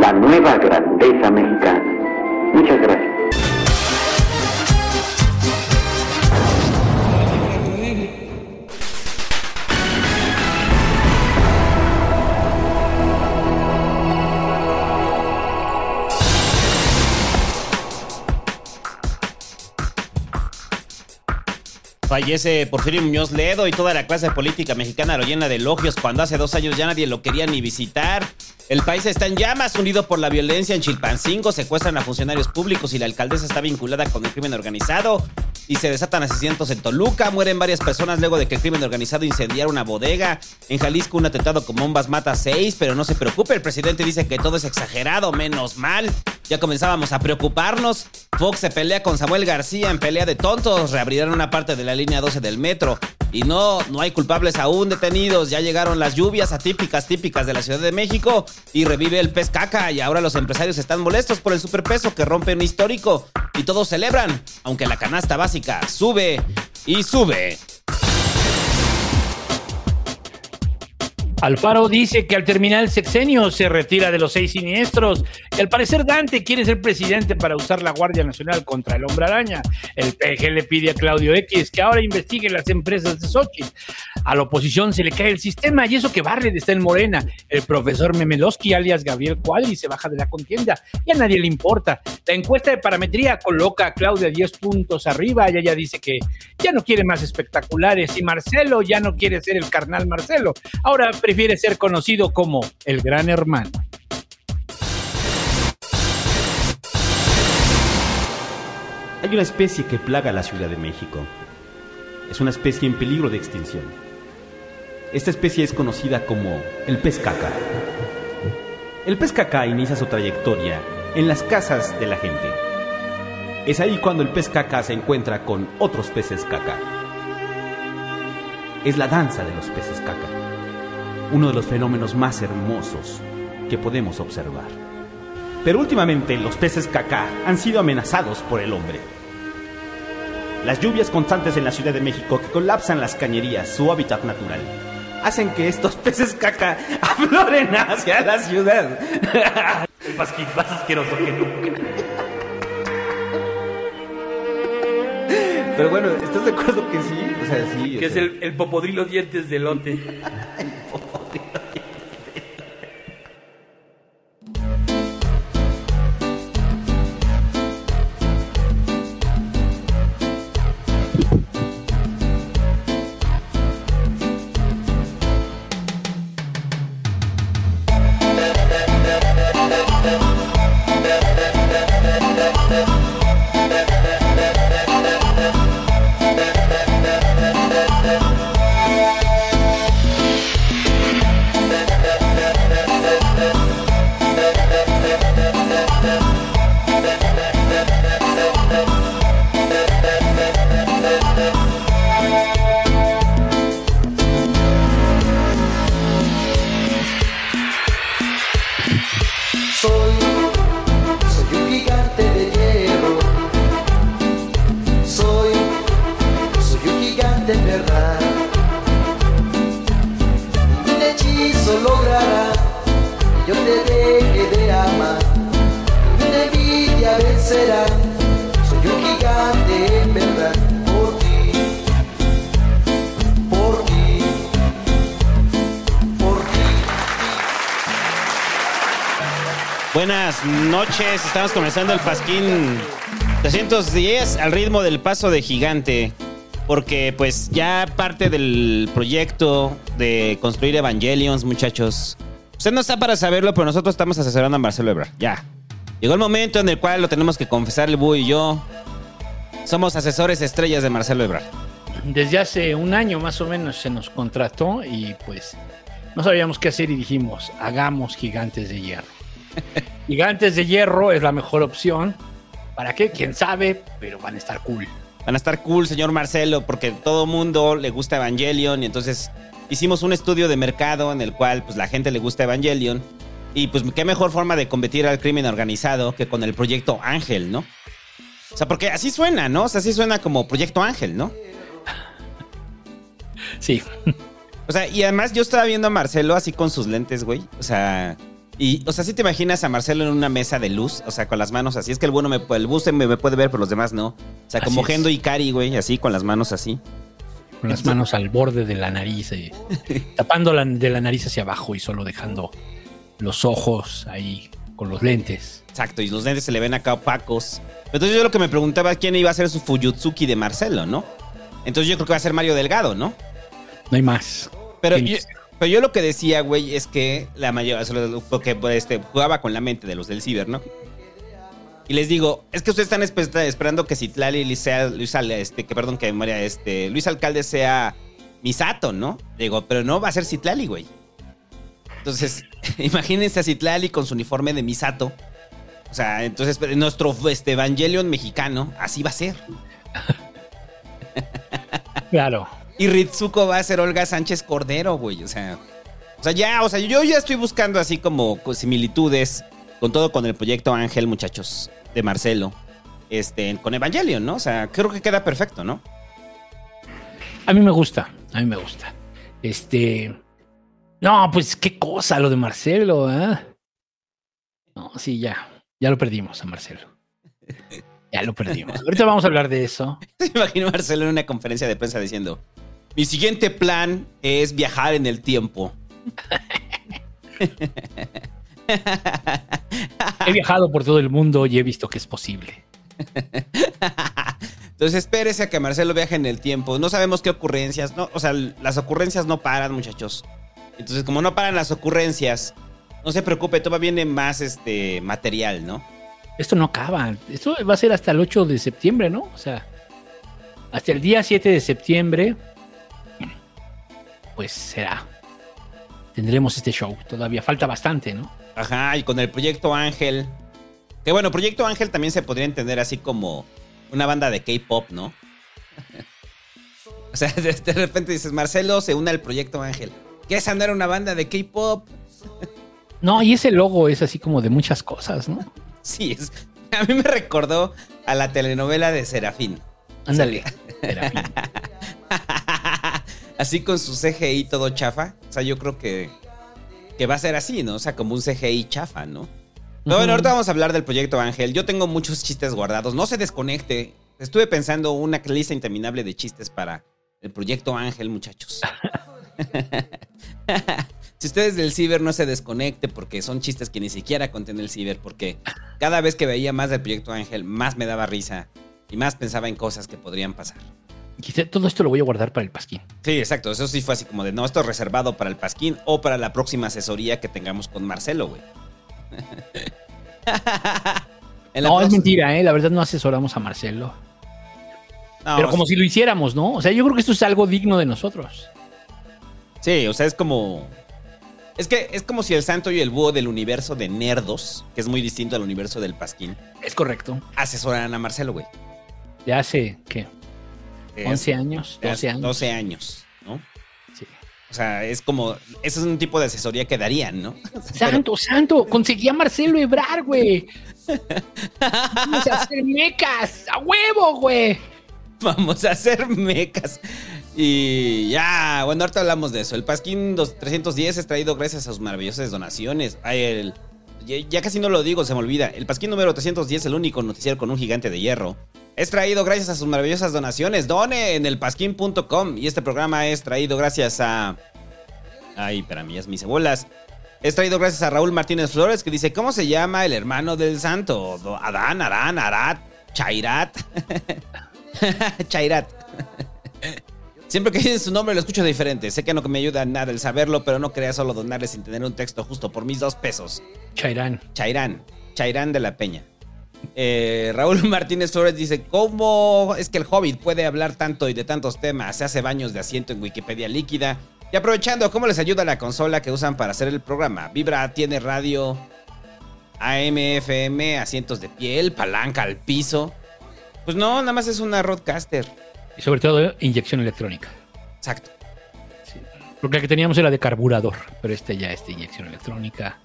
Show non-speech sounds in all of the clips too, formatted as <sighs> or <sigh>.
la nueva grandeza mexicana. Muchas gracias. Fallece Porfirio Muñoz Ledo y toda la clase política mexicana lo llena de elogios cuando hace dos años ya nadie lo quería ni visitar. El país está en llamas, unido por la violencia en Chilpancingo, secuestran a funcionarios públicos y la alcaldesa está vinculada con el crimen organizado. Y se desatan asesinatos en Toluca, mueren varias personas luego de que el crimen organizado incendiara una bodega. En Jalisco un atentado con bombas mata a seis, pero no se preocupe, el presidente dice que todo es exagerado, menos mal. Ya comenzábamos a preocuparnos. Fox se pelea con Samuel García en pelea de tontos, reabrirán una parte de la línea 12 del metro. Y no, no hay culpables aún detenidos. Ya llegaron las lluvias atípicas, típicas de la Ciudad de México. Y revive el pez caca. Y ahora los empresarios están molestos por el superpeso que rompe un histórico. Y todos celebran, aunque la canasta básica sube y sube. Alfaro dice que al terminar el sexenio se retira de los seis siniestros. Y al parecer Dante quiere ser presidente para usar la Guardia Nacional contra el hombre araña. El PG le pide a Claudio X que ahora investigue las empresas de Sochi. A la oposición se le cae el sistema y eso que Barret está en Morena. El profesor Memelowski, alias Gabriel Cuadri, se baja de la contienda y a nadie le importa. La encuesta de parametría coloca a Claudia 10 puntos arriba y ella dice que ya no quiere más espectaculares y Marcelo ya no quiere ser el carnal Marcelo. Ahora prefiere ser conocido como el gran hermano. Hay una especie que plaga la Ciudad de México. Es una especie en peligro de extinción. Esta especie es conocida como el pez caca. El pez caca inicia su trayectoria en las casas de la gente. Es ahí cuando el pez caca se encuentra con otros peces caca. Es la danza de los peces caca, uno de los fenómenos más hermosos que podemos observar. Pero últimamente los peces caca han sido amenazados por el hombre. Las lluvias constantes en la Ciudad de México que colapsan las cañerías, su hábitat natural, hacen que estos <laughs> peces caca afloren hacia la ciudad. <laughs> El pasquín más asqueroso que nunca. Pero bueno, ¿estás de acuerdo que sí? O sea, sí. Que es el popodrilo dientes de lote. <laughs> <laughs> Yeah. Buenas noches, estamos comenzando el Pasquín 310 al ritmo del paso de gigante. Porque pues ya parte del proyecto de construir Evangelions, muchachos. Usted no está para saberlo, pero nosotros estamos asesorando a Marcelo Ebrard. Ya. Llegó el momento en el cual lo tenemos que confesar el Bú y yo. Somos asesores estrellas de Marcelo Ebrard. Desde hace un año más o menos se nos contrató y pues no sabíamos qué hacer y dijimos, hagamos gigantes de hierro. <laughs> gigantes de hierro es la mejor opción. ¿Para qué? ¿Quién sabe? Pero van a estar cool. Van a estar cool, señor Marcelo, porque todo mundo le gusta Evangelion y entonces hicimos un estudio de mercado en el cual pues la gente le gusta Evangelion y pues qué mejor forma de combatir al crimen organizado que con el proyecto Ángel, ¿no? O sea, porque así suena, ¿no? O sea, así suena como proyecto Ángel, ¿no? Sí. O sea, y además yo estaba viendo a Marcelo así con sus lentes, güey. O sea, y, o sea, si te imaginas a Marcelo en una mesa de luz, o sea, con las manos así. Es que el bueno me el bus me, me puede ver, pero los demás no. O sea, como es. Gendo y Cari, güey, así con las manos así. Con las manos al borde de la nariz, eh, <laughs> tapando la, de la nariz hacia abajo y solo dejando los ojos ahí con los lentes. Exacto, y los lentes se le ven acá opacos. Entonces yo lo que me preguntaba quién iba a ser su Fuyutsuki de Marcelo, ¿no? Entonces yo creo que va a ser Mario Delgado, ¿no? No hay más. Pero yo. Pero yo lo que decía, güey, es que la mayoría, porque este, jugaba con la mente de los del ciber, ¿no? Y les digo, es que ustedes están espe- esperando que Citlali sea Luis este, que perdón, que María, este, Luis Alcalde sea Misato, ¿no? Digo, pero no va a ser Citlali, güey. Entonces, <laughs> imagínense a Citlali con su uniforme de Misato. O sea, entonces nuestro este, Evangelion mexicano, así va a ser. Claro. Y Ritsuko va a ser Olga Sánchez Cordero, güey. O sea, o sea, ya, o sea, yo ya estoy buscando así como co- similitudes con todo con el proyecto Ángel, muchachos, de Marcelo. Este, con Evangelion, ¿no? O sea, creo que queda perfecto, ¿no? A mí me gusta, a mí me gusta. Este. No, pues qué cosa lo de Marcelo, ¿eh? No, sí, ya. Ya lo perdimos a Marcelo. Ya lo perdimos. <laughs> Ahorita vamos a hablar de eso. Me <laughs> imagino a Marcelo en una conferencia de prensa diciendo: Mi siguiente plan es viajar en el tiempo. He viajado por todo el mundo y he visto que es posible. Entonces espérese a que Marcelo viaje en el tiempo. No sabemos qué ocurrencias, no, o sea, las ocurrencias no paran, muchachos. Entonces, como no paran las ocurrencias, no se preocupe, todavía viene más este material, ¿no? Esto no acaba. Esto va a ser hasta el 8 de septiembre, ¿no? O sea, hasta el día 7 de septiembre, pues será. Tendremos este show. Todavía falta bastante, ¿no? Ajá, y con el proyecto Ángel. Que bueno, proyecto Ángel también se podría entender así como una banda de K-pop, ¿no? <laughs> o sea, de, de repente dices, Marcelo se une al proyecto Ángel. ¿Qué es andar una banda de K-pop? <laughs> No, y ese logo es así como de muchas cosas, ¿no? <laughs> Sí, es, a mí me recordó a la telenovela de Serafín. Ándale. Así con su CGI todo chafa. O sea, yo creo que, que va a ser así, ¿no? O sea, como un CGI chafa, ¿no? Pero bueno, ahorita vamos a hablar del proyecto Ángel. Yo tengo muchos chistes guardados. No se desconecte. Estuve pensando una lista interminable de chistes para el proyecto Ángel, muchachos. <laughs> si ustedes del ciber no se desconecte porque son chistes que ni siquiera conté en el ciber porque cada vez que veía más del proyecto Ángel más me daba risa y más pensaba en cosas que podrían pasar. Quizá todo esto lo voy a guardar para el pasquín. Sí, exacto. Eso sí fue así como de, no, esto es reservado para el Pasquín o para la próxima asesoría que tengamos con Marcelo, güey. <laughs> No, es mentira, ¿eh? La verdad no asesoramos a Marcelo. No, Pero como sí. si lo hiciéramos, ¿no? O sea, yo creo que esto es algo digno de nosotros. Sí, o sea, es como... Es que es como si el santo y el búho del universo de Nerdos, que es muy distinto al universo del Pasquín, Es correcto. asesoraran a Marcelo, güey. De hace, ¿qué? Eh, 11 años, de 12 años. 12 años, ¿no? Sí. O sea, es como... Ese es un tipo de asesoría que darían, ¿no? <laughs> Santo, santo, conseguí a Marcelo Ebrar, güey. Vamos a hacer mecas, a huevo, güey. Vamos a hacer mecas. Y ya, bueno, ahorita hablamos de eso. El Pasquín 2- 310 es traído gracias a sus maravillosas donaciones. Ay, el- ya, casi no lo digo, se me olvida. El Pasquín número 310, el único noticiero con un gigante de hierro, es traído gracias a sus maravillosas donaciones. Done en el pasquín.com. Y este programa es traído gracias a. Ay, para mí, ya me hice bolas. Es traído gracias a Raúl Martínez Flores que dice, ¿cómo se llama el hermano del santo? Adán, Arán, Arat, Chairat. <laughs> Chairat. Siempre que dicen su nombre lo escucho diferente. Sé que no me ayuda en nada el saberlo, pero no quería solo donarle sin tener un texto justo por mis dos pesos. Chairán. Chairán. Chairán de la Peña. Eh, Raúl <laughs> Martínez Flores dice, ¿cómo es que el Hobbit puede hablar tanto y de tantos temas? Se hace baños de asiento en Wikipedia líquida. Y aprovechando, ¿cómo les ayuda la consola que usan para hacer el programa? Vibra tiene radio, AM, FM, asientos de piel, palanca al piso. Pues no, nada más es una roadcaster. Y sobre todo, inyección electrónica. Exacto. Porque la que teníamos era de carburador, pero este ya es de inyección electrónica.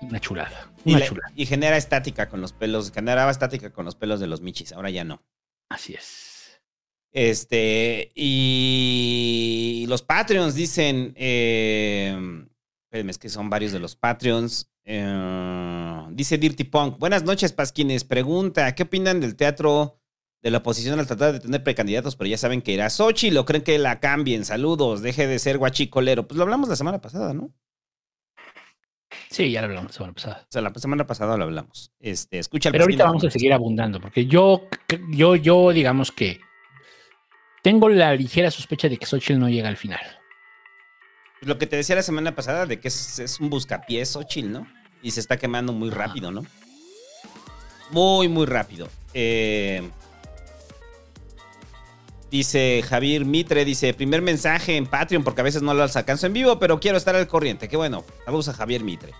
Una chulada. Y, Una chulada. y genera estática con los pelos, generaba estática con los pelos de los michis, ahora ya no. Así es. Este, y los Patreons dicen, eh, espérenme, es que son varios de los Patreons. Eh, dice Dirty Punk, buenas noches, Pasquines. Pregunta, ¿qué opinan del teatro de la oposición al tratar de tener precandidatos? Pero ya saben que irá Sochi, lo creen que la cambien. Saludos, deje de ser guachicolero. Pues lo hablamos la semana pasada, ¿no? Sí, ya lo hablamos la semana pasada. O sea, la semana pasada lo hablamos. Este, escucha el Pero ahorita vamos a seguir abundando, porque yo, yo, yo, digamos que tengo la ligera sospecha de que Xochitl no llega al final. Lo que te decía la semana pasada de que es, es un buscapiés Xochitl, ¿no? Y se está quemando muy rápido, ¿no? Muy, muy rápido. Eh, dice Javier Mitre, dice, primer mensaje en Patreon porque a veces no lo alcanzo en vivo, pero quiero estar al corriente. Qué bueno. Saludos a Javier Mitre.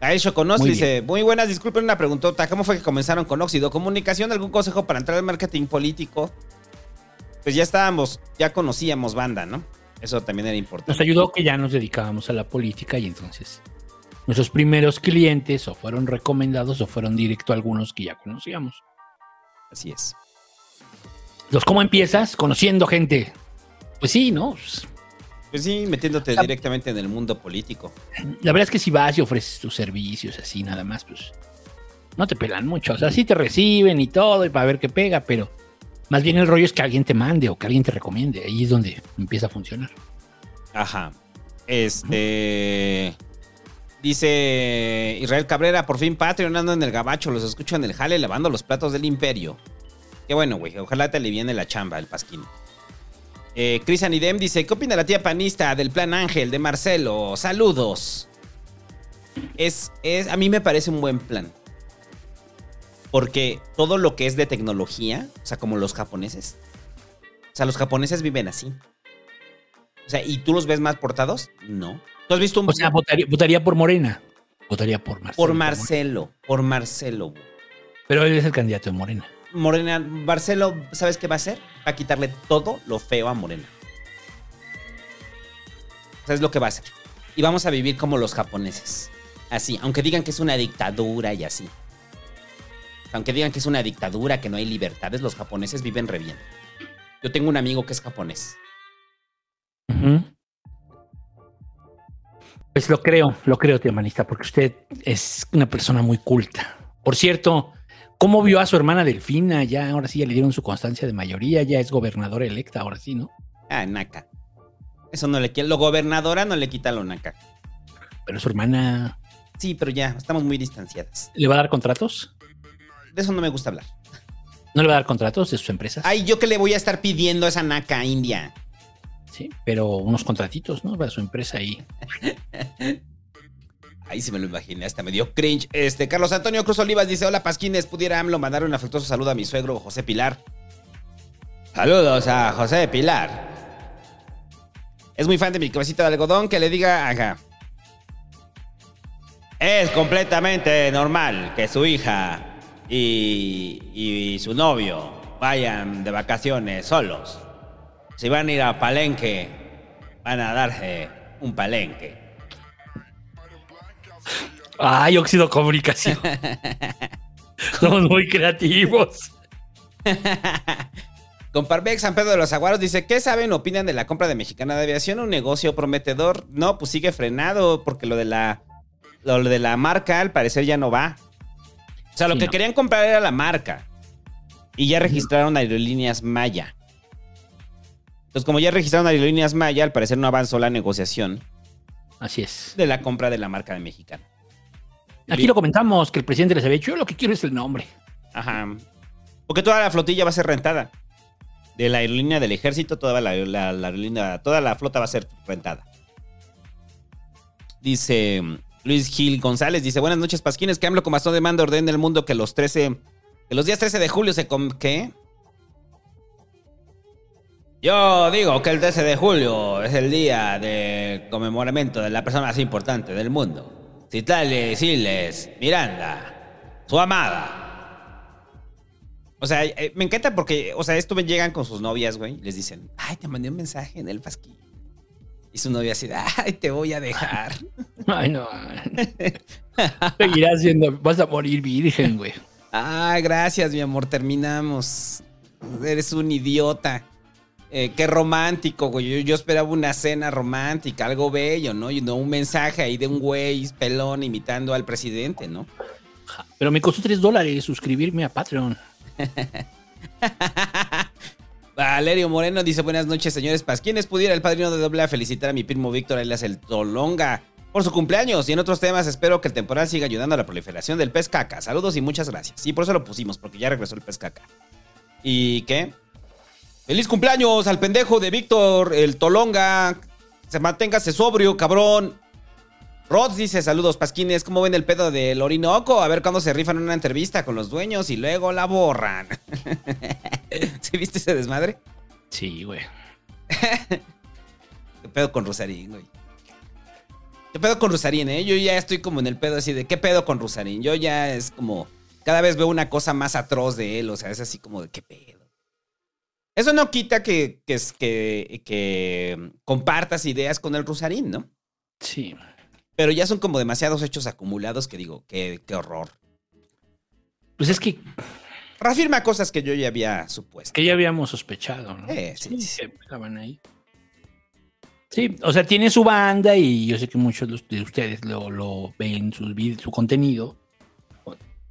A él Choconos Muy dice, muy buenas, disculpen una preguntota. ¿Cómo fue que comenzaron con Óxido? ¿Comunicación? ¿Algún consejo para entrar al marketing político? Pues ya estábamos, ya conocíamos banda, ¿no? Eso también era importante. Nos ayudó que ya nos dedicábamos a la política y entonces nuestros primeros clientes o fueron recomendados o fueron directo a algunos que ya conocíamos. Así es. Los, ¿Cómo empiezas? Conociendo gente. Pues sí, ¿no? Pues, sí, metiéndote La- directamente en el mundo político. La verdad es que si vas y ofreces tus servicios así nada más, pues no te pelan mucho. O sea, sí te reciben y todo y para ver qué pega, pero más bien el rollo es que alguien te mande o que alguien te recomiende. Ahí es donde empieza a funcionar. Ajá. Este. Dice Israel Cabrera, por fin Patreon ando en el gabacho, los escucho en el jale lavando los platos del imperio. Qué bueno, güey. Ojalá te aliviene la chamba, el pasquín. Eh, Chris Anidem dice, ¿qué opina la tía panista del plan Ángel de Marcelo? Saludos. Es, es, a mí me parece un buen plan. Porque todo lo que es de tecnología, o sea, como los japoneses. O sea, los japoneses viven así. O sea, ¿y tú los ves más portados? No. ¿Tú has visto un... O sea, votaría, votaría por Morena. Votaría por Marcelo. por Marcelo, por Marcelo. güey. Pero él es el candidato de Morena. Morena, Marcelo, ¿sabes qué va a hacer? Va a quitarle todo lo feo a Morena. ¿Sabes lo que va a hacer? Y vamos a vivir como los japoneses. Así, aunque digan que es una dictadura y así. Aunque digan que es una dictadura, que no hay libertades, los japoneses viven re bien. Yo tengo un amigo que es japonés. Pues lo creo, lo creo, tía Manista, porque usted es una persona muy culta. Por cierto, ¿cómo vio a su hermana Delfina? Ya, ahora sí, ya le dieron su constancia de mayoría, ya es gobernadora electa, ahora sí, ¿no? Ah, naca. Eso no le quita. Lo gobernadora no le quita lo naca. Pero su hermana Sí, pero ya, estamos muy distanciadas. le va a dar contratos. De eso no me gusta hablar. No le va a dar contratos de sus empresas. Ay, ¿yo qué le voy a estar pidiendo a esa naca india? Sí, pero unos contratitos, ¿no? Para su empresa ahí. <laughs> Ahí sí me lo imaginé, hasta me dio cringe. Este, Carlos Antonio Cruz Olivas dice: Hola Pasquines, pudiera AMLO mandar un afectuoso saludo a mi suegro José Pilar. Saludos a José Pilar. Es muy fan de mi cabecita de algodón que le diga acá. Es completamente normal que su hija y, y su novio vayan de vacaciones solos. Si van a ir a Palenque, van a darse un Palenque. Ay, óxido comunicación. <laughs> Somos muy creativos. <laughs> Con Parbex San Pedro de los Aguaros dice, ¿qué saben o opinan de la compra de Mexicana de Aviación? ¿Un negocio prometedor? No, pues sigue frenado porque lo de la, lo de la marca al parecer ya no va. O sea, lo Sí, que no. querían comprar era la marca. Y ya registraron Aerolíneas Maya. Entonces, como ya registraron Aerolíneas Maya, al parecer no avanzó la negociación. Así es. de la compra de la marca de mexicana. Aquí lo comentamos, que el presidente les había dicho, yo lo que quiero es el nombre. Ajá. Porque toda la flotilla va a ser rentada. De la aerolínea del ejército, toda la, la- la aerolínea, toda la flota va a ser rentada. Dice Luis Gil González, dice, buenas noches, Pasquines, que AMLO con bastón de mando ordena el mundo que los 13, que los días 13 de julio se... ¿Qué? Yo digo que el 13 de julio es el día de conmemoramiento de la persona más importante del mundo. Citlali Siles Miranda, su amada. O sea, eh, me encanta porque, o sea, esto me llegan con sus novias, güey. y Les dicen, ay, te mandé un mensaje en el pasquín. Y su novia así, ay, te voy a dejar. <laughs> Ay, no. Seguirás siendo, vas a morir virgen, güey. <laughs> Ah, gracias, mi amor, terminamos. Eres un idiota. Eh, qué romántico, güey. Yo, yo esperaba una cena romántica, algo bello, ¿no? Y no un mensaje ahí de un güey pelón imitando al presidente, ¿no? Pero me costó 3 dólares suscribirme a Patreon. <laughs> Valerio Moreno dice: Buenas noches, señores Pasquines. Pudiera el padrino de doble a felicitar a mi primo Víctor Elias el Tolonga por su cumpleaños. Y en otros temas, espero que el temporal siga ayudando a la proliferación del pez caca. Saludos y muchas gracias. Sí, por eso lo pusimos, porque ya regresó el pez caca. ¿Y qué? ¡Feliz cumpleaños al pendejo de Víctor, el Tolonga! Se manténgase sobrio, cabrón. Rods dice, saludos Pasquines, ¿cómo ven el pedo del Orinoco? A ver cuándo se rifan una entrevista con los dueños y luego la borran. <laughs> ¿Sí viste ese desmadre? Sí, güey. <laughs> ¿Qué pedo con Rosarín, güey? ¿Qué pedo con Rosarín, eh? Yo ya estoy como en el pedo así de, ¿qué pedo con Rosarín? Yo ya es como, cada vez veo una cosa más atroz de él, o sea, es así como de, ¿qué pedo? Eso no quita que, que, que, que compartas ideas con el Rosarín, ¿no? Sí. Pero ya son como demasiados hechos acumulados que digo, qué, qué horror. Pues es que, Reafirma cosas que yo ya había supuesto. que ya habíamos sospechado, ¿no? Eh, sí, sí. estaban ahí. Sí, o sea, tiene su banda y yo sé que muchos de us- de ustedes lo, lo ven, sus vid- su contenido,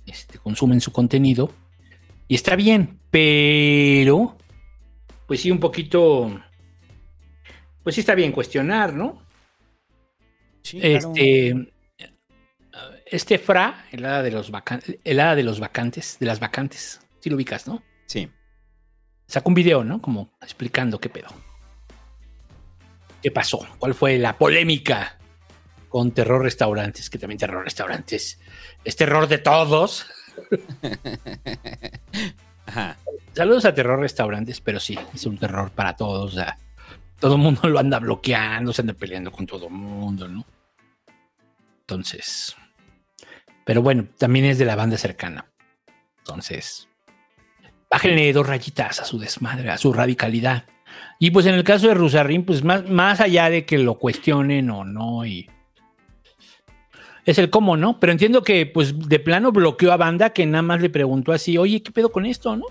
este, consumen su contenido, y está bien, pero, pues sí, un poquito, pues sí está bien cuestionar, ¿no? Sí, claro. Este, este Fra, el hada de los vacantes, el hada de los vacantes, de las vacantes, sí lo ubicas, ¿no? Sí. Sacó un video, ¿no? Como explicando qué pedo. ¿Qué pasó? ¿Cuál fue la polémica con Terror Restaurantes? Que también Terror Restaurantes es terror de todos. <laughs> Ajá. Saludos a Terror Restaurantes, pero sí, es un terror para todos. todo el mundo lo anda bloqueando, se anda peleando con todo el mundo, ¿no? Entonces, pero bueno, también es de la banda cercana. Entonces, bájenle dos rayitas a su desmadre, a su radicalidad. Y pues en el caso de Rusarrín, pues más, más allá de que lo cuestionen o no, y es el cómo, ¿no? Pero entiendo que pues de plano bloqueó a banda que nada más le preguntó así, oye, ¿qué pedo con esto, no?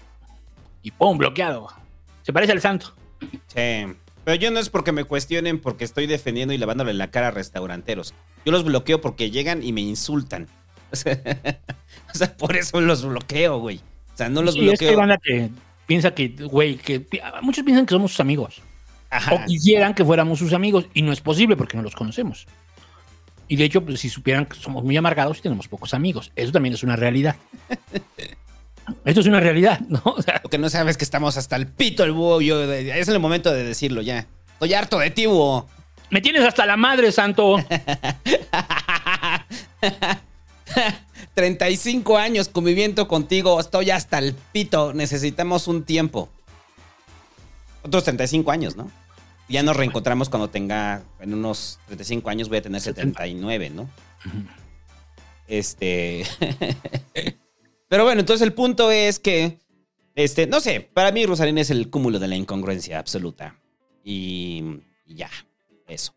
Y ¡pum! bloqueado. Se parece al santo. Sí. Pero yo no es porque me cuestionen porque estoy defendiendo y lavándole la cara a restauranteros. Yo los bloqueo porque llegan y me insultan. <laughs> O sea, o sea, por eso los bloqueo, güey. O sea, no los Sí, es que hay bloqueo. banda que piensa que, güey, que muchos piensan que somos sus amigos. Ajá. O quisieran que fuéramos sus amigos. Y no es posible porque no los conocemos. Y de hecho, pues, si supieran que somos muy amargados y tenemos pocos amigos. Eso también es una realidad. <laughs> Esto es una realidad, ¿no? O sea, Lo que no sabes que estamos hasta el pito el búho. Yo, de- es el momento de decirlo ya. Estoy harto de ti, búho. me tienes hasta la madre, santo. <laughs> 35 años conviviendo contigo. Estoy hasta el pito. Necesitamos un tiempo. Otros 35 años, ¿no? Ya nos reencontramos cuando tenga, en unos 35 años voy a tener 79, ¿no? Este. <laughs> Pero bueno, entonces el punto es que, este, no sé, para mí Rosalín es el cúmulo de la incongruencia absoluta. Y, y ya, eso.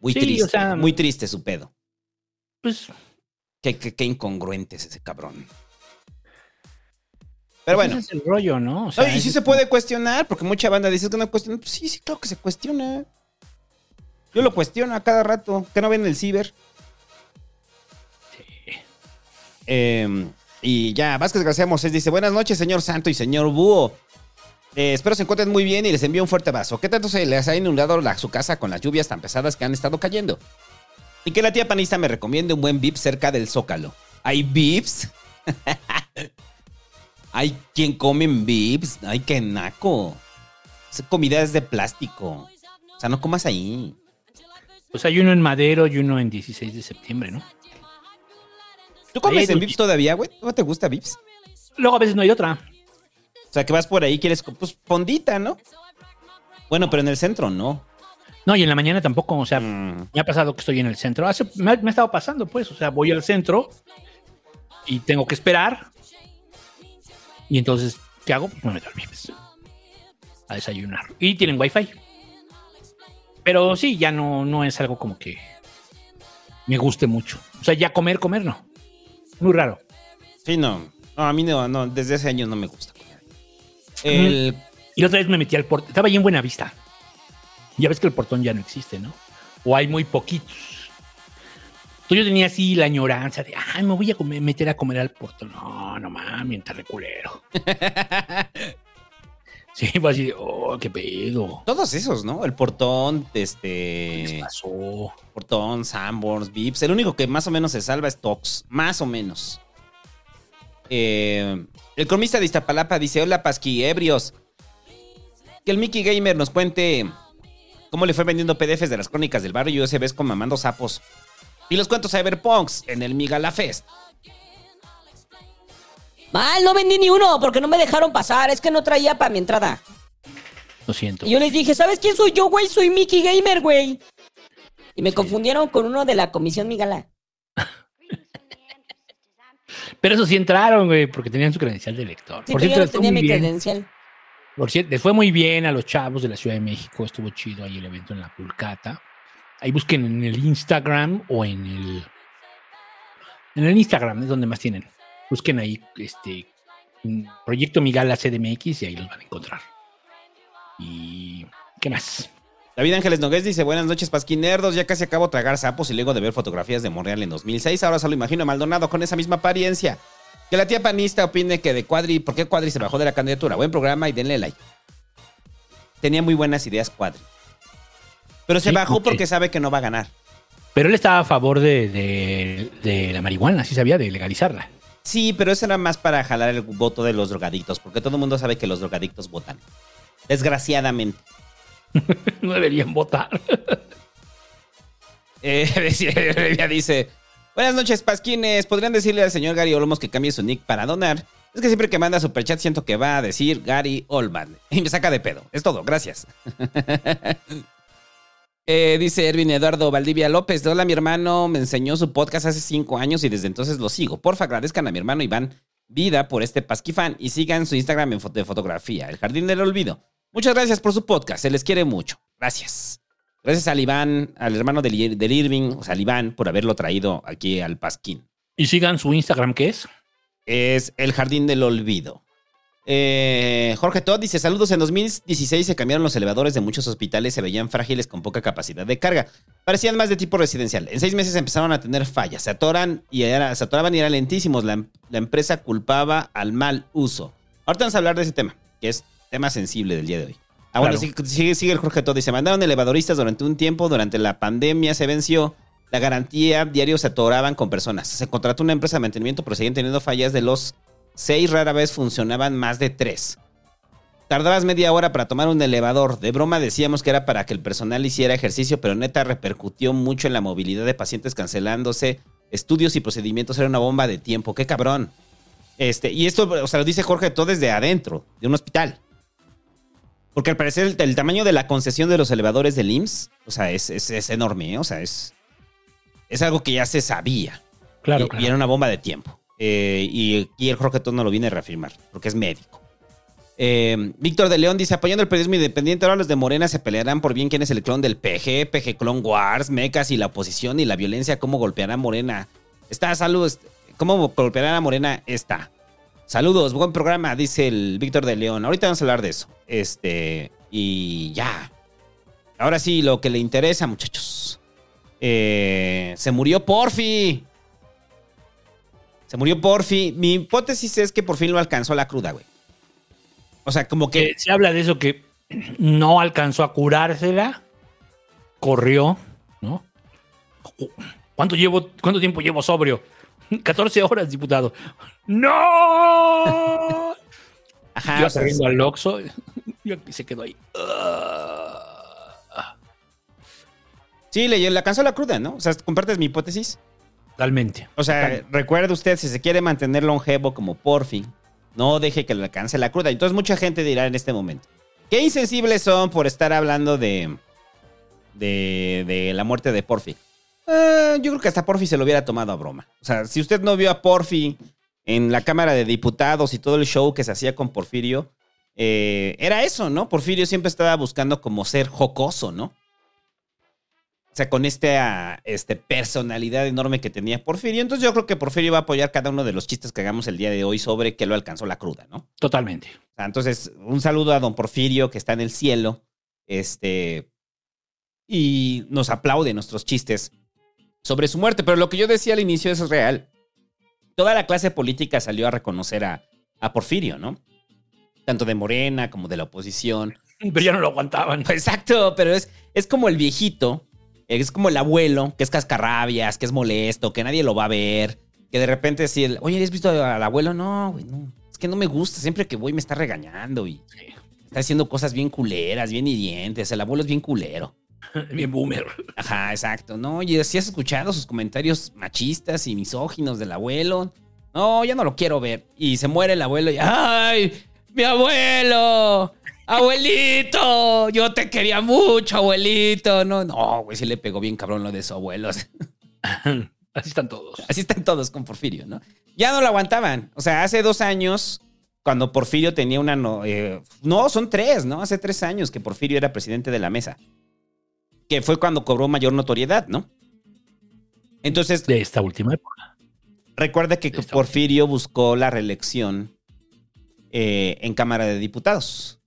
Muy Sí, triste, o sea- muy triste su pedo. Pues Qué, qué, qué incongruente es ese cabrón. Pero bueno. ese es el rollo, ¿no? O sea, y sí es- se puede cuestionar, porque mucha banda dice que no cuestiona. Pues sí, sí, claro que se cuestiona. Yo lo cuestiono a cada rato. ¿Que no ven el ciber? Eh, y ya, Vázquez García Mosés dice: Buenas noches, señor Santo y señor Búho. Eh, espero se encuentren muy bien y les envío un fuerte vaso. ¿Qué tanto se les ha inundado la- su casa con las lluvias tan pesadas que han estado cayendo? Y que la tía panista me recomiende un buen Vips cerca del Zócalo. ¿Hay Vips? <laughs> Hay quien come en Vips. Ay, qué naco. Esa comida es de plástico. O sea, no comas ahí. Pues hay uno en Madero y uno en 16 de septiembre, ¿no? ¿Tú comes Ahí, en Vips todavía, güey? ¿No te gusta Vips? Luego a veces no hay otra. O sea, que vas por ahí y quieres, pues, fondita, ¿no? Bueno, pero en el centro no. No, y en la mañana tampoco, o sea, Mm. me ha pasado que estoy en el centro. Hace- me, ha, me ha estado pasando, pues, o sea, voy al centro y tengo que esperar. Y entonces, ¿qué hago? Pues me meto al Vips a desayunar. Y tienen wifi. Pero sí, ya no, no es algo como que me guste mucho. O sea, ya comer, comer no. Muy raro. Sí, no. No, a mí no, no, desde hace años no me gusta comer. El, Y la otra vez me metí al portón. Estaba ahí en Buenavista. Ya ves que el portón ya no existe, ¿no? O hay muy poquitos. Entonces yo tenía así la añoranza de, ay, me voy a comer- meter a comer al portón. No, no mames, está reculero. <laughs> sí, fue así de, oh, qué pedo. Todos esos, ¿no? El portón, este. ¿Qué pasó? Portón, Sanborns, Vips. El único que más o menos se salva es Tox. Más o menos. Eh, el cronista de Iztapalapa dice: Hola, Pasqui, ebrios. Que el Mickey Gamer nos cuente cómo le fue vendiendo PDFs de las crónicas del barrio y USBs con mamando sapos. Y los cuentos Cyberpunks en el Migala Fest. Mal, no vendí ni uno porque no me dejaron pasar. Es que no traía para mi entrada. Lo siento. Y yo les dije, ¿sabes quién soy yo, güey? Soy Mickey Gamer, güey. Y me confundieron con uno de la comisión Migala. <laughs> Pero eso sí entraron, güey, porque tenían su credencial de lector. Sí, Por pero yo cierto, no les fue tenía muy mi bien. credencial. Por cierto, les fue muy bien a los chavos de la Ciudad de México. Estuvo chido ahí el evento en la Pulcata. Ahí busquen en el Instagram o en el. En el Instagram es donde más tienen. Busquen ahí este Proyecto Migala CDMX y ahí los van a encontrar. Y. ¿Qué más? David Ángeles Nogués dice, buenas noches, pasquinerdos. Ya casi acabo de tragar sapos y luego de ver fotografías de Monreal en 2006. Ahora solo imagino a Maldonado con esa misma apariencia. Que la tía panista opine que de Cuadri, ¿por qué Cuadri se bajó de la candidatura? Buen programa y denle like. Tenía muy buenas ideas Cuadri. Pero se Sí, bajó porque sabe que no va a ganar. Pero él estaba a favor de, de- de la marihuana, sí sabía, de legalizarla. Sí, pero eso era más para jalar el voto de los drogadictos, porque todo el mundo sabe que los drogadictos votan. Desgraciadamente. <laughs> no deberían votar. <laughs> Eh, ella dice: Buenas noches, Pasquines. ¿Podrían decirle al señor Gary Olmos que cambie su nick para donar? Es que siempre que manda superchat siento que va a decir Gary Olman. Y me saca de pedo. Es todo, gracias. <laughs> Eh, dice Erwin Eduardo Valdivia López. Hola, mi hermano me enseñó su podcast hace cinco años y desde entonces lo sigo. Porfa, agradezcan a mi hermano Iván Vida por este Pasquifan y sigan su Instagram en foto de fotografía, El Jardín del Olvido. Muchas gracias por su podcast, se les quiere mucho. Gracias. Gracias al Iván, al hermano del, del Irving, o sea, al Iván, por haberlo traído aquí al Pasquín. Y sigan su Instagram, ¿qué es? Es El Jardín del Olvido. Eh, Jorge Todd dice: Saludos. En 2016 se cambiaron los elevadores de muchos hospitales, se veían frágiles con poca capacidad de carga. Parecían más de tipo residencial. En seis meses empezaron a tener fallas, se atoran y era- se atoraban y eran lentísimos. La, em- la empresa culpaba al mal uso. Ahorita vamos a hablar de ese tema, que es tema sensible del día de hoy. Ah, bueno, Claro. sigue, sigue el Jorge Todd. Dice: Mandaron elevadoristas durante un tiempo, durante la pandemia se venció. La garantía diario se atoraban con personas. Se contrató una empresa de mantenimiento, pero seguían teniendo fallas de los seis, rara vez funcionaban más de tres. Tardabas media hora para tomar un elevador. De broma decíamos que era para que el personal hiciera ejercicio, pero neta repercutió mucho en la movilidad de pacientes cancelándose. Estudios y procedimientos era una bomba de tiempo. ¡Qué cabrón! Este, y esto, o sea, lo dice Jorge todo desde adentro, de un hospital. Porque al parecer el, el tamaño de la concesión de los elevadores del IMSS, o sea, es, es- es enorme, ¿eh? o sea, es, es algo que ya se sabía. Claro, y, claro. y era una bomba de tiempo. Eh, y el Jorge Todd no lo viene a reafirmar, porque es médico. Eh, Víctor de León dice, apoyando el periodismo independiente, ahora los de Morena se pelearán por bien quién es el clon del PG, PG Clone Wars, mecas y la oposición y la violencia, cómo golpeará a Morena. Está, salud, cómo golpeará a Morena está. Saludos, buen programa, dice el Víctor de León. Ahorita vamos a hablar de eso. Este, y ya. Ahora sí, lo que le interesa, muchachos. Eh, se murió Porfi. Se murió Porfi. Mi hipótesis es que por fin lo alcanzó la cruda, güey. O sea, como que. Se habla de eso que no alcanzó a curársela, corrió, ¿no? ¿Cuánto, llevo, ¿Cuánto tiempo llevo sobrio? <laughs> 14 horas, diputado. ¡No! Ajá, Iba o sea, saliendo al Oxxo <laughs> y se quedó ahí. sí, le, le alcanzó la cruda, ¿no? O sea, compartes mi hipótesis. Totalmente. O sea, recuerde usted, si se quiere mantener longevo como Porfi, no deje que le alcance la cruda. Entonces mucha gente dirá en este momento, qué insensibles son por estar hablando de, de, de la muerte de Porfi. Eh, yo creo que hasta Porfi se lo hubiera tomado a broma. O sea, si usted no vio a Porfi en la Cámara de Diputados y todo el show que se hacía con Porfirio, eh, era eso, ¿no? Porfirio siempre estaba buscando como ser jocoso, ¿no? O sea, con esta este, personalidad enorme que tenía Porfirio. Entonces yo creo que Porfirio va a apoyar cada uno de los chistes que hagamos el día de hoy sobre que lo alcanzó la cruda, ¿no? Totalmente. Entonces, un saludo a don Porfirio que está en el cielo. Este. Y nos aplaude nuestros chistes sobre su muerte. Pero lo que yo decía al inicio es real. Toda la clase política salió a reconocer a, a Porfirio, ¿no? Tanto de Morena como de la oposición. <laughs> Pero ya no lo aguantaban. Exacto, pero es, es como el viejito, es como el abuelo, que es cascarrabias, que es molesto, que nadie lo va a ver, que de repente si el, oye, ¿has visto al abuelo? No, güey, no. Es que no me gusta, siempre que voy me está regañando y está haciendo cosas bien culeras, bien hirientes. El abuelo es bien culero. <laughs> Bien boomer. Ajá, exacto. No, y si has escuchado sus comentarios machistas y misóginos del abuelo. No, ya no lo quiero ver. Y se muere el abuelo y ¡ay! ¡Mi abuelo! ¡Abuelito! Yo te quería mucho, abuelito. No, no, güey, sí le pegó bien cabrón lo de su abuelo. <laughs> Así están todos. Así están todos con Porfirio, ¿no? Ya no lo aguantaban. O sea, hace dos años, cuando Porfirio tenía una... No, eh, no, son tres, ¿no? Hace tres años que Porfirio era presidente de la mesa. Que fue cuando cobró mayor notoriedad, ¿no? Entonces... De esta última época. Recuerda que Porfirio buscó la reelección eh, en Cámara de Diputados.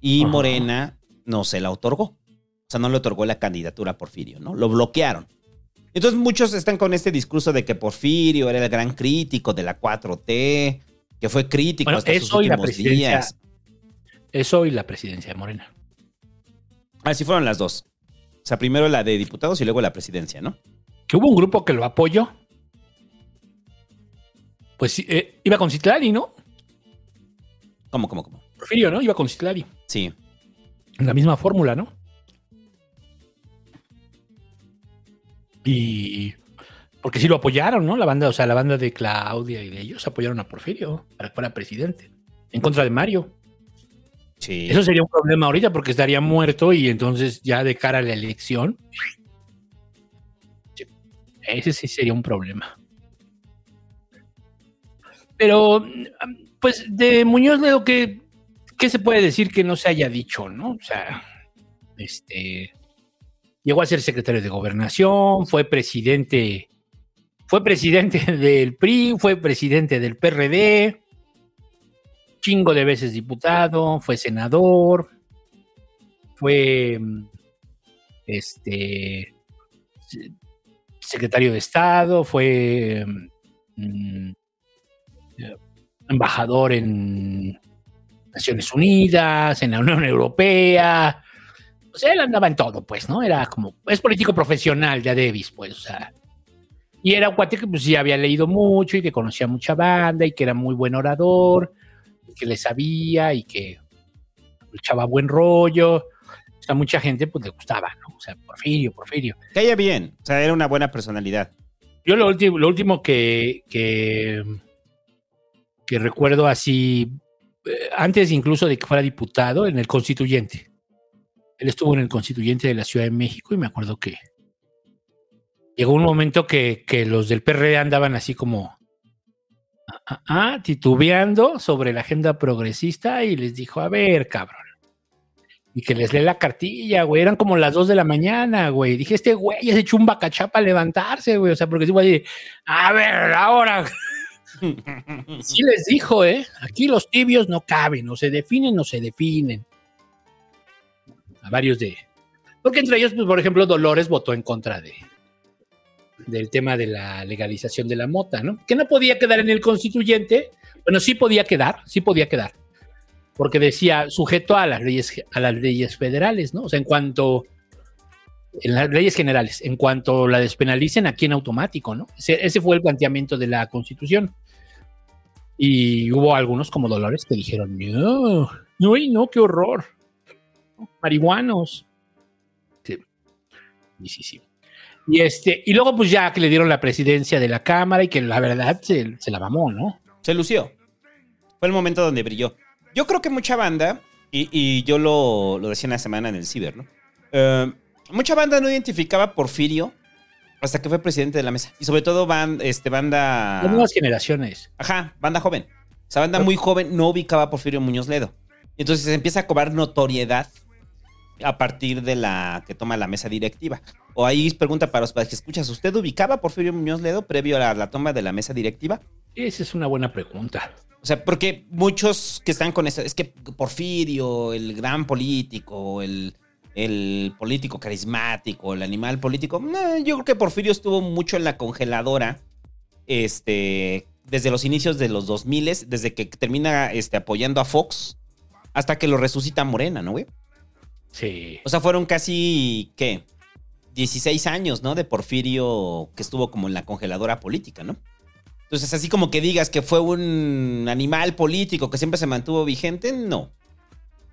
Y Ajá. Morena no se la otorgó. O sea, no le otorgó la candidatura a Porfirio, ¿no? Lo bloquearon. Entonces muchos están con este discurso de que Porfirio era el gran crítico de la 4T, que fue crítico Bueno, hasta sus últimos días. Eso y la presidencia de Morena. Así fueron las dos. O sea, primero la de diputados y luego la presidencia, ¿no? Que hubo un grupo que lo apoyó. Pues eh, iba con Citlali, ¿no? ¿Cómo, cómo, cómo? Porfirio, ¿no? Iba con Citlali. Sí. En la misma fórmula, ¿no? Y. Porque sí lo apoyaron, ¿no? La banda, o sea, la banda de Claudia y de ellos apoyaron a Porfirio para que fuera presidente. En contra de Mario. Sí. Eso sería un problema ahorita porque estaría muerto y entonces ya de cara a la elección. sí, Ese sí sería un problema. Pero, pues, de Muñoz Ledo, ¿qué, ¿qué se puede decir que no se haya dicho, no? O sea, este. Llegó a ser secretario de gobernación, fue presidente. Fue presidente <laughs> del PRI, fue presidente del PRD, chingo de veces diputado, fue senador, fue este se- secretario de Estado, fue mm, embajador en Naciones Unidas, en la Unión Europea. O sea, él andaba en todo, pues, ¿no? Era como, es político profesional ya Davis, pues, o sea. Y era un cuate que pues sí había leído mucho y que conocía mucha banda y que era muy buen orador, y que le sabía y que echaba buen rollo. O sea, mucha gente pues le gustaba, ¿no? O sea, Porfirio, Porfirio. Caía bien. O sea, era una buena personalidad. Yo lo último, lo último que, que, que recuerdo así, antes incluso de que fuera diputado, en el constituyente. Él estuvo en el constituyente de la Ciudad de México y me acuerdo que llegó un momento que, que los del PRD andaban así como ah, ah, ah, titubeando sobre la agenda progresista y les dijo, a ver, cabrón. Y que les lee la cartilla, güey. Eran como las 2 de la mañana, güey. Dije, este güey ya se echó un bacachá para levantarse, güey. O sea, porque sí, güey, a ver, ahora. Sí les dijo, ¿eh? Aquí los tibios no caben, o se definen o se definen. A varios de. Porque entre ellos, pues, por ejemplo, Dolores votó en contra de del tema de la legalización de la mota, ¿no? Que no podía quedar en el constituyente. Bueno, sí podía quedar, sí podía quedar. Porque decía sujeto a las leyes, a las leyes federales, ¿no? O sea, en cuanto en las leyes generales, en cuanto la despenalicen aquí en automático, ¿no? Ese, ese fue el planteamiento de la Constitución. Y hubo algunos como Dolores que dijeron, no, no, no, qué horror. Marihuanos. Sí. Sí, sí. Y, este, y luego pues ya que le dieron la presidencia de la Cámara y que la verdad se, se la mamó, ¿no? Se lució. Fue el momento donde brilló. Yo creo que mucha banda, y, y yo lo, lo decía en la semana en el Ciber, ¿no? Eh, mucha banda no identificaba a Porfirio hasta que fue presidente de la mesa. Y sobre todo este, banda... Las nuevas generaciones. Ajá, banda joven. O sea, banda muy joven no ubicaba a Porfirio Muñoz Ledo. Entonces se empieza a cobrar notoriedad a partir de la que toma la mesa directiva. O ahí pregunta para los que escuchas, ¿usted ubicaba a Porfirio Muñoz Ledo previo a la, la toma de la mesa directiva? Esa es una buena pregunta. O sea, porque muchos que están con eso, es que Porfirio, el gran político, el, el político carismático, el animal político, yo creo que Porfirio estuvo mucho en la congeladora, este, desde los inicios de los 2000, desde que termina este, apoyando a Fox, hasta que lo resucita Morena, ¿no, güey? Sí. O sea, fueron casi, ¿qué? 16 años, ¿no? De Porfirio que estuvo como en la congeladora política, ¿no? Entonces, así como que digas que fue un animal político que siempre se mantuvo vigente, no.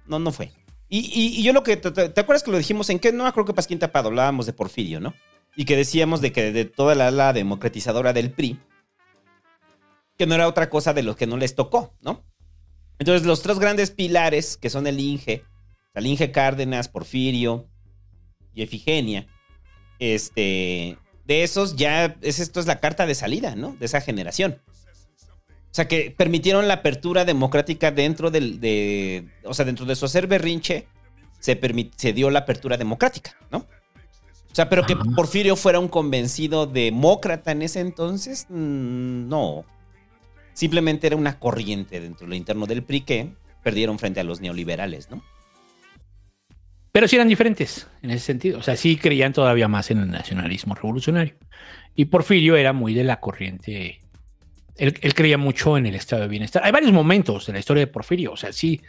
No, no fue. Y, y- y yo lo que. ¿Te, acuerdas que lo dijimos en qué? No acuerdo que Pasquín Tapado hablábamos de Porfirio, ¿no? Y que decíamos de que de toda la ala democratizadora del PRI, que no era otra cosa de los que no les tocó, ¿no? Entonces, los tres grandes pilares, que son el INGE, el Inge Cárdenas, Porfirio y Efigenia, este, de esos ya, es, esto es la carta de salida, ¿no? De esa generación. O sea, que permitieron la apertura democrática dentro del, de, o sea, dentro de su hacer berrinche, se, permi- se dio la apertura democrática, ¿no? O sea, pero que Porfirio fuera un convencido demócrata en ese entonces, mm, no. Simplemente era una corriente dentro de lo interno del PRI que perdieron frente a los neoliberales, ¿no? Pero sí eran diferentes en ese sentido. O sea, sí creían todavía más en el nacionalismo revolucionario. Y Porfirio era muy de la corriente. Él, creía mucho en el estado de bienestar. Hay varios momentos en la historia de Porfirio. O sea, sí.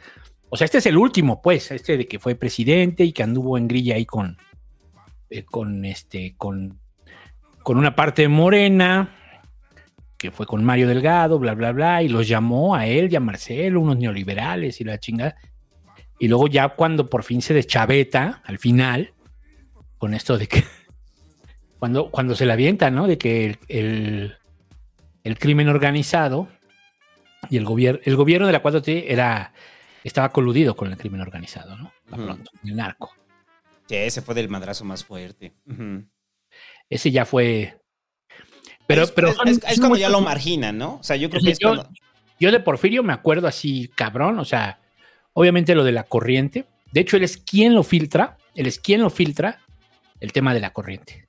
O sea, este es el último, pues, este de que fue presidente y que anduvo en grilla ahí con, eh, con este, con, con una parte de Morena, que fue con Mario Delgado, bla, bla, bla, y los llamó a él y a Marcelo, unos neoliberales y la chingada. Y luego ya cuando por fin se deschaveta, al final, con esto de que <laughs> cuando, cuando se la avienta, ¿no? De que el, el- el crimen organizado y el gobierno, el gobierno de la 4T era, estaba coludido con el crimen organizado, ¿no? Pronto, el narco. Sí, ese fue del madrazo más fuerte. Ese ya fue. Pero, es, pero es- ya lo marginan, ¿no? O sea, yo creo que es yo, cuando- yo de Porfirio me acuerdo así, cabrón, o sea, obviamente lo de la corriente. De hecho, él es quien lo filtra, él es quien lo filtra el tema de la corriente.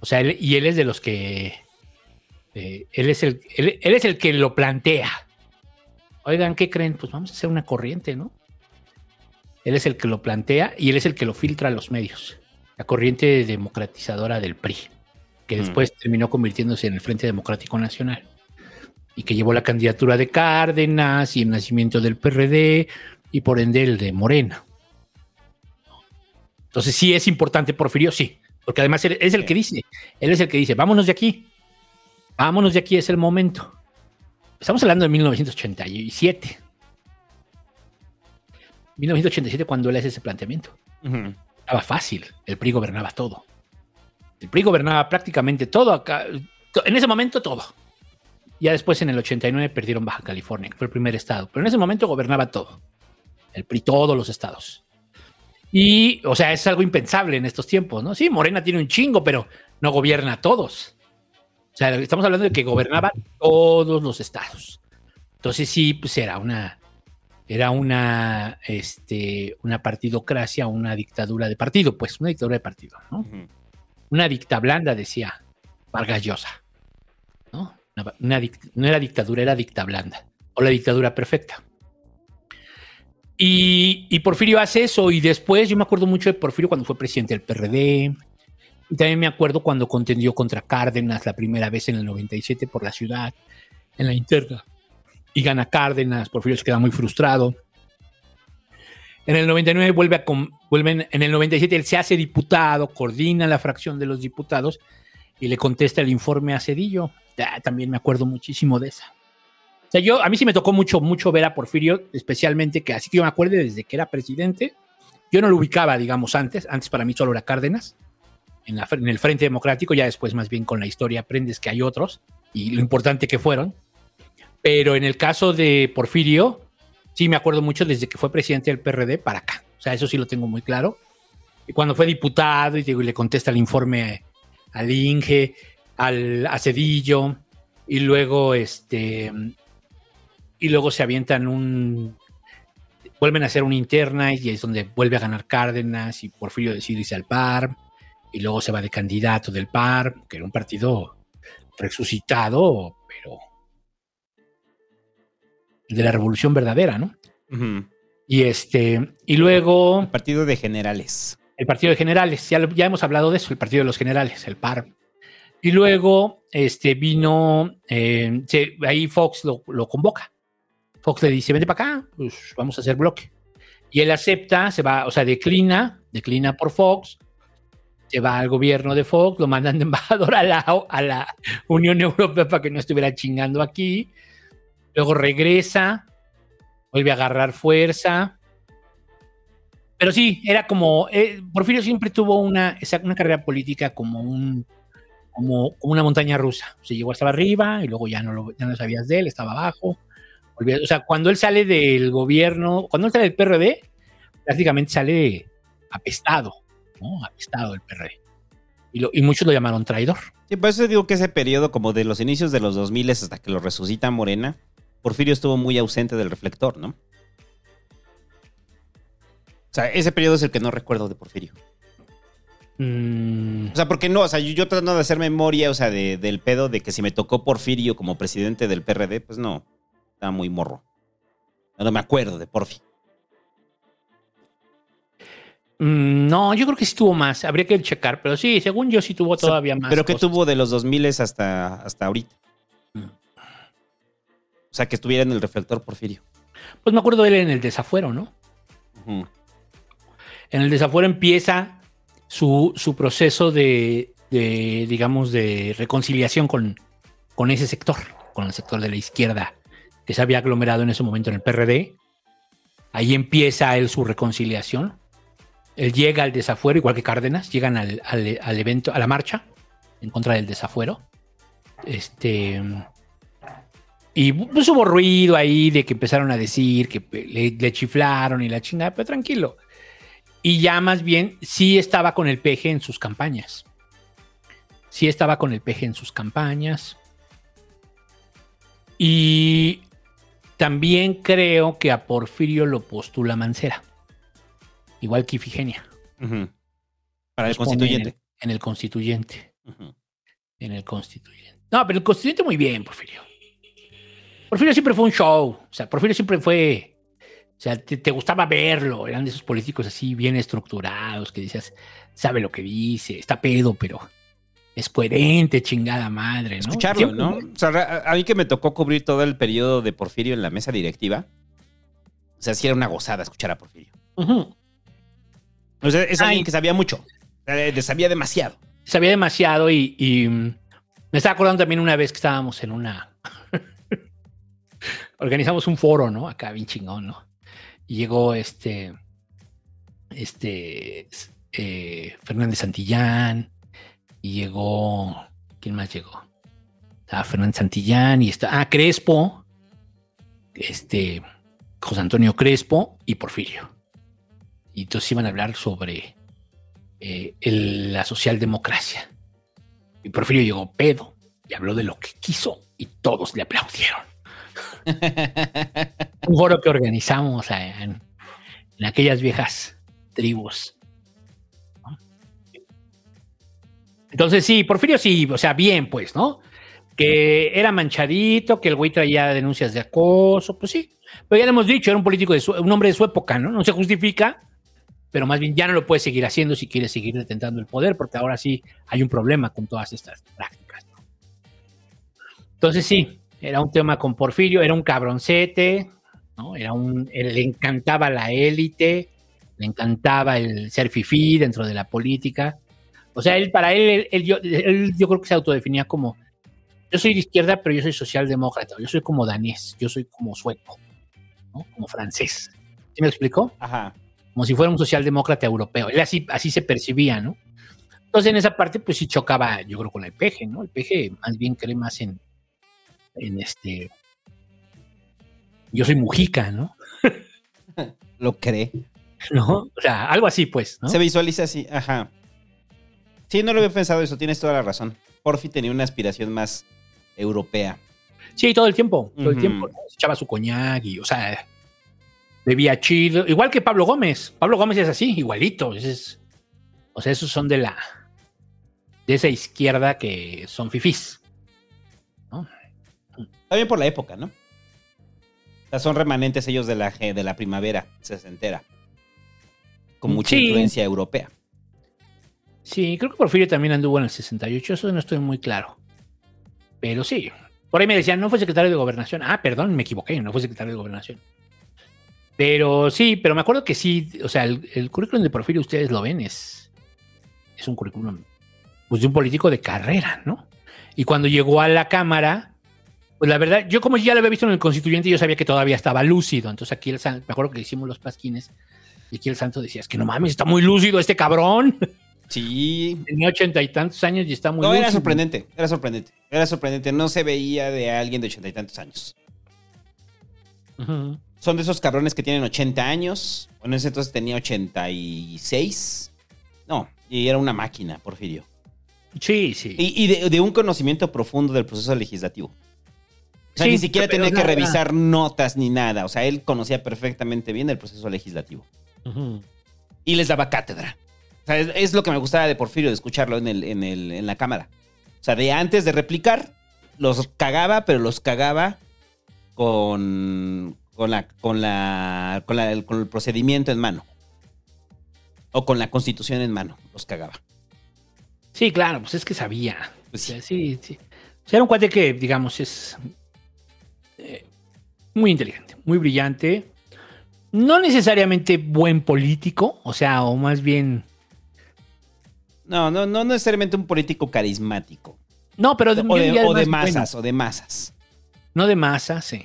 O sea, él- y él es de los que, eh, él, es el, él, él es el que lo plantea. Oigan, ¿qué creen? Pues vamos a hacer una corriente, ¿no? Él es el que lo plantea y él es el que lo filtra a los medios. La corriente democratizadora del PRI, que Mm. después terminó convirtiéndose en el Frente Democrático Nacional y que llevó la candidatura de Cárdenas y el nacimiento del PRD y por ende el de Morena. Entonces sí es importante Porfirio, sí, porque además él es el que dice, él es el que dice, vámonos de aquí, vámonos de aquí, es el momento. Estamos hablando de 1987. 1987 cuando él hace ese planteamiento. Ujú. Estaba fácil, el PRI gobernaba todo. El PRI gobernaba prácticamente todo acá, en ese momento todo. Ya después en el 89 perdieron Baja California, que fue el primer estado, pero en ese momento gobernaba todo. El PRI todos los estados. Y, o sea, es algo impensable en estos tiempos, ¿no? Sí, Morena tiene un chingo, pero no gobierna a todos. O sea, estamos hablando de que gobernaba todos los estados. Entonces sí, pues era una, era una, este, una partidocracia, una dictadura de partido, pues, una dictadura de partido, ¿no? Una dicta blanda, decía Vargas Llosa, ¿no? Una- una no era dictadura, era dicta blanda, o la dictadura perfecta. Y, y Porfirio hace eso, y después yo me acuerdo mucho de Porfirio cuando fue presidente del PRD, también me acuerdo cuando contendió contra Cárdenas la primera vez en el 97 por la ciudad, en la interna, y gana Cárdenas, Porfirio se queda muy frustrado. En el 99 vuelve a vuelven, en el 97 él se hace diputado, coordina la fracción de los diputados y le contesta el informe a Cedillo. También me acuerdo muchísimo de esa. O sea, yo, a mí sí me tocó mucho, mucho ver a Porfirio, especialmente que así que yo me acuerdo desde que era presidente. Yo no lo ubicaba, digamos, antes. Antes para mí solo era Cárdenas, en, la, en el Frente Democrático. Ya después, más bien con la historia, aprendes que hay otros y lo importante que fueron. Pero en el caso de Porfirio, sí me acuerdo mucho desde que fue presidente del PRD para acá. O sea, eso sí lo tengo muy claro. Y cuando fue diputado y digo, y le contesta el informe al Inge, al a Cedillo, y luego este y luego se avientan un vuelven a hacer una interna y es donde vuelve a ganar Cárdenas y Porfirio decide irse al PAR y luego se va de candidato del PAR, que era un partido resucitado, pero de la revolución verdadera, ¿no? Y este, y luego El partido de generales. el partido de generales, ya, ya hemos hablado de eso, el partido de los generales, el PAR. Y luego este, vino, eh, se- ahí Fox lo, lo convoca. Fox le dice, vente para acá, pues vamos a hacer bloque. Y él acepta, se va, o sea, declina, declina por Fox, se va al gobierno de Fox, lo mandan de embajador a la, a la Unión Europea para que no estuviera chingando aquí. Luego regresa, vuelve a agarrar fuerza. Pero sí, era como. eh, Porfirio siempre tuvo una, una carrera política como un. Como, como una montaña rusa. Se llegó hasta arriba y luego ya no, lo, ya no sabías de él, estaba abajo. O sea, cuando él sale del gobierno, cuando él sale del PRD, prácticamente sale apestado, ¿no? Apestado el PRD. Y, lo- y muchos lo llamaron traidor. Sí, por eso digo que ese periodo, como de los inicios de los 2000 hasta que lo resucita Morena, Porfirio estuvo muy ausente del reflector, ¿no? O sea, ese periodo es el que no recuerdo de Porfirio. Mm, O sea, porque no, o sea, yo, yo tratando de hacer memoria, o sea, de- del pedo de que si me tocó Porfirio como presidente del PRD, pues no, estaba muy morro. No me acuerdo de Porfi. Mm, no, yo creo que sí tuvo más. Habría que checar, pero sí, según yo sí tuvo todavía más. Pero cosas. tuvo de los 2000 hasta, hasta ahorita. Mm. O sea, que estuviera en el reflector Porfirio. Pues me acuerdo de él en el desafuero, ¿no? En el desafuero empieza su, su proceso de, de, digamos, de reconciliación con, con ese sector, con el sector de la izquierda que se había aglomerado en ese momento en el PRD. Ahí empieza él su reconciliación. Él llega al desafuero, igual que Cárdenas, llegan al, al- evento, a la marcha en contra del desafuero. Este. Y pues hubo ruido ahí de que empezaron a decir que le, le chiflaron y la chingada, pero tranquilo. Y ya más bien sí estaba con el peje en sus campañas. Sí estaba con el peje en sus campañas. Y también creo que a Porfirio lo postula Mancera. Igual que Ifigenia. Ujú. Para el constituyente. En el, en el constituyente. En el constituyente. No, pero el constituyente muy bien, Porfirio. Porfirio siempre fue un show. O sea, Porfirio siempre fue. O sea, te, te gustaba verlo. Eran de esos políticos así bien estructurados que decías, sabe lo que dice, está pedo, pero es coherente, chingada madre, ¿no? Escucharlo, Siempre- ¿no? O sea, a, mí que me tocó cubrir todo el periodo de Porfirio en la mesa directiva. O sea, sí era una gozada escuchar a Porfirio. Ujú. O sea, es alguien que sabía mucho. Eh, sabía demasiado. Sabía demasiado y, y, me estaba acordando también una vez que estábamos en una. <laughs> Organizamos un foro, ¿no? Acá bien chingón, ¿no? Y llegó este. Este. eh, Fernández Santillán. Y llegó. ¿Quién más llegó? Estaba Fernández Santillán y está. Ah, Crespo. Este. José Antonio Crespo y Porfirio. Y entonces iban a hablar sobre eh, el- la socialdemocracia. Y Porfirio llegó pedo y habló de lo que quiso y todos le aplaudieron. <laughs> Un foro que organizamos en, en aquellas viejas tribus. ¿no? Entonces sí, Porfirio sí, o sea, bien pues, ¿no? Que era manchadito, que el güey traía denuncias de acoso, pues sí. Pero ya le hemos dicho, era un político, de su- un hombre de su época, ¿no? No se justifica, pero más bien ya no lo puede seguir haciendo si quiere seguir detentando el poder, porque ahora sí hay un problema con todas estas prácticas. ¿no? Entonces sí, era un tema con Porfirio, era un cabroncete, ¿no? Era un, él le encantaba la élite, Le encantaba el ser fifí dentro de la política. O sea, él, para él, él, él, yo, él, yo creo que se autodefinía como, yo soy de izquierda, pero yo soy socialdemócrata, yo soy como danés, yo soy como sueco, ¿no? como francés. ¿Sí me explicó? Ajá. Como si fuera un socialdemócrata europeo. Él así, así se percibía, ¿no? Entonces en esa parte, pues sí chocaba, yo creo, con el peje, ¿no? El peje más bien cree más en, en este. Yo soy Mujica, ¿no? <laughs> Lo cree. ¿No? O sea, algo así, pues, ¿no? Se visualiza así, ajá. Sí, no lo había pensado eso, tienes toda la razón. Porfi tenía una aspiración más europea. Sí, todo el tiempo, todo el tiempo. ¿no? Se echaba su coñac y, o sea, bebía chido. Igual que Pablo Gómez. Pablo Gómez es así, igualito. es- o sea, esos son de la. de esa izquierda que son fifís. También por la época, ¿no? O sea, son remanentes ellos de la, de la primavera sesentera. Con mucha Sí. influencia europea. Sí, creo que Porfirio también anduvo en el 68, eso no estoy muy claro. Pero sí. Por ahí me decían, no fue secretario de gobernación. Ah, perdón, me equivoqué, no fue secretario de gobernación. Pero sí, pero me acuerdo que sí, o sea, el, el currículum de Porfirio, ustedes lo ven, es, es un currículum pues, de un político de carrera, ¿no? Y cuando llegó a la Cámara, pues la verdad, yo como ya lo había visto en el constituyente, yo sabía que todavía estaba lúcido. Entonces aquí el san- me acuerdo que hicimos los pasquines y aquí el santo decía, es que no mames, está muy lúcido este cabrón. Sí. <laughs> Tenía ochenta y tantos años y está muy No, era lúcido. sorprendente, era sorprendente. Era sorprendente, no se veía de alguien de ochenta y tantos años. Ujú. Son de esos cabrones que tienen 80 años. Bueno, en ese entonces tenía 86. No, y era una máquina, Porfirio. Sí, sí. Y, y de, de un conocimiento profundo del proceso legislativo. O sea, Sí, ni siquiera tenía que revisar notas ni nada. O sea, él conocía perfectamente bien el proceso legislativo. Y les daba cátedra. O sea, es, es lo que me gustaba de Porfirio, de escucharlo en, el, en, el, en la cámara. O sea, de antes de replicar, los cagaba, pero los cagaba con, con, la, con, la, con, la- con el procedimiento en mano. O con la constitución en mano, los cagaba. Sí, claro, pues es que sabía. Pues sí. sí, sí. O sea, era un cuate que, digamos, es eh, muy inteligente, muy brillante. No necesariamente buen político, o sea, o más bien. No, no, no necesariamente un político carismático. No, pero O de, o de masas, bueno. o de masas. No de masa, sí.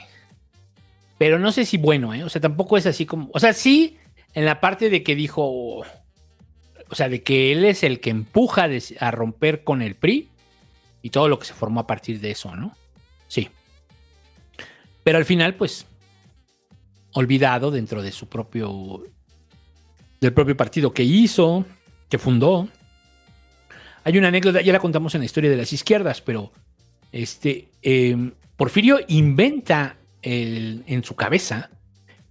Pero no sé si bueno, ¿eh? O sea, tampoco es así como. O sea, sí, en la parte de que dijo. O sea, de que él es el que empuja a romper con el PRI y todo lo que se formó a partir de eso, ¿no? Sí. Pero al final, pues. Olvidado dentro de su propio. Del propio partido que hizo, que fundó. Hay una anécdota, ya la contamos en la historia de las izquierdas, pero este, eh, Porfirio inventa en su cabeza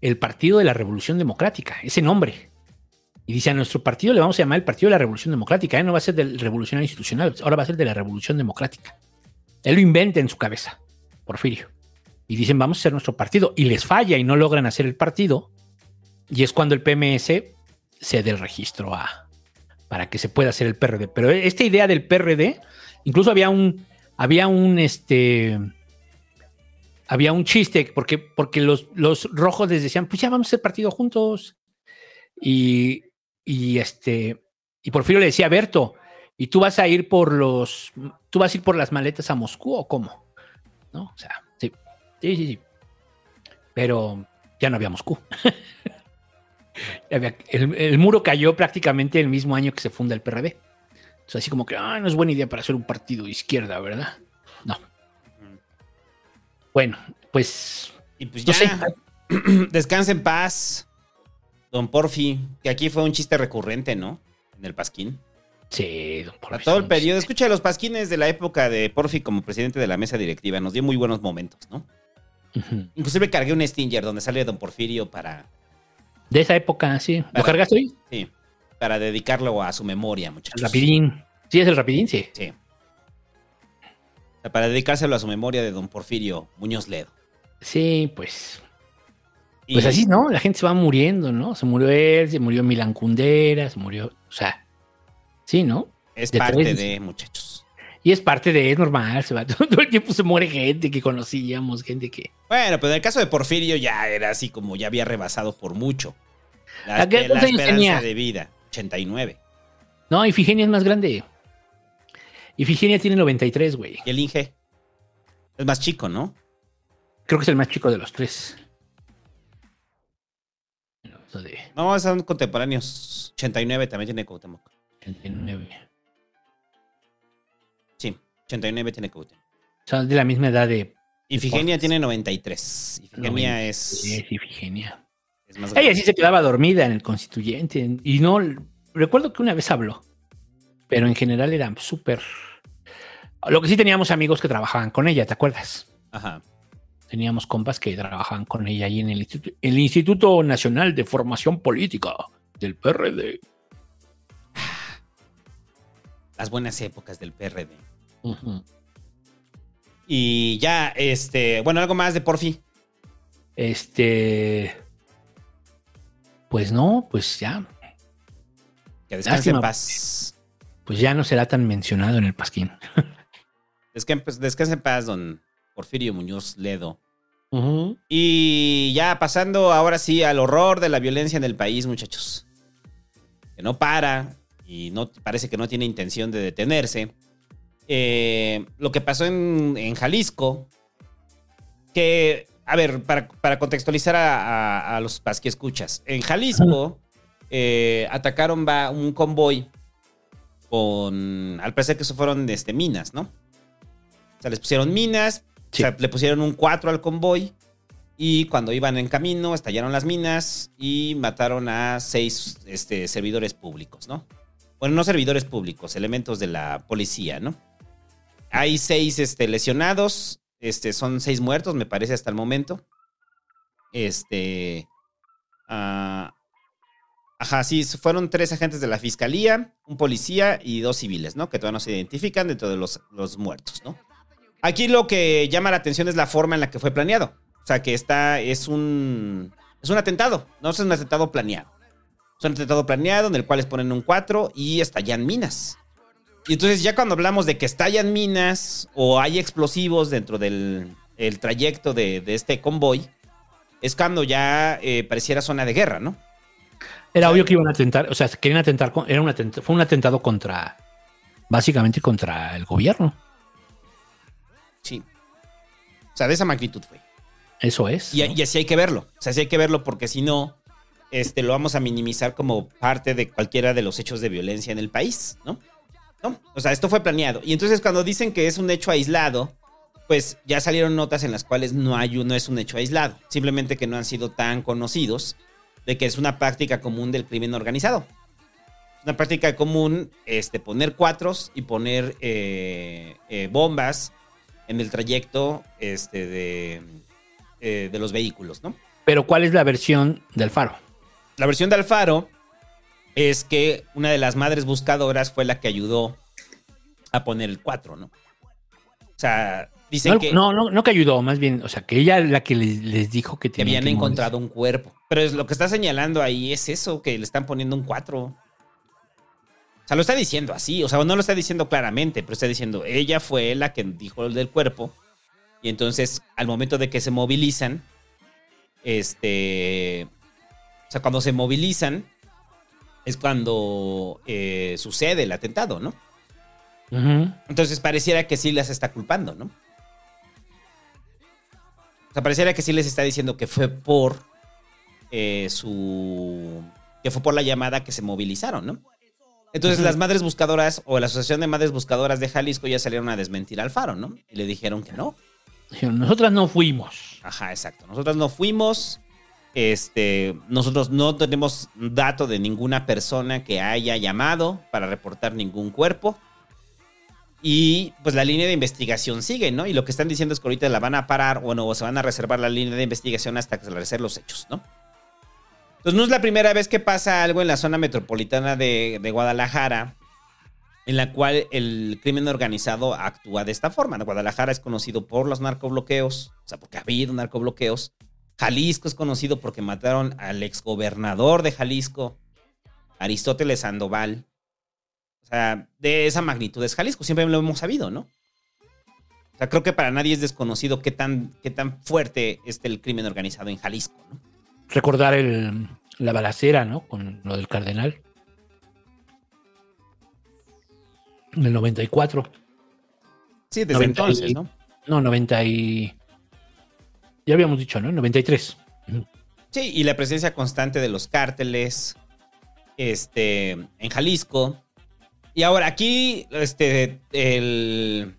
el Partido de la Revolución Democrática, ese nombre. Y dice, a nuestro partido le vamos a llamar el Partido de la Revolución Democrática. ¿eh? No va a ser del Revolucionario Institucional, ahora va a ser de la Revolución Democrática. Él lo inventa en su cabeza, Porfirio. Y dicen, vamos a hacer nuestro partido. Y les falla y no logran hacer el partido. Y es cuando el PMS cede el registro a, para que se pueda hacer el PRD. Pero esta idea del PRD, incluso había un, había un, este, había un chiste, porque, porque los, los rojos les decían, pues ya vamos a hacer partido juntos. Y, y este, y Porfirio le decía a Berto, ¿y tú vas a ir por los, tú vas a ir por las maletas a Moscú o cómo? ¿No? O sea, sí, sí, sí, sí. Pero ya no había Moscú. <laughs> El, el muro cayó prácticamente el mismo año que se funda el. Entonces, así como que, ah, no es buena idea para hacer un partido de izquierda, ¿verdad? No. Bueno, pues. Y pues No ya. sé. <clears throat> Descansa en paz. Don Porfi, que aquí fue un chiste recurrente, ¿no? En el Pasquín. Sí, don A Porfi, todo el periodo. Escucha los Pasquines de la época de Porfi como presidente de la mesa directiva. Nos dio muy buenos momentos, ¿no? Ujú. Inclusive cargué un Stinger donde sale Don Porfirio para, De esa época, sí. ¿Lo cargaste hoy? sí, para dedicarlo a su memoria, El muchachos. rapidín. Sí, es el rapidín, sí. Sí. O sea, para dedicárselo a su memoria de Don Porfirio Muñoz Ledo. Sí, pues. Y- Pues así, ¿no? La gente se va muriendo, ¿no? Se murió él, se murió Milan Kundera, se murió. O sea, sí, ¿no? Es de parte tres- de, muchachos. Y es parte de, es normal, se va. <laughs> Todo el tiempo se muere gente que conocíamos, gente que. Bueno, pero en el caso de Porfirio ya era así como ya había rebasado por mucho. La, ¿A qué- la esperanza tenía? de vida, 89. No, Ifigenia es más grande. Ifigenia tiene 93, güey. Y el Inge es más chico, ¿no? Creo que es el más chico de los tres. Eso de No, son contemporáneos. 89 también tiene Cuauhtémoc. 89. Sí, 89 tiene Cuauhtémoc. Son de la misma edad de. Ifigenia tiene 93. Ifigenia es, Es Ifigenia. es más Ella sí se quedaba dormida en el constituyente. Y no. Recuerdo que una vez habló. Pero en general era súper. Lo que sí teníamos amigos que trabajaban con ella, ¿te acuerdas? Ajá. Teníamos compas que trabajaban con ella ahí en el Instituto, el Instituto Nacional de Formación Política del PRD. <sighs> Las buenas épocas del PRD. Y ya, este, bueno, algo más de Porfi. Este. Pues no, pues ya. Que descanse Lástima. en paz. Pues ya no será tan mencionado en el Pasquín. <laughs> Descanse, descanse en paz, don Porfirio Muñoz Ledo. Y ya pasando ahora sí al horror de la violencia en el país, muchachos. Que no para y no parece que no tiene intención de detenerse. Eh, lo que pasó en, en Jalisco, que, a ver, para, para contextualizar a, a- a los pas que escuchas, en Jalisco eh, atacaron va un convoy con, al parecer que eso fueron este, minas, ¿no? O sea, les pusieron minas, o sea, le pusieron un 4 al convoy y cuando iban en camino estallaron las minas y mataron a seis este, servidores públicos, ¿no? Bueno, no servidores públicos, elementos de la policía, ¿no? Hay seis este, lesionados, este, son seis muertos, me parece, hasta el momento. Este. ah, ajá, sí, fueron tres agentes de la fiscalía, un policía y dos civiles, ¿no? Que todavía no se identifican dentro de los, los muertos, ¿no? Aquí lo que llama la atención es la forma en la que fue planeado. O sea, que está, es un, es un atentado, no es un atentado planeado. Es un atentado planeado en el cual les ponen un 4 y estallan minas. Y entonces ya cuando hablamos de que estallan minas o hay explosivos dentro del el trayecto de, de este convoy, es cuando ya eh, pareciera zona de guerra, ¿no? Era obvio que iban a atentar, o sea, querían atentar, era un atenta- fue un atentado contra, básicamente contra el gobierno. Sí. O sea, de esa magnitud fue. Eso es. Y, y así hay que verlo. O sea, así hay que verlo porque si no, este, lo vamos a minimizar como parte de cualquiera de los hechos de violencia en el país, ¿no? ¿No? O sea, esto fue planeado. Y entonces cuando dicen que es un hecho aislado, pues ya salieron notas en las cuales no, hay, no es un hecho aislado. Simplemente que no han sido tan conocidos de que es una práctica común del crimen organizado. Una práctica común, este, poner cuatros y poner eh, eh, bombas en el trayecto este, de, eh, de los vehículos, ¿no? Pero ¿cuál es la versión del faro? La versión de Alfaro es que una de las madres buscadoras fue la que ayudó a poner el 4, ¿no? O sea, dicen no, que, no, no, no que ayudó, más bien, o sea, que ella la que les, les dijo que que habían que encontrado un cuerpo. Pero es lo que está señalando ahí es eso, que le están poniendo un 4. O sea, lo está diciendo así, o sea, no lo está diciendo claramente, pero está diciendo, ella fue la que dijo el del cuerpo. Y entonces, al momento de que se movilizan, este, o sea, cuando se movilizan, es cuando eh, sucede el atentado, ¿no? Entonces pareciera que sí las está culpando, ¿no? O sea, pareciera que sí les está diciendo que fue por eh, su. que fue por la llamada que se movilizaron, ¿no? Entonces las madres buscadoras o la Asociación de Madres Buscadoras de Jalisco ya salieron a desmentir al faro, ¿no? Y le dijeron que no. Dijeron, nosotras no fuimos. Ajá, exacto. Nosotros no fuimos. Este, nosotros no tenemos dato de ninguna persona que haya llamado para reportar ningún cuerpo. Y pues la línea de investigación sigue, ¿no? Y lo que están diciendo es que ahorita la van a parar, bueno, o se van a reservar la línea de investigación hasta esclarecer los hechos, ¿no? Entonces no es la primera vez que pasa algo en la zona metropolitana de, de Guadalajara en la cual el crimen organizado actúa de esta forma. Guadalajara es conocido por los narcobloqueos, o sea, porque ha habido narcobloqueos. Jalisco es conocido porque mataron al exgobernador de Jalisco, Aristóteles Sandoval. Sea, de esa magnitud es Jalisco, siempre lo hemos sabido, ¿no? O sea, creo que para nadie es desconocido qué tan, qué tan fuerte es el crimen organizado en Jalisco, ¿no? Recordar el, la balacera, ¿no? Con lo del cardenal. En el 94. Sí, desde 90 y- entonces, ¿no? No, 90 y... Ya habíamos dicho, ¿no? 93. Sí, y la presencia constante de los cárteles este, en Jalisco. Y ahora aquí, este, el...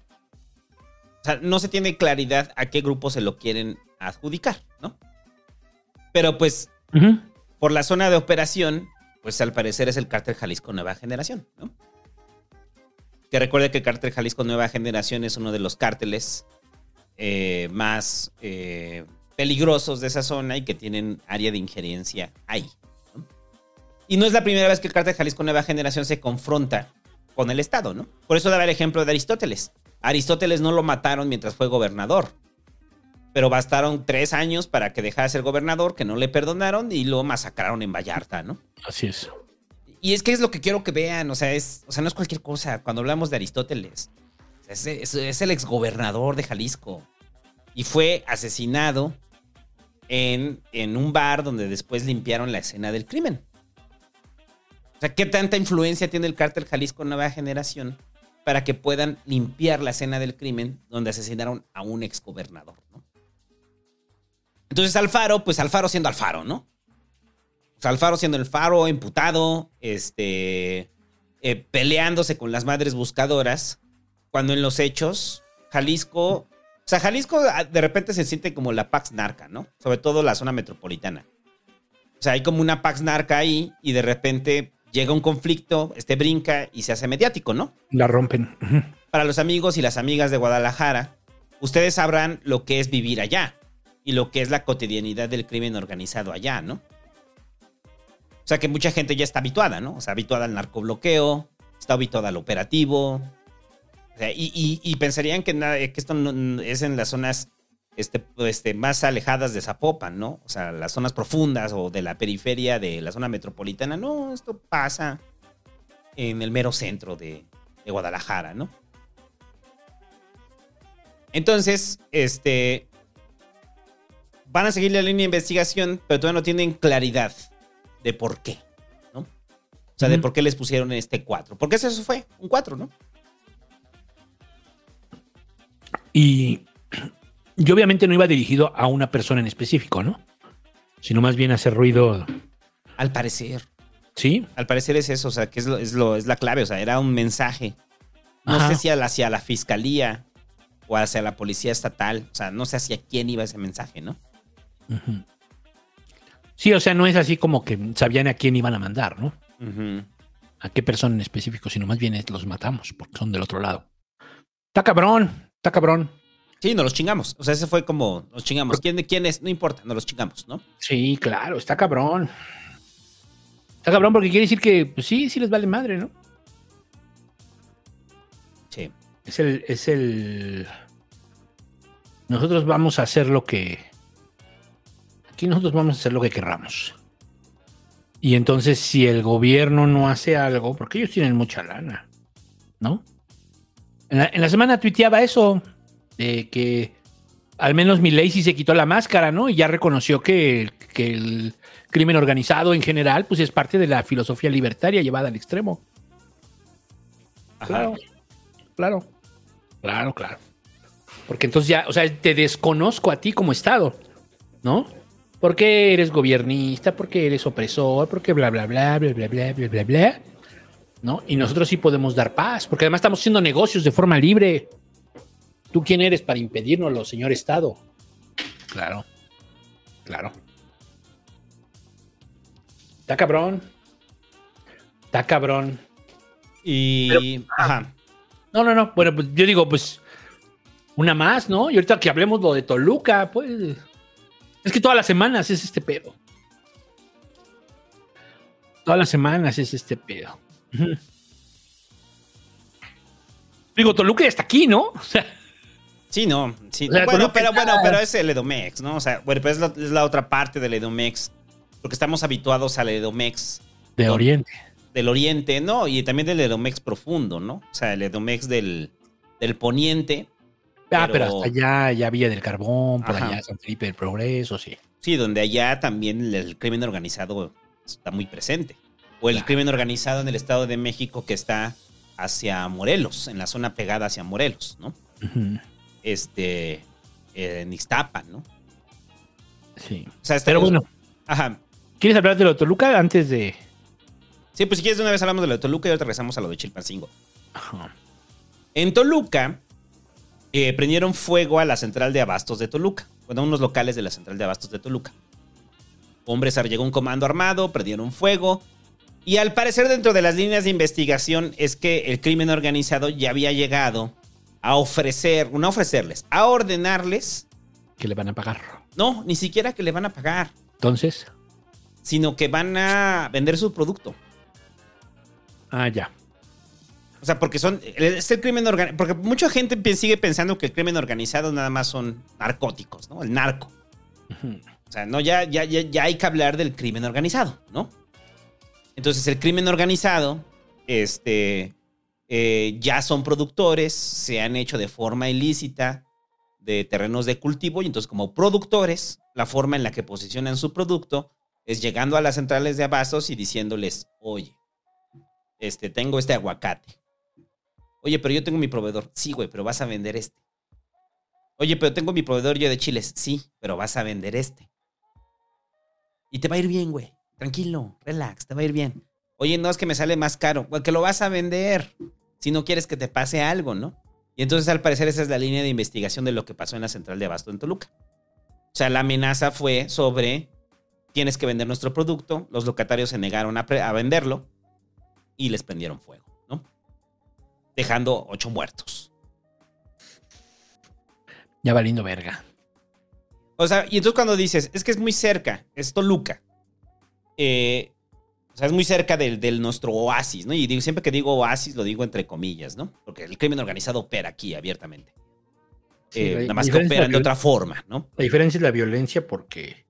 O sea, no se tiene claridad a qué grupo se lo quieren adjudicar, ¿no? Pero pues, por la zona de operación, pues al parecer es el cártel Jalisco Nueva Generación, ¿no? Que recuerde que el cártel Jalisco Nueva Generación es uno de los cárteles eh, más eh, peligrosos de esa zona y que tienen área de injerencia ahí. ¿no? Y no es la primera vez que el cártel Jalisco Nueva Generación se confronta con el Estado, ¿no? Por eso daba el ejemplo de Aristóteles. Aristóteles no lo mataron mientras fue gobernador. Pero bastaron tres años para que dejara de ser gobernador, que no le perdonaron y lo masacraron en Vallarta, ¿no? Así es. Y es que es lo que quiero que vean, o sea, es, o sea, no es cualquier cosa. Cuando hablamos de Aristóteles, es, es- es el exgobernador de Jalisco y fue asesinado en, en un bar donde después limpiaron la escena del crimen. O sea, ¿qué tanta influencia tiene el cártel Jalisco Nueva Generación para que puedan limpiar la escena del crimen donde asesinaron a un exgobernador, ¿no? Entonces Alfaro, pues Alfaro siendo Alfaro, ¿no? Sea, Alfaro siendo el faro, imputado, este, eh, peleándose con las madres buscadoras, cuando en los hechos, Jalisco, o sea, Jalisco ah, de repente se siente como la Pax Narca, ¿no? Sobre todo la zona metropolitana. O sea, hay como una Pax Narca ahí y de repente llega un conflicto, este brinca y se hace mediático, ¿no? La rompen. Para los amigos y las amigas de Guadalajara, ustedes sabrán lo que es vivir allá y lo que es la cotidianidad del crimen organizado allá, ¿no? O sea que mucha gente ya está habituada, ¿no? O sea, habituada al narcobloqueo, está habituada al operativo. O sea, y, y- y pensarían que, nada- que esto no- es en las zonas este, este, más alejadas de Zapopan, ¿no? O sea, las zonas profundas o de la periferia de la zona metropolitana. No, esto pasa en el mero centro de, de Guadalajara, ¿no? Entonces, este. Van a seguir la línea de investigación, pero todavía no tienen claridad de por qué, ¿no? O sea, de por qué les pusieron este 4. Porque eso fue, un 4, ¿no? Y, y obviamente no iba dirigido a una persona en específico, ¿no? Sino más bien a hacer ruido. Al parecer. Sí. Al parecer es eso, o sea, que es, lo, es, lo- es la clave, o sea, era un mensaje. No Ajá. sé si hacia la fiscalía o hacia la policía estatal, o sea, no sé hacia quién iba ese mensaje, ¿no? Sí, o sea, no es así como que sabían a quién iban a mandar, ¿no? A qué persona en específico, sino más bien es los matamos porque son del otro lado. Está cabrón, está cabrón. Sí, nos los chingamos. O sea, ese fue como, nos chingamos. ¿Quién, quién es? No importa, nos los chingamos, ¿no? Sí, claro, está cabrón. Está cabrón porque quiere decir que, pues sí, sí les vale madre, ¿no? Sí. Es el, es el. Nosotros vamos a hacer lo que. Aquí nosotros vamos a hacer lo que querramos. Y entonces, si el gobierno no hace algo, porque ellos tienen mucha lana, ¿no? En la, en la semana tuiteaba eso, de que al menos Milei sí se quitó la máscara, ¿no? Y ya reconoció que, que el crimen organizado en general, pues es parte de la filosofía libertaria llevada al extremo. Claro, claro, claro, claro. Porque entonces ya, o sea, te desconozco a ti como Estado, ¿no? Porque eres gobiernista, porque eres opresor, porque bla, bla, bla, bla, bla, bla, bla, bla, bla, ¿no? Y nosotros sí podemos dar paz, porque además estamos haciendo negocios de forma libre. ¿Tú quién eres para impedírnoslo, señor Estado? Claro, claro. Está cabrón. Está cabrón. Y. ajá. No, no, no. Bueno, pues yo digo, pues una más, ¿no? Y ahorita que hablemos lo de Toluca, pues. Es que todas las semanas es este pedo. Todas las semanas es este pedo. <laughs> Digo, Toluca ya está aquí, ¿no? <laughs> O sea, Sí, no. Sí. O sea, bueno, pero bueno, pero es el Edomex, ¿no? O sea, bueno, pero es la, es la otra parte del Edomex. Porque estamos habituados al Edomex de No. Oriente. del Oriente, ¿no? Y también del Edomex profundo, ¿no? O sea, el Edomex del, del Poniente. Ah, pero, pero- hasta allá, ya Villa del Carbón, por Ajá. allá San Felipe del Progreso, sí. Sí, donde allá también el crimen organizado está muy presente. O el crimen organizado en el Estado de México que está hacia Morelos, en la zona pegada hacia Morelos, ¿no? Ujú. Este, en Ixtapa, ¿no? Sí. O sea, está- Pero bueno, Ajá. ¿quieres hablar de lo de Toluca antes de. Sí, pues si quieres de una vez hablamos de lo de Toluca y ahora regresamos a lo de Chilpancingo. Ajá. En Toluca, eh, prendieron fuego a la central de abastos de Toluca. Bueno, a unos locales de la central de abastos de Toluca. Hombres llegó un comando armado, prendieron fuego. Y al parecer, dentro de las líneas de investigación, es que el crimen organizado ya había llegado a ofrecer, no a ofrecerles, a ordenarles. Que le van a pagar. No, ni siquiera que le van a pagar, Entonces. sino que van a vender su producto. Ah, ya. O sea, porque son. Es el crimen organizado. Porque mucha gente sigue pensando que el crimen organizado nada más son narcóticos, ¿no? El narco. O sea, no, ya, ya, ya, ya hay que hablar del crimen organizado, ¿no? Entonces, el crimen organizado, este. Eh, ya son productores, se han hecho de forma ilícita de terrenos de cultivo, y entonces, como productores, la forma en la que posicionan su producto es llegando a las centrales de abastos y diciéndoles, oye, este, tengo este aguacate. Oye, pero yo tengo mi proveedor. Sí, güey, pero vas a vender este. Oye, pero tengo mi proveedor yo de chiles. Sí, pero vas a vender este. Y te va a ir bien, güey. Tranquilo, relax, te va a ir bien. Oye, no es que me sale más caro. Güey, que lo vas a vender. Si no quieres que te pase algo, ¿no? Y entonces, al parecer, esa es la línea de investigación de lo que pasó en la central de abasto en Toluca. O sea, la amenaza fue sobre tienes que vender nuestro producto. Los locatarios se negaron a, venderlo y les prendieron fuego, ¿no? Dejando ocho muertos. Ya valiendo verga. O sea, y entonces cuando dices, es que es muy cerca, es Toluca. Eh, o sea, es muy cerca del, del nuestro oasis, ¿no? Y digo, siempre que digo oasis, lo digo entre comillas, ¿no? Porque el crimen organizado opera aquí abiertamente. Sí, Eh, nada más que operan de otra forma, ¿no? La diferencia es la violencia porque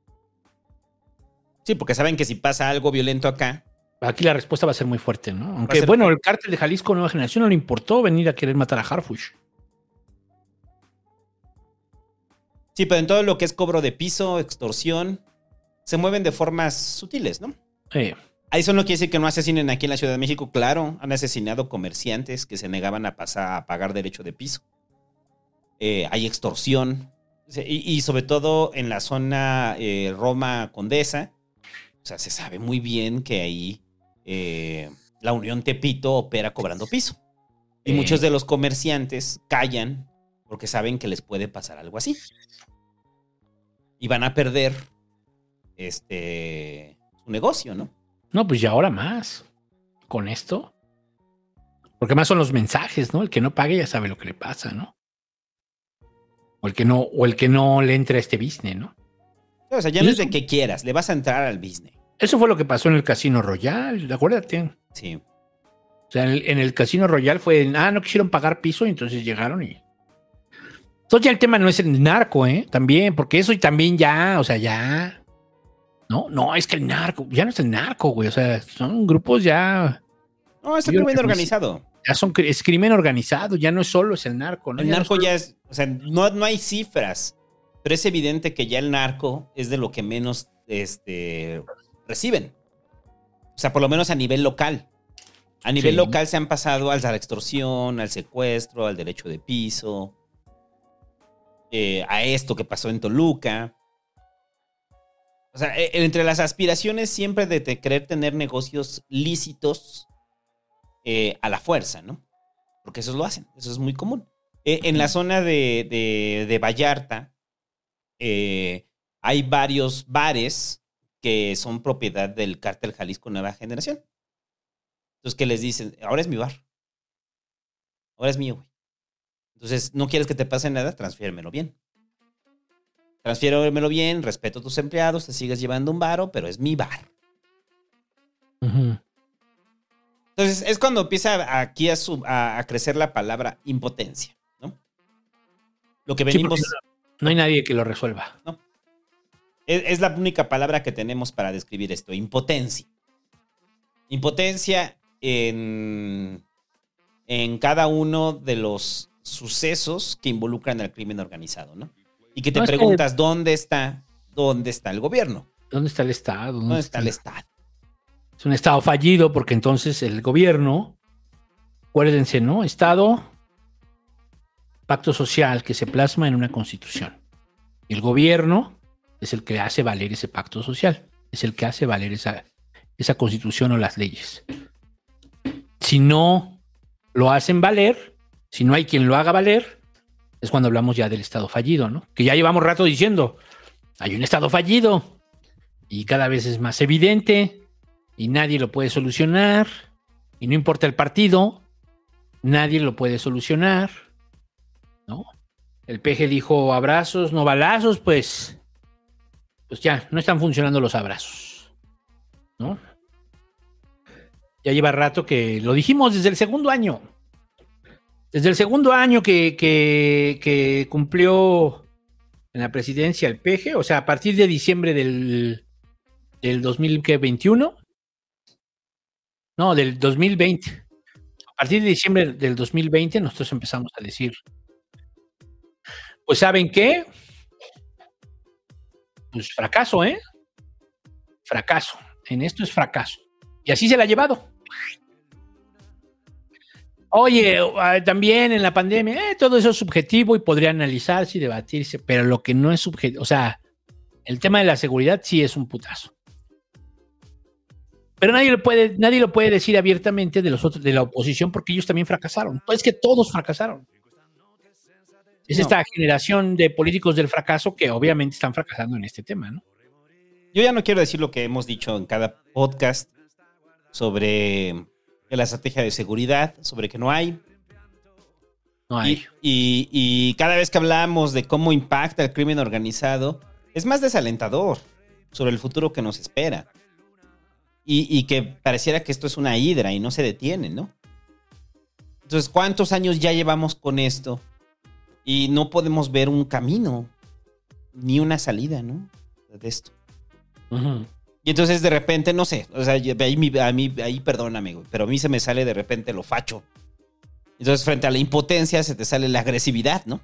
Sí, porque saben que si pasa algo violento acá, aquí la respuesta va a ser muy fuerte, ¿no? Aunque, ser- bueno, el cártel de Jalisco Nueva Generación no le importó venir a querer matar a Harfush. sí, pero en todo lo que es cobro de piso, extorsión, se mueven de formas sutiles, ¿no? Eh, Ahí eso no quiere decir que no asesinen aquí en la Ciudad de México. Claro, han asesinado comerciantes que se negaban a pasar a pagar derecho de piso. Eh, hay extorsión. Y, y sobre todo en la zona eh, Roma Condesa. O sea, se sabe muy bien que ahí eh, la Unión Tepito opera cobrando piso. Y muchos de los comerciantes callan porque saben que les puede pasar algo así. Y van a perder este su negocio, ¿no? No, pues ya ahora más. Con esto. Porque más son los mensajes, ¿no? El que no pague ya sabe lo que le pasa, ¿no? O el que no, o el que no le entra a este business, ¿no? O sea, ya no es de que quieras, le vas a entrar al business. Eso fue lo que pasó en el Casino Royal, acuérdate. Sí. O sea, en el, en el Casino Royal fue, ah, no quisieron pagar piso y entonces llegaron y... Entonces ya el tema no es el narco, ¿eh? También, porque eso y también ya, o sea, ya... No, no, es que el narco, ya no es el narco, güey, o sea, son grupos ya... No, es el crimen organizado. Ya son, es crimen organizado, ya no es solo es el narco, ¿no? El Ya no narco ya es, o sea, no, no hay cifras, pero es evidente que ya el narco es de lo que menos este, reciben. O sea, por lo menos a nivel local. A nivel Sí. local se han pasado a la extorsión, al secuestro, al derecho de piso, eh, a esto que pasó en Toluca. O sea, e- entre las aspiraciones siempre de querer tener negocios lícitos eh, a la fuerza, ¿no? Porque eso lo hacen, eso es muy común. Eh, en la zona de, de- de Vallarta eh, hay varios bares que son propiedad del cártel Jalisco Nueva Generación. Entonces, ¿qué les dicen? Ahora es mi bar. Ahora es mío, güey. Entonces, ¿no quieres que te pase nada? Transfiérmelo bien. Transfiérmelo bien, respeto a tus empleados, te sigues llevando un varo, pero es mi bar. Entonces, es cuando empieza aquí a, su- a- a crecer la palabra impotencia, ¿no? Lo que venimos... no hay nadie que lo resuelva. Es, es la única palabra que tenemos para describir esto, impotencia. Impotencia en, en cada uno de los sucesos que involucran al crimen organizado, ¿no? Y que te No, es que- preguntas, ¿dónde está, dónde está el gobierno? ¿Dónde está el Estado? ¿Dónde está el Estado? Es un Estado fallido porque entonces el gobierno, acuérdense, ¿no? Estado, pacto social que se plasma en una constitución. El gobierno es el que hace valer ese pacto social, es el que hace valer esa, esa constitución o las leyes. Si no lo hacen valer, si no hay quien lo haga valer, es cuando hablamos ya del Estado fallido, ¿no? Que ya llevamos rato diciendo, hay un Estado fallido y cada vez es más evidente y nadie lo puede solucionar y no importa el partido, nadie lo puede solucionar, ¿no? El PG dijo abrazos, no balazos, pues, pues ya, no están funcionando los abrazos, ¿no? Ya lleva rato que lo dijimos desde el segundo año. Desde el segundo año que, cumplió en la presidencia el PG, o sea, a partir de diciembre del, del 2021, no, del 2020. A partir de diciembre del 2020 nosotros empezamos a decir, pues ¿saben qué? Pues fracaso, ¿eh? Fracaso. En esto es fracaso. Y así se la ha llevado. Oye, ah, también en la pandemia, eh, todo eso es subjetivo y podría analizarse y debatirse, pero lo que no es subjetivo, o sea, el tema de la seguridad sí es un putazo. Pero nadie lo puede, nadie lo puede decir abiertamente de los otros, de la oposición, porque ellos también fracasaron. Pues es que todos fracasaron. Es No. esta generación de políticos del fracaso que obviamente están fracasando en este tema, ¿no? Yo ya no quiero decir lo que hemos dicho en cada podcast sobre la estrategia de seguridad, sobre que no hay. No hay. Y, y cada vez que hablamos de cómo impacta el crimen organizado, es más desalentador sobre el futuro que nos espera. Y, y que pareciera que esto es una hidra y no se detiene, ¿no? Entonces, ¿cuántos años ya llevamos con esto? Y no podemos ver un camino, ni una salida, ¿no? De esto. Ujú. Y entonces de repente, no sé, o sea, a mí, ahí perdóname, güey, pero a mí se me sale de repente lo facho. Entonces frente a la impotencia se te sale la agresividad, ¿no?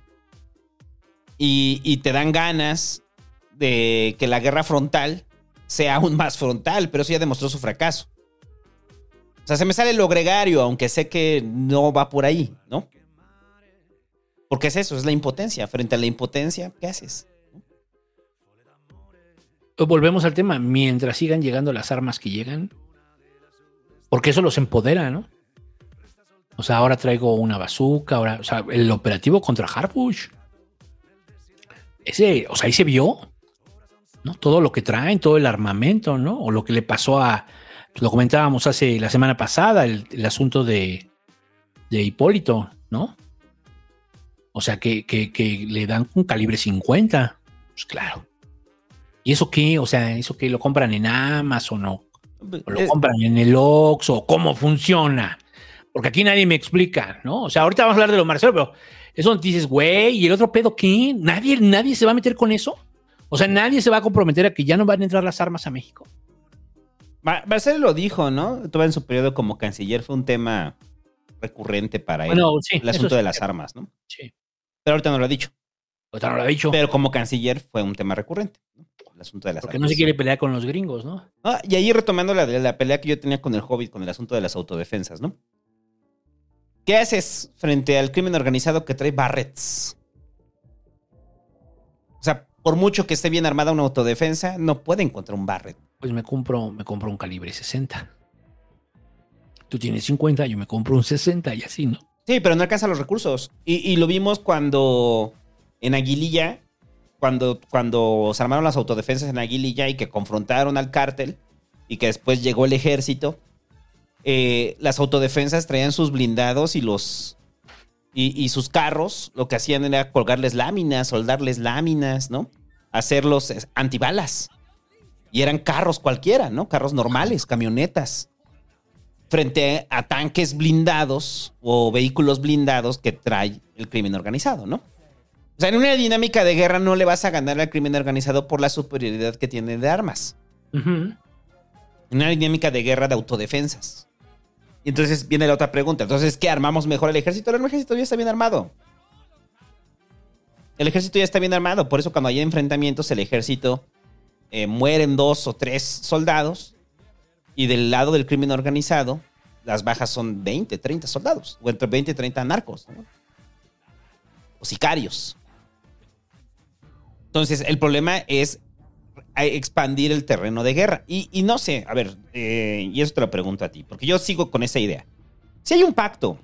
Y, y te dan ganas de que la guerra frontal sea aún más frontal, pero eso ya demostró su fracaso. O sea, se me sale lo gregario, aunque sé que no va por ahí, ¿no? Porque es eso, es la impotencia. Frente a la impotencia, ¿qué haces? Volvemos al tema, mientras sigan llegando las armas que llegan, porque eso los empodera, ¿no? O sea, ahora traigo una bazooka, ahora, o sea, el operativo contra Harbush. Ese, o sea, ahí se vio, ¿no? Todo lo que traen, todo el armamento, ¿no? O lo que le pasó a, lo comentábamos hace la semana pasada, el, asunto de, de Hipólito, ¿no? O sea, que, que, que le dan un calibre 50. Pues claro. ¿Y eso qué? O sea, ¿eso qué? ¿Lo compran en Amazon o, o lo Eh, compran en el Oxxo? ¿Cómo funciona? Porque aquí nadie me explica, ¿no? O sea, ahorita vamos a hablar de lo Marcelo, pero eso dices, güey, ¿y el otro pedo qué? ¿Nadie, ¿Nadie se va a meter con eso? O sea, nadie se va a comprometer a que ya no van a entrar las armas a México. Ma- Marcelo lo dijo, ¿no? Todavía en su periodo como canciller fue un tema recurrente para él. Bueno, sí, el asunto sí. de las armas, ¿no? Sí. Pero ahorita no lo ha dicho. Ahorita no lo ha dicho. Pero como canciller fue un tema recurrente. ¿no? El asunto de las Porque no se quiere pelear con los gringos, ¿no? Ah, y ahí retomando la, la pelea que yo tenía con el Hobbit, con el asunto de las autodefensas, ¿no? ¿Qué haces frente al crimen organizado que trae barrets? O sea, por mucho que esté bien armada una autodefensa, no puede encontrar un barret. Pues me compro, me compro un calibre 60. Tú tienes 50, yo me compro un 60 y así, ¿no? Sí, pero no alcanza los recursos. Y, y lo vimos cuando en Aguililla, cuando, cuando se armaron las autodefensas en Aguililla y que confrontaron al cártel y que después llegó el ejército, eh, las autodefensas traían sus blindados y los y, sus carros, lo que hacían era colgarles láminas, soldarles láminas, ¿no? Hacerlos antibalas. Y eran carros cualquiera, ¿no? Carros normales, camionetas frente a tanques blindados o vehículos blindados que trae el crimen organizado, ¿no? O sea, en una dinámica de guerra no le vas a ganar al crimen organizado por la superioridad que tiene de armas. En una dinámica de guerra de autodefensas. Y entonces viene la otra pregunta. Entonces, ¿qué armamos mejor el ejército? El ejército ya está bien armado. El ejército ya está bien armado. Por eso cuando hay enfrentamientos, el ejército eh, mueren dos o tres soldados Y del lado del crimen organizado, las bajas son 20, 30 soldados, o entre 20 y 30 narcos, ¿no? o sicarios. Entonces, el problema es expandir el terreno de guerra. Y, y no sé, a ver, eh, y eso te lo pregunto a ti, porque yo sigo con esa idea. Si hay un pacto,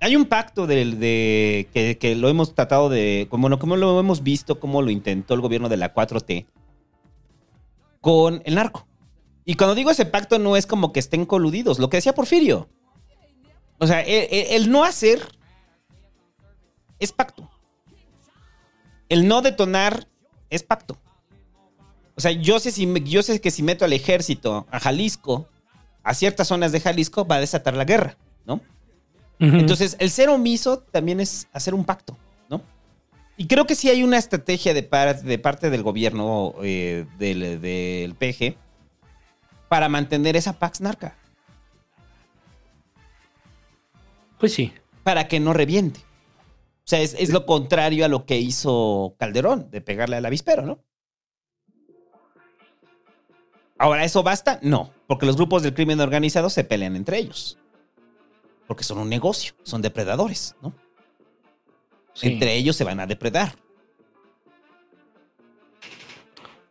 hay un pacto de, de que, lo hemos tratado de, como, como lo hemos visto, como lo intentó el gobierno de la 4T con el narco. Y cuando digo ese pacto no es como que estén coludidos, lo que decía Porfirio. O sea, el no hacer es pacto. El no detonar es pacto. O sea, yo sé, si, yo sé que si meto al ejército a Jalisco, a ciertas zonas de Jalisco, va a desatar la guerra, ¿no? Entonces, el ser omiso también es hacer un pacto, ¿no? Y creo que sí hay una estrategia de, de parte del gobierno eh, del, del PG para mantener esa Pax Narca. Pues sí. Para que no reviente. O sea, es, es, lo contrario a lo que hizo Calderón, de pegarle al avispero, ¿no? Ahora, ¿eso basta? No, porque los grupos del crimen organizado se pelean entre ellos. Porque son un negocio, son depredadores, ¿no? Sí. Entre ellos se van a depredar.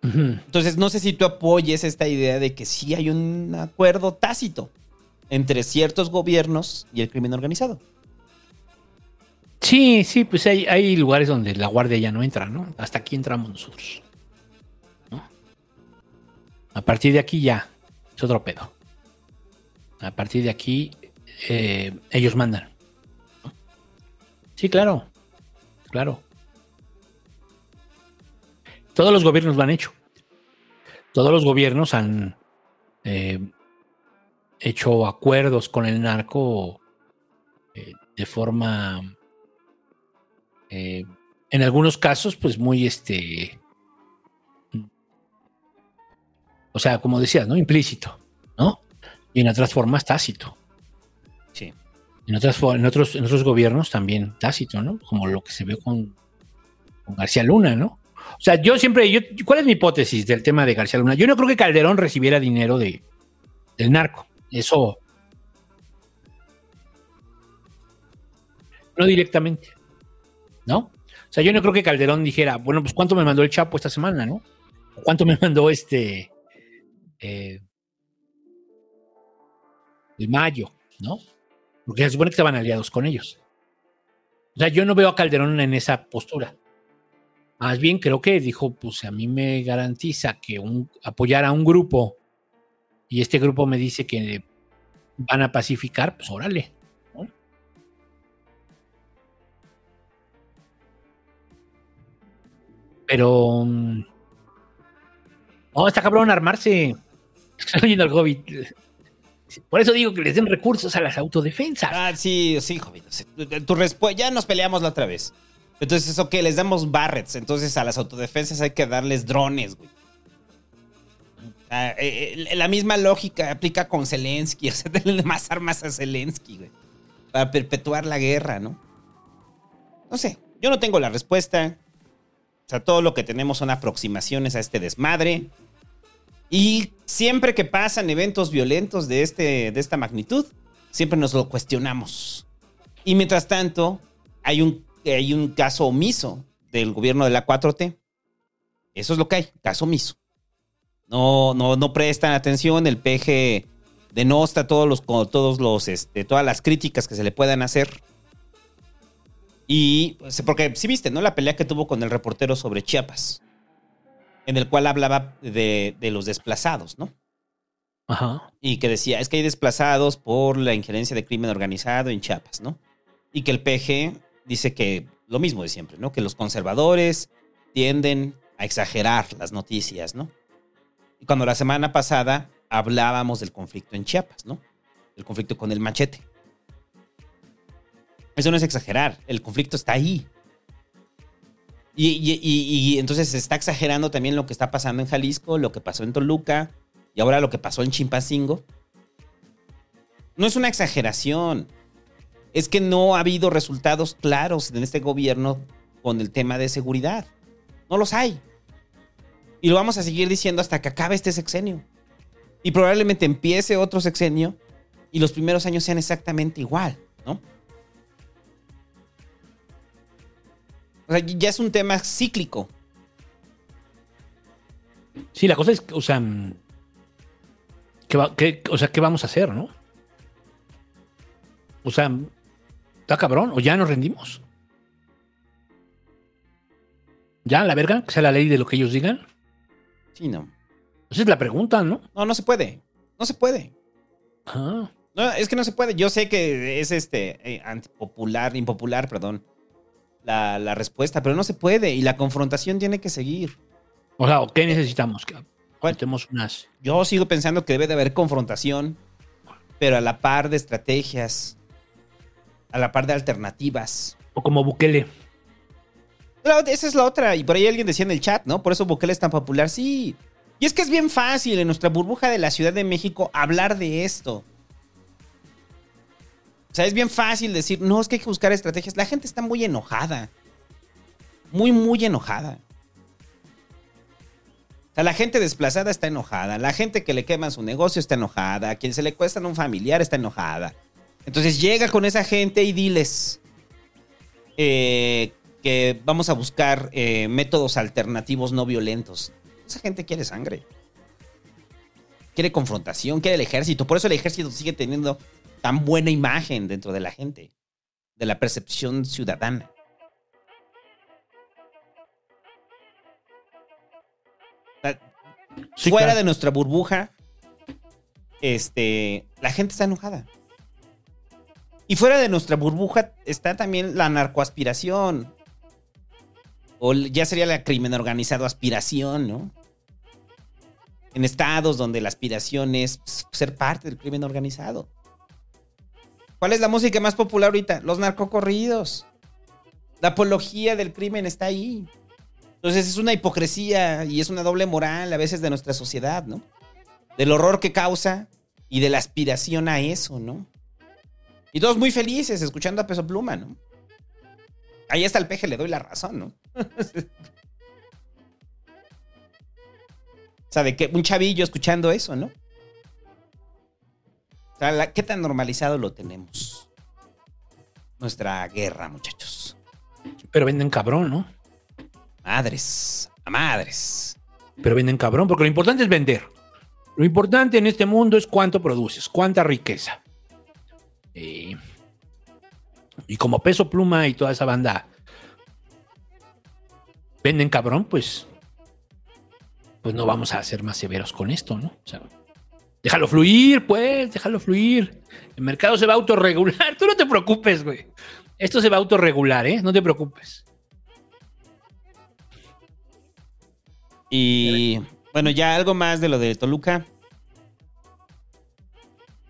Entonces, no sé si tú apoyes esta idea de que sí hay un acuerdo tácito entre ciertos gobiernos y el crimen organizado. Sí, sí, pues hay, hay lugares donde la guardia ya no entra, ¿no? Hasta aquí entramos nosotros. ¿no? A partir de aquí ya es otro pedo. A partir de aquí eh, ellos mandan. Sí, claro. Claro. Todos los gobiernos lo han hecho. Todos los gobiernos han eh, hecho acuerdos con el narco eh, de forma, eh, en algunos casos, pues muy este, o sea, como decías, ¿no? Implícito, ¿no? Y en otras formas tácito. Sí. En, otras, en, otros, en otros gobiernos también tácito, ¿no? Como lo que se ve con, con García Luna, ¿no? O sea, yo siempre, yo, ¿cuál es mi hipótesis del tema de García Luna? Yo no creo que Calderón recibiera dinero de, del narco. Eso. No directamente. ¿No? O sea, yo no creo que Calderón dijera, bueno, pues cuánto me mandó el Chapo esta semana, ¿no? ¿Cuánto me mandó este. Eh, el Mayo, ¿no? Porque se supone que estaban aliados con ellos. O sea, yo no veo a Calderón en esa postura. Más bien creo que dijo, pues a mí me garantiza que apoyar a un grupo y este grupo me dice que van a pacificar, pues órale. Pero... No, está cabrón armarse. <laughs> Estoy oyendo al Hobbit. Por eso digo que les den recursos a las autodefensas. Ah, sí, sí, Hobbit. Tu ya nos peleamos la otra vez. Entonces, ¿eso qué? Les damos barrets. Entonces, a las autodefensas hay que darles drones, güey. Ah, eh, eh, la misma lógica aplica con Zelensky. <laughs> O sea, denle más armas a Zelensky, güey. Para perpetuar la guerra, ¿no? No sé. Yo no tengo la respuesta. O sea, todo lo que tenemos son aproximaciones a este desmadre. Y siempre que pasan eventos violentos de, este, de esta magnitud, siempre nos lo cuestionamos. Y mientras tanto, hay un hay un caso omiso del gobierno de la 4T. Eso es lo que hay, caso omiso. No, no, no prestan atención, el PG denosta todos los, todos los, este, todas las críticas que se le puedan hacer. Y, pues, porque si viste, ¿no? La pelea que tuvo con el reportero sobre Chiapas, en el cual hablaba de, de los desplazados, ¿no? Ajá. Y que decía, es que hay desplazados por la injerencia de crimen organizado en Chiapas, ¿no? Y que el PG dice que lo mismo de siempre, ¿no? Que los conservadores tienden a exagerar las noticias, ¿no? Y cuando la semana pasada hablábamos del conflicto en Chiapas, ¿no? El conflicto con el machete. Eso no es exagerar, el conflicto está ahí. Y, entonces se está exagerando también lo que está pasando en Jalisco, lo que pasó en Toluca y ahora lo que pasó en Chimpacingo. No es una exageración es que no ha habido resultados claros en este gobierno con el tema de seguridad. No los hay. Y lo vamos a seguir diciendo hasta que acabe este sexenio. Y probablemente empiece otro sexenio y los primeros años sean exactamente igual, ¿no? O sea, ya es un tema cíclico. Sí, la cosa es, o sea, ¿qué, va- qué- o sea, ¿qué vamos a hacer, no? O sea, está cabrón, o ya nos rendimos. Ya, la verga, que sea la ley de lo que ellos digan. Sí, no. Esa es la pregunta, ¿no? No, no se puede. No se puede. Ah, No, es que no se puede. Yo sé que es este eh, antipopular, impopular, perdón, la, la respuesta, pero no se puede. Y la confrontación tiene que seguir. o sea, ¿qué necesitamos? Que tenemos unas. Yo sigo pensando que debe de haber confrontación, pero a la par de estrategias, a la par de alternativas. O como Bukele. Esa es la otra. Y por ahí alguien decía en el chat, ¿no? Por eso Bukele es tan popular. Sí. Y es que es bien fácil en nuestra burbuja de la Ciudad de México hablar de esto. O sea, es bien fácil decir, no, es que hay que buscar estrategias. La gente está muy enojada. Muy, muy enojada. O sea, la gente desplazada está enojada. La gente que le quema su negocio está enojada. A quien se le cuesta un familiar está enojada. Entonces llega con esa gente y diles eh, que vamos a buscar eh, métodos alternativos no violentos. Esa gente quiere sangre. Quiere confrontación, quiere el ejército. Por eso el ejército sigue teniendo tan buena imagen dentro de la gente. De la percepción ciudadana. Sí, fuera claro. de nuestra burbuja, este, la gente está enojada. Y fuera de nuestra burbuja está también la narcoaspiración. O ya sería la crimen organizado aspiración, ¿no? En estados donde la aspiración es ser parte del crimen organizado. ¿Cuál es la música más popular ahorita? Los narcocorridos. La apología del crimen está ahí. Entonces es una hipocresía y es una doble moral a veces de nuestra sociedad, ¿no? Del horror que causa y de la aspiración a eso, ¿no? Y todos muy felices escuchando a Peso Pluma, ¿no? Ahí está el peje, le doy la razón, ¿no? <laughs> o sea, de que un chavillo escuchando eso, ¿no? O sea, la- ¿qué tan normalizado lo tenemos? Nuestra guerra, muchachos. Pero venden cabrón, ¿no? Madres, a madres. Pero venden cabrón, porque lo importante es vender. Lo importante en este mundo es cuánto produces, cuánta riqueza. Y, y como peso pluma y toda esa banda venden cabrón, pues, pues no vamos a ser más severos con esto, ¿no? O sea, déjalo fluir, pues, déjalo fluir. El mercado se va a autorregular. <laughs> Tú no te preocupes, güey. Esto se va a autorregular, ¿eh? No te preocupes. Y bueno, ya algo más de lo de Toluca.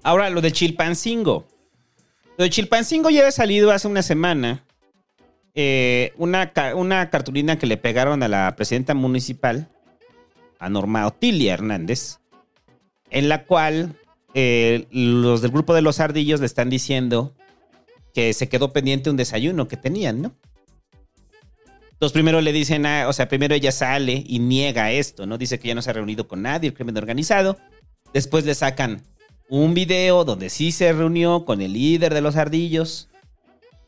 Ahora, lo de Chilpancingo. Lo de Chilpancingo ya había salido hace una semana. eh, una, una cartulina que le pegaron a la presidenta municipal, a Norma Otilia Hernández, en la cual eh, los del grupo de los ardillos le están diciendo que se quedó pendiente un desayuno que tenían, ¿no? Entonces primero le dicen, ah, o sea, primero ella sale y niega esto, ¿no? Dice que ya no se ha reunido con nadie, el crimen organizado. Después le sacan un video donde sí se reunió con el líder de los ardillos.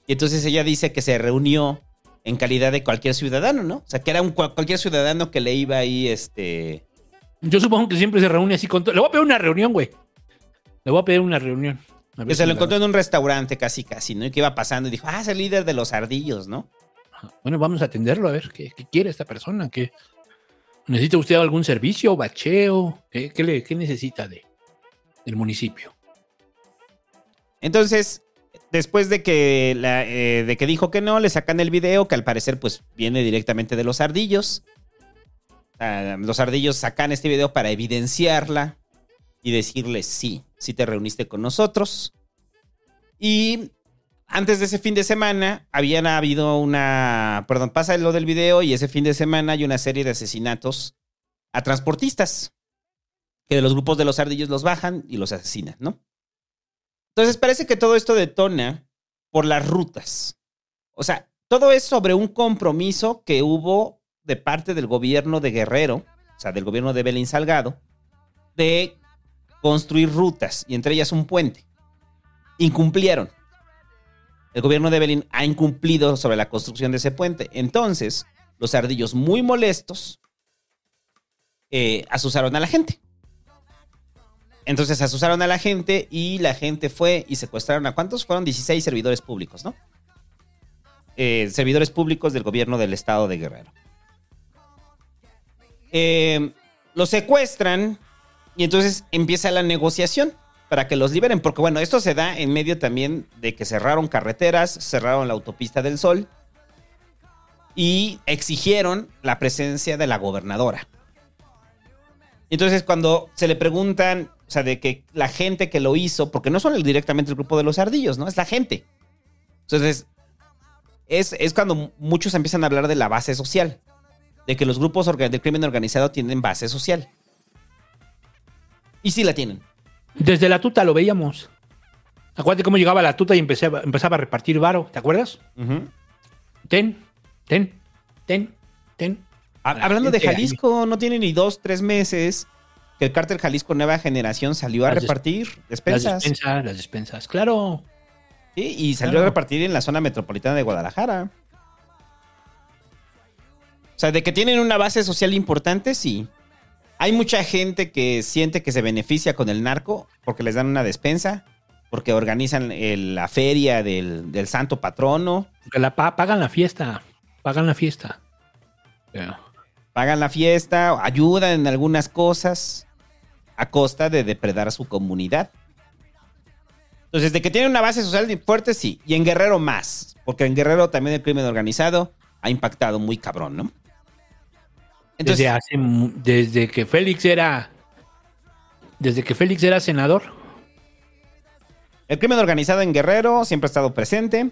Y entonces ella dice que se reunió en calidad de cualquier ciudadano, ¿no? O sea, que era un, cual- cualquier ciudadano que le iba ahí, este... Yo supongo que siempre se reúne así con todo. Le voy a pedir una reunión, güey. Le voy a pedir una reunión. A Que se lo encontró en un restaurante casi, casi, ¿no? Y que iba pasando y dijo, ah, es el líder de los ardillos, ¿no? Bueno, vamos a atenderlo a ver qué, qué quiere esta persona. ¿Qué, ¿Necesita usted algún servicio, bacheo? ¿Qué, qué le- qué necesita de, del municipio? Entonces, después de que, la- eh, de que dijo que no, le sacan el video, que al parecer pues viene directamente de los ardillos. Los ardillos sacan este video para evidenciarla y decirle sí, sí te reuniste con nosotros. Y antes de ese fin de semana, habían habido una, perdón, pasa lo del video y ese fin de semana hay una serie de asesinatos a transportistas. Que de los grupos de los ardillos los bajan y los asesinan, ¿no? Entonces parece que todo esto detona por las rutas. O sea, todo es sobre un compromiso que hubo de parte del gobierno de Guerrero, o sea, del gobierno de Belín Salgado, de construir rutas y entre ellas un puente. Incumplieron. El gobierno de Evelyn ha incumplido sobre la construcción de ese puente. Entonces, los ardillos muy molestos eh, asusaron a la gente. Entonces asusaron a la gente y la gente fue y secuestraron a cuántos? Fueron 16 servidores públicos, ¿no? Eh, servidores públicos del gobierno del estado de Guerrero. Eh, los secuestran y entonces empieza la negociación para que los liberen, porque bueno, esto se da en medio también de que cerraron carreteras, cerraron la autopista del Sol y exigieron la presencia de la gobernadora. Entonces cuando se le preguntan, o sea, de que la gente que lo hizo, porque no son directamente el grupo de los ardillos, ¿no? Es la gente. Entonces, es, es cuando muchos empiezan a hablar de la base social, de que los grupos del crimen organizado tienen base social. Y sí la tienen. Desde la tuta lo veíamos. Acuérdate cómo llegaba la tuta y empezaba, empezaba a repartir varo, ¿te acuerdas? Ten, ten, ten, ten. Ha- La Hablando de. Jalisco, no tiene ni dos, tres meses que el cártel Jalisco Nueva Generación salió a Las repartir Las despensas. despensas, las despensas, claro. Sí, y salió Claro. a repartir en la zona metropolitana de Guadalajara. O sea, de que tienen una base social importante, sí. Hay mucha gente que siente que se beneficia con el narco porque les dan una despensa, porque organizan el- la feria del, del santo patrono, Porque la pa- pagan la fiesta. Pagan la fiesta. Pagan la fiesta, ayudan en algunas cosas a costa de depredar a su comunidad. Entonces, de que tiene una base social fuerte, sí. Y en Guerrero más. Porque en Guerrero también el crimen organizado ha impactado muy cabrón, ¿no? Entonces, desde, hace desde que Félix era. Desde que Félix era senador. el crimen organizado en Guerrero siempre ha estado presente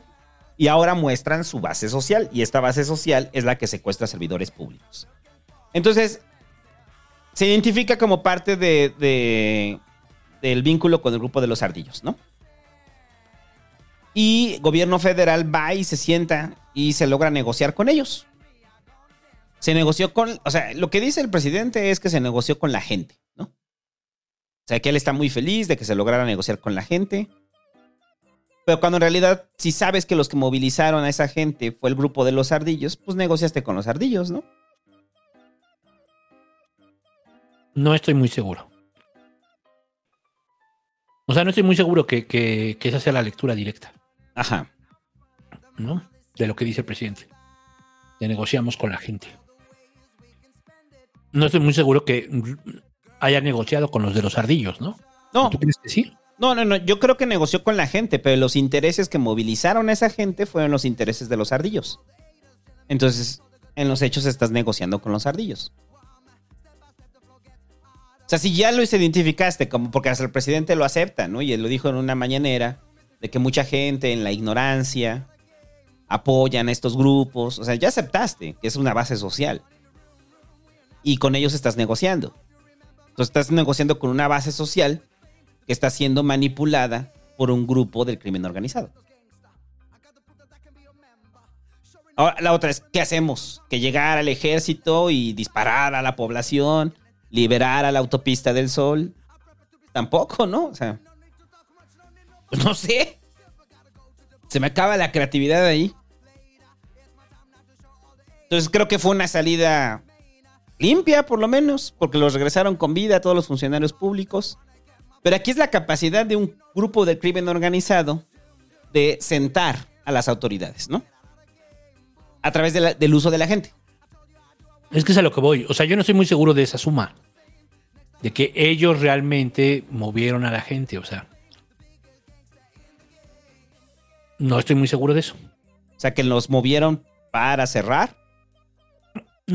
y ahora muestran su base social. Y esta base social es la que secuestra servidores públicos. Entonces, se identifica como parte de, de- del vínculo con el grupo de los ardillos, ¿no? Y gobierno federal va y se sienta y se logra negociar con ellos. Se negoció con, o sea, lo que dice el presidente es que se negoció con la gente, ¿no? O sea, que él está muy feliz de que se lograra negociar con la gente. Pero cuando en realidad, si sabes que los que movilizaron a esa gente fue el grupo de los ardillos, pues negociaste con los ardillos, ¿no? No estoy muy seguro. O sea, no estoy muy seguro que, que- que esa sea la lectura directa, Ajá. ¿no? De lo que dice el presidente. Que negociamos con la gente. No estoy muy seguro que haya negociado con los de los ardillos, ¿no? No, ¿Tú crees que sí? no, no, no. Yo creo que negoció con la gente, pero los intereses que movilizaron a esa gente fueron los intereses de los ardillos. Entonces, en los hechos estás negociando con los ardillos. O sea, si ya lo identificaste, como porque hasta el presidente lo acepta, ¿no? Y él lo dijo en una mañanera, de que mucha gente en la ignorancia apoyan a estos grupos. O sea, ya aceptaste que es una base social. Y con ellos estás negociando. Entonces estás negociando con una base social que está siendo manipulada por un grupo del crimen organizado. Ahora, la otra es, ¿qué hacemos? Que llegar al ejército y disparar a la población, liberar a la autopista del sol. Tampoco, ¿no? O sea, pues no sé. Se me acaba la creatividad ahí. Entonces creo que fue una salida limpia, por lo menos, porque los regresaron con vida a todos los funcionarios públicos. Pero aquí es la capacidad de un grupo de crimen organizado de sentar a las autoridades, ¿no? A través de la- del uso de la gente. Es que es a lo que voy. O sea, yo no estoy muy seguro de esa suma. De que ellos realmente movieron a la gente. O sea. No estoy muy seguro de eso. O sea, que los movieron para cerrar.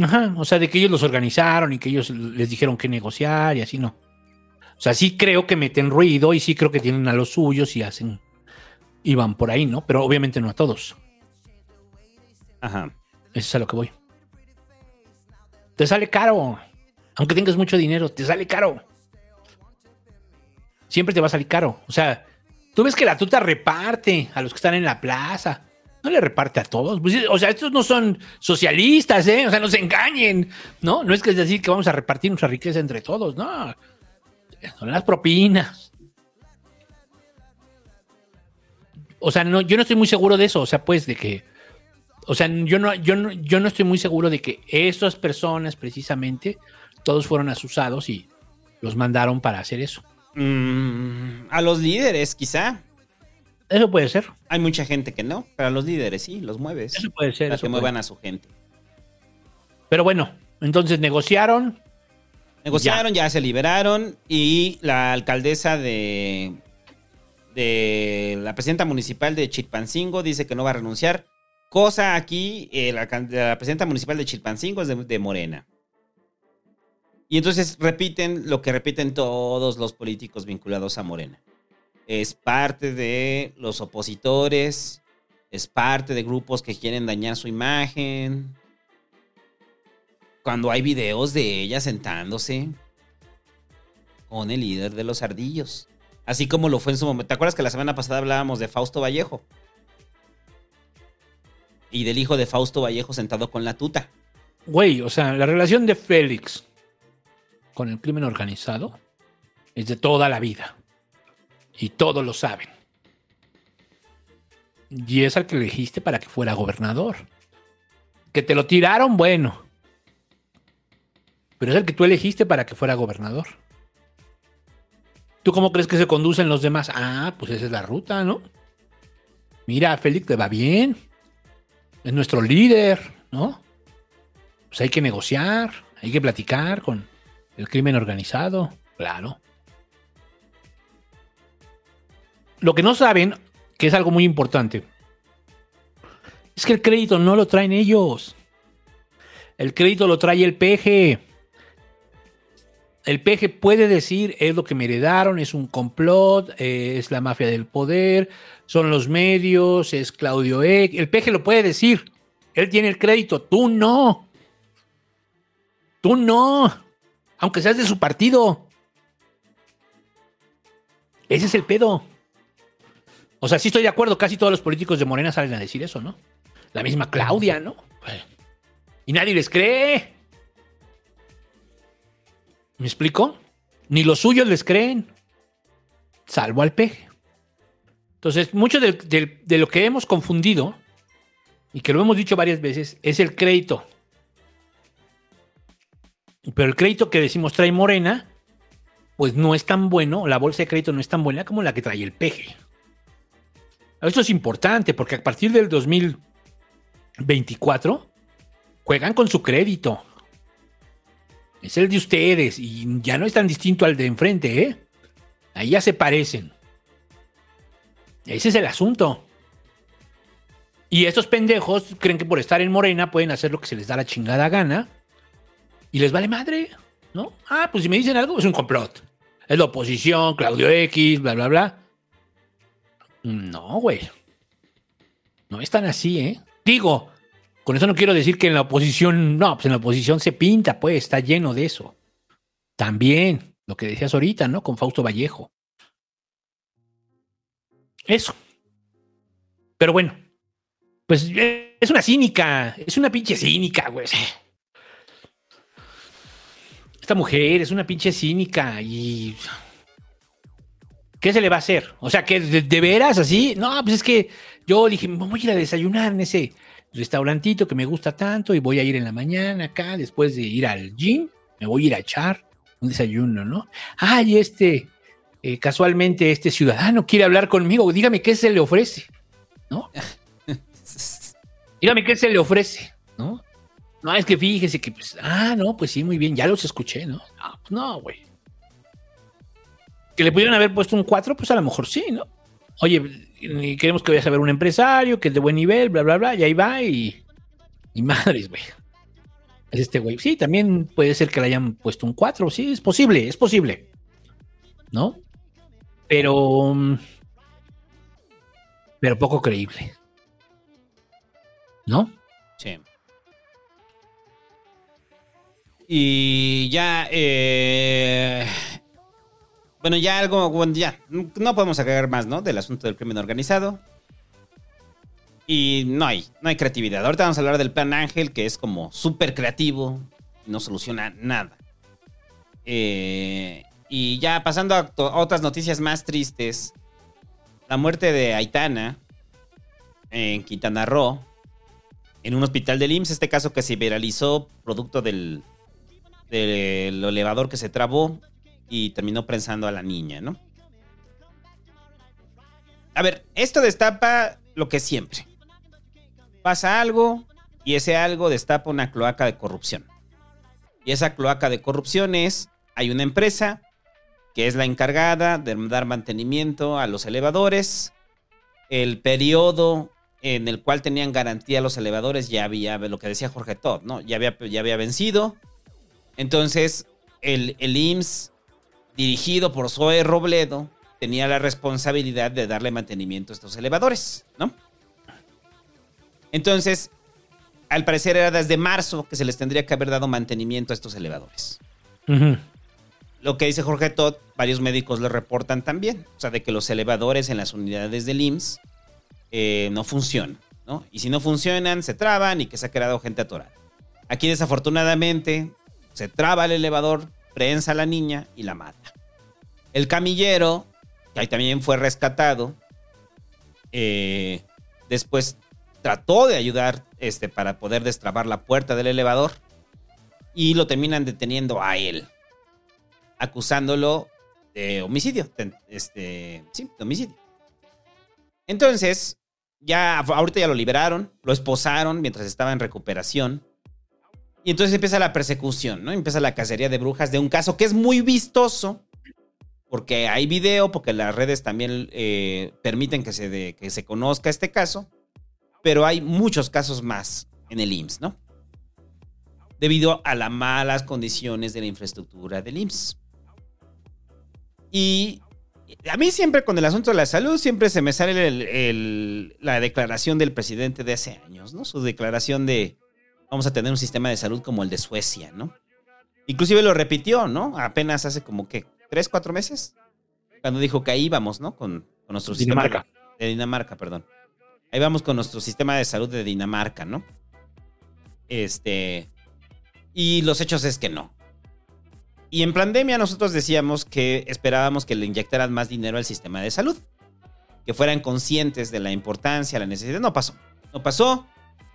Ajá. O sea, de que ellos los organizaron y que ellos les dijeron que negociar y así no. O sea, sí creo que meten ruido y sí creo que tienen a los suyos y hacen. Y van por ahí, ¿no? Pero obviamente no a todos. Ajá. Eso es a lo que voy. Te sale caro. Aunque tengas mucho dinero, te sale caro. Siempre te va a salir caro. O sea, tú ves que la tuta reparte a los que están en la plaza. No le reparte a todos. Pues, o sea, estos no son socialistas, ¿eh? O sea, no se engañen. No, no es que es decir que vamos a repartir nuestra riqueza entre todos, no. Son las propinas. O sea, no, yo no estoy muy seguro de eso. O sea, pues de que. O sea, yo no, yo no, yo no estoy muy seguro de que esas personas, precisamente, todos fueron asusados y los mandaron para hacer eso. Mm, a los líderes, quizá. Eso puede ser. Hay mucha gente que no, pero los líderes sí, los mueves. Eso puede ser. Para que puede- muevan a su gente. Pero bueno, entonces negociaron. Negociaron, ya. se liberaron y la alcaldesa de, de la presidenta municipal de Chilpancingo dice que no va a renunciar. Cosa aquí, eh, la, presidenta municipal de Chilpancingo es de, de Morena. Y entonces repiten lo que repiten todos los políticos vinculados a Morena. Es parte de los opositores, es parte de grupos que quieren dañar su imagen. Cuando hay videos de ella sentándose con el líder de los ardillos. Así como lo fue en su momento. ¿Te acuerdas que la semana pasada hablábamos de Fausto Vallejo? Y del hijo de Fausto Vallejo sentado con la tuta. Güey, o sea, la relación de Félix con el crimen organizado es de toda la vida. Y todos lo saben. Y es al que elegiste para que fuera gobernador. Que te lo tiraron, bueno. Pero es el que tú elegiste para que fuera gobernador. ¿Tú cómo crees que se conducen los demás? Ah, pues esa es la ruta, ¿no? Mira, Félix le va bien. Es nuestro líder, ¿no? Pues hay que negociar, hay que platicar con el crimen organizado, claro. Lo que no saben, que es algo muy importante, es que el crédito no lo traen ellos. El crédito lo trae el peje. El peje puede decir, es lo que me heredaron, es un complot, eh, es la mafia del poder, son los medios, es Claudio Eck. El peje lo puede decir. Él tiene el crédito, tú no. Tú no. Aunque seas de su partido. Ese es el pedo. O sea, sí estoy de acuerdo, casi todos los políticos de Morena salen a decir eso, ¿no? La misma Claudia, ¿no? Y nadie les cree. ¿Me explico? Ni los suyos les creen. Salvo al peje. Entonces, mucho de lo que hemos confundido, y que lo hemos dicho varias veces, es el crédito. Pero el crédito que decimos trae Morena, pues no es tan bueno, la bolsa de crédito no es tan buena como la que trae el peje. Esto es importante porque a partir del 2024 juegan con su crédito. Es el de ustedes y ya no es tan distinto al de enfrente, ¿eh? Ahí ya se parecen. Ese es el asunto. Y estos pendejos creen que por estar en Morena pueden hacer lo que se les da la chingada gana y les vale madre, ¿no? Ah, pues si me dicen algo, es un complot. Es la oposición, Claudio X, bla, bla, bla. No, güey. No es tan así, ¿eh? Digo, con eso no quiero decir que en la oposición, no, pues en la oposición se pinta, pues, está lleno de eso. También, lo que decías ahorita, ¿no? Con Fausto Vallejo. Eso. Pero bueno, pues es una cínica, es una pinche cínica, güey. Esta mujer es una pinche cínica y... ¿Qué se le va a hacer? O sea, que de, de veras así. No, pues es que yo dije, me voy a ir a desayunar en ese restaurantito que me gusta tanto y voy a ir en la mañana acá, después de ir al gym, me voy a ir a echar un desayuno, ¿no? Ay, este, eh, casualmente este ciudadano quiere hablar conmigo, dígame qué se le ofrece, ¿no? <laughs> dígame qué se le ofrece, ¿no? No, es que fíjese que, pues, ah, no, pues sí, muy bien, ya los escuché, ¿no? Ah, pues no, güey. Que le pudieran haber puesto un 4, pues a lo mejor sí, ¿no? Oye, queremos que vayas a ver un empresario que es de buen nivel, bla, bla, bla, y ahí va y. Y madres, güey. Es este güey. Sí, también puede ser que le hayan puesto un 4, sí, es posible, es posible. ¿No? Pero. mm, Pero poco creíble. ¿No? Sí. Y ya, eh, bueno, ya algo, bueno, ya, no podemos agregar más, ¿no? Del asunto del crimen organizado. Y no hay, no hay creatividad. Ahorita vamos a hablar del plan Ángel, que es como súper creativo, no soluciona nada. Eh, Y ya pasando a otras noticias más tristes. La muerte de Aitana en Quintana Roo, en un hospital del IMSS, este caso que se viralizó producto del, del elevador que se trabó y terminó prensando a la niña, ¿no? A ver, esto destapa lo que siempre. Pasa algo y ese algo destapa una cloaca de corrupción. Y esa cloaca de corrupción es, hay una empresa que es la encargada de dar mantenimiento a los elevadores. El periodo en el cual tenían garantía los elevadores ya había, lo que decía Jorge Todd, ¿no? Ya había, ya había vencido. Entonces, el, el IMSS, dirigido por Zoe Robledo, tenía la responsabilidad de darle mantenimiento a estos elevadores, ¿no? Entonces, al parecer era desde marzo que se les tendría que haber dado mantenimiento a estos elevadores. Lo que dice Jorge Todd, varios médicos le reportan también. O sea, de que los elevadores en las unidades del IMSS eh, no funcionan, ¿no? Y si no funcionan, se traban y que se ha quedado gente atorada. Aquí, desafortunadamente, se traba el elevador, prensa a la niña y la mata. El camillero, que ahí también fue rescatado, eh, después trató de ayudar este, para poder destrabar la puerta del elevador y lo terminan deteniendo a él acusándolo de homicidio. Este, sí, de homicidio. Entonces, ya ahorita ya lo liberaron, lo esposaron mientras estaba en recuperación. Y entonces empieza la persecución, ¿no? Empieza la cacería de brujas de un caso que es muy vistoso. Porque hay video, porque las redes también eh, permiten que se, que se conozca este caso. Pero hay muchos casos más en el IMSS, ¿no? Debido a las malas condiciones de la infraestructura del IMSS. Y a mí siempre con el asunto de la salud siempre se me sale el- la declaración del presidente de hace años, ¿no? Su declaración de vamos a tener un sistema de salud como el de Suecia, ¿no? Inclusive lo repitió, ¿no? Apenas hace como que tres, cuatro meses, cuando dijo que ahí íbamos, ¿no? Con, con nuestro Dinamarca. sistema de Dinamarca, perdón. Ahí vamos con nuestro sistema de salud de Dinamarca, ¿no? Este. Y los hechos es que no. Y en pandemia nosotros decíamos que esperábamos que le inyectaran más dinero al sistema de salud. Que fueran conscientes de la importancia, la necesidad. No pasó. No pasó.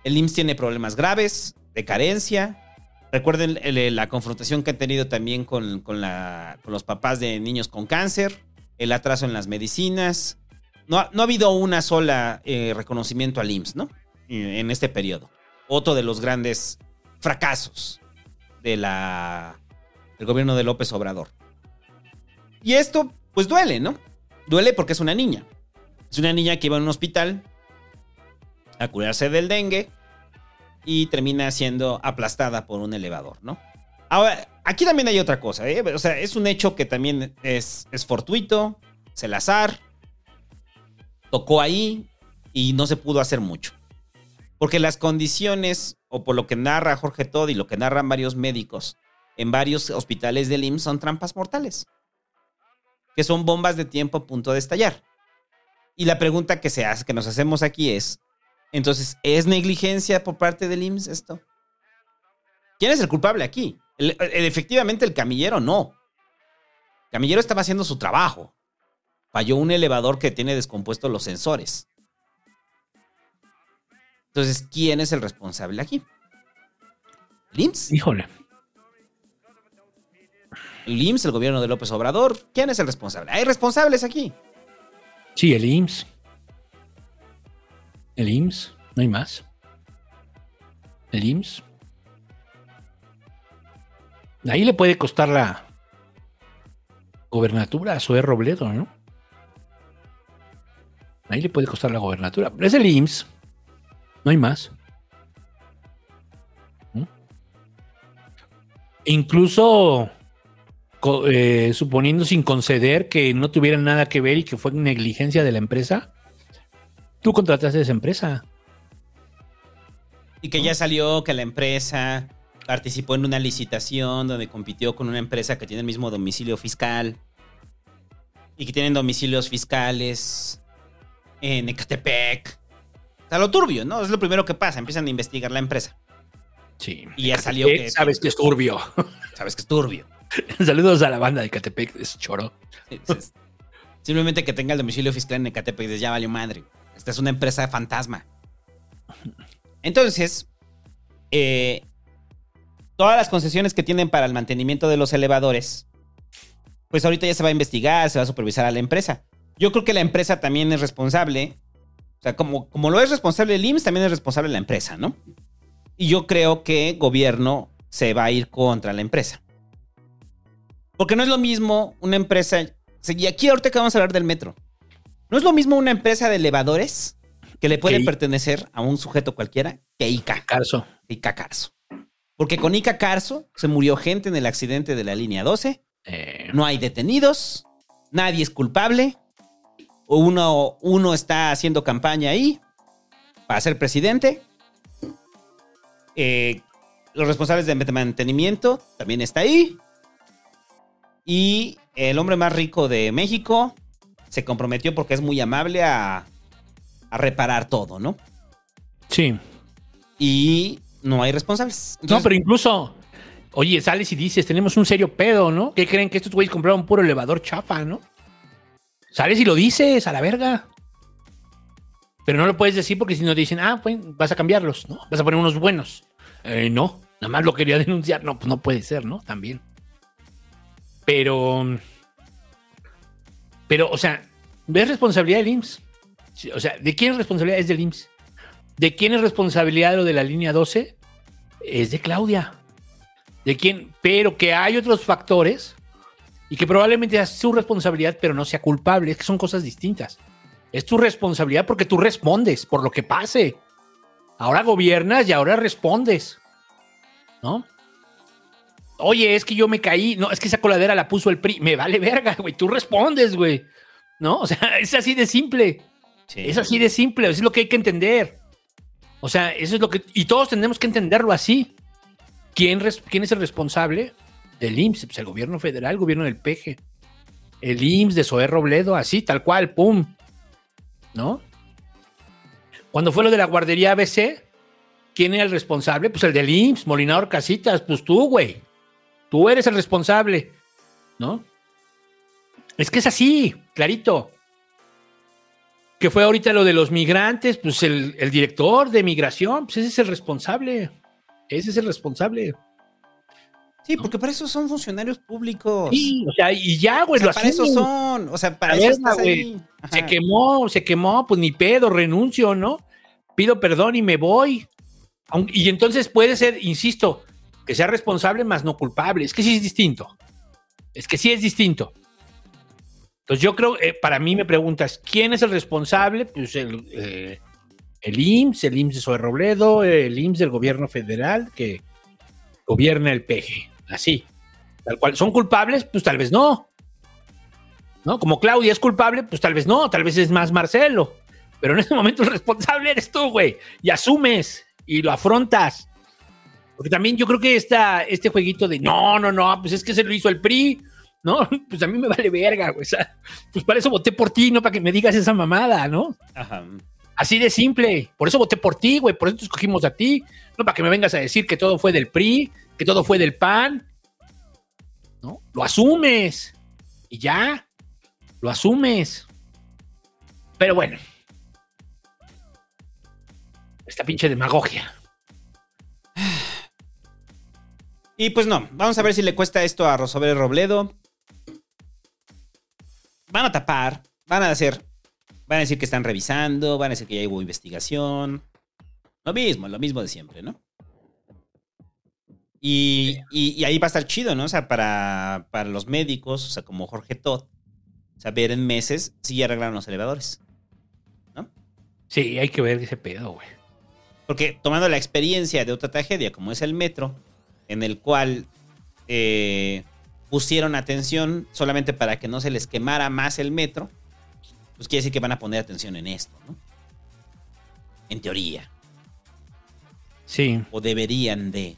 El IMSS tiene problemas graves de carencia. Recuerden la confrontación que han tenido también con, con los papás de niños con cáncer, el atraso en las medicinas. No, no ha habido una sola eh, reconocimiento al IMSS, ¿no? En este periodo. Otro de los grandes fracasos del gobierno de López Obrador. Y esto, pues duele, ¿no? Duele porque es una niña. Es una niña que iba a un hospital a curarse del dengue y termina siendo aplastada por un elevador, ¿no? Ahora, aquí también hay otra cosa, ¿eh? O sea, es un hecho que también es, es fortuito, es el azar, tocó ahí y no se pudo hacer mucho. Porque las condiciones, o por lo que narra Jorge Todd y lo que narran varios médicos en varios hospitales del IMSS, son trampas mortales. Que son bombas de tiempo a punto de estallar. Y la pregunta que se hace, que nos hacemos aquí es: entonces, ¿es negligencia por parte del IMSS esto? ¿Quién es el culpable aquí? El- el- efectivamente, el camillero no. El camillero estaba haciendo su trabajo. Falló un elevador que tiene descompuestos los sensores. Entonces, ¿quién es el responsable aquí? ¿El IMSS? Híjole. ¿El IMSS, el gobierno de López Obrador? ¿Quién es el responsable? Hay responsables aquí. Sí, el IMSS. El IMSS, no hay más. El IMSS. Ahí le puede costar la gobernatura a Zoé Robledo, ¿no? Ahí le puede costar la gobernatura. Es el IMSS. No hay más. Incluso eh, suponiendo sin conceder que no tuviera nada que ver y que fue negligencia de la empresa, tú contrataste a esa empresa. Y que ya salió que la empresa participó en una licitación donde compitió con una empresa que tiene el mismo domicilio fiscal. Y que tienen domicilios fiscales en Ecatepec. O sea, lo turbio, ¿no? Es lo primero que pasa. Empiezan a investigar la empresa. Sí. Y ya salió que... Sabes que es turbio. <laughs> Sabes que es turbio. <laughs> Saludos a la banda de Catepec, es choro. Es- Simplemente que tenga el domicilio fiscal en Ecatepec, ya valió madre. Esta es una empresa fantasma. Entonces, eh, todas las concesiones que tienen para el mantenimiento de los elevadores, pues ahorita ya se va a investigar, se va a supervisar a la empresa. Yo creo que la empresa también es responsable. O sea, como, como lo es responsable el IMSS, también es responsable la empresa, ¿no? Y yo creo que gobierno se va a ir contra la empresa. Porque no es lo mismo una empresa. Y aquí ahorita que vamos a hablar del metro. No es lo mismo una empresa de elevadores que le puede Que pertenecer a un sujeto cualquiera que ICA. Carso. Ica Carso. Porque con Ica Carso se murió gente en el accidente de la línea 12. Eh, No hay detenidos. Nadie es culpable. Uno, uno está haciendo campaña ahí para ser presidente. Eh, los responsables de mantenimiento también está ahí. Y el hombre más rico de México se comprometió porque es muy amable a, a reparar todo, ¿no? sí. Y no hay responsables. No, pero incluso, oye, sales y dices, tenemos un serio pedo, ¿no? ¿Qué creen que estos güeyes compraron puro elevador chafa, no? Sales y lo dices, a la verga. Pero no lo puedes decir porque si no dicen, ah, pues vas a cambiarlos, ¿no? Vas a poner unos buenos. Eh, no, nada más lo quería <laughs> denunciar. No, pues no puede ser, ¿no? También. Pero, pero, o sea, ¿ves responsabilidad del IMSS? O sea, ¿de quién es responsabilidad? Es del IMSS. ¿De quién es responsabilidad lo de la línea 12? Es de Claudia. ¿De quién? Pero que hay otros factores y que probablemente sea su responsabilidad, pero no sea culpable. Es que son cosas distintas. Es tu responsabilidad porque tú respondes por lo que pase. Ahora gobiernas y ahora respondes. ¿No? Oye, es que yo me caí. No, es que esa coladera la puso el PRI. Me vale verga, güey. Tú respondes, güey. ¿No? O sea, <laughs> es así de simple. sí. Es así de simple, eso es lo que hay que entender. O sea, eso es lo que. Y todos tenemos que entenderlo así. ¿Quién, res- quién es el responsable? Del IMSS, pues el gobierno federal, el gobierno del PG. El IMSS de Zoé Robledo, así, tal cual, pum. ¿No? Cuando fue lo de la guardería ABC, ¿quién era el responsable? Pues el del IMSS, Molinador Casitas, pues tú, güey. Tú eres el responsable, ¿no? Es que es así, clarito que fue ahorita lo de los migrantes, pues el, el director de migración, pues ese es el responsable. Ese es el responsable. Sí, porque para eso son funcionarios públicos. Sí, o sea, y ya, O güey, sea, lo para eso son. O sea, para eso estás ahí. Se quemó, se quemó, pues ni pedo, renuncio, ¿no? Pido perdón y me voy. Y entonces puede ser, insisto, que sea responsable más no culpable. Es que sí es distinto. Es que sí es distinto. Entonces yo creo, eh, para mí me preguntas, ¿quién es el responsable? Pues el, eh, el IMSS, el IMSS de Zoe Robledo, el IMSS del gobierno federal que gobierna el PG. Así. Tal cual. ¿Son culpables? Pues tal vez no. ¿no? Como Claudia es culpable, pues tal vez no, tal vez es más Marcelo. Pero en este momento el <laughs> responsable eres tú, güey. Y asumes y lo afrontas. Porque también yo creo que esta, este jueguito de no, no, no, pues es que se lo hizo el PRI, ¿no? <laughs> Pues a mí me vale verga, güey. O sea, pues para eso voté por ti, no para que me digas esa mamada, ¿no? Ajá. Así de simple. Por eso voté por ti, güey. Por eso te escogimos a ti. No para que me vengas a decir que todo fue del PRI, que todo fue del PAN. ¿No? Lo asumes. Y ya. Lo asumes. Pero bueno. Esta pinche demagogia. Y pues no, vamos a ver si le cuesta esto a Rosober Robledo. Van a tapar, van a hacer, van a decir que están revisando, van a decir que ya hubo investigación. Lo mismo, lo mismo de siempre, ¿no? Y, y- y ahí va a estar chido, ¿no? O sea, para, para los médicos, o sea, como Jorge Todd, saber en meses si ya arreglaron los elevadores. Sí, hay que ver ese pedo, güey. Porque tomando la experiencia de otra tragedia como es el metro, en el cual eh, pusieron atención solamente para que no se les quemara más el metro, pues quiere decir que van a poner atención en esto, ¿no? En teoría. Sí. O deberían de.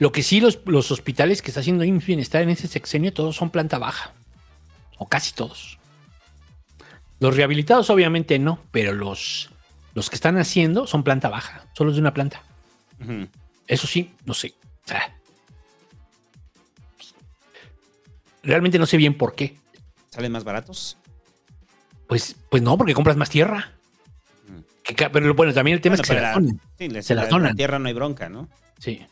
Lo que sí, los, los hospitales que está haciendo IMSS Bienestar en ese sexenio, todos son planta baja. O casi todos. Los rehabilitados, obviamente no, pero los, los que están haciendo son planta baja, solo de una planta. Ujú. Eso sí, no sé. O sea, realmente no sé bien por qué. ¿Salen más baratos? Pues, pues no, porque compras más tierra. Que ca- pero bueno, también el tema Bueno, es que se la donan. sí, les- se la la- donan. la tierra no hay bronca, ¿no? Sí.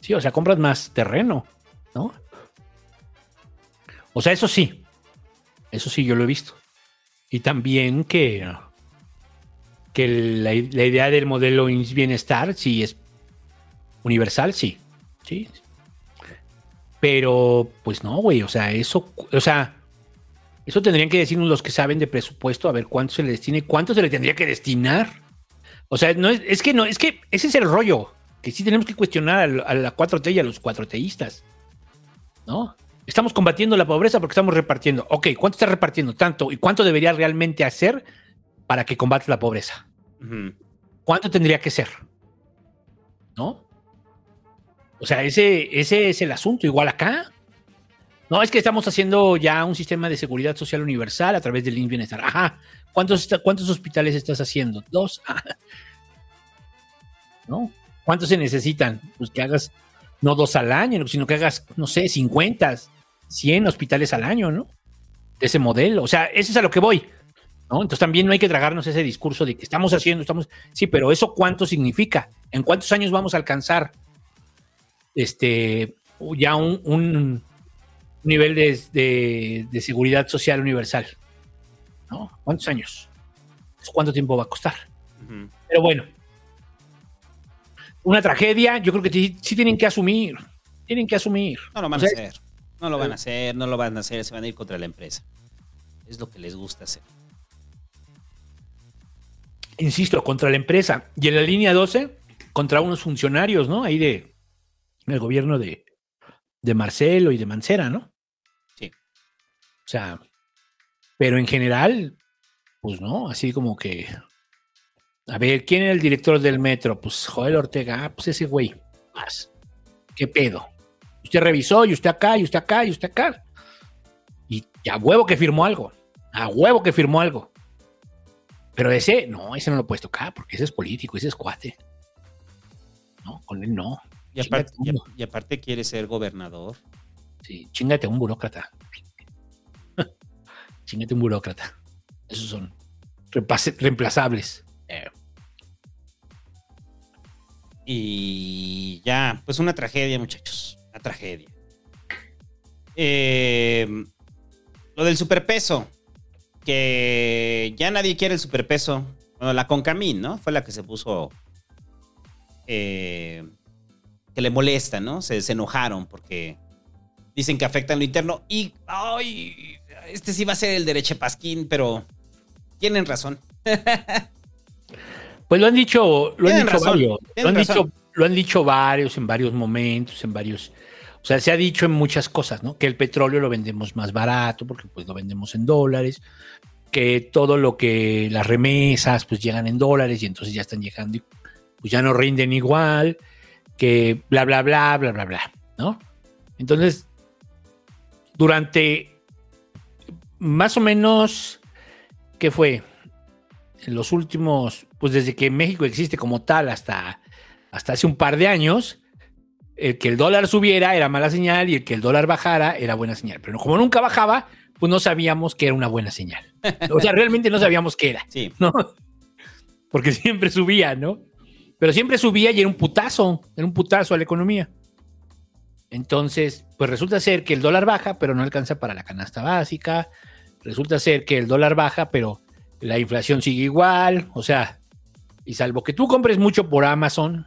Sí, o sea, compras más terreno, ¿no? O sea, eso sí. Eso sí, yo lo he visto. Y también que, que la, idea del modelo Bienestar sí es universal, sí. Sí. Pero, pues no, güey. O sea, eso, o sea, eso tendrían que decirnos los que saben de presupuesto, a ver cuánto se le destina y cuánto se le tendría que destinar. O sea, no es, es que no, es que ese es el rollo. Que sí tenemos que cuestionar a, la- a la 4T y a los 4Tistas. ¿No? Estamos combatiendo la pobreza porque estamos repartiendo. Ok, ¿cuánto está repartiendo? Tanto. ¿Y cuánto debería realmente hacer para que combate la pobreza? ¿Cuánto tendría que ser? ¿No? O sea, ese, ese es el asunto. Igual acá. No, es que estamos haciendo ya un sistema de seguridad social universal a través del INS Bienestar. Ajá. ¿Cuántos, ¿Cuántos hospitales estás haciendo? Dos. <laughs> ¿No? ¿Cuántos se necesitan? Pues que hagas no dos al año, sino que hagas, no sé, 50, 100 hospitales al año, ¿no? De ese modelo. O sea, eso es a lo que voy. ¿No? Entonces también no hay que tragarnos ese discurso de que estamos haciendo, estamos. Sí, pero eso cuánto significa? ¿En cuántos años vamos a alcanzar este ya un, un nivel de, de- de seguridad social universal? ¿No? ¿Cuántos años? ¿Cuánto tiempo va a costar? Pero bueno, una tragedia, yo creo que sí, sí tienen que asumir. Tienen que asumir. No lo van O a hacer. No lo van a hacer, no lo van a hacer, se van a ir contra la empresa. Es lo que les gusta hacer. Insisto, contra la empresa. Y en la línea 12, contra unos funcionarios, ¿no? Ahí de del gobierno de, de Marcelo y de Mancera, ¿no? Sí. O sea, pero en general, pues no, así como que. A ver, ¿quién era el director del metro? Pues Joel Ortega, ah, pues ese güey. Más. ¿Qué pedo? Usted revisó y usted acá, y usted acá, y usted acá. Y a huevo que firmó algo. A huevo que firmó algo. Pero ese, no, ese no lo puedes tocar porque ese es político, ese es cuate. No, con él no. Y aparte, y, y aparte quiere ser gobernador. Sí, chingate a un burócrata. <laughs> chingate a un burócrata. Esos son reemplazables. Eh, Y ya, pues una tragedia, muchachos. Una tragedia. Eh, lo del superpeso. Que ya nadie quiere el superpeso. Bueno, la Concamín, ¿no? Fue la que se puso. eh, que le molesta, ¿no? Se, se enojaron porque dicen que afectan lo interno. Y. ¡Ay! Este sí va a ser el derecho Pasquín, pero. Tienen razón. Pues lo han dicho, lo han dicho varios. Lo han dicho, lo han dicho varios en varios momentos, en varios. O sea, se ha dicho en muchas cosas, ¿no? Que el petróleo lo vendemos más barato porque pues lo vendemos en dólares, que todo lo que las remesas pues llegan en dólares y entonces ya están llegando y pues ya no rinden igual, que bla bla bla bla bla bla, ¿no? Entonces, durante más o menos ¿qué fue? En los últimos, pues desde que México existe como tal hasta, hasta hace un par de años, el que el dólar subiera era mala señal y el que el dólar bajara era buena señal. Pero como nunca bajaba, pues no sabíamos que era una buena señal. O sea, realmente no sabíamos qué era, Sí. ¿no? Porque siempre subía, ¿no? Pero siempre subía y era un putazo, era un putazo a la economía. Entonces, pues resulta ser que el dólar baja, pero no alcanza para la canasta básica. Resulta ser que el dólar baja, pero la inflación sigue igual. O sea, y salvo que tú compres mucho por Amazon,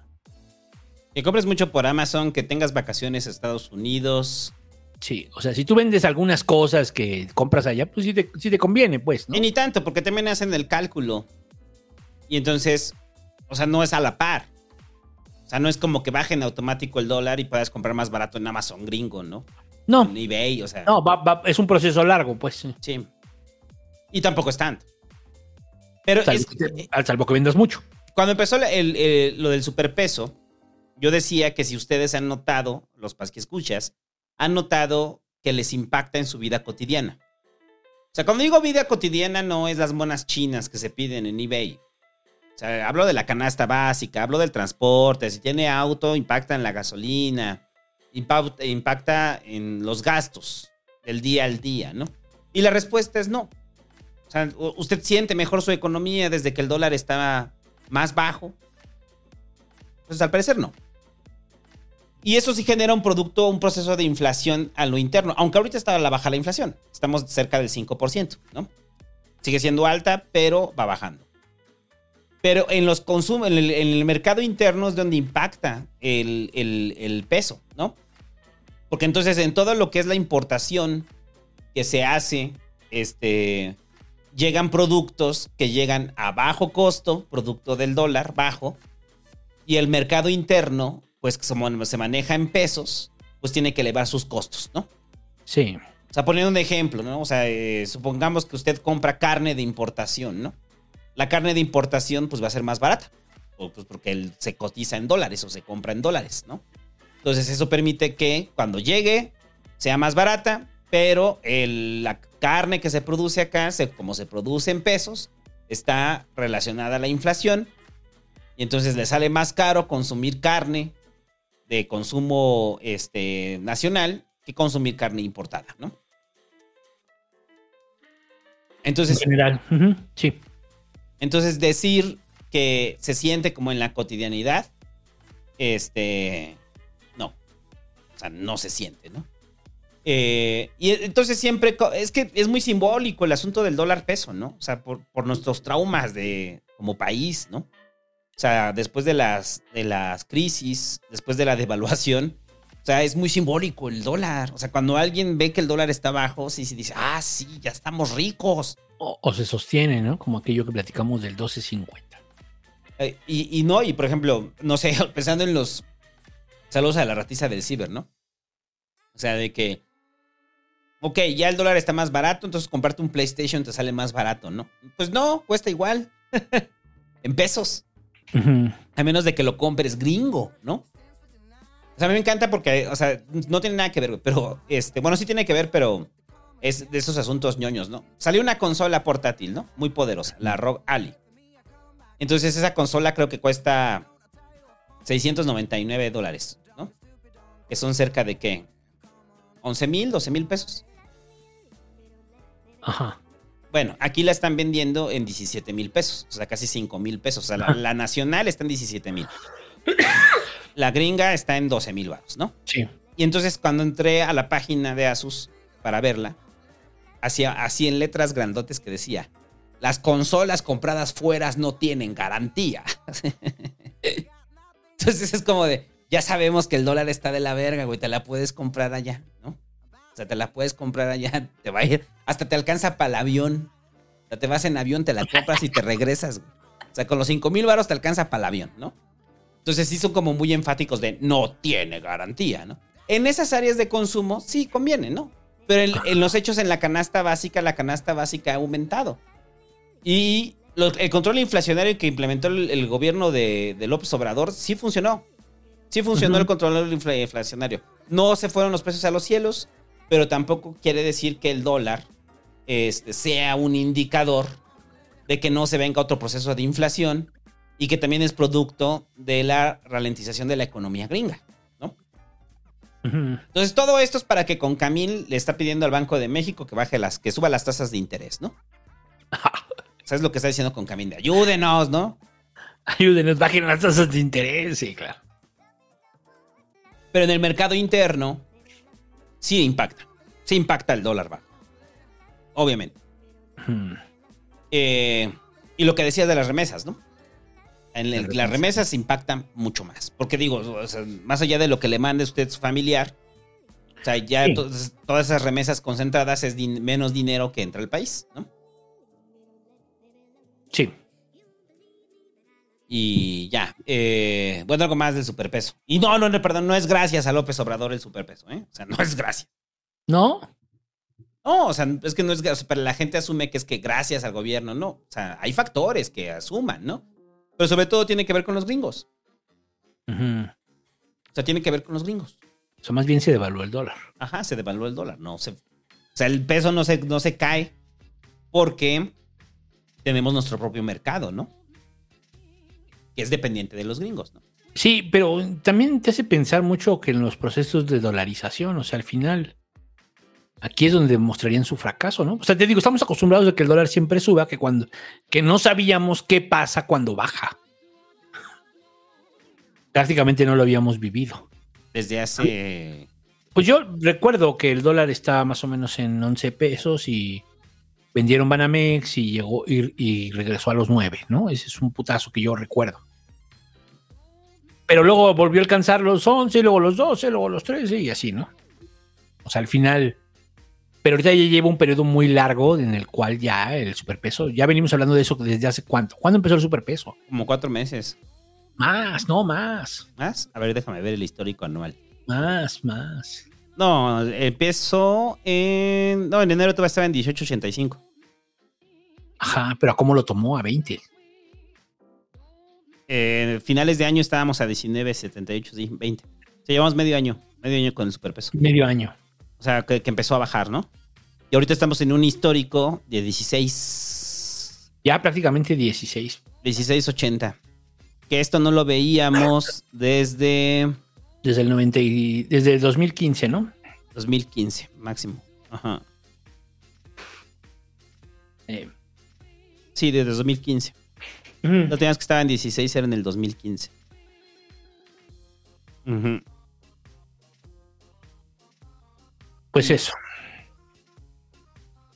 Que compres mucho por Amazon, que tengas vacaciones a Estados Unidos. sí, o sea, si tú vendes algunas cosas que compras allá, pues sí te, sí te conviene, pues, ¿no? Y ni tanto, porque también hacen el cálculo. Y entonces, o sea, no es a la par. O sea, no es como que baje en automático el dólar y puedas comprar más barato en Amazon gringo, ¿no? No, En eBay, o sea. no, va- va- es un proceso largo, pues. Sí. Y tampoco es tanto. Pero Salvo, es- al salvo que vendas mucho. cuando empezó la- el- el- lo del superpeso, yo decía que si ustedes han notado, los pas que escuchas, han notado que les impacta en su vida cotidiana. O sea, cuando digo vida cotidiana, no es las monas chinas que se piden en eBay. O sea, hablo de la canasta básica, hablo del transporte, si tiene auto, impacta en la gasolina, impacta en los gastos del día al día, ¿no? Y la respuesta es no. O sea, usted siente mejor su economía desde que el dólar está más bajo. Pues al parecer no. Y eso sí genera un producto, un proceso de inflación a lo interno. Aunque ahorita está a la baja la inflación. Estamos cerca del 5%, ¿no? Sigue siendo alta, pero va bajando. Pero en los consumos, en el, mercado interno es donde impacta el, el- el peso, ¿no? Porque entonces en todo lo que es la importación que se hace, este, llegan productos que llegan a bajo costo, producto del dólar bajo, y el mercado interno, pues como se maneja en pesos, pues tiene que elevar sus costos, ¿no? Sí. O sea, poniendo un ejemplo, ¿no? O sea, eh, supongamos que usted compra carne de importación, ¿no? La carne de importación, pues va a ser más barata. O, pues porque él se cotiza en dólares o se compra en dólares, ¿no? Entonces, eso permite que cuando llegue sea más barata, pero el- la carne que se produce acá, se- como se produce en pesos, está relacionada a la inflación. Y entonces le sale más caro consumir carne de consumo este, nacional que consumir carne importada, ¿no? Entonces, en general. Sí. entonces decir que se siente como en la cotidianidad, este, no, o sea, no se siente, ¿no? Eh, y entonces siempre, es que es muy simbólico el asunto del dólar peso, ¿no? O sea, por, por nuestros traumas de, como país, ¿no? O sea, después de las, de las crisis, después de la <laughs> devaluación, o sea, es muy simbólico el dólar. O sea, cuando alguien ve que el dólar está bajo, sí, sí dice, ah, sí, ya estamos ricos. O, o se sostiene, ¿no? Como aquello que platicamos del 12.50. Eh, y, y no, y por ejemplo, no sé, <laughs> pensando en los saludos a la ratiza del ciber, ¿no? O sea, de que, ok, ya el dólar está más barato, entonces comprarte un PlayStation te sale más barato, ¿no? Pues no, cuesta igual. <laughs> en pesos. A menos de que lo compres gringo, ¿no? O sea, a mí me encanta porque, o sea, no tiene nada que ver, güey, pero, este, bueno, sí tiene que ver, pero es de esos asuntos ñoños, ¿no? Salió una consola portátil, ¿no? Muy poderosa, la ROG Ali. Entonces esa consola creo que cuesta 699 dólares, ¿no? Que son cerca de qué? 11 mil, 12 mil pesos. Ajá. Bueno, aquí la están vendiendo en 17 mil pesos, o sea, casi 5 mil pesos. O sea, la, la nacional está en 17 mil. La gringa está en 12 mil baros, ¿no? Sí. Y entonces cuando entré a la página de Asus para verla, hacía así en letras grandotes que decía, las consolas compradas fueras no tienen garantía. <laughs> entonces es como de, ya sabemos que el dólar está de la verga, güey, te la puedes comprar allá, ¿no? O sea, te la puedes comprar allá, <laughs> te va a ir, hasta te alcanza para el avión. O sea, te vas en avión, te la compras y te regresas, güey. O sea, con los 5 mil baros te alcanza para el avión, ¿no? Entonces sí son como muy enfáticos de no tiene garantía, ¿no? En esas áreas de consumo sí conviene, ¿no? Pero en, en los hechos en la canasta básica, la canasta básica ha aumentado. Y lo- el control inflacionario que implementó el, el gobierno de, de López Obrador sí funcionó. Sí funcionó el control infla- inflacionario. No se fueron los precios a los cielos, pero tampoco quiere decir que el dólar este, sea un indicador de que no se venga otro proceso de inflación y que también es producto de la ralentización de la economía gringa. ¿no? Entonces, todo esto es para que con Camil le está pidiendo al Banco de México que baje las, que suba las tasas de interés, ¿no? <laughs> ¿Sabes lo que está diciendo con Camil? De ayúdenos, ¿no? Ayúdenos, bajen las tasas de interés, sí, claro. Pero en el mercado interno, sí impacta. Sí impacta el dólar bajo. Obviamente. Ujú. Eh, y lo que decías de las remesas, ¿no? En el- Las las remesas impactan mucho más. Porque digo, o sea, más allá de lo que le mande usted su familiar, o sea, ya Sí. to- todas esas remesas concentradas es din- menos dinero que entra al país, ¿no? Sí. Y ya. eh, bueno, algo más del superpeso. Y no, no, no, perdón, no es gracias a López Obrador el superpeso, ¿eh? O sea, no es gracias. ¿No? No, o sea, es que no es gracias, pero la gente asume que es que gracias al gobierno, no. O sea, hay factores que asuman, ¿no? Pero sobre todo tiene que ver con los gringos. Ujú. O sea, tiene que ver con los gringos. O sea, más bien se devaluó el dólar. Ajá, se devaluó el dólar. No se, o sea, el peso no se, no se cae porque tenemos nuestro propio mercado, ¿no? Que es dependiente de los gringos, ¿no? Sí, pero también te hace pensar mucho que en los procesos de dolarización, o sea, al final, aquí es donde mostrarían su fracaso, ¿no? O sea, te digo, estamos acostumbrados a que el dólar siempre suba, que cuando, que no sabíamos qué pasa cuando baja. Prácticamente no lo habíamos vivido. Desde hace. Pues yo recuerdo que el dólar estaba más o menos en 11 pesos y vendieron Banamex y llegó y, y regresó a los 9, ¿no? Ese es un putazo que yo recuerdo. Pero luego volvió a alcanzar los 11, luego los 12, luego los 13 y así, ¿no? O sea, al final. Pero ahorita ya lleva un periodo muy largo en el cual ya el superpeso, ya venimos hablando de eso desde hace cuánto. ¿Cuándo empezó el superpeso? Como cuatro meses. Más, no, más. ¿Más? A ver, déjame ver el histórico anual. Más, más. No, empezó en. No, en enero todavía estaba en 18.85. Ajá, pero ¿a cómo lo tomó? A 20. Eh, finales de año estábamos a 19.78, sí, 20. O sea, llevamos medio año, medio año con el superpeso. Medio año. O sea, que, que empezó a bajar, ¿no? Y ahorita estamos en un histórico de 16. Ya prácticamente 16. 16.80. Que esto no lo veíamos desde. Desde el 90 y, desde el 2015, ¿no? 2015, máximo. Ajá. Eh, Sí, desde 2015. ujú. No tenías que estar en 16, era en el 2015. Ujú. Pues eso.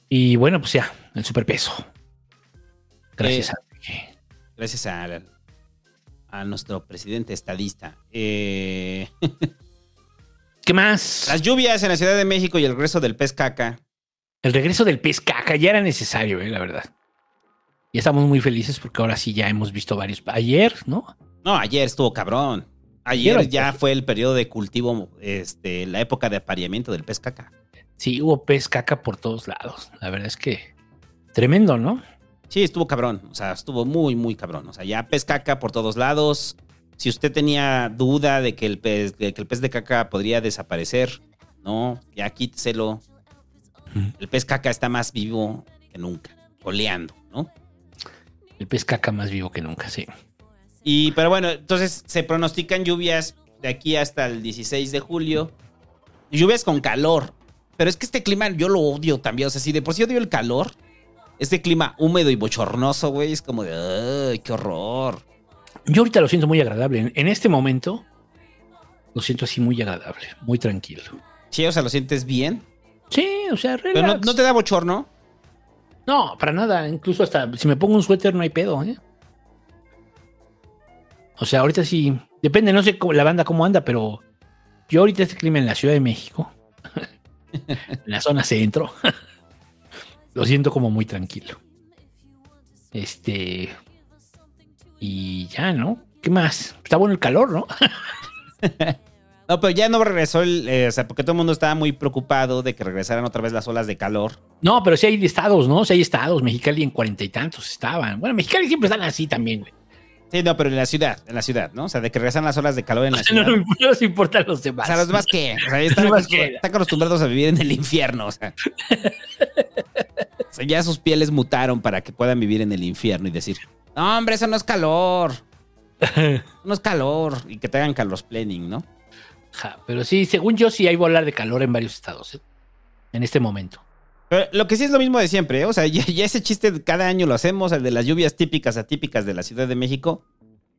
Y bueno, pues ya, el superpeso. Gracias Eh, a Gracias a, a nuestro presidente estadista. Eh, <laughs> ¿Qué más? las lluvias en la Ciudad de México y el regreso del pez caca. El regreso del pez caca ya era necesario, eh, la verdad. Y estamos muy felices porque ahora sí ya hemos visto varios. Ayer, ¿no? No, ayer estuvo cabrón. Ayer ya fue el periodo de cultivo, este, la época de apareamiento del pez caca. Sí, hubo pez caca por todos lados. La verdad es que tremendo, ¿no? Sí, estuvo cabrón. O sea, estuvo muy, muy cabrón. O sea, ya pez caca por todos lados. Si usted tenía duda de que el pez de, que el pez de caca podría desaparecer, no, ya quíteselo. El pez caca está más vivo que nunca, coleando, ¿no? El pez caca más vivo que nunca, sí. Y, pero bueno, entonces se pronostican lluvias de aquí hasta el 16 de julio. Lluvias con calor. Pero es que este clima yo lo odio también. O sea, si de por sí odio el calor, este clima húmedo y bochornoso, güey, es como de, ¡ay, qué horror! Yo ahorita lo siento muy agradable. En, este momento lo siento así muy agradable, muy tranquilo. Sí, o sea, ¿lo sientes bien? Sí, o sea, relax. Pero no, no te da bochorno. No, para nada. Incluso hasta si me pongo un suéter no hay pedo, ¿eh? O sea, ahorita sí. Depende, no sé cómo, la banda cómo anda, pero yo ahorita este clima en la Ciudad de México, <laughs> en la zona centro, <laughs> lo siento como muy tranquilo. Este. Y ya, ¿no? ¿Qué más? Está bueno el calor, ¿no? <laughs> No, pero ya no regresó el. eh, o sea, porque todo el mundo estaba muy preocupado de que regresaran otra vez las olas de calor. No, pero sí hay estados, ¿no? Sí hay estados. Mexicali en cuarenta y tantos estaban. Bueno, Mexicali siempre están así también, güey. Sí, no, pero en la ciudad, en la ciudad, ¿no? O sea, de que regresan las olas de calor en la O sea, no, ciudad. no, no nos importan los O demás. sea, los demás qué? O sea, están, acostumbrados, qué. están acostumbrados a vivir en el infierno, o sea. O sea, ya sus pieles mutaron para que puedan vivir en el infierno y decir, no, hombre, eso no es calor. <laughs> No es calor. Y que te hagan planning, ¿no? Ja, pero sí, según yo, sí hay volar de calor en varios estados, ¿eh? En este momento. Pero lo que sí es lo mismo de siempre, ¿eh? O sea, <laughs> ya, ya ese chiste cada año lo hacemos, el de las lluvias típicas, atípicas de la Ciudad de México.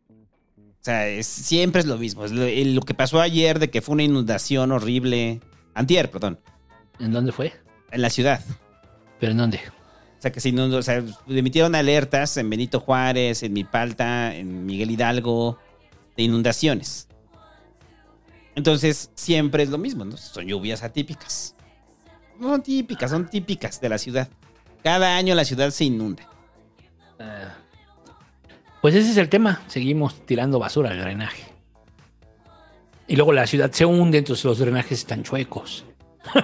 O sea, es- siempre es lo mismo. Es lo, el- lo que pasó ayer de que fue una inundación horrible. Antier, perdón. ¿En dónde fue? En la ciudad. ¿Pero en dónde? O sea, que se inundó, o sea, emitieron alertas en Benito Juárez, en Mipalta, en Miguel Hidalgo, de inundaciones. Entonces, siempre es lo mismo, ¿no? Son lluvias atípicas. No son típicas, son típicas de la ciudad. Cada año la ciudad se inunda. Ah, Pues ese es el tema. Seguimos tirando basura al drenaje. Y luego la ciudad se hunde, entonces los drenajes están chuecos. <laughs>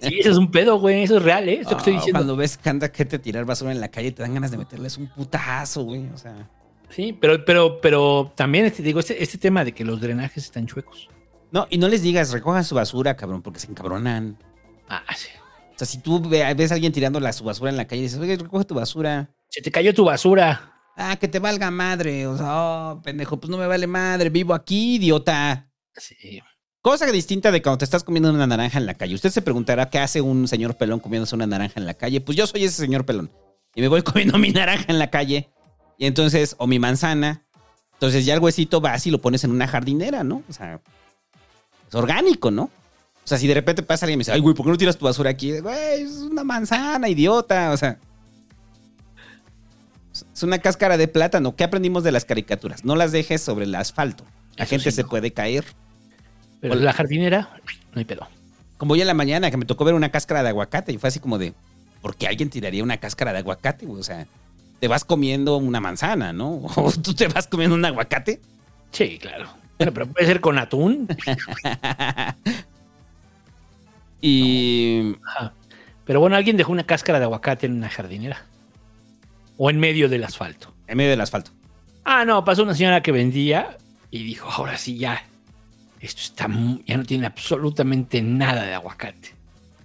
sí, eso es un pedo, güey. Eso es real, ¿eh? Esto que estoy Ah, diciendo. Cuando ves que anda gente tirar basura en la calle, te dan ganas de meterles un putazo, güey. O sea, Sí, pero, pero, pero también este, digo, este, este tema de que los drenajes están chuecos. No, y no les digas, recojan su basura, cabrón, porque se encabronan. Ah, sí. O sea, si tú ve- ves a alguien tirando la, su basura en la calle y dices, oye, recoge tu basura. Se te cayó tu basura. Ah, que te valga madre. O sea, oh, pendejo, pues no me vale madre. Vivo aquí, idiota. Sí. Cosa distinta de cuando te estás comiendo una naranja en la calle. Usted se preguntará qué hace un señor pelón comiéndose una naranja en la calle. Pues yo soy ese señor pelón. Y me voy <laughs> comiendo mi naranja en la calle. Y entonces, o mi manzana. Entonces ya el huesito vas y lo pones en una jardinera, ¿no? O sea, es orgánico, ¿no? O sea, si de repente pasa alguien y me dice, ay, güey, ¿por qué no tiras tu basura aquí? Güey, es una manzana, idiota. O sea, es una cáscara de plátano. ¿Qué aprendimos de las caricaturas? No las dejes sobre el asfalto. La Eso gente sí, se no. puede caer. Pero la jardinera, no hay pedo. Como hoy en la mañana que me tocó ver una cáscara de aguacate y fue así como de, ¿por qué alguien tiraría una cáscara de aguacate? O sea, te vas comiendo una manzana, ¿no? <laughs> O tú te vas comiendo un aguacate. Sí, claro. Bueno, pero puede ser con atún. <laughs> y Ajá. Pero bueno, alguien dejó una cáscara de aguacate en una jardinera. O en medio del asfalto. en medio del asfalto. Ah, no, pasó una señora que vendía y dijo, ahora sí ya. Esto está ya no tiene absolutamente nada de aguacate.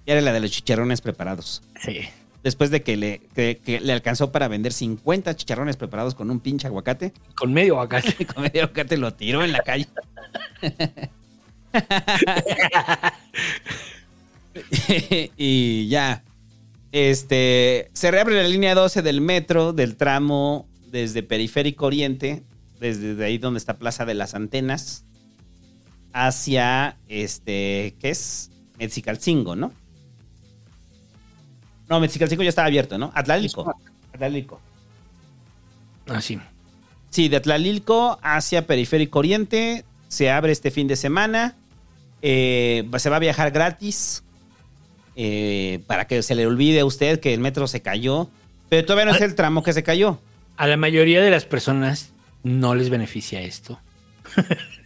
Era la de los chicharrones preparados. Sí. Después de que le, que- que le alcanzó para vender 50 chicharrones preparados con un pinche aguacate, Con medio aguacate. <laughs> con medio aguacate lo tiró en la calle. <laughs> y ya. Este. Se reabre la línea 12 del metro, del tramo desde Periférico Oriente, desde de ahí donde está Plaza de las Antenas, hacia este. ¿Qué es? Metzicalcingo, ¿no? No, Metzicalcingo ya estaba abierto, ¿no? Atlalilco. Atlalilco. Ah, sí. Sí, de Atlalilco hacia Periférico Oriente. Se abre este fin de semana. Eh, se va a viajar gratis. eh, para que se le olvide a usted que el metro se cayó. Pero todavía no es el tramo que se cayó. A la mayoría de las personas no les beneficia esto. <laughs>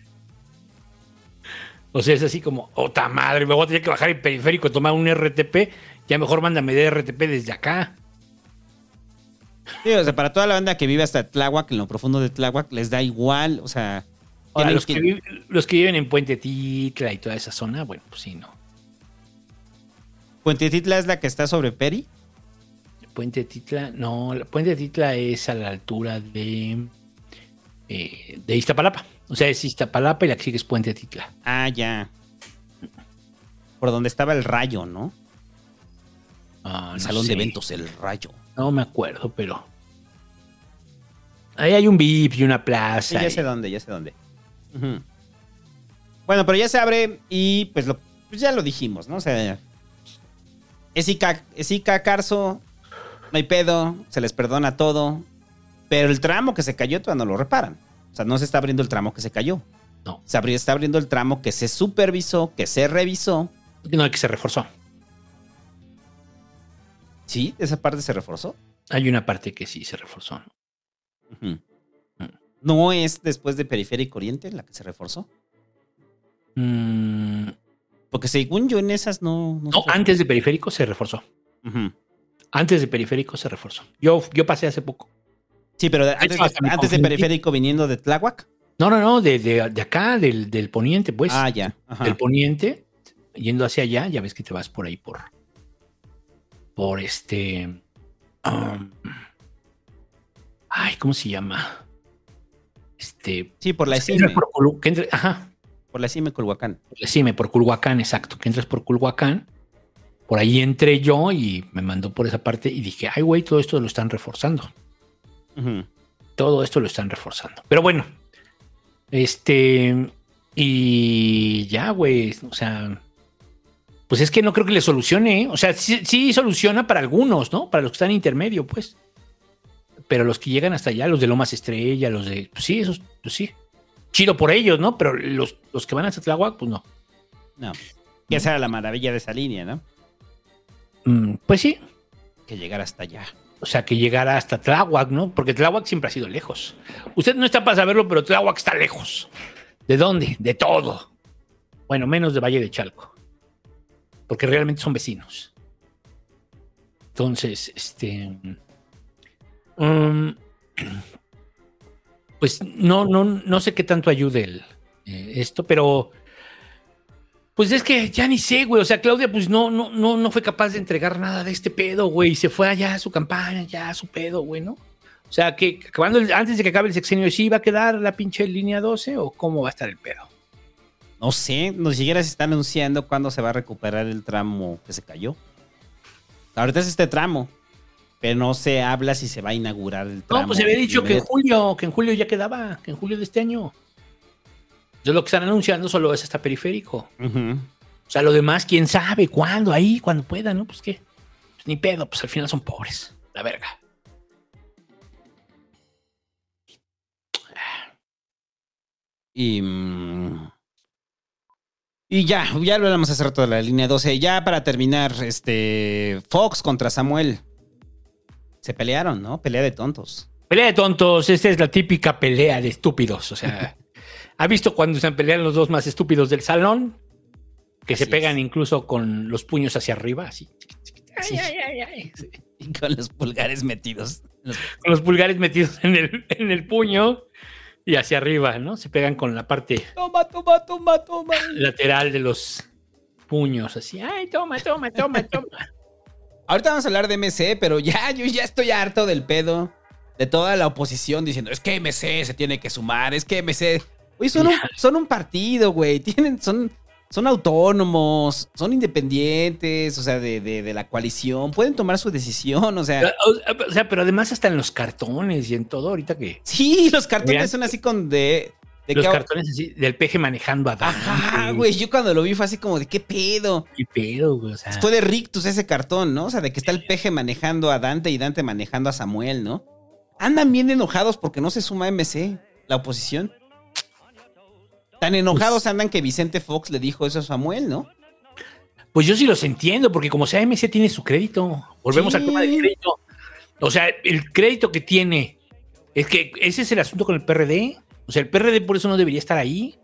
o sea, es así como, ¡ota madre! Me voy a tener que bajar el periférico, tomar un RTP. Ya mejor mándame de RTP desde acá. Sí, o sea, para toda la banda que vive hasta Tláhuac, en lo profundo de Tláhuac, les da igual. O sea, Ahora, los, que... que- viven, los que viven en Puente Titla y toda esa zona, bueno, pues sí, no. Puente Titla es la que está sobre Peri. Puente Titla, no, Puente Titla es a la altura de, eh, de Iztapalapa. O sea, es Iztapalapa y la que sigue es Puente Titla. Ah, ya. Por donde estaba el rayo, ¿no? Ah, el no salón sé. de eventos, el rayo. No me acuerdo, pero. Ahí hay un VIP y una Sí, plaza. ya y- sé dónde, ya sé dónde. Bueno, pero ya se abre y pues, lo, pues ya lo dijimos, ¿no? O sea, es Ica, es Ica Carso, no hay pedo, se les perdona todo, pero el tramo que se cayó todavía no lo reparan. Sea, no se está abriendo el tramo que se cayó. No. Se está abriendo el tramo que se supervisó, que se revisó. No, que se reforzó. Sí, esa parte se reforzó. Hay una parte que sí se reforzó. No es después de Periférico Oriente la que se reforzó. Mm, Porque según yo en esas no... no, antes de periférico se reforzó. Antes de periférico se reforzó. Yo, yo pasé hace poco. Sí, pero antes, de, antes periférico viniendo de Tláhuac. No, no, no, de, de- de acá, del, del poniente, pues. Ah, ya. Ajá. Del poniente, yendo hacia allá, ya ves que te vas por ahí por. Por este. um, ay, ¿cómo se llama? Este. Sí, por la ESIME. entres por que entre- ajá, Por la ESIME Culhuacán. por la CIME, por Culhuacán, exacto. Que entres por Culhuacán. Por ahí entré yo y me mandó por esa parte y dije, ay, güey, todo esto lo están reforzando. Todo esto lo están reforzando. Pero bueno, este. Y ya, güey. O sea. Pues es que no creo que le solucione. ¿eh? O sea, sí, sí soluciona para algunos, ¿no? Para los que están en intermedio, pues. Pero los que llegan hasta allá, los de Lomas Estrella, los de. Pues sí, esos, pues sí. Chido por ellos, ¿no? Pero los, los que van hasta Tláhuac, pues no. No. Y esa era la maravilla de esa línea, ¿no? Mm, pues sí. Que llegar hasta allá. O sea, que llegara hasta Tláhuac, ¿no? Porque Tláhuac siempre ha sido lejos. Usted no está para saberlo, pero Tláhuac está lejos. ¿De dónde? De todo. Bueno, menos de Valle de Chalco. Porque realmente son vecinos. Entonces, este. um, pues no, no, no sé qué tanto ayude el, eh, esto, pero. Pues es que ya ni sé, güey. O sea, Claudia, pues no, no, no, no fue capaz de entregar nada de este pedo, güey. Se fue allá a su campaña, ya a su pedo, güey, ¿no? O sea, que acabando el- antes de que acabe el sexenio, ¿sí va a quedar la pinche línea 12 o cómo va a estar el pedo? No sé, ni siquiera se está anunciando cuándo se va a recuperar el tramo que se cayó. Ahorita es este tramo, pero no se habla si se va a inaugurar el tramo. No, pues se había dicho que en julio, que en julio ya quedaba, que en julio de este año. Entonces lo que están anunciando solo es hasta periférico. O sea, lo demás, quién sabe, cuándo, ahí, cuando pueda, ¿no? Pues qué. Pues ni pedo, pues al final son pobres. La verga. Y, mm, y ya, ya hablamos hace rato de la línea 12. Ya para terminar, este Fox contra Samuel. Se pelearon, ¿no? Pelea de tontos. Pelea de tontos, esta es la típica pelea de estúpidos. O sea, <laughs> ¿ha visto cuando se pelean los dos más estúpidos del salón? Que se pegan es. incluso con los puños hacia arriba, así. Sí. Y con los pulgares metidos. Los- Con los pulgares metidos en el, en el puño y hacia arriba, ¿no? Se pegan con la parte Toma, toma, toma, toma. lateral de los puños, así. Ay, toma, toma, toma, toma. Ahorita vamos a hablar de MC, pero ya, yo ya estoy harto del pedo de toda la oposición diciendo, es que MC se tiene que sumar, es que MC... Oye, son un, son un partido, güey, tienen, son, son autónomos, son independientes, o sea, de, de- de la coalición, pueden tomar su decisión, o sea... O, o sea, pero además hasta en los cartones y en todo, ahorita que Sí, los cartones son así con de... de los que- cartones así, del peje manejando a Dante. Ajá, güey, yo cuando lo vi fue así como de, ¿qué pedo? ¿Qué pedo, güey? O sea, Fue de Rictus ese cartón, ¿no? O sea, de que está el peje manejando a Dante y Dante manejando a Samuel, ¿no? Andan bien enojados porque no se suma MC, la oposición. Tan enojados andan que Vicente Fox le dijo eso a Samuel, ¿no? Pues yo sí los entiendo, porque como sea, MC tiene su crédito. Volvemos Sí. al tema del crédito. O sea, el crédito que tiene. Es que ese es el asunto con el PRD. O sea, el PRD por eso no debería estar ahí.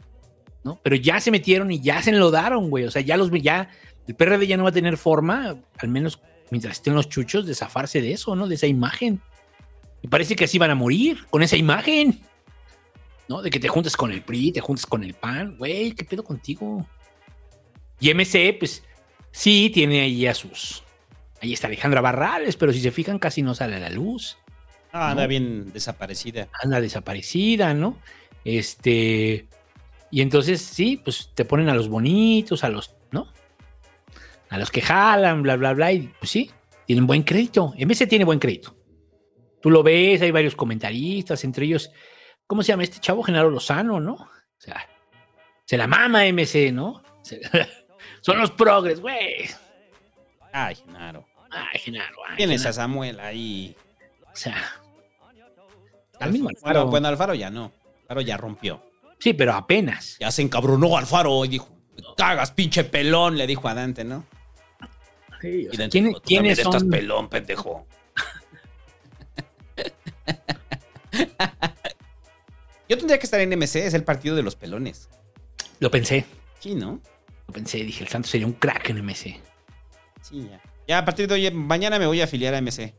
¿no? Pero ya se metieron y ya se enlodaron, güey. O sea, ya los ya. El PRD ya no va a tener forma, al menos mientras estén los chuchos, de zafarse de eso, ¿no? De esa imagen. Y parece que así van a morir con esa imagen. ¿No? De que te juntas con el PRI, te juntas con el PAN. Güey, ¿qué pedo contigo? Y MC, pues sí, tiene ahí a sus. Ahí está Alejandra Barrales, pero si se fijan, casi no sale a la luz. Ah, anda bien desaparecida. Anda desaparecida, ¿no? Este. Y entonces, sí, pues te ponen a los bonitos, a los, ¿no? A los que jalan, bla, bla, bla. Y pues sí, tienen buen crédito. MC tiene buen crédito. Tú lo ves, hay varios comentaristas, entre ellos, ¿cómo se llama este chavo? Genaro Lozano, ¿no? O sea, se la mama MC, ¿no? Se- <laughs> Son los progres, güey. Ay, Genaro. Ay, Genaro. ay, Tienes a. Samuel ahí. O sea. Al mismo Bueno, Alfaro. bueno, Alfaro ya no. Alfaro ya rompió. Sí, pero apenas. Ya se encabronó Alfaro y dijo, "Me cagas, pinche pelón, le dijo a Dante, ¿no? Sí, o sea, ¿quién- dijo, "Tú ¿Quiénes también estás son? pelón, pendejo? <laughs> Yo tendría que estar en MC, es el partido de los pelones. Lo pensé. Sí, ¿no? Lo pensé, dije, el Santos sería un crack en MC. Sí, ya. Ya a partir de hoy, mañana me voy a afiliar a MC.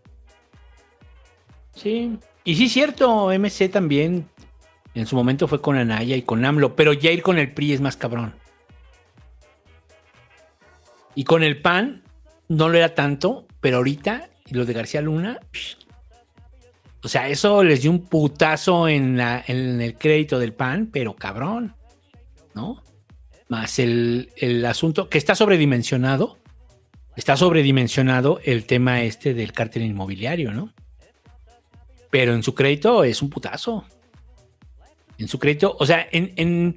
Sí. Y sí, cierto, MC también en su momento fue con Anaya y con AMLO, pero ya ir con el PRI es más cabrón. Y con el PAN no lo era tanto, pero ahorita, y lo de García Luna, psh, o sea, eso les dio un putazo en, la- en el crédito del PAN, pero cabrón, ¿no? Más el, el asunto que está sobredimensionado, está sobredimensionado el tema este del cártel inmobiliario, ¿no? Pero en su crédito es un putazo. En su crédito, o sea, en, en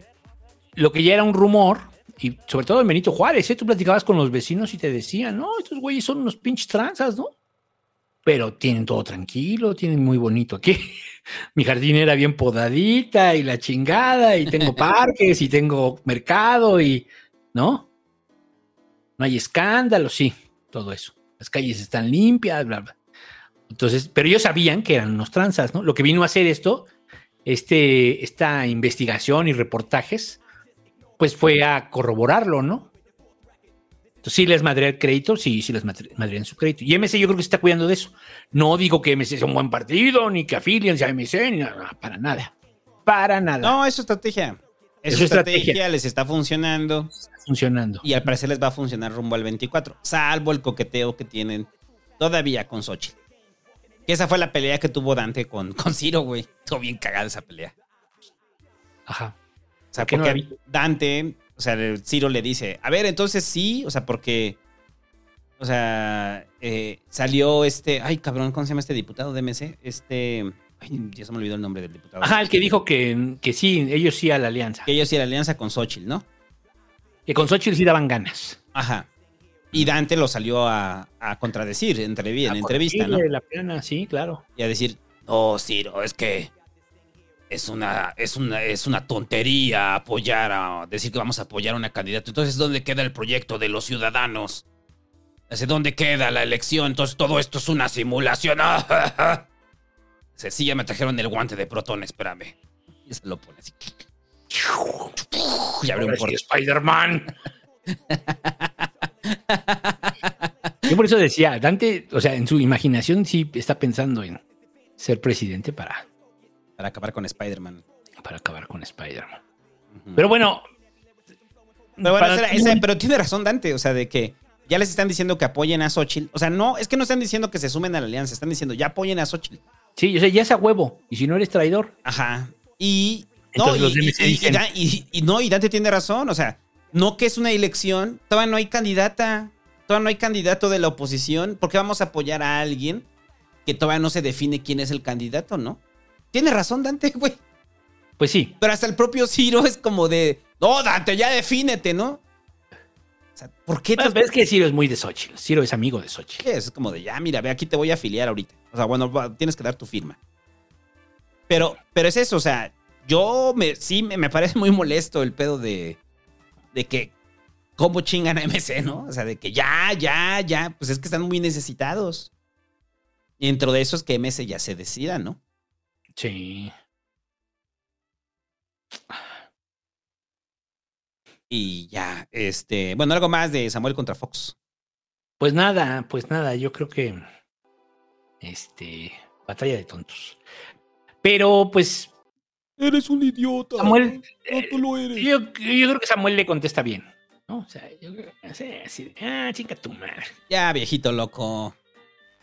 lo que ya era un rumor, y sobre todo en Benito Juárez, ¿eh? tú platicabas con los vecinos y te decían, no, estos güeyes son unos pinches tranzas, ¿no? Pero tienen todo tranquilo, tienen muy bonito aquí. <laughs> Mi jardín era bien podadita y la chingada, y tengo <laughs> parques y tengo mercado y, ¿no? No hay escándalo, sí, todo eso. Las calles están limpias, bla, bla. Entonces, pero ellos sabían que eran unos tranzas, ¿no? Lo que vino a hacer esto, este, esta investigación y reportajes, pues fue a corroborarlo, ¿no? Entonces, sí les madrea el crédito, sí, sí les madre- madrean su crédito. Y MC yo creo que se está cuidando de eso. No digo que MC sea un buen partido, ni que afiliense a MC, ni nada, para nada. Para nada. No, es su estrategia. Es, su estrategia. estrategia, les está funcionando. Está funcionando. Y al parecer les va a funcionar rumbo al 24, salvo el coqueteo que tienen todavía con Xochitl. Que esa fue la pelea que tuvo Dante con, <laughs> con Ciro, güey. Estuvo bien cagada esa pelea. Ajá. O sea, ¿Por qué no la porque? Dante, o sea, Ciro le dice, a ver, entonces sí, o sea, porque, o sea, eh, salió este, ay, cabrón, ¿cómo se llama este diputado de MC? Este, ay, ya se me olvidó el nombre del diputado. Ajá, el que dijo que, que sí, ellos sí a la alianza. Que ellos sí la alianza con Xochitl, ¿no? Que con Xochitl sí daban ganas. Ajá. Y Dante lo salió a, a contradecir en, en A entrevista, ¿no? corregirle La plana, sí, claro. Y a decir, no, Ciro, es que es una, es una, es una tontería apoyar a, decir que vamos a apoyar a una candidata. Entonces, ¿dónde queda el proyecto de los ciudadanos? Dice, ¿dónde queda la elección? Entonces, todo esto es una simulación. <laughs> Sí, ya me trajeron el guante de protón, espérame. Y se lo pone así. Y abre un portal. Spider-Man. Yo por eso decía, Dante, o sea, en su imaginación sí está pensando en ser presidente para, Para acabar con Spider-Man. para acabar con Spider-Man. Pero bueno. Pero bueno, para esa era- ti, esa- pero tiene razón Dante, o sea, de que ya les están diciendo que apoyen a Xochitl. O sea, no, es que no están diciendo que se sumen a la alianza, están diciendo ya apoyen a Xochitl. Sí, o sea, ya es a huevo. Y si no eres traidor. Ajá. Y. No, Entonces los dicen- y- y no, y Dante tiene razón. O sea, no que es una elección, todavía no hay candidata. Todavía no hay candidato de la oposición. ¿Por qué vamos a apoyar a alguien que todavía no se define quién es el candidato, no? Tiene razón, Dante, <laughs> güey. Pues sí. Pero hasta el propio Ciro es como de. No, Dante, ya defínete, ¿no? O sea, ¿por qué Bueno, pero es que Ciro es muy de Xochitl. Ciro es amigo de Xochitl. ¿Qué? Es como de, ya, mira, ve, aquí te voy a afiliar ahorita. O sea, bueno, tienes que dar tu firma. Pero, pero es eso, o sea, yo me, sí me, me parece muy molesto el pedo de, de que, ¿cómo chingan a MC, no? O sea, de que ya, ya, ya, pues es que están muy necesitados. Y dentro de eso es que MS ya se decida, ¿no? Sí. Y ya, este, bueno, algo más de Samuel contra Fox. Pues nada, pues nada, yo creo que. Este. Batalla de tontos. Pero pues. Eres un idiota. Samuel. No, tú lo eres. Yo, yo creo que Samuel le contesta bien. ¿no? O sea, yo creo que así, ah, chica tu madre. Ya, viejito loco.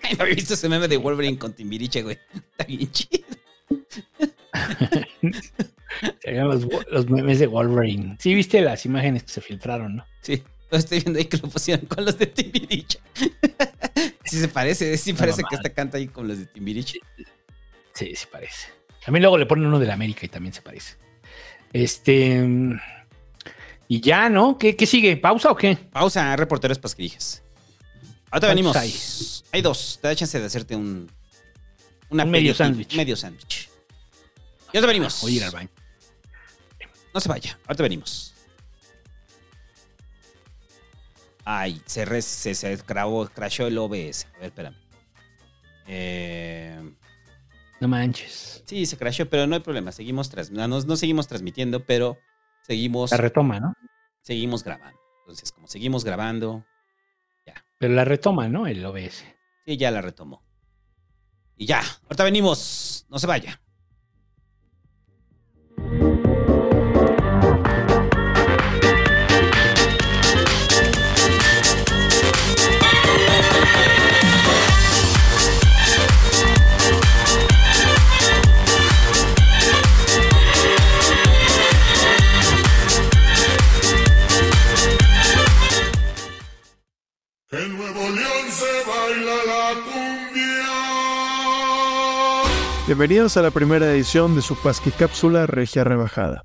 Ay, no había visto ese meme de Wolverine con Timbiriche, güey. <laughs> Está bien chido. <laughs> Serían los, los memes de Wolverine. Sí, viste las imágenes que se filtraron, ¿no? Sí, lo estoy viendo ahí que lo pusieron con los de Timbiriche. <laughs> Sí se parece, sí parece que esta canta ahí con los de Timbiriche. Sí, sí parece. También luego le ponen uno de la América y también se parece. Este. mm, Y ya, ¿no? ¿Qué, qué sigue? ¿Pausa o qué? Pausa, reporteros pasquilijas. Ahorita ¿Cuántos venimos. hay? Hay? dos. Te da chance de hacerte un. Una Un medio sándwich. Medio sándwich. Y ahorita venimos. Voy a ir al baño. No se vaya. Ahorita venimos. Ay, se, re- se, se grabó, crashó el OBS. A ver, espérame. Eh, No manches. sí, se crashó, pero no hay problema. Seguimos trans- no, no, seguimos transmitiendo, pero seguimos, La retoma, ¿no? seguimos grabando. Entonces, como seguimos grabando, Pero la retoma, ¿no? El OBS. sí, ya la retomó. Y ya, ahorita venimos. No se vaya. Bienvenidos a la primera edición de su Pasqui Cápsula Regia Rebajada.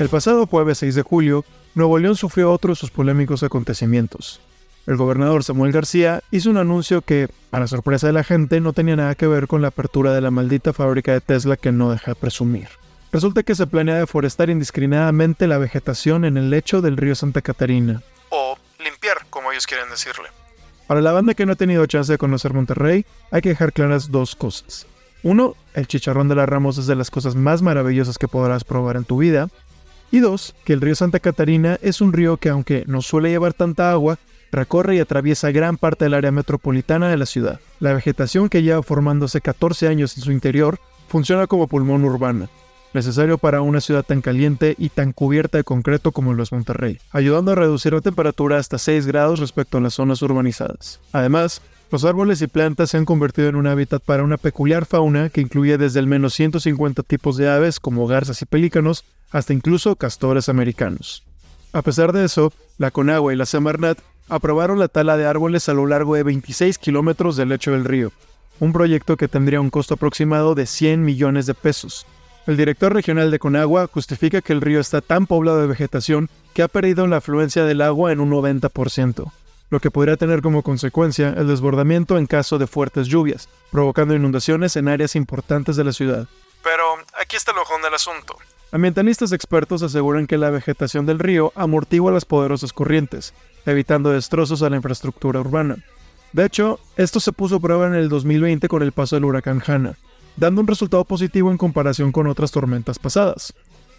El pasado jueves 6 de julio, Nuevo León sufrió otro de sus polémicos acontecimientos. El gobernador Samuel García hizo un anuncio que, para sorpresa de la gente, no tenía nada que ver con la apertura de la maldita fábrica de Tesla que no deja de presumir. Resulta que se planea deforestar indiscriminadamente la vegetación en el lecho del río Santa Catarina, O limpiar, como ellos quieren decirle. Para la banda que no ha tenido chance de conocer Monterrey, hay que dejar claras dos cosas. Uno, el chicharrón de la Ramos es de las cosas más maravillosas que podrás probar en tu vida. Y dos, que el río Santa Catarina es un río que aunque no suele llevar tanta agua, recorre y atraviesa gran parte del área metropolitana de la ciudad. La vegetación que lleva formándose 14 años en su interior funciona como pulmón urbano, necesario para una ciudad tan caliente y tan cubierta de concreto como lo es Monterrey, ayudando a reducir la temperatura hasta 6 grados respecto a las zonas urbanizadas. Además, Los árboles y plantas se han convertido en un hábitat para una peculiar fauna que incluye desde al menos 150 tipos de aves como garzas y pelícanos hasta incluso castores americanos. A pesar de eso, la Conagua y la Semarnat aprobaron la tala de árboles a lo largo de 26 kilómetros del lecho del río, un proyecto que tendría un costo aproximado de 100 millones de pesos. El director regional de Conagua justifica que el río está tan poblado de vegetación que ha perdido la afluencia del agua en un 90%, lo que podría tener como consecuencia el desbordamiento en caso de fuertes lluvias, provocando inundaciones en áreas importantes de la ciudad. Pero aquí está el ojón del asunto. Ambientalistas expertos aseguran que la vegetación del río amortigua las poderosas corrientes, evitando destrozos a la infraestructura urbana. De hecho, esto se puso a prueba en el 2020 con el paso del huracán Hanna, dando un resultado positivo en comparación con otras tormentas pasadas.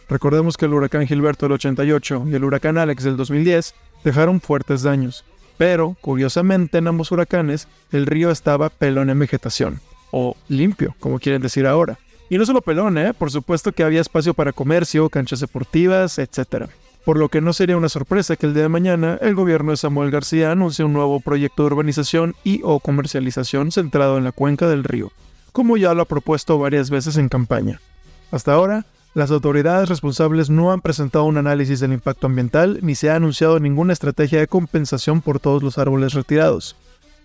Recordemos que el huracán Gilberto del 88 y el huracán Alex del 2010 dejaron fuertes daños, pero, curiosamente, en ambos huracanes, el río estaba pelón en vegetación, o limpio, como quieren decir ahora. Y no solo pelón, ¿eh? Por supuesto que había espacio para comercio, canchas deportivas, etc. Por lo que no sería una sorpresa que el día de mañana el gobierno de Samuel García anuncie un nuevo proyecto de urbanización y o comercialización centrado en la cuenca del río, como ya lo ha propuesto varias veces en campaña. Hasta ahora, las autoridades responsables no han presentado un análisis del impacto ambiental ni se ha anunciado ninguna estrategia de compensación por todos los árboles retirados.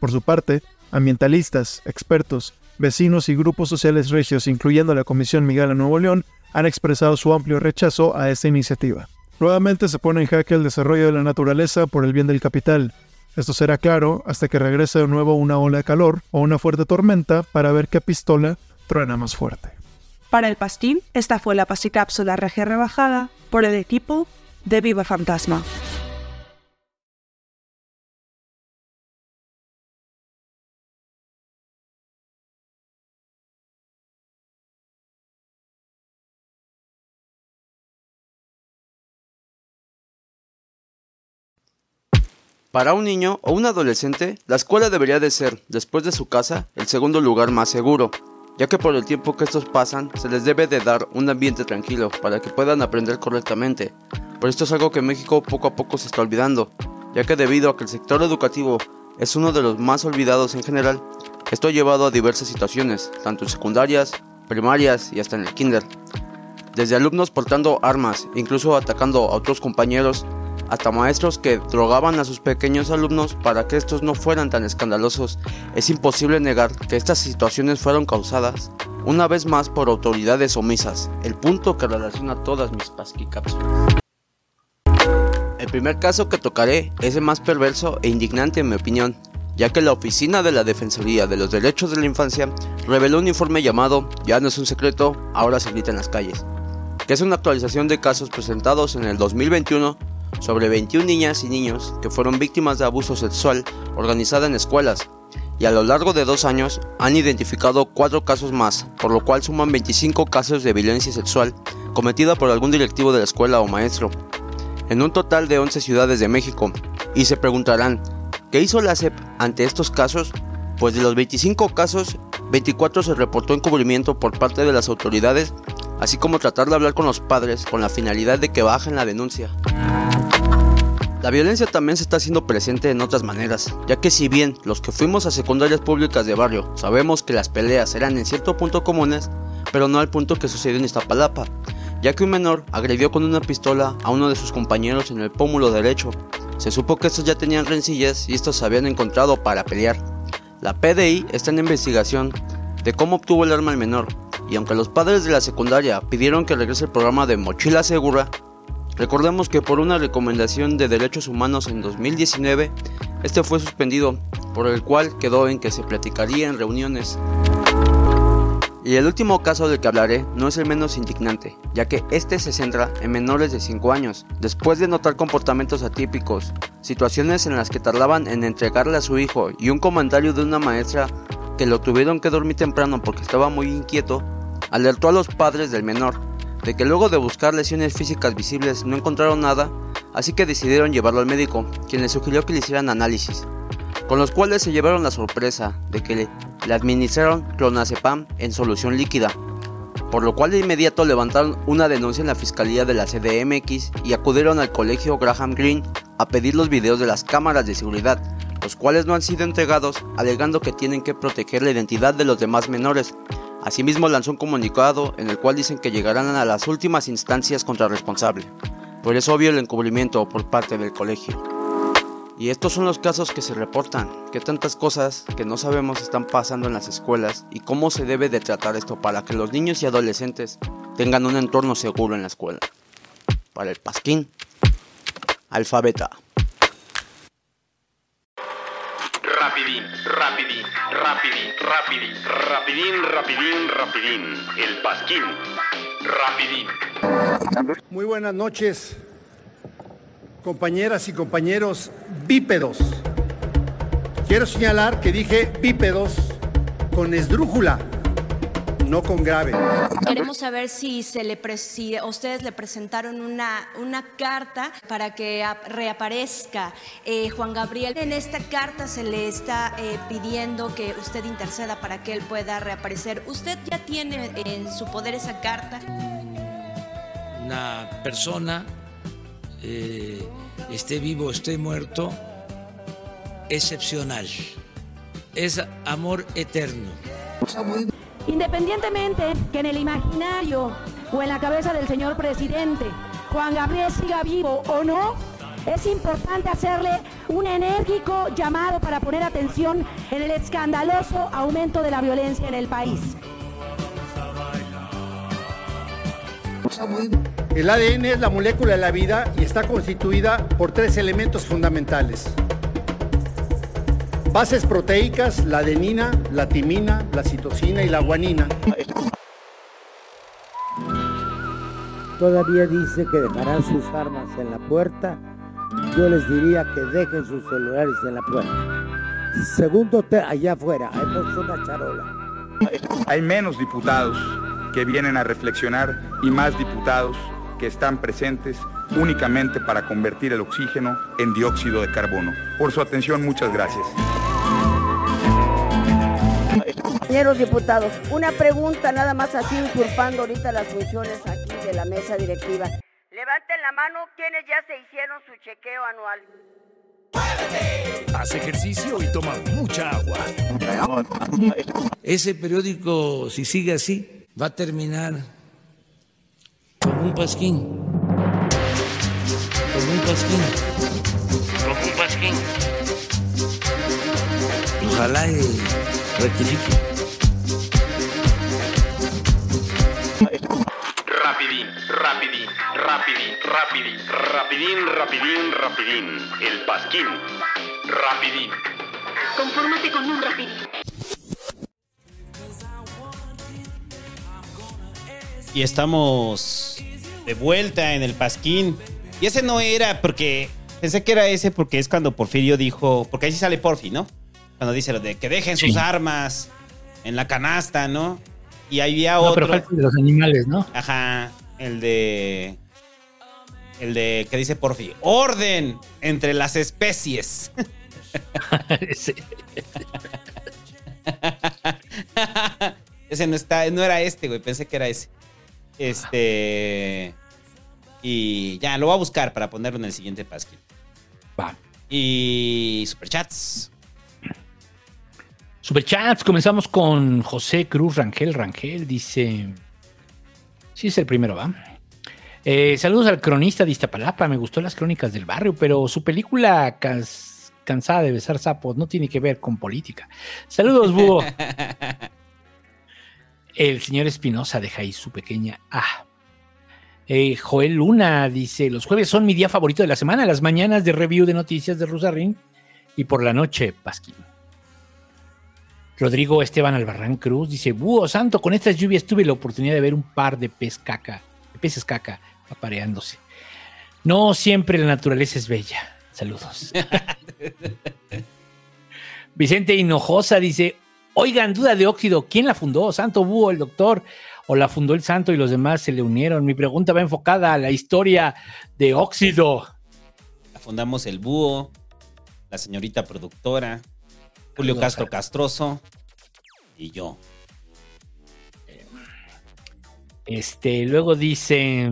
Por su parte, ambientalistas, expertos, vecinos y grupos sociales regios, incluyendo la Comisión Miguel a Nuevo León, han expresado su amplio rechazo a esta iniciativa. Nuevamente se pone en jaque el desarrollo de la naturaleza por el bien del capital. Esto será claro hasta que regrese de nuevo una ola de calor o una fuerte tormenta para ver qué pistola truena más fuerte. Para el pastín, esta fue la pasicápsula regia rebajada por el equipo de Viva Fantasma. Para un niño o un adolescente, la escuela debería de ser, después de su casa, el segundo lugar más seguro, ya que por el tiempo que estos pasan, se les debe de dar un ambiente tranquilo para que puedan aprender correctamente. Pero esto es algo que México poco a poco se está olvidando, ya que debido a que el sector educativo es uno de los más olvidados en general, esto ha llevado a diversas situaciones, tanto en secundarias, primarias y hasta en el kinder. Desde alumnos portando armas, incluso atacando a otros compañeros, hasta maestros que drogaban a sus pequeños alumnos para que estos no fueran tan escandalosos. Es imposible negar que estas situaciones fueron causadas, una vez más, por autoridades omisas, el punto que relaciona todas mis pasquicápsulas. El primer caso que tocaré es el más perverso e indignante en mi opinión, ya que la Oficina de la Defensoría de los Derechos de la Infancia reveló un informe llamado Ya no es un secreto, ahora se grita en las calles, que es una actualización de casos presentados en el 2021 sobre 21 niñas y niños que fueron víctimas de abuso sexual organizada en escuelas, y a lo largo de dos años han identificado cuatro casos más, por lo cual suman 25 casos de violencia sexual cometida por algún directivo de la escuela o maestro, en un total de 11 ciudades de México. Y se preguntarán, ¿qué hizo la SEP ante estos casos? Pues de los 25 casos, 24 se reportó encubrimiento por parte de las autoridades, así como tratar de hablar con los padres con la finalidad de que bajen la denuncia. La violencia también se está haciendo presente en otras maneras, ya que si bien los que fuimos a secundarias públicas de barrio sabemos que las peleas eran en cierto punto comunes, pero no al punto que sucedió en Iztapalapa, ya que un menor agredió con una pistola a uno de sus compañeros en el pómulo derecho. Se supo que estos ya tenían rencillas y estos se habían encontrado para pelear. La PDI está en investigación de cómo obtuvo el arma el menor, y aunque los padres de la secundaria pidieron que regrese el programa de Mochila Segura, Recordemos que por una recomendación de derechos humanos en 2019, este fue suspendido, por el cual quedó en que se platicaría en reuniones. Y el último caso del que hablaré no es el menos indignante, ya que este se centra en menores de 5 años, después de notar comportamientos atípicos, situaciones en las que tardaban en entregarle a su hijo y un comentario de una maestra que lo tuvieron que dormir temprano porque estaba muy inquieto, alertó a los padres del menor, de que luego de buscar lesiones físicas visibles no encontraron nada, así que decidieron llevarlo al médico, quien le sugirió que le hicieran análisis, con los cuales se llevaron la sorpresa de que le, le administraron clonazepam en solución líquida, por lo cual de inmediato levantaron una denuncia en la fiscalía de la CDMX y acudieron al colegio Graham Greene a pedir los videos de las cámaras de seguridad, los cuales no han sido entregados alegando que tienen que proteger la identidad de los demás menores. Asimismo lanzó un comunicado en el cual dicen que llegarán a las últimas instancias contra el responsable. Por es obvio el encubrimiento por parte del colegio. Y estos son los casos que se reportan, que tantas cosas que no sabemos están pasando en las escuelas y cómo se debe de tratar esto para que los niños y adolescentes tengan un entorno seguro en la escuela. Para el Pasquín, alfabeta. Rapidín, rapidín, rapidín, rapidín, rapidín, rapidín, rapidín. El Pasquín. Rapidín. Muy buenas noches, compañeras y compañeros bípedos. Quiero señalar que dije bípedos con esdrújula, no con grave. Queremos saber si, se le pre- si ustedes le presentaron una, una carta para que ap- reaparezca eh, Juan Gabriel. En esta carta se le está eh, pidiendo que usted interceda para que él pueda reaparecer. ¿Usted ya tiene en su poder esa carta? Una persona, eh, esté vivo o esté muerto, excepcional. Es amor eterno. Independientemente que en el imaginario o en la cabeza del señor presidente Juan Gabriel siga vivo o no, es importante hacerle un enérgico llamado para poner atención en el escandaloso aumento de la violencia en el país. El ADN es la molécula de la vida y está constituida por tres elementos fundamentales. Bases proteicas, la adenina, la timina, la citosina y la guanina. Todavía dice que dejarán sus armas en la puerta. Yo les diría que dejen sus celulares en la puerta. Segundo, te- allá afuera, hay una charola. Hay menos diputados que vienen a reflexionar y más diputados que están presentes únicamente para convertir el oxígeno en dióxido de carbono. Por su atención, muchas gracias. Señores diputados, una pregunta nada más así usurpando ahorita las funciones aquí de la mesa directiva. Levanten la mano quienes ya se hicieron su chequeo anual. Haz ejercicio y toma mucha agua. Ese periódico, si sigue así, va a terminar con un pasquín. Con un pasquín. Con un pasquín. Ojalá y rectifique. Rapidín, rapidín, rapidín, rapidín, rapidín, rapidín, rapidín. El Pasquín. Rapidín. Confórmate con un rapidín. Y estamos de vuelta en el Pasquín. Y ese no era porque. Pensé que era ese porque es cuando Porfirio dijo. Porque ahí sí sale Porfi, ¿no? Cuando dice lo de que dejen sus Sí. armas en la canasta, ¿no? Y había No, otro. pero falta el de los animales, ¿no? Ajá. El de. El de que dice Porfi. Orden entre las especies. <laughs> Sí. <laughs> ese no está, no era este, güey. Pensé que era ese. Este. Y ya, lo voy a buscar para ponerlo en el siguiente pasquín. Va. Y superchats. Superchats, comenzamos con José Cruz Rangel. Rangel dice. Sí, es el primero, ¿va? Eh, saludos al cronista de Iztapalapa. Me gustó las crónicas del barrio, pero su película Cansada de besar sapos no tiene que ver con política. Saludos, búho. <laughs> El señor Espinosa deja ahí su pequeña A. Eh, Joel Luna dice: Los jueves son mi día favorito de la semana, las mañanas de review de noticias de Rusarrín y por la noche, Pasquín. Rodrigo Esteban Albarrán Cruz dice: Búho santo, con estas lluvias tuve la oportunidad de ver un par de pez caca, de peces caca apareándose. No siempre la naturaleza es bella. Saludos. <laughs> Vicente Hinojosa dice: Oigan, duda de óxido, ¿quién la fundó? ¿Santo Búho, el doctor? ¿O la fundó el santo y los demás se le unieron? Mi pregunta va enfocada a la historia de óxido. La fundamos el búho, la señorita productora, Julio Castro Castroso y yo. Este, luego dice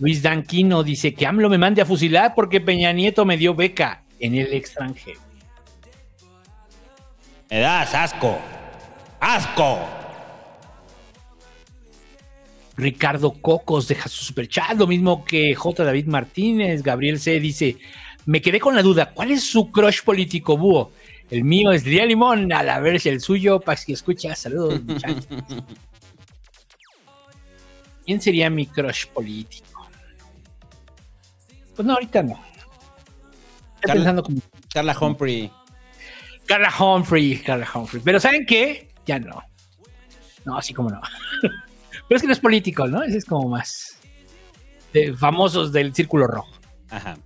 Luis Danquino dice que AMLO me mande a fusilar porque Peña Nieto me dio beca en el extranjero. Me das asco. ¡Asco! Ricardo Cocos deja su superchat, lo mismo que J. David Martínez. Gabriel C. dice: Me quedé con la duda, ¿cuál es su crush político, búho? El mío es Lía Limón, a la vez el suyo, para que escucha. Saludos, muchachos. <laughs> ¿Quién sería mi crush político? Pues no, ahorita no. Estoy Carla- pensando como Carla Humphrey. Carla Humphrey, Carla Humphrey. Pero ¿saben qué? Ya no. No, así como no. <laughs> Pero es que no es político, ¿no? Ese es como más de famosos del círculo rojo, Ajá.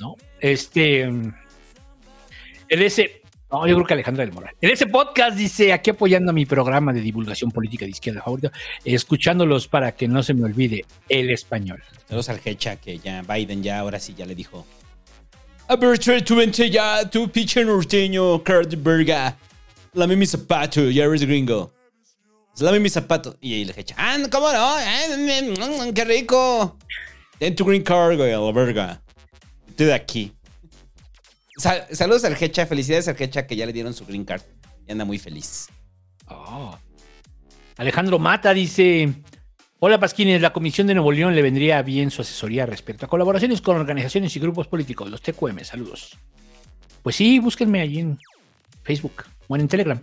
¿no? Este. El ese. No, yo creo que Alejandra del Moral. En ese podcast dice, aquí apoyando a mi programa de divulgación política de izquierda favorito, escuchándolos para que no se me olvide el español. Saludos al Hecha, que ya Biden ya ahora sí ya le dijo. A ver, trae tu vente ya, tu pinche norteño, Kurt Berga. Lame mi zapato, ya eres gringo. Lame mi zapato. Y el Hecha, ah, ¿cómo no? Ah, ¡Qué rico! Ten tu green card, güey, a la verga. Estoy de aquí. Sal- saludos al Hecha, felicidades al Hecha que ya le dieron su green card. Y anda muy feliz. Oh. Alejandro Mata dice: Hola Pasquines, la Comisión de Nuevo León le vendría bien su asesoría respecto a colaboraciones con organizaciones y grupos políticos, los TQM. Saludos. Pues sí, búsquenme allí en Facebook o en Telegram.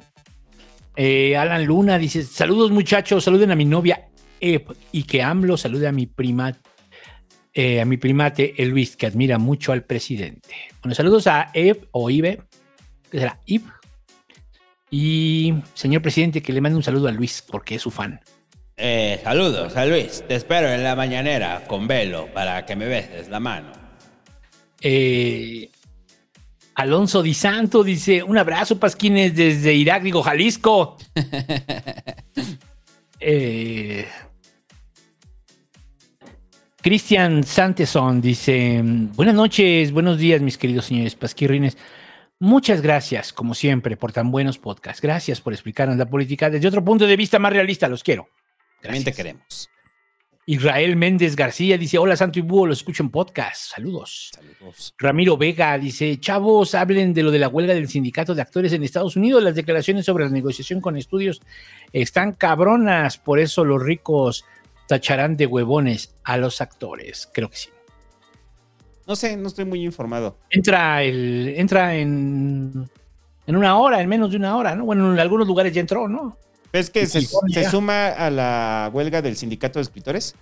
Eh, Alan Luna dice: Saludos muchachos, saluden a mi novia Ep y que AMLO salude a mi prima. eh, a mi primate, Luis, que admira mucho al presidente. Bueno, saludos a Ep o Ibe, que será Ip, y señor presidente, que le mande un saludo a Luis porque es su fan. Eh, saludos a Luis. Te espero en la mañanera con velo para que me beses la mano. Eh, Alonso Di Santo dice: Un abrazo, Pasquines, desde Irak, digo, Jalisco. <laughs> Eh, Cristian Santeson dice: Buenas noches, buenos días, mis queridos señores pasquirrines. Muchas gracias, como siempre, por tan buenos podcasts. Gracias por explicarnos la política desde otro punto de vista más realista. Los quiero. También te queremos. Israel Méndez García dice: Hola, Santo y Búho, lo escucho en podcast. Saludos. Saludos. Ramiro Vega dice: Chavos, hablen de lo de la huelga del sindicato de actores en Estados Unidos. Las declaraciones sobre la negociación con estudios están cabronas. Por eso los ricos tacharán de huevones a los actores. Creo que sí. No sé, no estoy muy informado. Entra, el, entra en, en una hora, en menos de una hora, ¿no? Bueno, en algunos lugares ya entró, ¿no? ¿Ves que se, se suma a la huelga del sindicato de escritores?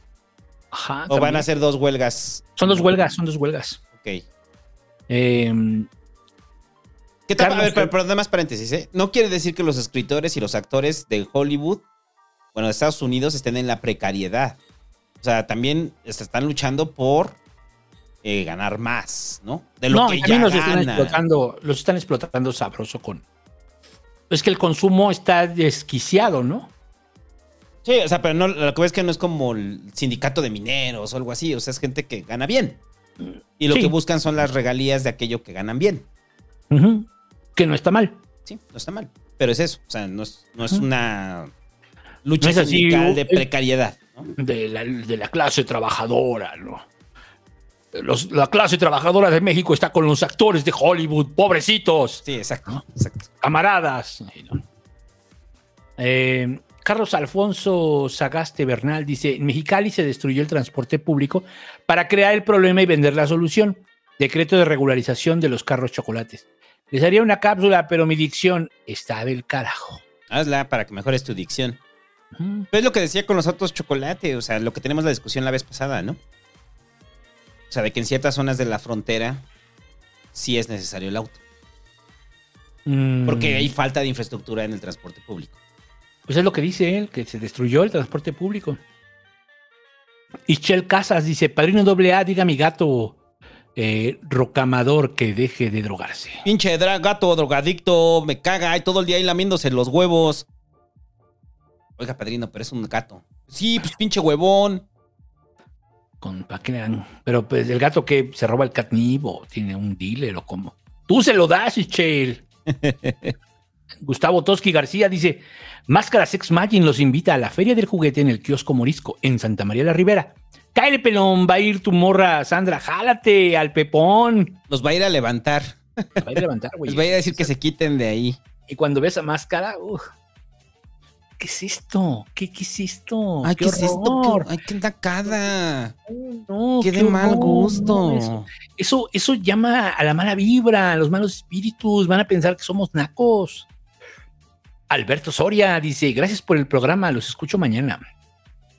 Ajá. ¿O van a ser dos huelgas? Son dos huelgas, son dos huelgas. Ok. Eh, ¿Qué tal? Carlos, a ver, pero, ¿qué? pero nada más paréntesis, ¿eh? No quiere decir que los escritores y los actores de Hollywood, bueno, de Estados Unidos, estén en la precariedad. O sea, también se están luchando por eh, ganar más, ¿no? De lo no, que y ya los están ganan. explotando, los están explotando sabroso con. Es que el consumo está desquiciado, ¿no? Sí, o sea, pero no, lo que ves que no es como el sindicato de mineros o algo así. O sea, es gente que gana bien. Y lo Sí. que buscan son las regalías de aquello que ganan bien. Que no está mal. Sí, no está mal. Pero es eso. O sea, no es, no es una lucha No es así, sindical de es- precariedad. De la, de la clase trabajadora, ¿no? Los- la clase trabajadora de México está con los actores de Hollywood, pobrecitos. Sí, exacto. exacto. Camaradas. Eh, Carlos Alfonso Sagaste Bernal dice: En Mexicali se destruyó el transporte público para crear el problema y vender la solución. Decreto de regularización de los carros chocolates. Les haría una cápsula, pero mi dicción está del carajo. Hazla para que mejores tu dicción. Es lo que decía con los autos chocolate. O sea, lo que tenemos la discusión la vez pasada, ¿no? O sea, de que en ciertas zonas de la frontera sí es necesario el auto. Mm, Porque hay falta de infraestructura en el transporte público. Pues es lo que dice él, que se destruyó el transporte público. Ischel Casas dice, padrino doble A, diga a mi gato eh, rocamador que deje de drogarse. Pinche dra- gato drogadicto, me caga y todo el día ahí lamiéndose los huevos. Oiga, padrino, pero es un gato. Sí, pues pinche huevón. Con, ¿pa' qué le dan? Pero pues el gato que se roba el catnip o tiene un dealer o cómo. Tú se lo das, Ischel. <laughs> Gustavo Toski García dice, Máscara Sex Magin los invita a la Feria del Juguete en el kiosco Morisco, en Santa María la Ribera. Cáele, pelón, va a ir tu morra, Sandra, jálate al pepón. Los va a ir a levantar. Va a ir a levantar, güey. <laughs> Les va a ir a decir que se quiten de ahí. Y cuando ves a máscara, uf, ¿qué es esto? ¿Qué, qué es esto? Ay, ¿qué, es esto? ¿Qué- Ay, qué nacada. No, Qué de mal gusto. Eso, eso, eso llama a la mala vibra, a los malos espíritus. Van a pensar que somos nacos. Alberto Soria dice: Gracias por el programa, los escucho mañana.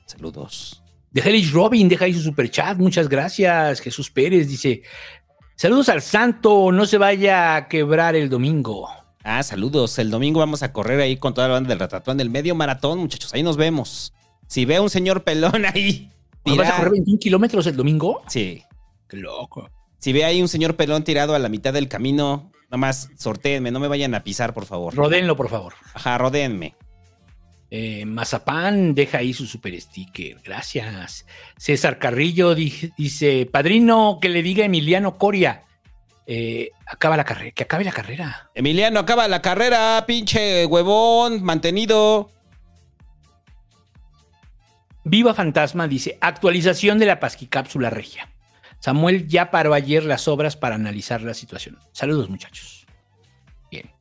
Saludos. De Hellish Robin, deja ahí su superchat. Muchas gracias. Jesús Pérez dice: Saludos al santo, no se vaya a quebrar el domingo. Ah, saludos. El domingo vamos a correr ahí con toda la banda del Ratatouille del medio maratón, muchachos. Ahí nos vemos. Si ve a un señor pelón ahí. ¿No vas a correr 21 kilómetros el domingo? Sí. Qué loco. Si ve ahí un señor pelón tirado a la mitad del camino, nada más sortéenme, no me vayan a pisar, por favor. Rodéenlo, por favor. Ajá, rodéenme. Eh, Mazapán deja ahí su super sticker. Gracias. César Carrillo di- dice: Padrino, que le diga a Emiliano Coria. eh, acaba la carrera, que acabe la carrera. Emiliano, acaba la carrera, pinche huevón, mantenido. Viva Fantasma dice: actualización de la pasquicápsula regia. Samuel ya paró ayer las obras para analizar la situación. Saludos, muchachos. Bien.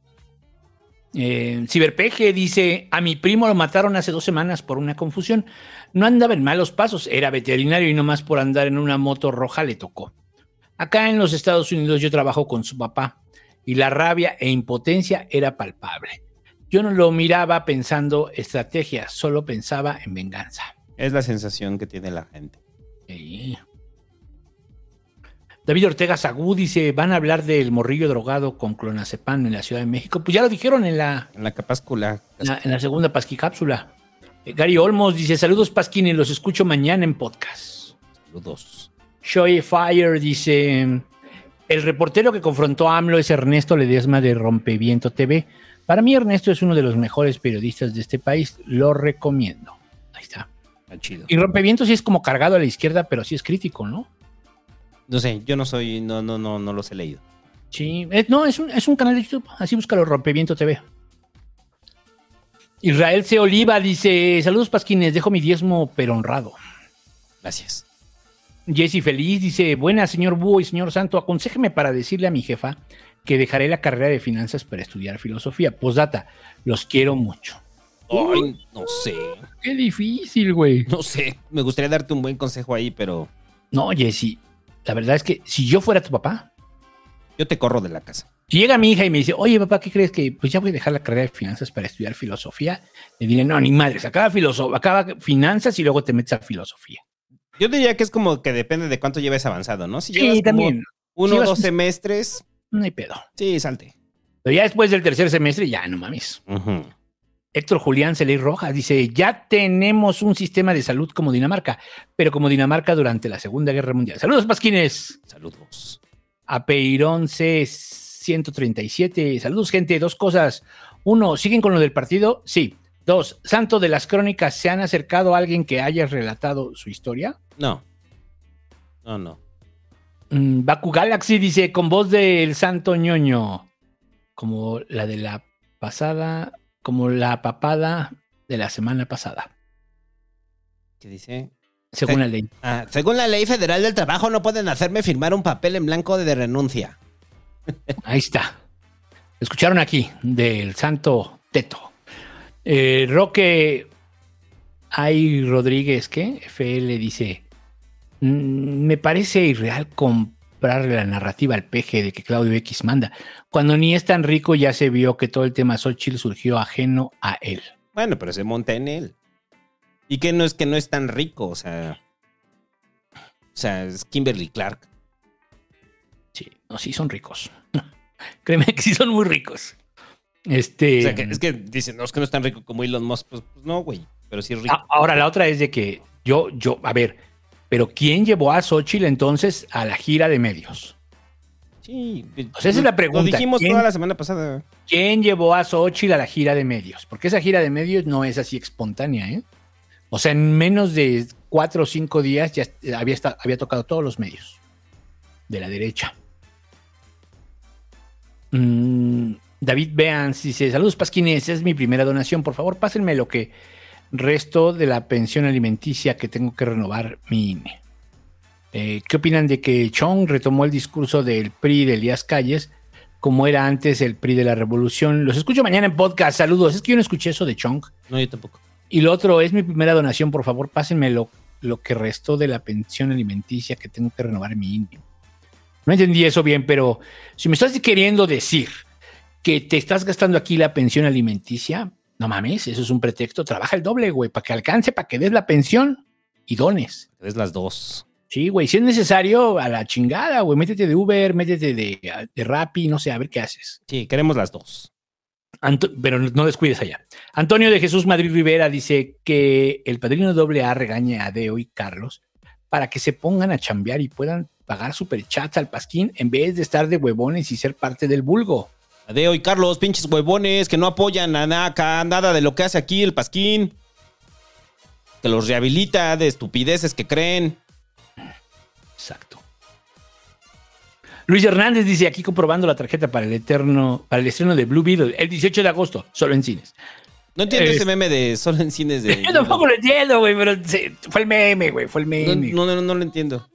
Eh, Ciberpeje dice: A mi primo lo mataron hace dos semanas por una confusión. No andaba en malos pasos, era veterinario y nomás por andar en una moto roja le tocó. Acá en los Estados Unidos yo trabajo con su papá y la rabia e impotencia era palpable. Yo no lo miraba pensando estrategia, solo pensaba en venganza. Es la sensación que tiene la gente. Sí. David Ortega Sagú dice, van a hablar del morrillo drogado con clonazepam en la Ciudad de México. Pues ya lo dijeron en la, En la capáscula. en la, en la segunda pasquicápsula. Eh, Gary Olmos dice, saludos Pasquini, los escucho mañana en podcast. Saludos. Shoy Fire dice, el reportero que confrontó a AMLO es Ernesto Ledesma de Rompeviento TV. Para mí Ernesto es uno de los mejores periodistas de este país, lo recomiendo. Ahí está. Está chido. Y Rompeviento sí es como cargado a la izquierda, pero sí es crítico, ¿no? No sé, yo no soy, no, no, no, no los he leído. Sí, eh, no, es un, es un canal de YouTube. Así búscalo, Rompeviento TV. Israel C. Oliva dice: Saludos, Pasquines, dejo mi diezmo, pero honrado. Gracias. Jesse Feliz dice: Buenas, señor Búho y señor Santo, aconsejeme para decirle a mi jefa que dejaré la carrera de finanzas para estudiar filosofía. Postdata, los quiero mucho. Ay, no sé. Qué difícil, güey. No sé. Me gustaría darte un buen consejo ahí, pero No, Jesse, la verdad es que si yo fuera tu papá, yo te corro de la casa. Si llega mi hija y me dice, oye papá, ¿qué crees que pues ya voy a dejar la carrera de finanzas para estudiar filosofía? Le diré, no, ni madres, acaba, acaba finanzas y luego te metes a filosofía. Yo diría que es como que depende de cuánto lleves avanzado, ¿no? Si Sí, llevas como también. uno Si o dos semestres, No hay pedo. sí, salte. Pero ya después del tercer semestre, ya no mames. Héctor Julián Celey Rojas dice, ya tenemos un sistema de salud como Dinamarca, pero como Dinamarca durante la Segunda Guerra Mundial. Saludos, Pasquines. Saludos. A Peirón C137. Saludos, gente. Dos cosas. Uno, ¿siguen con lo del partido? Sí. Dos, Santo de las Crónicas, ¿se han acercado a alguien que haya relatado su historia? No. No, no. Mm, Baku Galaxy dice, con voz del Santo ñoño, como la de la pasada, como la papada de la semana pasada, ¿Qué dice? según la ley. Ah, según la ley federal del trabajo, no pueden hacerme firmar un papel en blanco de renuncia. Ahí está. Escucharon aquí del Santo Teto. Eh, Roque Ay Rodríguez, ¿qué? FL dice: "Mm, Me parece irreal comprarle la narrativa al peje de que Claudio X manda. Cuando ni es tan rico, ya se vio que todo el tema Xochitl surgió ajeno a él. Bueno, pero se monta en él. Y que no es que no es tan rico, o sea. O sea, es Kimberly Clark. Sí, no, sí son ricos. <laughs> Créeme que sí son muy ricos. Este. O sea, que es que dicen, no, es que no es tan rico como Elon Musk. Pues, pues no, güey. Pero sí es rico. Ahora, la otra es de que yo, yo, a ver, pero ¿quién llevó a Xochitl entonces a la gira de medios? Sí. O sea, esa es la pregunta. Lo dijimos ¿Quién- toda la semana pasada. ¿Quién llevó a Xochitl a la gira de medios? Porque esa gira de medios no es así espontánea, ¿eh? O sea, en menos de cuatro o cinco días ya había, había tocado todos los medios de la derecha. Mm, David Beans dice: Saludos, Pasquines. Es mi primera donación. Por favor, pásenme lo que resto de la pensión alimenticia que tengo que renovar mi INE. Eh, ¿Qué opinan de que Chong retomó el discurso del PRI de Elías Calles como era antes el PRI de la Revolución. Los escucho mañana en podcast. Saludos. Es que yo no escuché eso de Chong. No, yo tampoco. Y lo otro es mi primera donación. Por favor, pásenme lo, lo que restó de la pensión alimenticia que tengo que renovar en mi INDI. No entendí eso bien, pero si me estás queriendo decir que te estás gastando aquí la pensión alimenticia, no mames, eso es un pretexto. Trabaja el doble, güey, para que alcance, para que des la pensión y dones. Es las dos. Sí, güey, si es necesario, a la chingada, güey, métete de Uber, métete de, de Rappi, no sé, a ver qué haces. Sí, queremos las dos. Anto- pero no descuides allá. Antonio de Jesús Madrid Rivera dice que el padrino doble A regaña a Deo y Carlos para que se pongan a chambear y puedan pagar superchats al pasquín en vez de estar de huevones y ser parte del vulgo. Adeo y Carlos, pinches huevones que no apoyan a nada, nada de lo que hace aquí el Pasquín. Que los rehabilita de estupideces que creen. Exacto. Luis Hernández dice aquí comprobando la tarjeta para el eterno, para el estreno de Blue Beetle el 18 de agosto, solo en cines. No entiendo Eh, ese meme de solo en cines de. <laughs> Yo tampoco lo entiendo, güey, pero se- fue el meme, güey, fue el No, meme. no, no, no lo entiendo.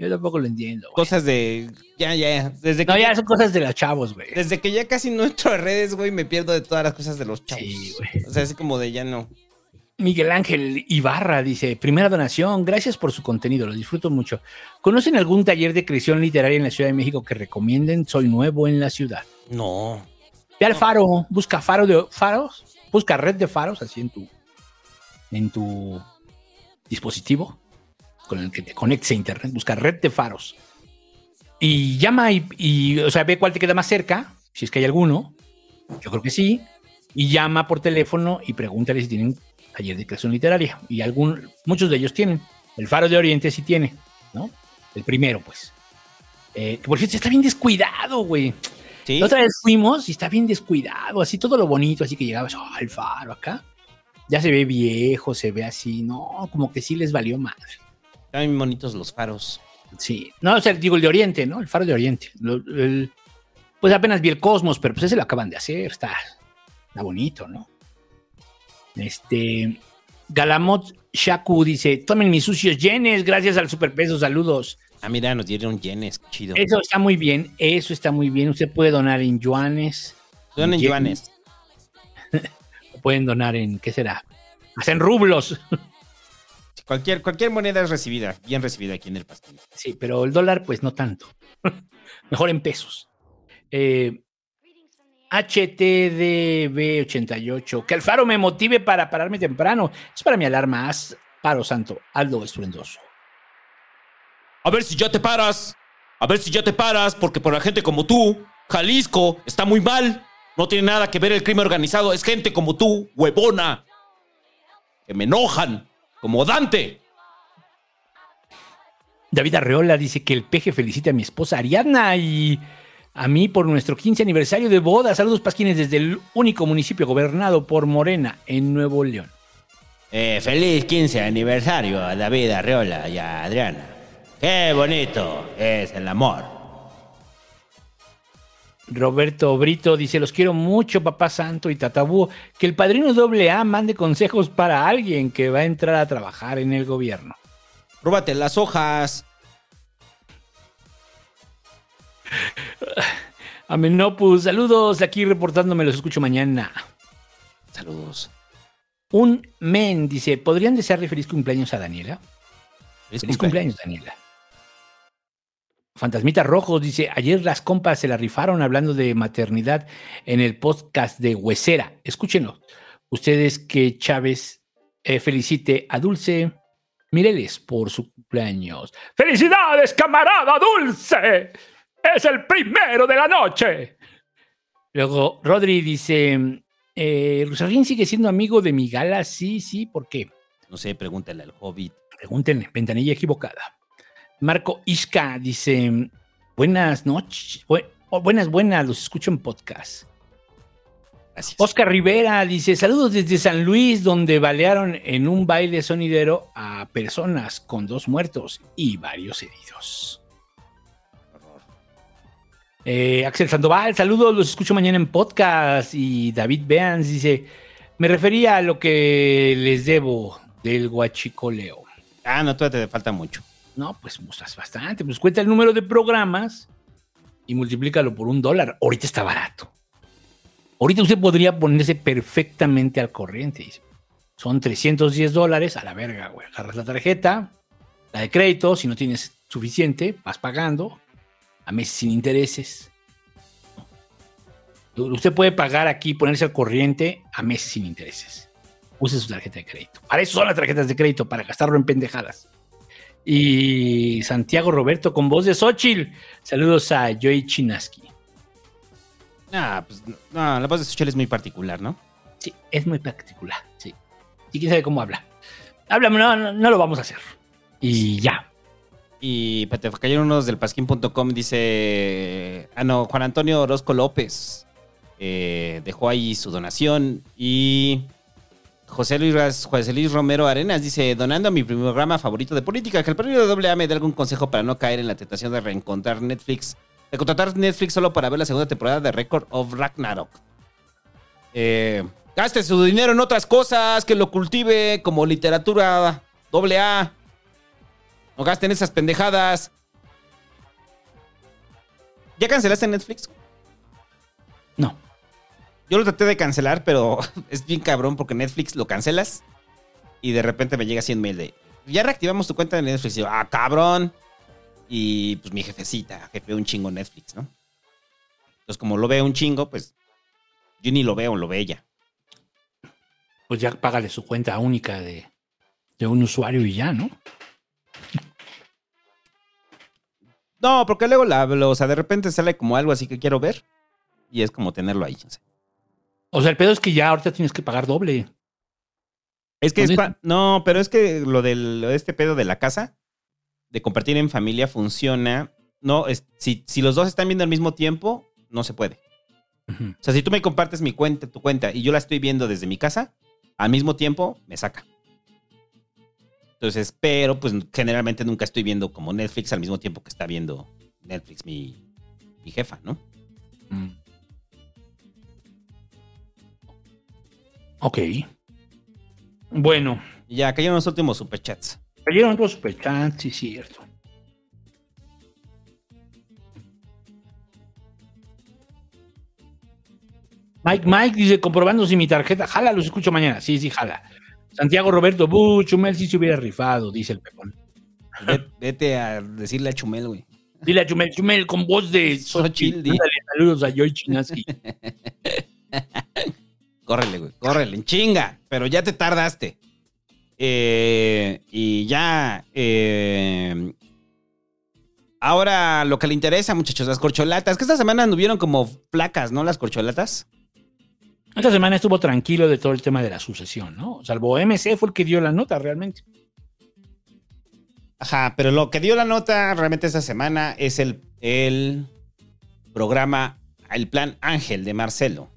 Yo tampoco lo entiendo. güey. Cosas de. Ya, ya. Desde que, No, ya son cosas de los chavos, güey. desde que ya casi no entro a redes, güey, me pierdo de todas las cosas de los chavos. O sea, así como de ya no. Miguel Ángel Ibarra dice, primera donación, gracias por su contenido, lo disfruto mucho. ¿Conocen algún taller de creación literaria en la Ciudad de México que recomienden? Soy nuevo en la ciudad. No. Ve al faro, busca faro de faros, busca red de faros así en tu, en tu dispositivo con el que te conectes a internet, busca red de faros. Y llama y, y, o sea, ve cuál te queda más cerca, si es que hay alguno, yo creo que sí, y llama por teléfono y pregúntale si tienen taller de creación literaria. Y algún, muchos de ellos tienen. El Faro de Oriente sí tiene, ¿no? El primero, pues. Eh, que por cierto, está bien descuidado, güey. La otra vez fuimos y está bien descuidado, así todo lo bonito, así que llegabas, oh, el faro acá. Ya se ve viejo, se ve así, no, como que sí les valió madre. Están bonitos los faros. Sí, no, o sea, digo el de Oriente, ¿no? El faro de Oriente. El- pues apenas vi el Cosmos, pero pues ese lo acaban de hacer, está, está bonito, ¿no? Este, Galamot Shaku dice, tomen mis sucios yenes, gracias al superpeso, saludos. Ah, mira, nos dieron yenes, chido. Eso está muy bien, eso está muy bien. Usted puede donar en yuanes. Donen en yuanes. <laughs> Pueden donar en, ¿qué será? Hasta en rublos. <laughs> Cualquier, cualquier moneda es recibida, bien recibida aquí en el Pasquín. Sí, pero el dólar, pues no tanto. <laughs> Mejor en pesos. Eh, HTDB88. Que el faro me motive para pararme temprano. Es para mi alarma. Haz paro santo. Aldo estruendoso. A ver si ya te paras. A ver si ya te paras, porque por la gente como tú, Jalisco está muy mal. No tiene nada que ver el crimen organizado. Es gente como tú, huevona. Que me enojan. Como Dante. David Arreola dice que el peje felicita a mi esposa Ariadna y a mí por nuestro 15 aniversario de boda. Saludos pasquines desde el único municipio gobernado por Morena en Nuevo León. Eh, feliz 15 aniversario a David Arreola y a Adriana. Qué bonito es el amor. Roberto Brito dice, los quiero mucho, papá santo y tatabú. Que el padrino doble A mande consejos para alguien que va a entrar a trabajar en el gobierno. Róbate las hojas. <laughs> Amenopus, saludos, aquí reportándome, los escucho mañana. Saludos. Un men dice, ¿podrían desearle feliz cumpleaños a Daniela? Feliz Feliz cumpleaños, Daniela. Fantasmita Rojos dice, ayer las compas se la rifaron hablando de maternidad en el podcast de Huesera. Escúchenlo. Ustedes que Chávez eh, felicite a Dulce Mireles por su cumpleaños. ¡Felicidades, camarada Dulce! ¡Es el primero de la noche! Luego, Rodri dice, eh, Rosarín sigue siendo amigo de mi gala. Sí, sí, ¿por qué? No sé, pregúntale al hobbit. Pregúntenle, ventanilla equivocada. Marco Isca dice: Buenas noches. bu- buenas, buenas, los escucho en podcast. Oscar Rivera dice: Saludos desde San Luis, donde balearon en un baile sonidero a personas con dos muertos y varios heridos. Eh, Axel Sandoval, saludos, los escucho mañana en podcast. Y David Beans dice: Me refería a lo que les debo del guachicoleo. Ah, no, todavía te falta mucho. No, pues mostras bastante. Pues cuenta el número de programas y multiplícalo por un dólar. Ahorita está barato. Ahorita usted podría ponerse perfectamente al corriente. dice. Son 310 dólares a la verga, güey. Agarras la tarjeta, la de crédito, si no tienes suficiente, vas pagando a meses sin intereses. Usted puede pagar aquí, ponerse al corriente a meses sin intereses. Use su tarjeta de crédito. Para eso son las tarjetas de crédito, para gastarlo en pendejadas. Y Santiago Roberto con voz de Xochitl. Saludos a Joey Chinaski. Ah, pues no, la voz de Xochitl es muy particular, ¿no? Sí, es muy particular, sí. Y quién sabe cómo habla. Háblame, no, no, no lo vamos a hacer. Y ya. Y te cayeron unos del pasquín.com, dice. Ah, no, Juan Antonio Orozco López eh, dejó ahí su donación. Y José Luis, Romero Arenas dice: Donando a mi programa favorito de política, que el premio de AA me dé algún consejo para no caer en la tentación de reencontrar Netflix, de contratar Netflix solo para ver la segunda temporada de Record of Ragnarok. Eh, gaste su dinero en otras cosas, que lo cultive como literatura AA. No gasten esas pendejadas. ¿Ya cancelaste Netflix? No. Yo lo traté de cancelar, pero <laughs> es bien cabrón porque Netflix lo cancelas y de repente me llega así un mail de ya reactivamos tu cuenta de Netflix. Y yo, ah, cabrón. Y pues mi jefecita, jefe un chingo Netflix, ¿no? Entonces, como lo veo un chingo, pues yo ni lo veo, lo ve ella. Pues ya págale su cuenta única de, de un usuario y ya, ¿no? No, porque luego la o sea, de repente sale como algo así que quiero ver y es como tenerlo ahí. o sea. O sea, el pedo es que ya ahorita tienes que pagar doble. Es que es pa- no, pero es que lo del lo de este pedo de la casa, de compartir en familia, funciona. No, es, si, si los dos están viendo al mismo tiempo, no se puede. O sea, si tú me compartes mi cuenta, tu cuenta, y yo la estoy viendo desde mi casa, al mismo tiempo me saca. Entonces, pero pues generalmente nunca estoy viendo como Netflix al mismo tiempo que está viendo Netflix mi, mi jefa, ¿no? Ok. Bueno. Ya cayeron los últimos superchats. Cayeron otros superchats, sí, cierto. Mike Mike dice, comprobando si mi tarjeta jala, los escucho mañana. Sí, sí, jala. Santiago Roberto, buh, Chumel sí se hubiera rifado, dice el Pepón. Ve- Vete a decirle a Chumel, güey. Dile a Chumel, Chumel, con voz de Xochitl. Ándale, saludos a Joy Chinaski. <laughs> Córrele, güey. Córrele, en chinga. Pero ya te tardaste. Eh, y ya. eh, ahora lo que le interesa, muchachos, las corcholatas. Que esta semana anduvieron como placas, ¿no? Las corcholatas. Esta semana estuvo tranquilo de todo el tema de la sucesión, ¿no? Salvo MC fue el que dio la nota realmente. Ajá, pero lo que dio la nota realmente esta semana es el, el programa, el plan Ángel de Marcelo.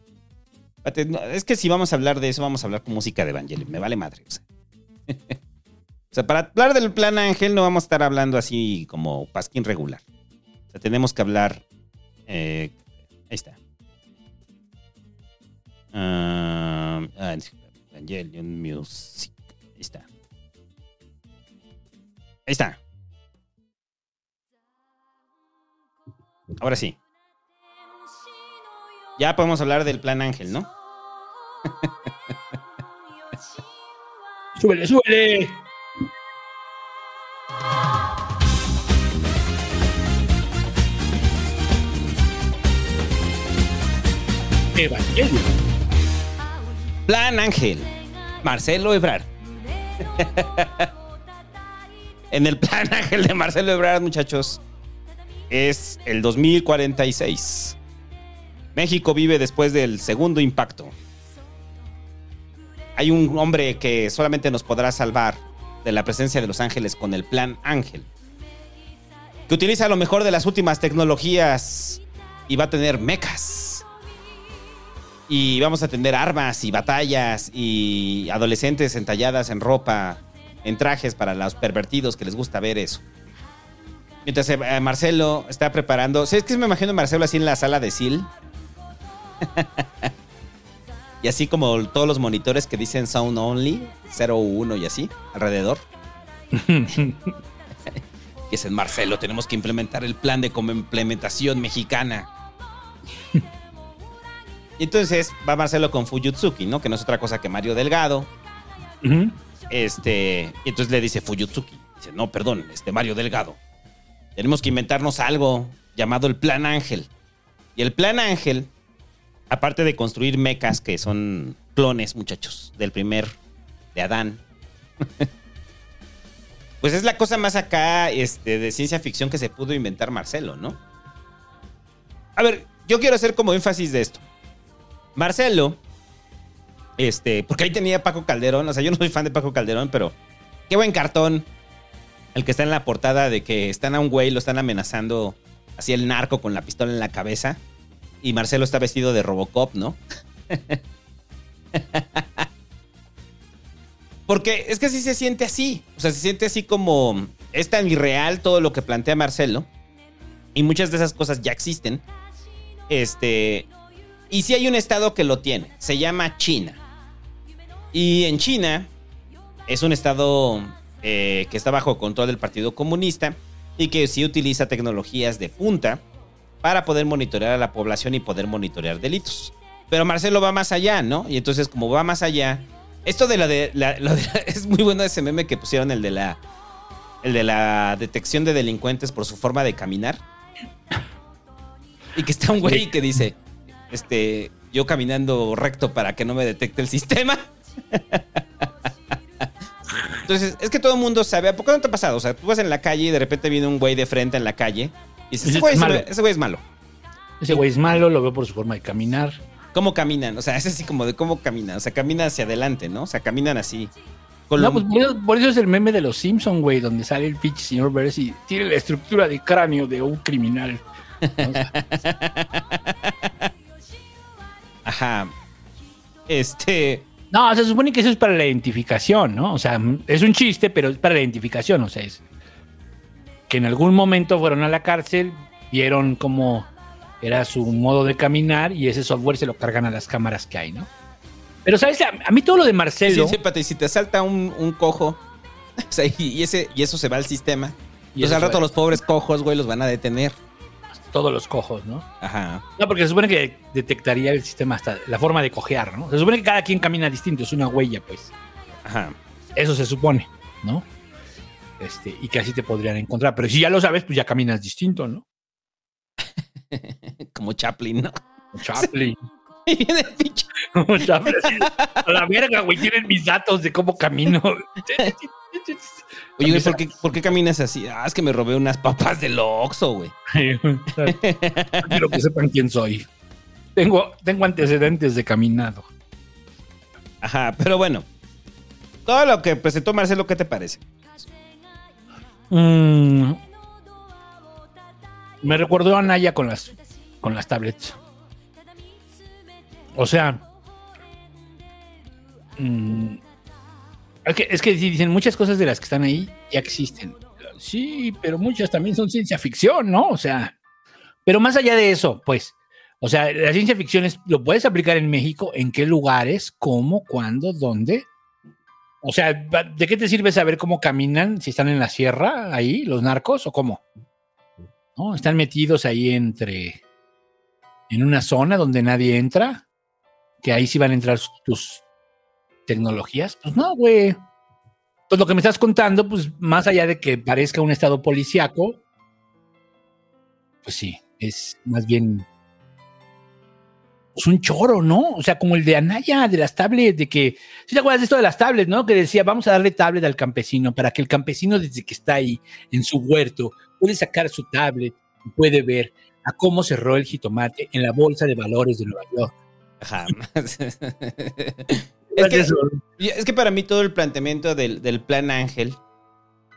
Es que si vamos a hablar de eso, vamos a hablar con música de Evangelion. Me vale madre. O sea. <laughs> O sea, para hablar del plan Ángel no vamos a estar hablando así como pasquín regular. O sea, tenemos que hablar... eh, ahí está. Ah, Evangelion Music. Ahí está. Ahí está. Ahora sí. Ya podemos hablar del plan Ángel, ¿no? <laughs> Súbele, súbele. Evangelio. Plan Ángel. Marcelo Ebrard. <laughs> en el plan Ángel de Marcelo Ebrard, muchachos, es el 2046. México vive después del segundo impacto. Hay un hombre que solamente nos podrá salvar de la presencia de los ángeles con el plan Ángel. Que utiliza lo mejor de las últimas tecnologías y va a tener mecas. Y vamos a tener armas y batallas y adolescentes entalladas en ropa, en trajes para los pervertidos que les gusta ver eso. Mientras eh, Marcelo está preparando. ¿Sabes qué me imagino a Marcelo así en la sala de SIL? <laughs> y así como todos los monitores que dicen Sound Only, 01 y así, alrededor. Y es en Marcelo, tenemos que implementar el plan de implementación mexicana. <laughs> y entonces va Marcelo con Fuyutsuki, ¿no? Que no es otra cosa que Mario Delgado. Este, y entonces le dice Fuyutsuki, dice, no, perdón, este Mario Delgado. Tenemos que inventarnos algo llamado el Plan Ángel. Y el Plan Ángel, aparte de construir mecas que son clones, muchachos, del primer de Adán. <laughs> pues es la cosa más acá este, de ciencia ficción que se pudo inventar Marcelo, ¿no? A ver, yo quiero hacer como énfasis de esto. Marcelo, este, porque ahí tenía Paco Calderón, o sea, yo no soy fan de Paco Calderón, pero qué buen cartón. El que está en la portada de que están a un güey, lo están amenazando así el narco con la pistola en la cabeza. Y Marcelo está vestido de Robocop, ¿no? Porque es que sí se siente así. O sea, se siente así como. Es tan irreal todo lo que plantea Marcelo. Y muchas de esas cosas ya existen. Este. Y sí hay un estado que lo tiene. Se llama China. Y en China es un estado eh, que está bajo control del Partido Comunista y que sí utiliza tecnologías de punta para poder monitorear a la población y poder monitorear delitos. Pero Marcelo va más allá, ¿no? Y entonces como va más allá, esto de la de, <laughs> es muy bueno ese meme que pusieron el de la el de la detección de delincuentes por su forma de caminar. Y que está un güey que dice, este, yo caminando recto para que no me detecte el sistema. <laughs> Entonces, es que todo el mundo sabe, ¿a poco no te ha pasado? O sea, tú vas en la calle y de repente viene un güey de frente en la calle y ese güey, es malo. ese güey es malo. Ese güey es malo, lo veo por su forma de caminar. ¿Cómo caminan? O sea, es así como de cómo caminan. O sea, caminan hacia adelante, ¿no? O sea, caminan así. no, pues por eso, es el meme de los Simpson, güey, donde sale el pinche señor Burns y tiene la estructura de cráneo de un criminal. <laughs> Ajá. Este. No, se supone que eso es para la identificación, ¿no? O sea, es un chiste, pero es para la identificación, o sea, es que en algún momento fueron a la cárcel, vieron cómo era su modo de caminar y ese software se lo cargan a las cámaras que hay, ¿no? Pero, ¿sabes? A, mí todo lo de Marcelo... Sí, sí, si te salta un, cojo <laughs> y, ese, y eso se va al sistema, y al rato los pobres cojos, güey, los van a detener. Todos los cojos, ¿no? Ajá. No, porque se supone que detectaría el sistema hasta la forma de cojear, ¿no? Se supone que cada quien camina distinto, es una huella, pues. Ajá. Eso se supone, ¿no? Este, y que así te podrían encontrar. Pero si ya lo sabes, pues ya caminas distinto, ¿no? <laughs> Como Chaplin, ¿no? Chaplin. <laughs> Y viene el pinche. <laughs> Chaplin. A la verga, güey. Tienen mis datos de cómo camino. Oye, ¿por qué, ¿por qué, caminas así? Ah, es que me robé unas papas del Oxxo, güey. Quiero que sepan quién soy. Tengo, tengo antecedentes de caminado. Ajá, pero bueno. Todo lo que presentó Marcelo, ¿qué te parece? Mmm me recordó a Naya con las, con las tablets. O sea, mm, es, que, es que dicen muchas cosas de las que están ahí ya existen. Sí, pero muchas también son ciencia ficción, ¿no? O sea, pero más allá de eso, pues, o sea, la ciencia ficción es, lo puedes aplicar en México, en qué lugares, cómo, cuándo, dónde. O sea, ¿de qué te sirve saber cómo caminan si están en la sierra ahí, los narcos, o cómo? ¿no? Están metidos ahí entre, en una zona donde nadie entra, que ahí sí van a entrar tus tecnologías. Pues no, güey. Pues lo que me estás contando, pues más allá de que parezca un estado policíaco, pues sí, es más bien pues un choro, ¿no? O sea, como el de Anaya, de las tablets, de que, si te acuerdas de esto de las tablets, ¿no? Que decía, vamos a darle tablet al campesino para que el campesino desde que está ahí en su huerto puede sacar su tablet y puede ver a cómo cerró el jitomate en la bolsa de valores de Nueva York. Jamás. <laughs> es, que, para mí todo el planteamiento del, plan Ángel,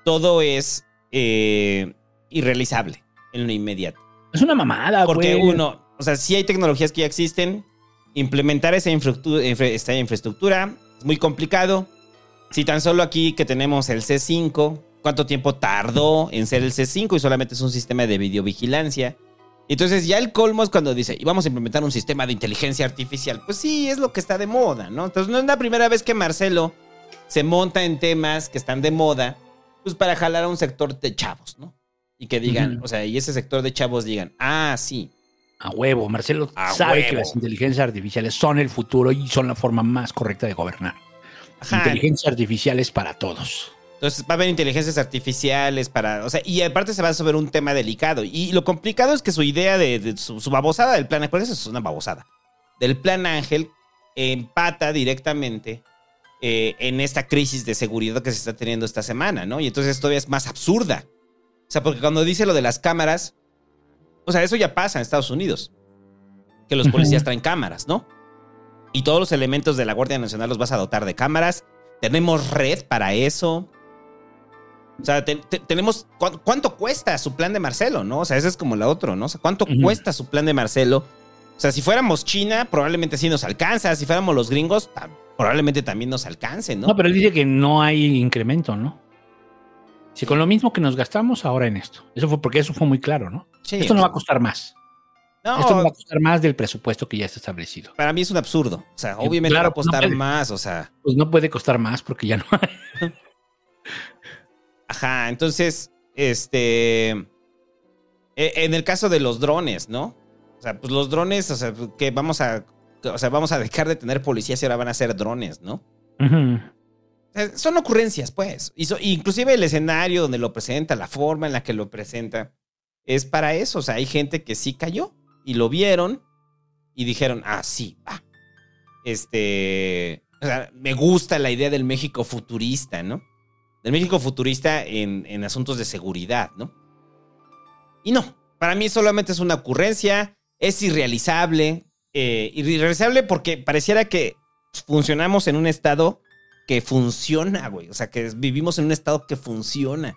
todo es eh, irrealizable en lo inmediato. Es una mamada, Porque uno, o sea, si hay tecnologías que ya existen, implementar esa infraestructura, esta infraestructura es muy complicado. Si tan solo aquí que tenemos el C5, cuánto tiempo tardó en ser el C5 y solamente es un sistema de videovigilancia. Entonces ya el colmo es cuando dice, y vamos a implementar un sistema de inteligencia artificial. Pues sí, es lo que está de moda, ¿no? Entonces no es la primera vez que Marcelo se monta en temas que están de moda, pues para jalar a un sector de chavos, ¿no? Y que digan, o sea, y ese sector de chavos digan, ah, sí. A huevo, Marcelo A sabe huevo. que las inteligencias artificiales son el futuro y son la forma más correcta de gobernar. Ajá. Inteligencias artificiales para todos. Entonces va a haber inteligencias artificiales para, o sea, y aparte se va sobre un tema delicado. Y lo complicado es que su idea de, de su, su babosada del plan, por eso es una babosada, del plan Ángel empata directamente eh, en esta crisis de seguridad que se está teniendo esta semana, ¿no? Y entonces todavía es más absurda. O sea, porque cuando dice lo de las cámaras, o sea, eso ya pasa en Estados Unidos, que los policías traen cámaras, ¿no? Y todos los elementos de la Guardia Nacional los vas a dotar de cámaras. Tenemos red para eso. O sea, te- te- tenemos. ¿cu- ¿Cuánto cuesta su plan de Marcelo, no? O sea, ese es como la otro, ¿no? O sea, ¿cuánto cuesta su plan de Marcelo? O sea, si fuéramos China, probablemente sí nos alcanza. Si fuéramos los gringos, probablemente también nos alcance, ¿no? ¿no? pero él dice que no hay incremento, ¿no? Si con lo mismo que nos gastamos ahora en esto. Eso fue porque eso fue muy claro, ¿no? Sí, esto no va a costar más. No, Esto no va a costar más del presupuesto que ya está establecido. para mí es un absurdo. O sea, obviamente Claro, va a pues no costar puede. más, o sea. Pues no puede costar más porque ya no hay. <laughs> Ajá, entonces, este. e- En el caso de los drones, ¿no? O sea, pues los drones, o sea, que vamos a. O sea, vamos a dejar de tener policías y ahora van a ser drones, ¿no? Sea, son ocurrencias, pues. Y inclusive el escenario donde lo presenta, la forma en la que lo presenta, es para eso. O sea, hay gente que sí cayó y lo vieron y dijeron, ah, sí, va. Este. Me gusta la idea del México futurista, ¿no? Del México futurista en, en asuntos de seguridad, ¿no? Y no, para mí solamente es una ocurrencia, es irrealizable. eh, irrealizable porque pareciera que funcionamos en un estado que funciona, güey. O sea, que vivimos en un estado que funciona.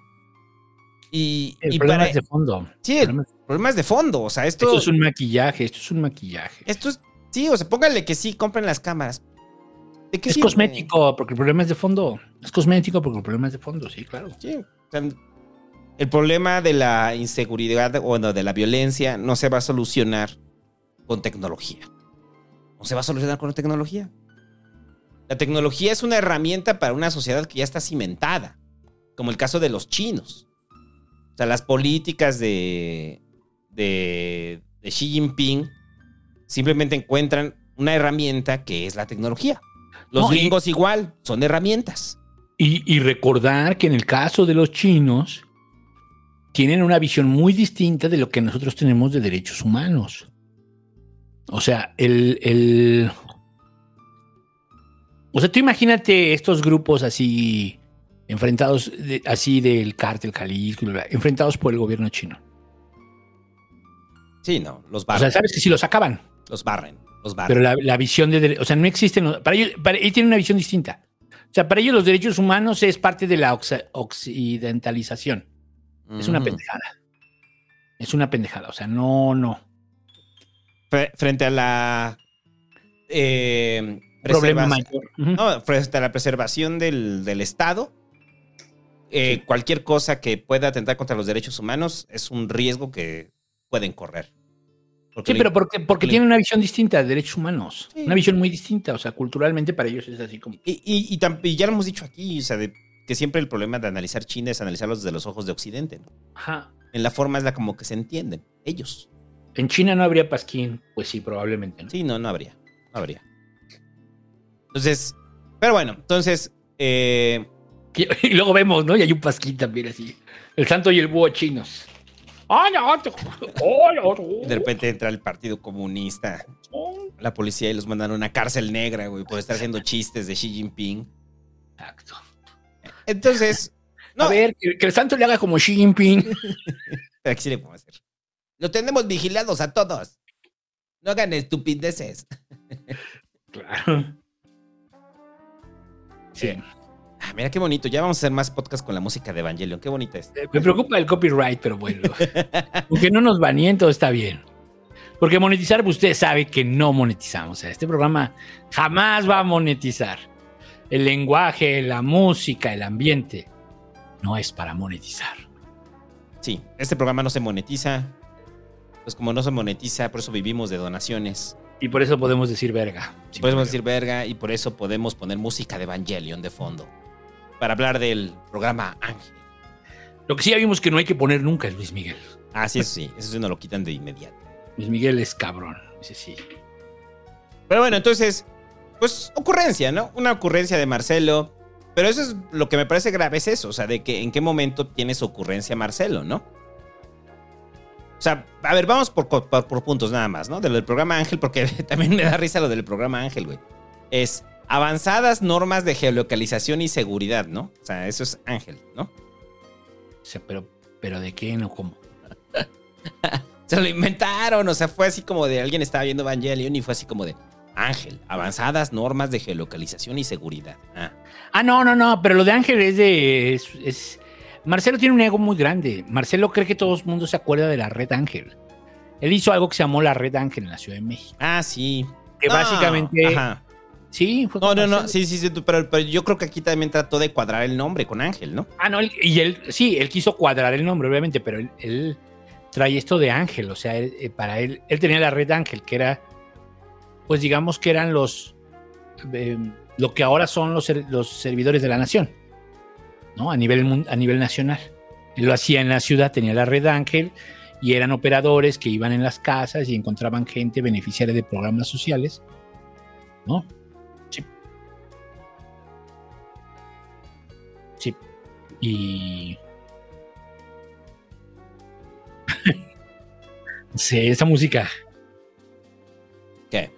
Y, El y problema para- es de fondo. Sí, el problema es de fondo. O sea, esto. Esto es un maquillaje, esto es un maquillaje. Esto es. Sí, o sea, pónganle que sí, compren las cámaras. ¿De qué Es sirve? cosmético porque el problema es de fondo. Es cosmético porque el problema es de fondo, sí, claro. Sí, o sea, el problema de la inseguridad o no, de la violencia no se va a solucionar con tecnología. No se va a solucionar con tecnología. La tecnología es una herramienta para una sociedad que ya está cimentada, como el caso de los chinos. O sea, las políticas de, de, de Xi Jinping simplemente encuentran una herramienta que es la tecnología. Los No, y- gringos igual, son herramientas. Y, y recordar que en el caso de los chinos, tienen una visión muy distinta de lo que nosotros tenemos de derechos humanos. O sea, el. el- o sea, tú imagínate estos grupos así, enfrentados, de- así del cártel Jalisco, enfrentados por el gobierno chino. Sí, no, los O barren. sea, sabes que si los acaban. Los barren, los barren. Pero la, la visión de... O sea, no existen... Para ellos, para ellos tienen una visión distinta. O sea, para ellos los derechos humanos es parte de la occidentalización. Es una Ujú. pendejada. Es una pendejada. O sea, no, no. Fre- frente a la eh, Problema mayor. No, frente a la preservación del, del Estado, eh, cualquier cosa que pueda atentar contra los derechos humanos es un riesgo que pueden correr. Porque Sí, pero porque, porque tienen una visión distinta de derechos humanos. Una visión muy distinta. O sea, culturalmente para ellos es así como... Y, y- y tam- y ya lo hemos dicho aquí, o sea, de que siempre el problema de analizar China es analizarlos desde los ojos de Occidente. ¿no? Ajá. En la forma es la como que se entienden, ellos. En China no habría pasquín. Pues sí, probablemente. ¿no? Sí, no, no habría. No habría. Entonces, pero bueno, entonces, eh, <laughs> Y luego vemos, ¿no? Y hay un pasquín también así. El santo y el búho chinos. ¡Ay, no! te- ¡Ay, no! de repente entra el Partido Comunista, la policía y los mandan a una cárcel negra, güey, por estar haciendo chistes de Xi Jinping. Exacto. Entonces, A ver, que, que el santo le haga como Xi Jinping. <laughs> pero aquí sí le podemos hacer. Lo tenemos vigilados a todos. No hagan estupideces. <laughs> Claro. Sí. Ah, mira qué bonito. Ya vamos a hacer más podcast con la música de Evangelion. Qué bonita es. Me preocupa el copyright, pero bueno. <laughs> Porque no nos baneen, todo está bien. Porque monetizar, pues, usted sabe que no monetizamos. O sea, este programa jamás va a monetizar. El lenguaje, la música, el ambiente, no es para monetizar. Sí, este programa no se monetiza. Pues como no se monetiza, por eso vivimos de donaciones. Y por eso podemos decir verga. podemos problema. decir verga y por eso podemos poner música de Evangelion de fondo. Para hablar del programa Ángel. Lo que sí ya vimos que no hay que poner nunca es Luis Miguel. Ah, sí, eso sí. Eso sí no lo quitan de inmediato. Luis Miguel es cabrón. Ese sí. Pero bueno, entonces, pues ocurrencia, ¿no? Una ocurrencia de Marcelo. Pero eso es lo que me parece grave, es eso. O sea, de que en qué momento tiene su ocurrencia Marcelo, ¿no? O sea, a ver, vamos por, por- por puntos nada más, ¿no? De lo del programa Ángel, porque <laughs> también me da risa lo del programa Ángel, güey. Es avanzadas normas de geolocalización y seguridad, ¿no? O sea, eso es Ángel, ¿no? O sea, pero, pero ¿de qué no cómo? <laughs> Se lo inventaron, o sea, fue así como de alguien estaba viendo Evangelion y fue así como de Ángel, avanzadas normas de geolocalización y seguridad. Ah, Ah, no, no, no, pero lo de Ángel es de. es- es- Marcelo tiene un ego muy grande. Marcelo cree que todo el mundo se acuerda de la red Ángel. Él hizo algo que se llamó la red Ángel en la Ciudad de México. Ah, sí. Que No, básicamente. ajá. Sí, fue No, no, no, sí, sí, sí, pero, pero yo creo que aquí también trató de cuadrar el nombre con Ángel, ¿no? Ah, no, él- y él, sí, él quiso cuadrar el nombre, obviamente, pero él, él trae esto de Ángel, o sea, él, eh, para él, él tenía la red Ángel, que era, pues digamos que eran los, eh, lo que ahora son los, los servidores de la nación, ¿no? A nivel, a nivel nacional. Él lo hacía en la ciudad, tenía la red Ángel, y eran operadores que iban en las casas y encontraban gente beneficiaria de programas sociales, ¿no? Sí. Sí. Y. <laughs> sí, esta música. ¿Qué?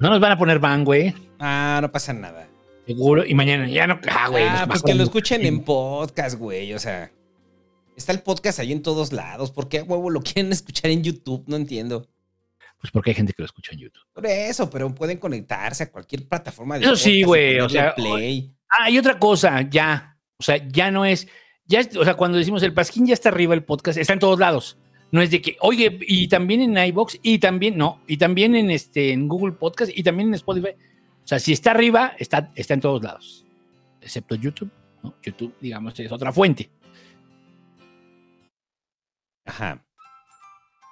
No nos van a poner ban, güey. Ah, no pasa nada. Seguro. Y mañana ya no. Ah, güey. ah, pues que lo escuchen en podcast, güey. O sea, está el podcast ahí en todos lados. ¿Por qué a huevo lo <laughs> quieren escuchar en YouTube? No entiendo. Pues porque hay gente que lo escucha en YouTube. Por eso, pero pueden conectarse a cualquier plataforma de Eso sí, podcast y güey, o sea, play. Ah, y otra cosa, ya. O sea, ya no es. Ya, o sea, cuando decimos el Pasquín ya está arriba el podcast, está en todos lados. No es de que, oye, y también en iBox, y también, no, y también en este, en Google Podcast, y también en Spotify. O sea, si está arriba, está, está en todos lados. Excepto YouTube, ¿no? YouTube, digamos, es otra fuente. Ajá.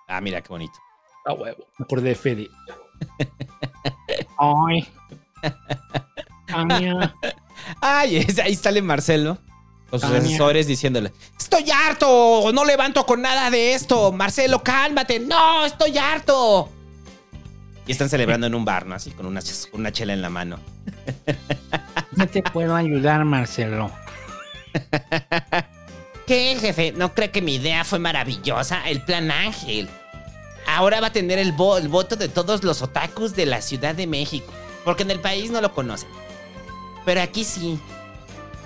Ah, mira qué bonito. A huevo. Me acordé de Fede. <laughs> Ay. Tania. Ay, ahí sale Marcelo. Con sus Tania. asesores diciéndole: Estoy harto, no levanto con nada de esto. Marcelo, cálmate. No, estoy harto. Y están celebrando en un bar, ¿no? Así con una, con una chela en la mano. <laughs> No te puedo ayudar, Marcelo. ¿Qué, jefe? ¿No cree que mi idea fue maravillosa? El plan Ángel. Ahora va a tener el, vo- el voto de todos los otakus de la Ciudad de México. Porque en el país no lo conocen. Pero aquí sí.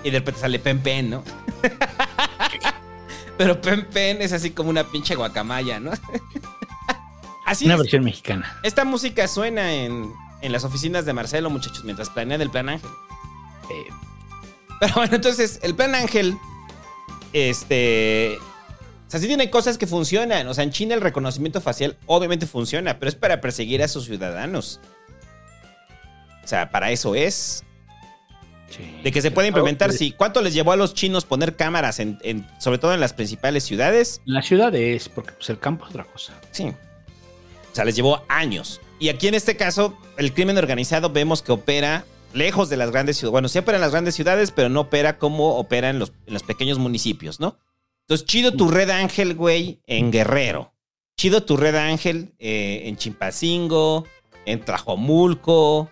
Y de repente sale Pen Pen, ¿no? <laughs> Pero Pen Pen es así como una pinche guacamaya, ¿no? Así Una es. versión mexicana. Esta música suena en, en las oficinas de Marcelo, muchachos, mientras planean el plan Ángel. Eh, pero bueno, entonces, el plan Ángel, este... O sea, sí tiene cosas que funcionan. O sea, en China el reconocimiento facial obviamente funciona, pero es para perseguir a sus ciudadanos. O sea, para eso es. De que se puede implementar, sí. ¿Cuánto les llevó a los chinos poner cámaras, en, en- sobre todo en las principales ciudades? La ciudad es, porque pues, el campo es otra cosa. Sí. O sea, les llevó años. Y aquí en este caso, el crimen organizado vemos que opera lejos de las grandes ciudades. Bueno, sí opera en las grandes ciudades, pero no opera como opera en los, en los pequeños municipios, ¿no? Entonces, chido tu red ángel, güey, en Guerrero. Chido tu red ángel eh, en Chimpacingo, en Tlajomulco. O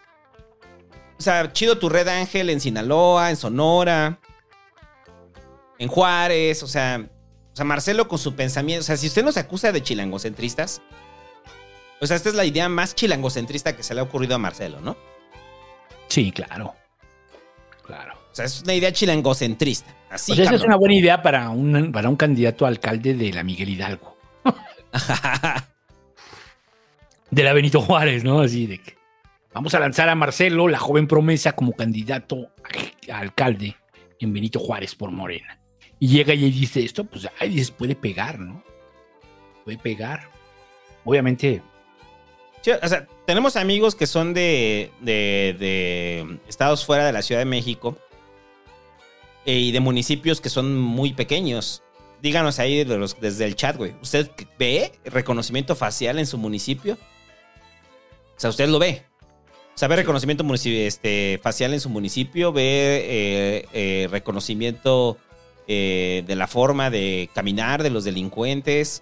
sea, chido tu red ángel en Sinaloa, en Sonora, en Juárez. O sea, o sea, Marcelo con su pensamiento. O sea, si usted nos acusa de chilangocentristas, o sea, esta es la idea más chilangocentrista que se le ha ocurrido a Marcelo, ¿no? Sí, claro. Claro. O sea, es una idea chilangocentrista. Así, o sea, esa es una buena idea para un, para un candidato a alcalde de la Miguel Hidalgo. <laughs> de la Benito Juárez, ¿no? Así de que vamos a lanzar a Marcelo, la joven promesa, como candidato a, a alcalde en Benito Juárez por Morena. Y llega y dice esto, pues, ay, dices, puede pegar, ¿no? Puede pegar. Obviamente, o sea, tenemos amigos que son de, de, de estados fuera de la Ciudad de México eh, y de municipios que son muy pequeños. Díganos ahí de los- desde el chat, güey. ¿Usted ve reconocimiento facial en su municipio? O sea, usted lo ve. O sea, ve reconocimiento este, facial en su municipio, ve eh, eh, reconocimiento de la forma de caminar de los delincuentes,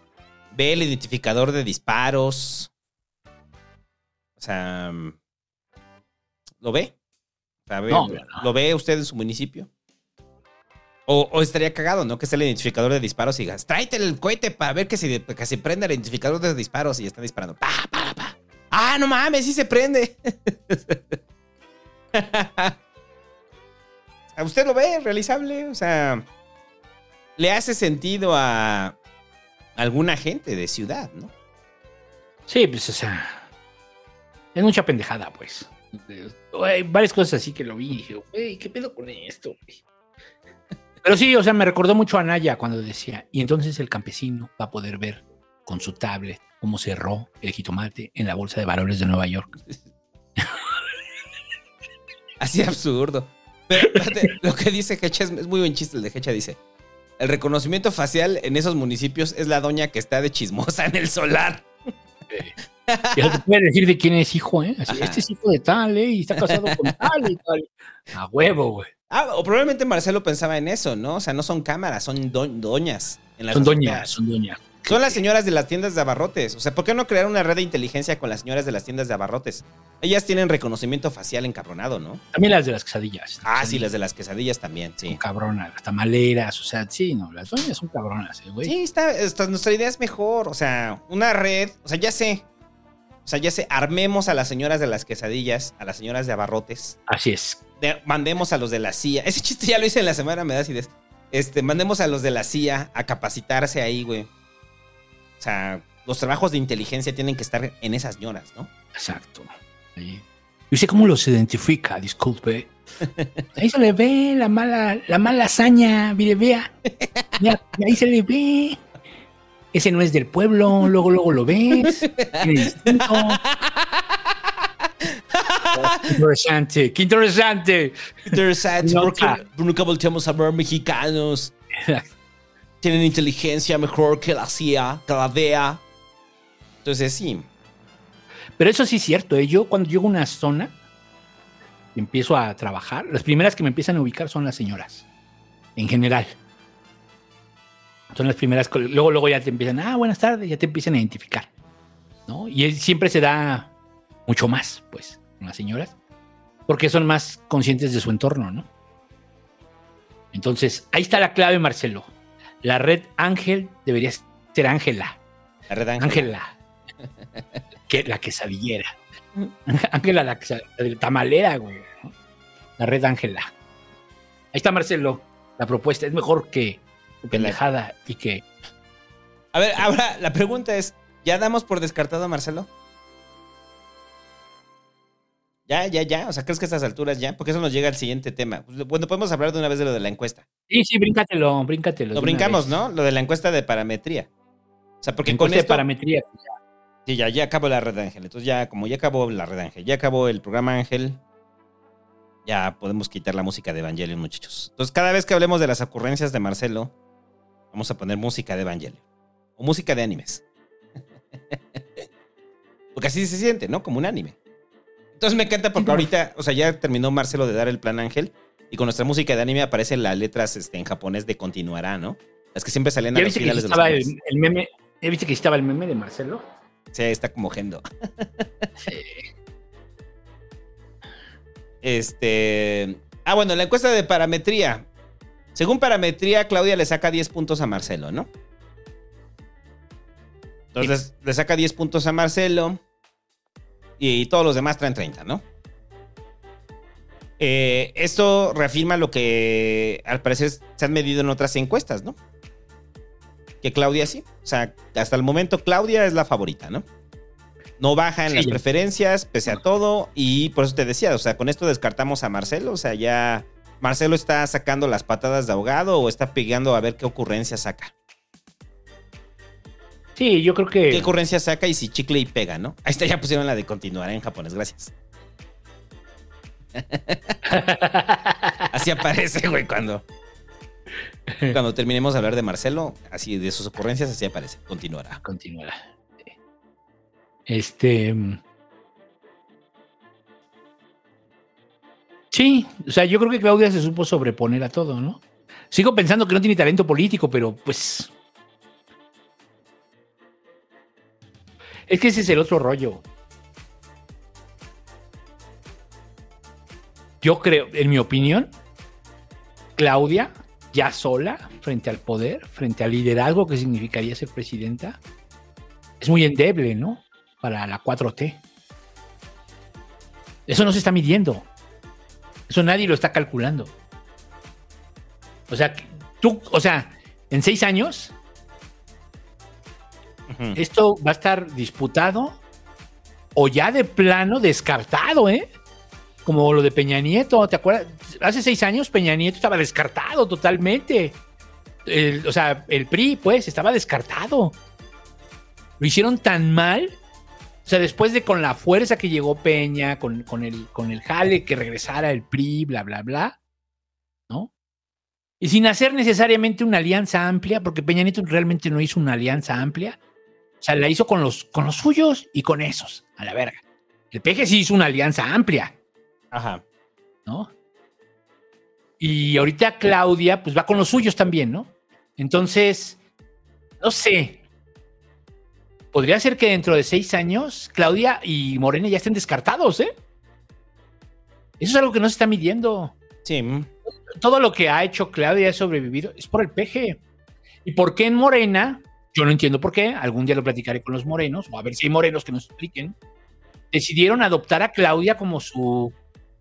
ve el identificador de disparos. O sea, ¿lo ve? O sea, ve- No, no. ¿Lo ve usted en su municipio? O, o estaría cagado, ¿no? Que sea el identificador de disparos y digas, tráete el cohete para ver que se, que se prenda el identificador de disparos y están disparando. Pa, pa, pa. Ah, no mames, sí se prende. <laughs> ¿A usted lo ve realizable? O sea, le hace sentido a alguna gente de ciudad, ¿no? Sí, pues, o sea. Es mucha pendejada, pues. Hay varias cosas así que lo vi y dije, güey, ¿qué pedo con esto? güey?" <laughs> Pero sí, o sea, me recordó mucho a Naya cuando decía, y entonces el campesino va a poder ver con su tablet cómo cerró el jitomate en la bolsa de valores de Nueva York. <laughs> Así absurdo. Pero espérate, <laughs> lo que dice Hecha es, es muy buen chiste. El de Hecha dice: El reconocimiento facial en esos municipios es la doña que está de chismosa en el solar. Y te puede decir de quién es hijo, ¿eh? Así, este es hijo de tal, ¿eh? Y está casado con tal y tal. A huevo, güey. Ah, o probablemente Marcelo pensaba en eso, ¿no? O sea, no son cámaras, son do- doñas. En las Son doñas, son doñas. Son las señoras de las tiendas de abarrotes. O sea, ¿por qué no crear una red de inteligencia con las señoras de las tiendas de abarrotes? Ellas tienen reconocimiento facial encabronado, ¿no? También las de las quesadillas. Ah, sí, las de las quesadillas también, sí. Son cabronas, las tamaleras, o sea, sí, no, las doñas son cabronas, eh, güey. Sí, está, esta- nuestra idea es mejor. O sea, una red. O sea, ya sé. O sea, ya sé, armemos a las señoras de las quesadillas, a las señoras de abarrotes. Así es. de- mandemos a los de la CIA. Ese chiste ya lo hice en la semana, me da acidez. Este, mandemos a los de la CIA a capacitarse ahí, güey. O sea, los trabajos de inteligencia tienen que estar en esas señoras, ¿no? Exacto. Ahí. Yo sé cómo los identifica, disculpe. Ahí se le ve la mala, la mala hazaña, mire, vea. Ahí se le ve. Ese no es del pueblo, luego, luego lo ves. Interesante, qué interesante. Interesante, porque nunca volteamos a ver mexicanos. Tienen inteligencia mejor que la CIA, que la DEA. Entonces, sí. Pero eso sí es cierto, ¿eh? yo cuando llego a una zona y empiezo a trabajar, las primeras que me empiezan a ubicar son las señoras, en general. Son las primeras, luego, luego ya te empiezan, ah, buenas tardes, ya te empiezan a identificar, ¿no? Y es- siempre se da mucho más, pues, con las señoras, porque son más conscientes de su entorno, ¿no? Entonces, ahí está la clave, Marcelo. La red Ángel debería ser Ángela. La red Ángela. Ángela. <laughs> que, la quesadillera. Ángela, la, la tamalera, güey. ¿no? La red Ángela. Ahí está Marcelo. La propuesta es mejor que pendejada y que. A ver, ahora la pregunta es: ¿ya damos por descartado a Marcelo? Ya, ya, ya. O sea, ¿crees que a estas alturas ya? Porque eso nos llega al siguiente tema. Pues, Bueno, podemos hablar de una vez de lo de la encuesta. Sí, sí, bríncatelo, bríncatelo. Lo de brincamos. ¿no? Lo de la encuesta de parametría. O sea, porque Encuesta con de esto... parametría. Sí, ya, ya acabó la red Ángel. Entonces ya, como ya acabó la red Ángel, ya acabó el programa Ángel, ya podemos quitar la música de Evangelion, muchachos. Entonces, cada vez que hablemos de las ocurrencias de Marcelo, vamos a poner música de Evangelion. O música de animes. <laughs> porque así se siente, ¿no? Como un anime. Entonces me encanta porque ahorita, o sea, ya terminó Marcelo de dar el plan Ángel y con nuestra música de anime aparecen las letras este, en japonés de continuará, ¿no? Las que siempre salen a ¿Ya los finales de los estaba el, el meme? ¿Ya viste que estaba el meme de Marcelo? Sí, está como gendo. <laughs> Este. Ah, bueno, la encuesta de parametría. Según parametría, Claudia le saca 10 puntos a Marcelo, ¿no? Entonces le saca 10 puntos a Marcelo. Y todos los demás traen 30, ¿no? Eh, esto reafirma lo que al parecer se han medido en otras encuestas, ¿no? Que Claudia sí. O sea, hasta el momento Claudia es la favorita, ¿no? No baja en Sí. las preferencias, pese a todo. Y por eso te decía, o sea, con esto descartamos a Marcelo. O sea, ya Marcelo está sacando las patadas de ahogado o está pegando a ver qué ocurrencia saca. Sí, yo creo que. ¿Qué ocurrencia saca y si chicle y pega, no? Ahí está, ya pusieron la de continuar en japonés, gracias. <laughs> Así aparece, güey, cuando. Cuando terminemos de hablar de Marcelo, así de sus ocurrencias, así aparece. Continuará. Continuará. Este. Sí, o sea, yo creo que Claudia se supo sobreponer a todo, ¿no? Sigo pensando que no tiene talento político, pero pues. Es que ese es el otro rollo. Yo creo, en mi opinión, Claudia, ya sola, frente al poder, frente al liderazgo que significaría ser presidenta, es muy endeble, ¿no? Para la 4T. Eso no se está midiendo. Eso nadie lo está calculando. O sea, tú, o sea, en seis años, esto va a estar disputado o ya de plano descartado, ¿eh? Como lo de Peña Nieto, ¿te acuerdas? Hace seis años Peña Nieto estaba descartado totalmente. El- o sea, el PRI, pues, estaba descartado. Lo hicieron tan mal. O sea, después de con la fuerza que llegó Peña, con, con el, con el jale que regresara el PRI, bla, bla, bla, ¿no? Y sin hacer necesariamente una alianza amplia, porque Peña Nieto realmente no hizo una alianza amplia. O sea, la hizo con los, con los suyos y con esos, a la verga. El PG sí hizo una alianza amplia. Ajá. ¿No? Y ahorita Claudia, pues va con los suyos también, ¿no? Entonces, no sé. Podría ser que dentro de seis años Claudia y Morena ya estén descartados, ¿eh? Eso es algo que no se está midiendo. Sí. Todo lo que ha hecho Claudia ha sobrevivido es por el PG. ¿Y por qué en Morena? Yo no entiendo por qué. Algún día lo platicaré con los morenos, o a ver si hay morenos que nos expliquen. Decidieron adoptar a Claudia como su,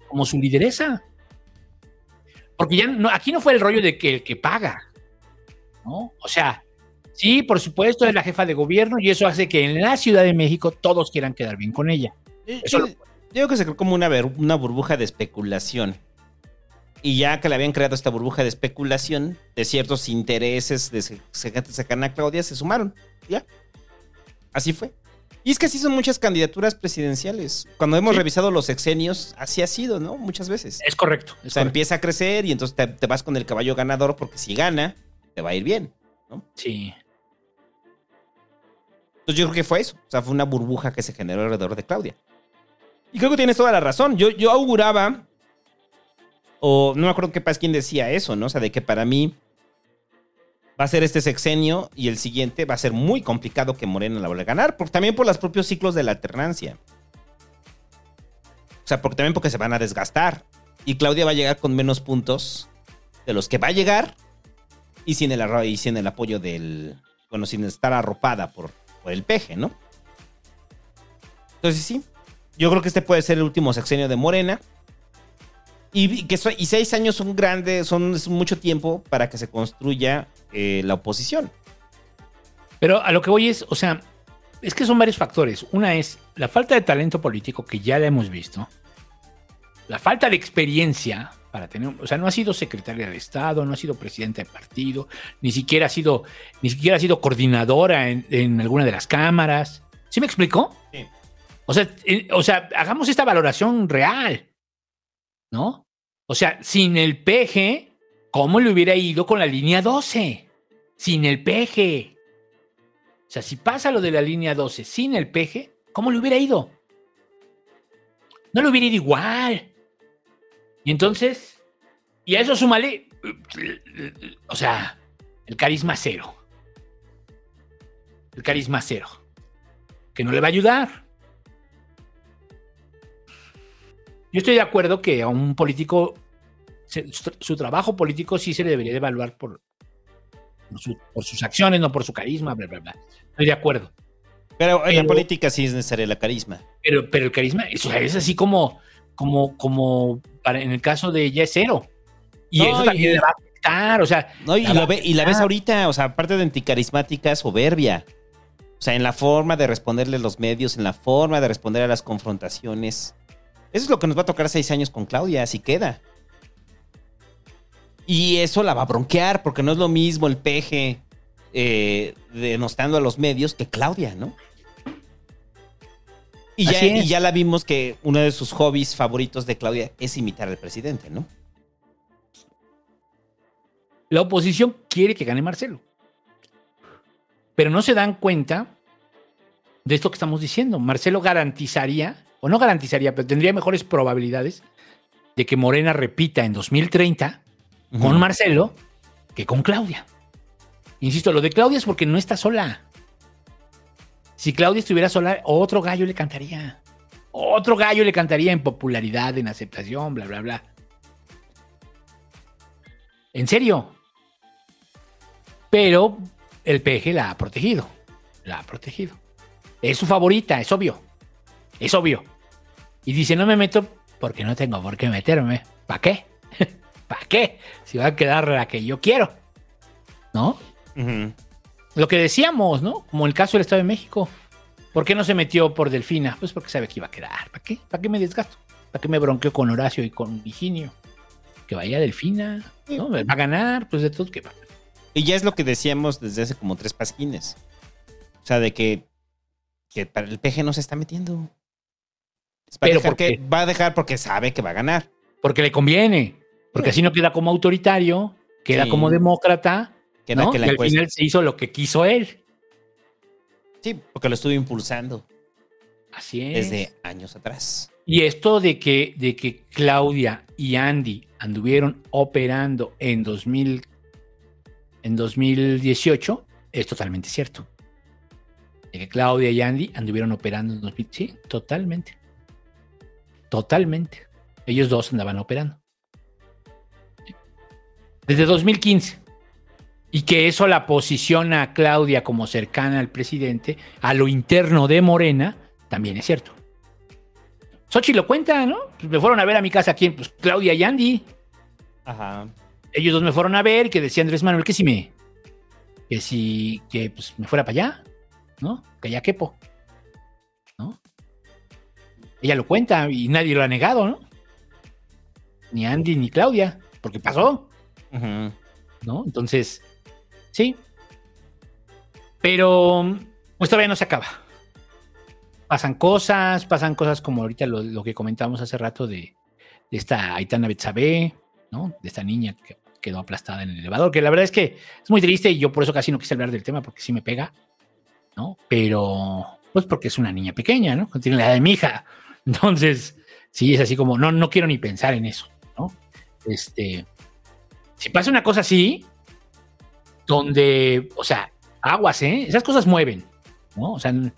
como su lideresa. Porque ya no, aquí no fue el rollo de que el que paga. ¿no? O sea, sí, por supuesto, es la jefa de gobierno y eso hace que en la Ciudad de México todos quieran quedar bien con ella. Eso Yo, yo creo que se creó como una, ver- una burbuja de especulación. Y ya que le habían creado esta burbuja de especulación, de ciertos intereses de se- sacar a Claudia, se sumaron. Ya. Así fue. Y es que así son muchas candidaturas presidenciales. Cuando hemos revisado los sexenios, así ha sido, ¿no? Muchas veces. Es correcto. o sea, empieza a crecer y entonces te, te vas con el caballo ganador porque si gana, te va a ir bien, ¿no? Sí. Entonces yo creo que fue eso. O sea, fue una burbuja que se generó alrededor de Claudia. Y creo que tienes toda la razón. Yo, yo auguraba, o no me acuerdo qué quién decía eso, ¿no? O sea, de que para mí va a ser este sexenio y el siguiente va a ser muy complicado que Morena la vuelva a ganar, porque también por los propios ciclos de la alternancia. O sea, porque también porque se van a desgastar. Y Claudia va a llegar con menos puntos de los que va a llegar y sin el, y sin el apoyo del. Bueno, sin estar arropada por, el peje, ¿no? Entonces sí, yo creo que este puede ser el último sexenio de Morena. Y, que y seis años son grandes, son es mucho tiempo para que se construya eh, la oposición. Pero a lo que voy es, o sea, es que son varios factores. Una es la falta de talento político que ya la hemos visto. La falta de experiencia para tener, o sea, no ha sido secretaria de Estado, no ha sido presidenta de partido, ni siquiera ha sido, ni siquiera ha sido coordinadora en, en alguna de las cámaras. ¿Sí me explicó? Sí. O sea, eh, o sea, hagamos esta valoración real, ¿no? O sea, sin el PG, ¿cómo le hubiera ido con la línea 12? Sin el PG. O sea, si pasa lo de la línea 12 sin el PG, ¿cómo le hubiera ido? No le hubiera ido igual. Y entonces, y a eso súmale, o sea, el carisma cero. El carisma cero. Que no le va a ayudar. Yo estoy de acuerdo que a un político, su, trabajo político sí se le debería de evaluar por, por, su- por sus acciones, no por su carisma, bla, bla, bla. Estoy de acuerdo. Pero en la política sí es necesaria la carisma. Pero, pero el carisma es, o sea, es así como, como, como para, en el caso de ella es cero. Y No, eso también y- le va a afectar, o sea. No, y, la ve- y ves ahorita, o sea, aparte de anticarismática, soberbia. O sea, en la forma de responderle a los medios, en la forma de responder a las confrontaciones. Eso es lo que nos va a tocar seis años con Claudia, así queda. Y eso la va a bronquear, porque no es lo mismo el peje eh, denostando a los medios que Claudia, ¿no? Y ya, y la vimos que uno de sus hobbies favoritos de Claudia es imitar al presidente, ¿no? La oposición quiere que gane Marcelo. Pero no se dan cuenta de esto que estamos diciendo. Marcelo garantizaría, o no garantizaría, pero tendría mejores probabilidades de que Morena repita en 2030 con. Marcelo que con Claudia. Insisto, lo de Claudia es porque no está sola. Si Claudia estuviera sola, otro gallo le cantaría. Otro gallo le cantaría en popularidad, en aceptación, bla, bla, bla. En serio. Pero el peje la ha protegido. La ha protegido. Es su favorita, es obvio. Es obvio. Y dice, no me meto porque no tengo por qué meterme. ¿Para qué? <laughs> ¿Para qué? Si va a quedar la que yo quiero. ¿No? Lo que decíamos, ¿no? Como el caso del Estado de México. ¿Por qué no se metió por Delfina? Pues porque sabe que iba a quedar. ¿Para qué? ¿Para qué me desgasto? ¿Para qué me bronqueo con Horacio y con Virginio? Que vaya Delfina, ¿no? Va a ganar, pues de todo que va. Y ya es lo que decíamos desde hace como tres pasquines. O sea, de que, que para el peje no se está metiendo. Es para Pero dejar ¿por que qué? va a dejar porque sabe que va a ganar. Porque le conviene. Porque así no queda como autoritario, queda Sí. como demócrata. Queda ¿no? que la y al final se hizo lo que quiso él. Sí, porque lo estuvo impulsando Así es. desde años atrás. Y esto de que, de que Claudia y Andy anduvieron operando en, 2000, en 2018 es totalmente cierto. De que Claudia y Andy anduvieron operando en 2000. Sí, totalmente. Totalmente. Ellos dos andaban operando. Desde 2015. Y que eso la posiciona a Claudia como cercana al presidente, a lo interno de Morena, también es cierto. Sochi lo cuenta, ¿no? Pues me fueron a ver a mi casa aquí, pues Claudia y Andy. Ajá. Ellos dos me fueron a ver, que decía Andrés Manuel que si me. que si. que pues me fuera para allá, ¿no? Que ya quepo. ¿No? Ella lo cuenta y nadie lo ha negado, ¿no? Ni Andy ni Claudia, porque pasó. ¿No? Entonces, sí. Pero, pues todavía no se acaba. Pasan cosas, pasan cosas como ahorita lo, que comentábamos hace rato de, de esta Aitana Betsabe, ¿no? De esta niña que quedó aplastada en el elevador, que la verdad es que es muy triste y yo por eso casi no quise hablar del tema porque sí me pega, ¿no? Pero, pues porque es una niña pequeña, ¿no? Tiene la edad de mi hija. Entonces, sí, es así como, no, no quiero ni pensar en eso, ¿no? Este, si pasa una cosa así, donde, o sea, aguas, ¿eh? Esas cosas mueven, ¿no? O sea, no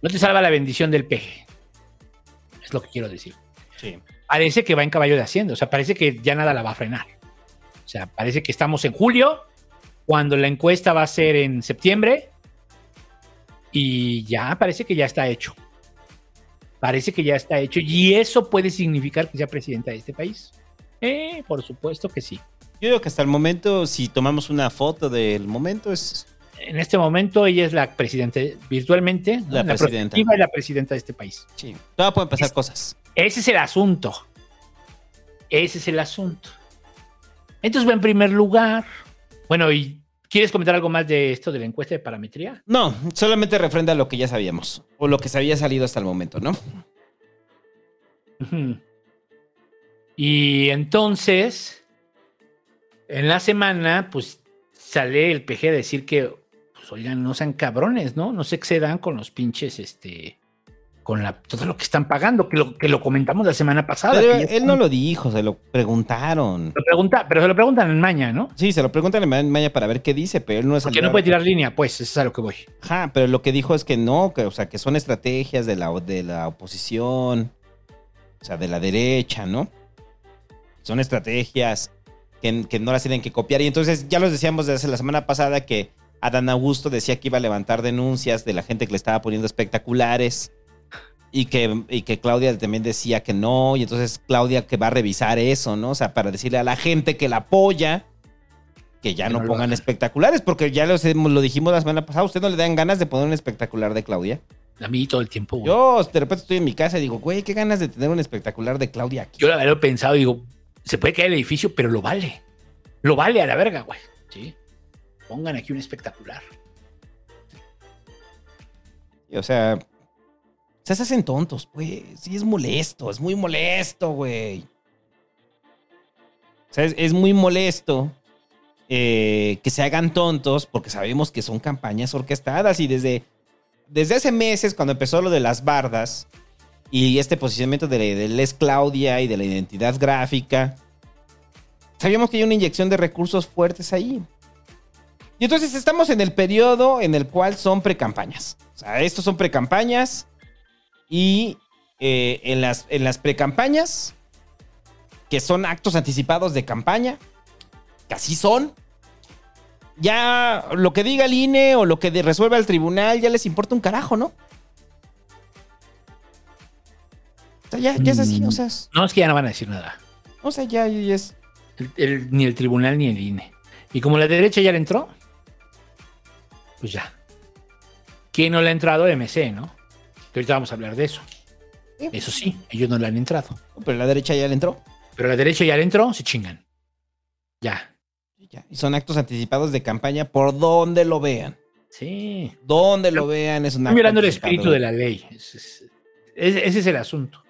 te salva la bendición del peje. Es lo que quiero decir. Sí. Parece que va en caballo de hacienda, o sea, parece que ya nada la va a frenar. O sea, parece que estamos en julio, cuando la encuesta va a ser en septiembre, y ya parece que ya está hecho. Parece que ya está hecho, y eso puede significar que sea presidenta de este país. Eh, por supuesto que sí. Yo digo que hasta el momento, si tomamos una foto del momento, es En este momento ella es la presidenta virtualmente, ¿no? La la, presidenta. y la presidenta de este país. Sí. Todavía pueden pasar cosas. Ese es el asunto. Ese es el asunto. Entonces va en primer lugar. Bueno, ¿y quieres comentar algo más de esto de la encuesta de parametría? No, solamente refrenda lo que ya sabíamos. O lo que se había salido hasta el momento, ¿no? Y entonces, en la semana, pues sale el PG a decir que, pues oigan, no sean cabrones, ¿no? No se excedan con los pinches, este, con la, todo lo que están pagando, que lo, que lo comentamos la semana pasada. Pero él no lo dijo, se lo preguntaron. Lo pregunta, pero se lo preguntan en maña, ¿no? Sí, se lo preguntan en maña para ver qué dice, pero él no es Porque no puede tirar línea, pues, eso es a lo que voy. Ajá, pero lo que dijo es que no, que, o sea, que son estrategias de la, de la oposición, o sea, de la derecha, ¿no? Son estrategias que, que no las tienen que copiar. Y entonces ya los decíamos desde la semana pasada que Adán Augusto decía que iba a levantar denuncias de la gente que le estaba poniendo espectaculares. Y que, y que Claudia también decía que no. Y entonces Claudia que va a revisar eso, ¿no? O sea, para decirle a la gente que la apoya que ya Que no, pongan espectaculares, porque ya los lo dijimos la semana pasada. ¿Usted no le dan ganas de poner un espectacular de Claudia? A mí todo el tiempo, güey. Yo de repente estoy en mi casa y digo, güey, qué ganas de tener un espectacular de Claudia aquí. Yo la verdad lo he pensado y digo, se puede caer el edificio, pero lo vale. Lo vale a la verga, güey. Sí. Pongan aquí un espectacular. O sea, se hacen tontos, pues. Sí, es molesto, es muy molesto, güey. O sea, es, es muy molesto eh, que se hagan tontos porque sabemos que son campañas orquestadas y desde, desde hace meses, cuando empezó lo de las bardas y este posicionamiento de, de Les Claudia y de la identidad gráfica, sabíamos que hay una inyección de recursos fuertes ahí. Y entonces estamos en el periodo en el cual son precampañas. O sea, estos son precampañas y eh, en las, en las precampañas, que son actos anticipados de campaña, que así son, ya lo que diga el INE o lo que resuelva el tribunal ya les importa un carajo, ¿no? O sea, ya, ya es así, o sea, es- No, es que ya no van a decir nada. o sea, ya, ya es... El- el- ni el tribunal ni el INE. Y como la derecha ya le entró, pues ya. ¿Quién no le ha entrado? MC, ¿no? Que ahorita vamos a hablar de eso. Eso sí, ellos no le han entrado. Pero la derecha ya le entró. Pero la derecha ya le entró, se chingan. Ya. Y son actos anticipados de campaña por donde lo vean. Sí. Donde lo vean es un Están acto violando el espíritu de la ley. Ese es, ese- ese es el asunto.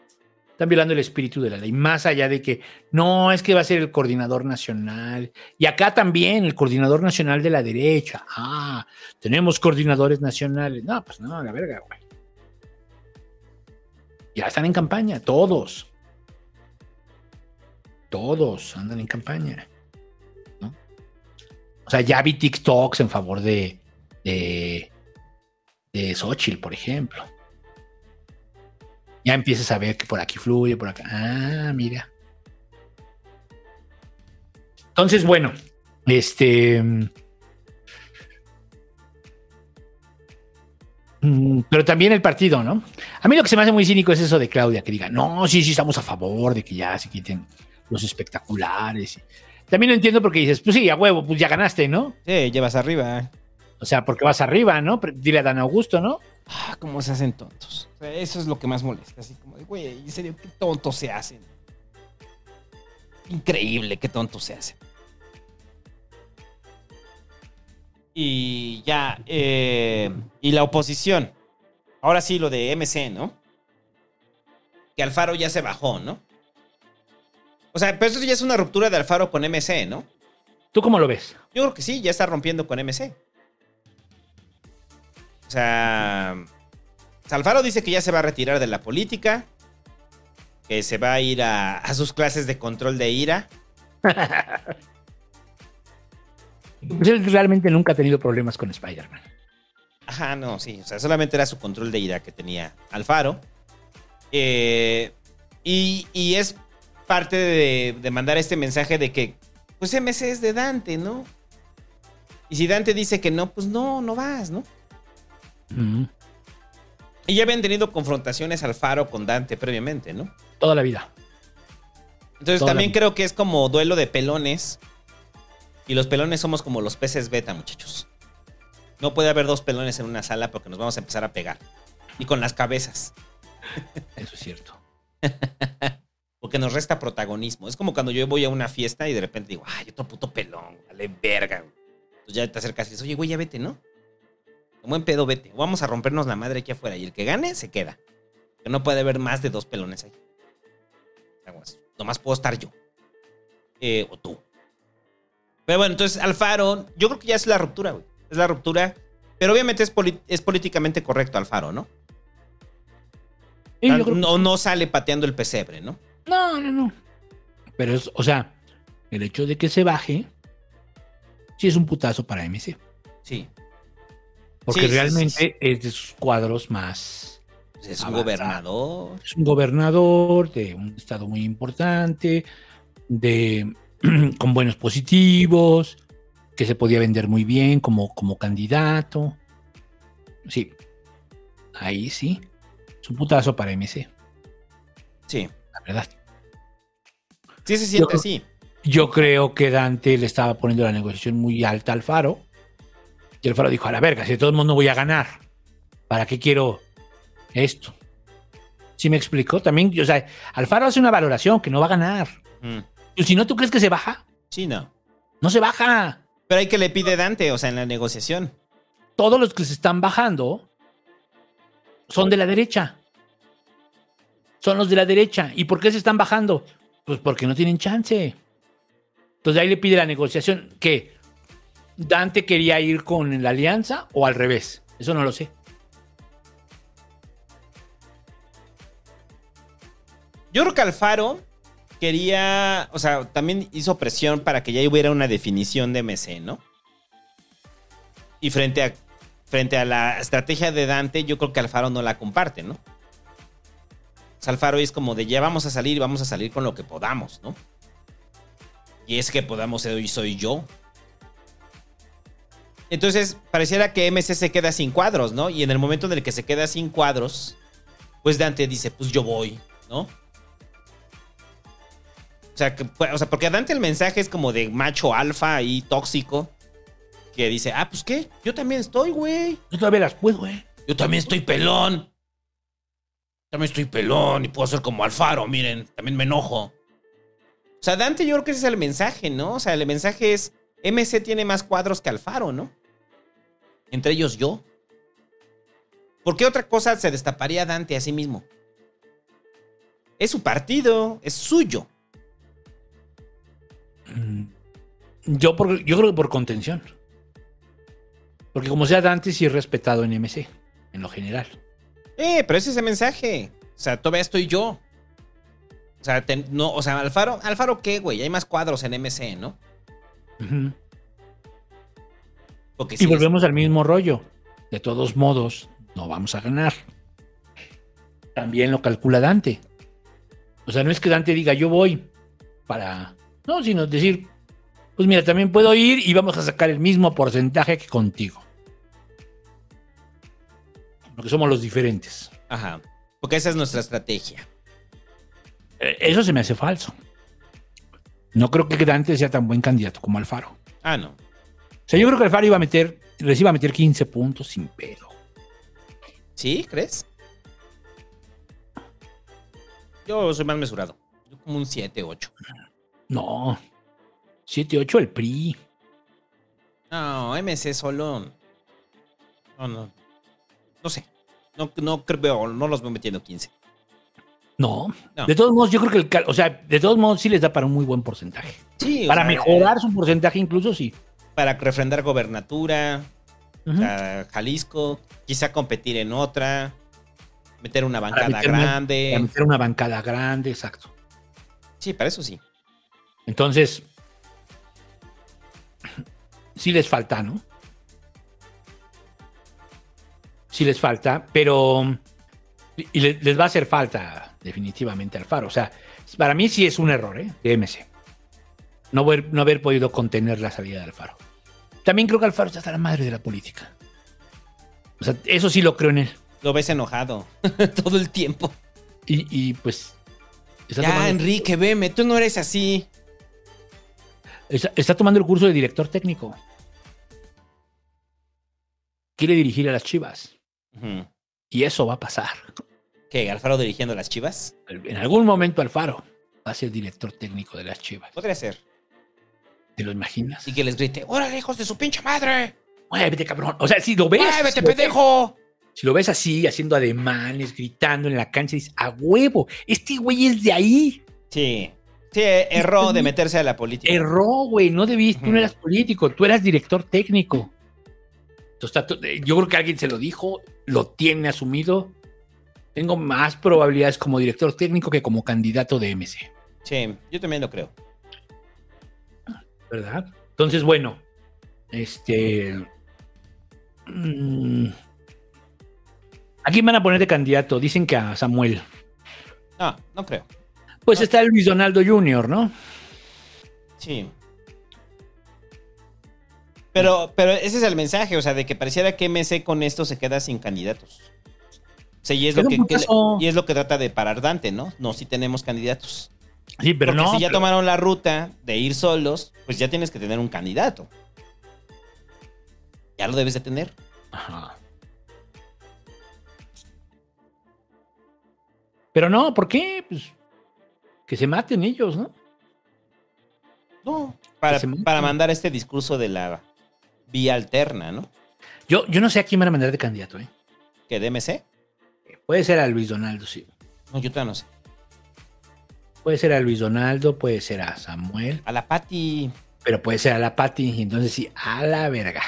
Están violando el espíritu de la ley. Más allá de que no es que va a ser el coordinador nacional. Y acá también el coordinador nacional de la derecha. Ah, tenemos coordinadores nacionales. No, pues no, la verga, güey. Ya están en campaña, todos. Todos andan en campaña. ¿no? O sea, ya vi TikToks en favor de, de, de Xochitl, por ejemplo. Ya empiezas a ver que por aquí fluye, por acá. Ah, mira. Entonces, bueno, este. mm, Pero también el partido, ¿no? A mí lo que se me hace muy cínico es eso de Claudia, que diga, no, sí, sí, estamos a favor de que ya se quiten los espectaculares. También lo entiendo porque dices, pues sí, a huevo, pues ya ganaste, ¿no? Sí, llevas arriba. O sea, porque vas arriba, ¿no? Dile a Dan Augusto, ¿no? Ah, cómo se hacen tontos. O sea, eso es lo que más molesta. Así como de, güey, en serio, qué tontos se hacen. Increíble, qué tontos se hacen. Y ya, eh, y la oposición. Ahora sí, lo de MC, ¿no? Que Alfaro ya se bajó, ¿no? O sea, pero eso ya es una ruptura de Alfaro con MC, ¿no? ¿Tú cómo lo ves? Yo creo que sí, ya está rompiendo con MC. O sea, Alfaro dice que ya se va a retirar de la política, que se va a ir a, a sus clases de control de ira. <laughs> Pues él realmente nunca ha tenido problemas con Spider-Man. Ajá, no, sí. O sea, solamente era su control de ira que tenía Alfaro. Eh, y, y es parte de, de mandar este mensaje de que, pues MC es de Dante, ¿no? Y si Dante dice que no, pues no, no vas, ¿no? Y ya habían tenido confrontaciones Alfaro con Dante previamente, ¿no? Toda la vida. Entonces Toda también creo que es como duelo de pelones. Y los pelones somos como los peces beta, muchachos. No puede haber dos pelones en una sala porque nos vamos a empezar a pegar. Y con las cabezas. <laughs> Eso es cierto. Porque nos resta protagonismo. Es como cuando yo voy a una fiesta y de repente digo, ay, otro puto pelón, vale verga. güey". Entonces ya te acercas y dices, oye, güey, ya vete, ¿no? Como en pedo, vete. Vamos a rompernos la madre aquí afuera. Y el que gane, se queda. Que no puede haber más de dos pelones ahí. Aguas. Nomás puedo estar yo. Eh, o tú. Pero bueno, entonces Alfaro, yo creo que ya es la ruptura, güey. Es la ruptura. Pero obviamente es, es políticamente correcto Alfaro, ¿no? Sí, yo creo que no, no sale pateando el pesebre, ¿no? No, no, no. Pero es, o sea, el hecho de que se baje, sí es un putazo para MC. Sí. Porque Sí, realmente sí, es de sus cuadros más. Es un gobernador. Es un gobernador de un estado muy importante, de <clears throat> con buenos positivos, que se podía vender muy bien como, como candidato. Sí. Ahí sí. Es un putazo para MC, Sí. la verdad. Sí se siente así. Yo creo que Dante le estaba poniendo la negociación muy alta al Faro. Y el Faro dijo, a la verga, si de todo el mundo voy a ganar, ¿para qué quiero esto? ¿Sí me explicó? También, o sea, Alfaro hace una valoración que no va a ganar. Mm. Y si no, ¿tú crees que se baja? Sí, no. No se baja. Pero hay que le pide Dante, o sea, en la negociación. Todos los que se están bajando son de la derecha. Son los de la derecha. ¿Y por qué se están bajando? Pues porque no tienen chance. Entonces ahí le pide la negociación. ¿Qué? ¿Dante quería ir con la alianza o al revés? Eso no lo sé. Yo creo que Alfaro quería, o sea, también hizo presión para que ya hubiera una definición de MC, ¿no? Y frente a, frente a la estrategia de Dante, yo creo que Alfaro no la comparte, ¿no? O sea, Alfaro es como de ya vamos a salir vamos a salir con lo que podamos, ¿no? Y es que podamos hoy soy yo. Entonces, pareciera que MC se queda sin cuadros, ¿no? Y en el momento en el que se queda sin cuadros, pues Dante dice, pues yo voy, ¿no? O sea, que, o sea, porque a Dante el mensaje es como de macho alfa y tóxico. Que dice, ah, pues qué, yo también estoy, güey. Yo todavía las puedo, güey. Yo también estoy pelón. También estoy pelón y puedo ser como Alfaro, miren, también me enojo. O sea, Dante yo creo que ese es el mensaje, ¿no? O sea, el mensaje es, MC tiene más cuadros que Alfaro, ¿no? Entre ellos yo. ¿Por qué otra cosa se destaparía Dante a sí mismo? Es su partido, es suyo. Yo, por- yo creo que por contención. Porque como sea Dante, sí es respetado en MC, en lo general. Eh, pero ese es el mensaje. O sea, todavía estoy yo. O sea, te- no, o sea, Alfaro, ¿Alfaro qué, güey? Hay más cuadros en MC, ¿no? Ujú. Porque Y sí, volvemos al mismo rollo. De todos modos, no vamos a ganar. También lo calcula Dante. O sea, no es que Dante diga yo voy para. No, sino decir, pues mira, también puedo ir y vamos a sacar el mismo porcentaje que contigo. Porque somos los diferentes. Ajá. Porque esa es nuestra estrategia. Eh, Eso se me hace falso. No creo que Dante sea tan buen candidato como Alfaro. Ah, no. Sea, yo creo que Alfaro iba a meter, les iba a meter 15 puntos sin pedo. ¿Sí? ¿Crees? Yo soy más mesurado. Yo como un 7, 8. No. 7-8 el PRI. No, MC solo. No, no. No sé. No, no creo, no los veo metiendo 15. No. No. De todos modos, yo creo que el. O sea, de todos modos, sí les da para un muy buen porcentaje. Sí, Para sea, mejorar su porcentaje, incluso sí. Para refrendar gobernatura. o Ujú. sea, Jalisco. Quizá competir en otra. Meter una Para bancada una- grande. Para meter una bancada grande, exacto. Sí, para eso sí. Entonces. Sí les falta, ¿no? Sí les falta, pero. Y le- les va a hacer falta, definitivamente, Alfaro. O sea, para mí sí es un error, ¿eh? De MC. No haber, no haber podido contener la salida de Alfaro. También creo que Alfaro está hasta la madre de la política. O sea, eso sí lo creo en él. Lo ves enojado <laughs> todo el tiempo. Y, y, pues. Está ya, tomando, Enrique, veme, tú no eres así. está- está tomando el curso de director técnico. Quiere dirigir a las chivas. Y eso va a pasar. ¿Qué? ¿Alfaro dirigiendo a las chivas? En algún momento Alfaro va a ser director técnico de las chivas. Podría ser. ¿Te lo imaginas? Y que les grite, órale, hijos de su pinche madre. Muévete, cabrón. O sea, si lo ves. Muévete, pendejo. Si lo ves así, haciendo ademanes, gritando en la cancha, dices, a huevo, este güey es de ahí. Sí. Sí, erró de meterse a la política. Erró, güey, no debiste, tú no eras político, tú eras director técnico. Entonces, eh, yo creo que alguien se lo dijo, lo tiene asumido. Tengo más probabilidades como director técnico que como candidato de MC, Sí, yo también lo creo. ¿Verdad? Entonces, bueno, este... mm, ¿A quién van a poner de candidato? Dicen que a Samuel. No, no creo. Pues está Luis Donaldo Jr., ¿no? Sí. Pero, pero ese es el mensaje, o sea, de que pareciera que MC con esto se queda sin candidatos. O sea, y es, lo que, ¿por que- y es lo que trata de parar Dante, ¿no? No, si tenemos candidatos. Sí, pero Porque no. si ya pero- tomaron la ruta de ir solos, pues ya tienes que tener un candidato. Ya lo debes de tener. Ajá. Pero no, ¿por qué? Pues que se maten ellos, ¿no? No. Para, para mandar este discurso de la vía alterna, ¿no? Yo, yo no sé a quién van a mandar de candidato, ¿eh? ¿Que DMC? Puede ser a Luis Donaldo, sí. No, yo todavía no sé. Puede ser a Luis Donaldo, puede ser a Samuel, A la Pati. pero puede ser a la Pati. y Entonces sí, a la verga.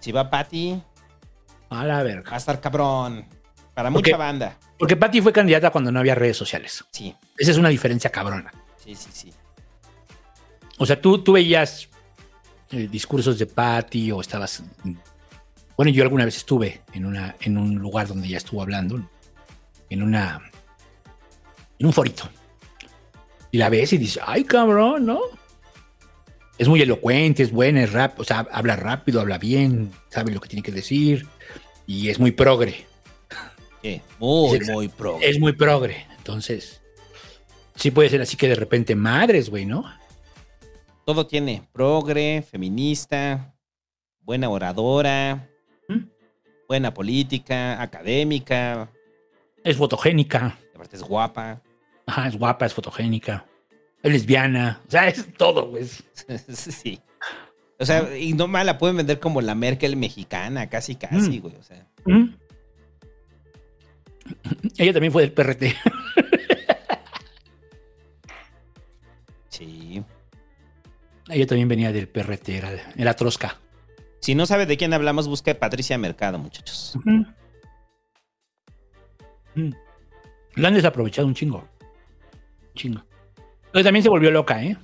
Si va Pati, A la verga. va a estar cabrón. Para Porque- mucha banda. Porque Pati fue candidata cuando no había redes sociales. Sí, Esa es una diferencia cabrona. sí. Sí, sí. O sea, tú, tú veías eh, discursos de Patty o estabas... Bueno, yo alguna vez estuve en, una, en un lugar donde ella estuvo hablando, en una... en un forito. Y la ves y dices, ay, cabrón, ¿no? Es muy elocuente, es buena, es rap, o sea, habla rápido, habla bien, sabe lo que tiene que decir y es muy progre. Sí, muy, Es- muy progre. Es muy progre. Entonces, sí puede ser así que de repente madres, güey, ¿no? Todo tiene progre, feminista, buena oradora, buena política, académica, Es fotogénica. aparte es guapa. Ajá, es guapa, es fotogénica. Es lesbiana. O sea, es todo, güey. <laughs> sí. O sea, y no mal la pueden vender como la Merkel mexicana, casi, casi, Mm. güey. O sea, ¿Mm? Ella también fue del PRT. sí. Ella también venía del PRT, era, era trosca. Si no sabe de quién hablamos, busque Patricia Mercado, muchachos. Mm. La han desaprovechado un chingo. Chingo. Pero también se volvió loca, ¿eh?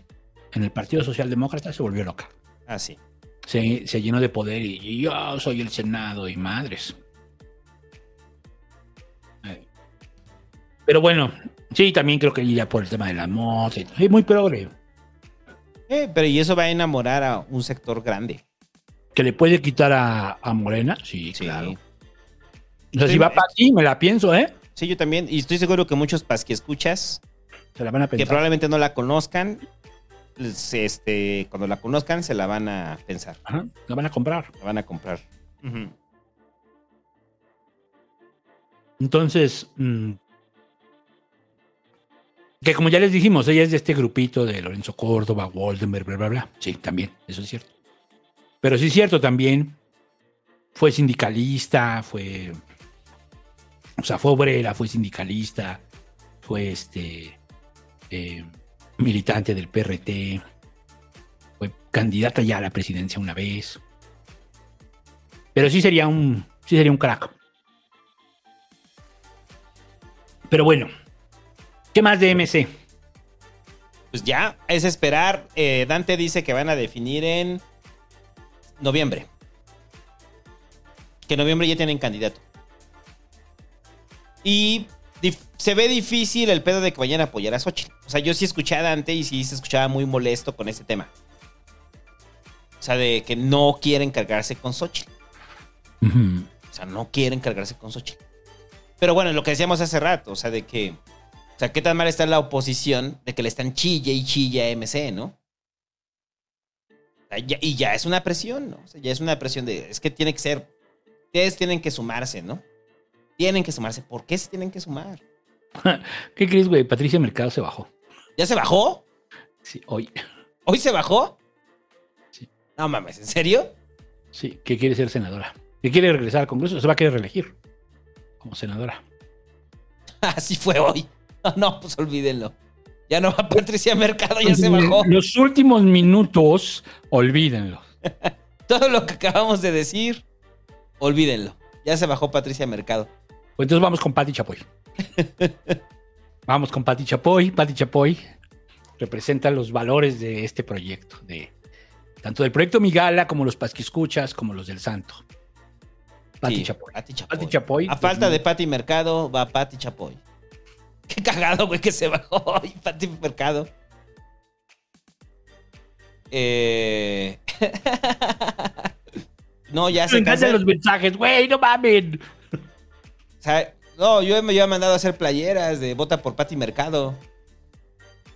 En el Partido Socialdemócrata se volvió loca. Ah, sí. Se, se llenó de poder y, y yo soy el Senado y madres. Pero bueno, sí, también creo que ella por el tema de la y- Sí, muy progre. Eh, pero y eso va a enamorar a un sector grande. Que le puede quitar a, a Morena, sí, claro. O sea, si va para ti, me la pienso, ¿eh? Sí, yo también. Y estoy seguro que muchos pas que escuchas Se la van a que probablemente no la conozcan, les- este, cuando la conozcan se la van a pensar. Ajá, la van a comprar. La van a comprar. Entonces, mm, que como ya les dijimos, ella es de este grupito de Lorenzo Córdoba, Waldenberg, bla, bla, bla. Sí, también, eso es cierto. Pero sí es cierto también, fue sindicalista, fue, o sea, fue obrera, fue sindicalista, fue este, eh, militante del PRT, fue candidata ya a la presidencia una vez. Pero sí sería un, sí sería un crack. Pero bueno, ¿qué más de MC? Pues ya, es esperar. Eh, Dante dice que van a definir en noviembre. Que en noviembre ya tienen candidato. Y se ve difícil el pedo de que vayan a apoyar a Xochitl. O sea, yo sí escuché a Dante y sí se escuchaba muy molesto con este tema. O sea, de que no quieren cargarse con Xochitl. O sea, no quieren cargarse con Xochitl. Pero bueno, lo que decíamos hace rato, o sea, de que. O sea, qué tan mal está la oposición de que le están chille y chille a MC, ¿no? O sea, ya- y ya es una presión, ¿no? O sea, ya es una presión de. Es que tiene que ser. Ustedes tienen que sumarse, ¿no? Tienen que sumarse. ¿Por qué se tienen que sumar? <laughs> ¿Qué crees, güey? Patricia Mercado se bajó. ¿Ya se bajó? Sí, hoy. ¿Hoy se bajó? Sí. No mames, ¿en serio? Sí, que quiere ser senadora. Que quiere regresar al Congreso, se va a querer reelegir como senadora. <laughs> Así fue hoy. <laughs> No, pues olvídenlo. Ya no va Patricia Mercado, ya se bajó. Los últimos minutos, olvídenlo. Todo lo que acabamos de decir, olvídenlo. Ya se bajó Patricia Mercado. Pues entonces vamos con Pati Chapoy. <laughs> vamos con Pati Chapoy. Pati Chapoy representa los valores de este proyecto, de tanto del proyecto Migala como los Pasquiscuchas, como los del Santo. Pati Sí, Chapoy. Pati Chapoy. Pati Chapoy. A falta de Pati Mercado, va Pati Chapoy. <laughs> Qué cagado, güey, que se bajó <laughs> hoy Pati Mercado. Eh... no, ya se encantan cancela. los mensajes, güey, no mamen. O sea, no, yo me había mandado a hacer playeras de vota por Pati Mercado.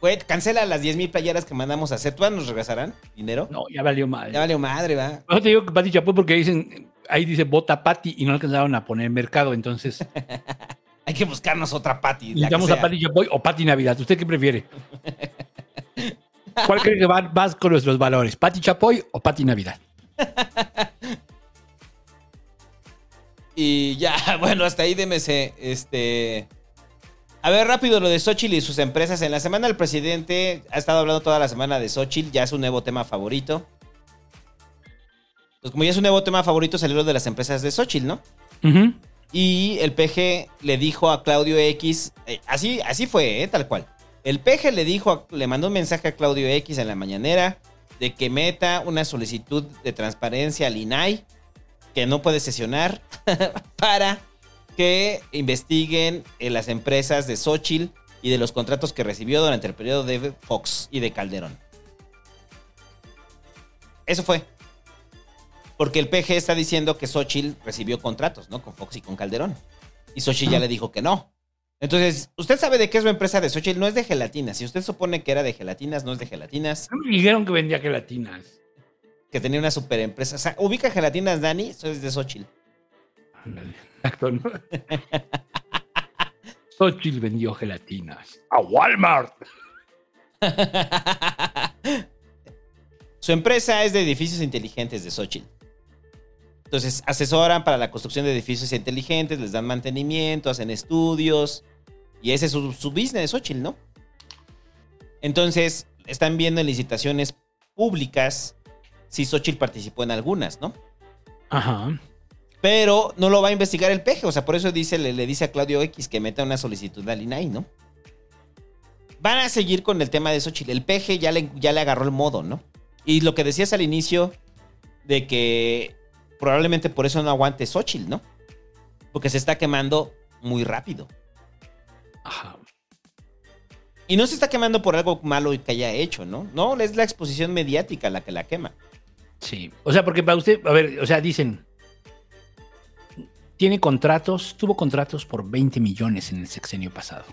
Güey, cancela las 10 mil playeras que mandamos a hacer. ¿Tú nos regresarán dinero? No, ya valió madre. Ya valió madre, va. No te digo que Pati Chapoy porque dicen, ahí dice vota Pati y no alcanzaron a poner mercado, entonces <laughs> Hay que buscarnos otra Pati. necesitamos a. Pati Chapoy o Pati Navidad. ¿Usted qué prefiere? <laughs> ¿Cuál cree que va más con nuestros valores? ¿Pati Chapoy o Pati Navidad? <laughs> Y ya, <laughs> bueno, hasta ahí DMC. Este. A ver, rápido lo de Xochitl y sus empresas. En la semana el presidente ha estado hablando toda la semana de Xochitl, ya es un nuevo tema favorito. Pues como ya es un nuevo tema favorito, salió lo de las empresas de Xochitl, ¿no? Y el PG le dijo a Claudio X, eh, así, así fue, eh, tal cual. El peje le dijo, le mandó un mensaje a Claudio X en la mañanera de que meta una solicitud de transparencia al INAI que no puede sesionar <laughs> para que investiguen en las empresas de Xochitl y de los contratos que recibió durante el periodo de Fox y de Calderón. Eso fue. Porque el PG está diciendo que Xochitl recibió contratos, ¿no? Con Fox y con Calderón. Y Xochitl ya le dijo que no. Entonces, usted sabe de qué es la empresa de Xochitl, no es de gelatinas. Si usted supone que era de gelatinas, no es de gelatinas. Me dijeron que vendía gelatinas. Que tenía una super empresa. O sea, ubica gelatinas, Dani, eso es de Xochitl. Exacto, ¿no? <laughs> Xochitl vendió gelatinas. A Walmart. <laughs> Su empresa es de edificios inteligentes de Xochitl. Entonces, asesoran para la construcción de edificios inteligentes, les dan mantenimiento, hacen estudios. Y ese es su, su business, Xochitl, ¿no? Entonces, están viendo en licitaciones públicas si Xochitl participó en algunas, ¿no? Ajá. Pero no lo va a investigar el peje. O sea, por eso dice, le, le dice a Claudio X que meta una solicitud al INAI, ¿no? Van a seguir con el tema de Xochitl. El peje ya le, ya le agarró el modo, ¿no? Y lo que decías al inicio de que probablemente por eso no aguante Xochitl, ¿no? Porque se está quemando muy rápido. Ajá. Y no se está quemando por algo malo que haya hecho, ¿no? No, es la exposición mediática la que la quema. Sí. O sea, porque para usted, a ver, o sea, dicen, tiene contratos, tuvo contratos por 20 millones en el sexenio pasado.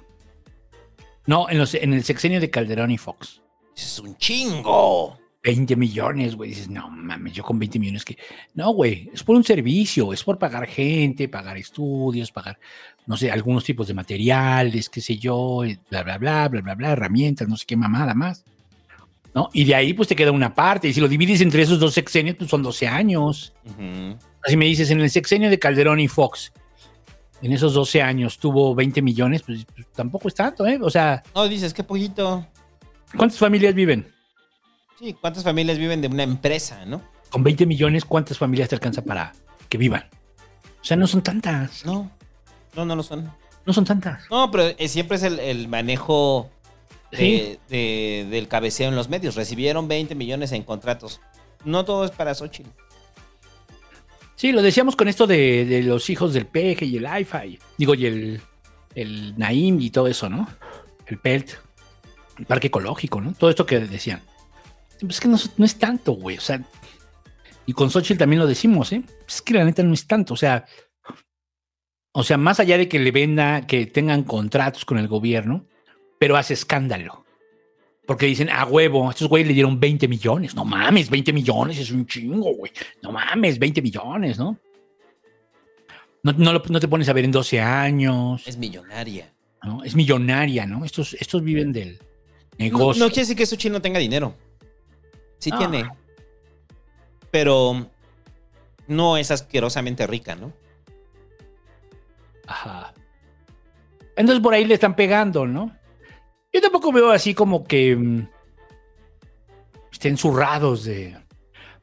No, en, los, en el sexenio de Calderón y Fox. Es un chingo. 20 millones, güey. Dices, no mames, yo con 20 millones que. No, güey, es por un servicio, es por pagar gente, pagar estudios, pagar, no sé, algunos tipos de materiales, qué sé yo, bla, bla, bla, bla, bla, bla, herramientas, no sé qué mamada más. ¿No? Y de ahí, pues te queda una parte. Y si lo divides entre esos dos sexenios, pues son 12 años. Así me dices, en el sexenio de Calderón y Fox, en esos 12 años tuvo 20 millones, pues, pues, tampoco es tanto, ¿eh? O sea, No, dices, qué poquito. ¿cuántas familias viven? Sí, ¿cuántas familias viven de una empresa, no? Con 20 millones, ¿cuántas familias te alcanza para que vivan? O sea, no son tantas. No, no, no lo son. No son tantas. No, pero eh, siempre es el, el manejo de- Sí. de- del cabeceo en los medios. Recibieron 20 millones en contratos. No todo es para Xochitl. Sí, lo decíamos con esto de, de los hijos del peje y el IFI. Digo, y el, el Naim y todo eso, ¿no? El PELT, el parque ecológico, ¿no? Todo esto que decían. Pues es que no, no es tanto, güey. O sea, y con Xochitl también lo decimos, ¿eh? Es que la neta no es tanto. O sea, o sea, más allá de que le venda, que tengan contratos con el gobierno, pero hace escándalo. Porque dicen, a huevo, estos güeyes le dieron 20 millones. No mames, 20 millones es un chingo, güey. No mames, 20 millones, ¿no? No, no, lo- no te pones a ver en 12 años. Es millonaria. ¿no? Es millonaria, ¿no? Estos, estos viven del negocio. no quiere decir que Xochitl no tenga dinero. Sí Ah. tiene. Pero no es asquerosamente rica, ¿no? Ajá. Entonces por ahí le están pegando, ¿no? Yo tampoco veo así como que mm, estén zurrados de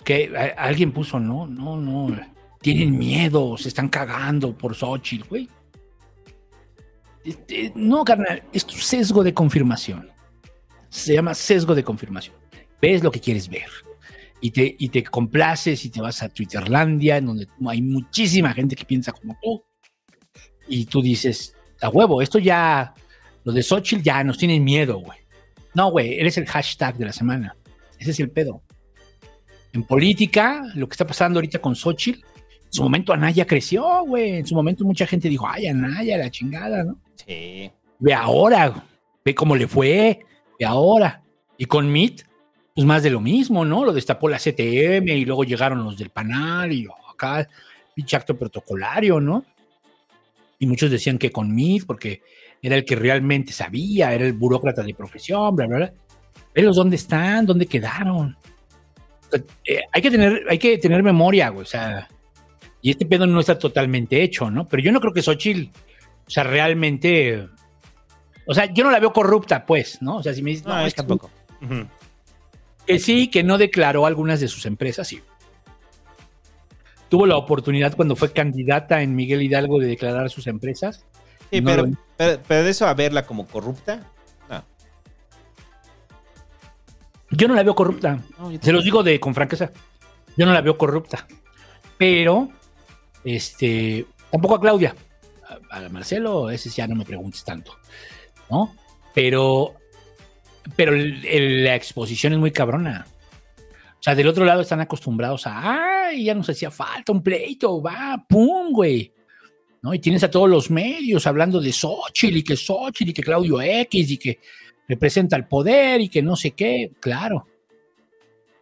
que alguien puso, no, no, no, tienen miedo, se están cagando por Xochitl, güey. Este, No, carnal, es tu sesgo de confirmación. Se llama sesgo de confirmación. Ves lo que quieres ver. Y te, y te complaces y te vas a Twitterlandia, en donde hay muchísima gente que piensa como tú y tú dices, a huevo, esto ya, lo de Xochitl ya nos tienen miedo, güey. No, güey, eres el hashtag de la semana. Ese es el pedo. En política, lo que está pasando ahorita con Xochitl, en su momento Anaya creció, güey. En su momento mucha gente dijo, ay, Anaya, la chingada, ¿no? Sí. Ve ahora, ve cómo le fue, ve ahora. Y con Meet, pues más de lo mismo, ¿no? Lo destapó la CTM y luego llegaron los del Panal y acá, pinche acto protocolario, ¿no? Y muchos decían que con Meet, porque era el que realmente sabía, era el burócrata de profesión, bla, bla, bla. Velos dónde están, dónde quedaron. O sea, eh, hay, que tener, hay que tener memoria, güey, o sea, y este pedo no está totalmente hecho, ¿no? Pero yo no creo que Xochitl, o sea, realmente, o sea, yo no la veo corrupta, pues, ¿no? O sea, si me dices, No, no, es tampoco. Que sí, que no declaró algunas de sus empresas, sí. Tuvo la oportunidad cuando fue candidata en Miguel Hidalgo de declarar sus empresas. Sí, No pero, pero, pero de eso a verla como corrupta, no. Yo no la veo corrupta. Se los digo de con franqueza. Yo no la veo corrupta. Pero, este, tampoco a Claudia. A, a Marcelo, ese ya no me preguntes tanto. ¿No? Pero, pero el- el- la exposición es muy cabrona. O sea, del otro lado están acostumbrados a, ay, ya nos hacía falta un pleito, va, pum, güey. ¿No? Y tienes a todos los medios hablando de Xochitl y que Xochitl y que Claudio X y que representa el poder y que no sé qué, claro.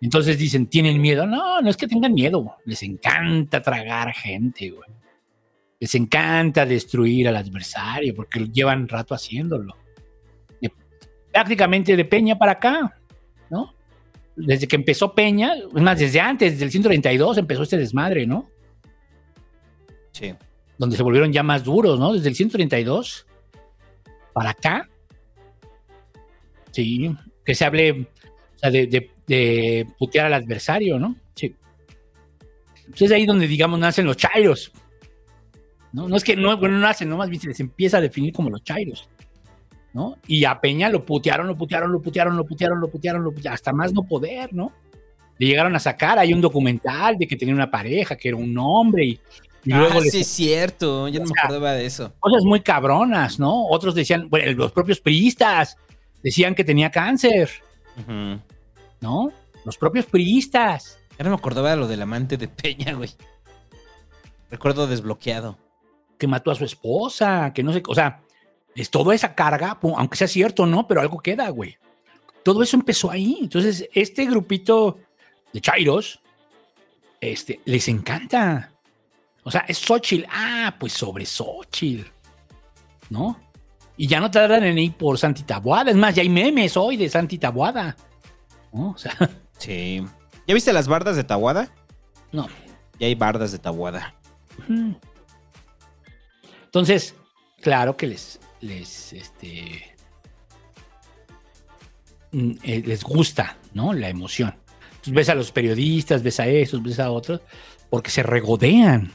Entonces dicen, ¿tienen miedo? No, no es que tengan miedo, les encanta tragar gente, güey. Les encanta destruir al adversario porque llevan rato haciéndolo. Prácticamente de Peña para acá, ¿no? Desde que empezó Peña, es más, desde antes, desde el 132 empezó este desmadre, ¿no? Sí. Donde se volvieron ya más duros, ¿no? Desde el 132 para acá. Sí, que se hable o sea, de, putear al adversario, ¿no? Sí. Entonces es ahí donde, digamos, nacen los chairos. ¿no? Es que no, bueno, no nacen, no, más bien se les empieza a definir como los chairos. ¿no? Y a Peña lo putearon, lo putearon, lo putearon, lo putearon, lo putearon, lo putearon, hasta más no poder, ¿no? Le llegaron a sacar, hay un documental de que tenía una pareja, que era un hombre, y, y luego ah, sí, es cierto. Yo no me acordaba de eso. cosas muy cabronas, ¿no? Otros decían, bueno, los propios priistas decían que tenía cáncer, ¿no? Los propios priistas. Ya no me acordaba de lo del amante de Peña, güey. Recuerdo desbloqueado. Que mató a su esposa, que no sé, o sea, es toda esa carga, aunque sea cierto, ¿no? Pero algo queda, güey. Todo eso empezó ahí. Entonces, este grupito de Chairos, este, les encanta. O sea, es Xochitl. Ah, pues sobre Xochitl. ¿No? Y ya no tardan en ir por Santi Tabuada. Es más, ya hay memes hoy de Santi Tabuada. ¿No? O sea, <laughs> Sí. ¿Ya viste las bardas de Tahuada? No. Ya hay bardas de Tahuada. Ujú. Entonces, claro que les, les, este, mm, eh, les gusta, ¿no? La emoción. Entonces ves a los periodistas, ves a estos, ves a otros, porque se regodean,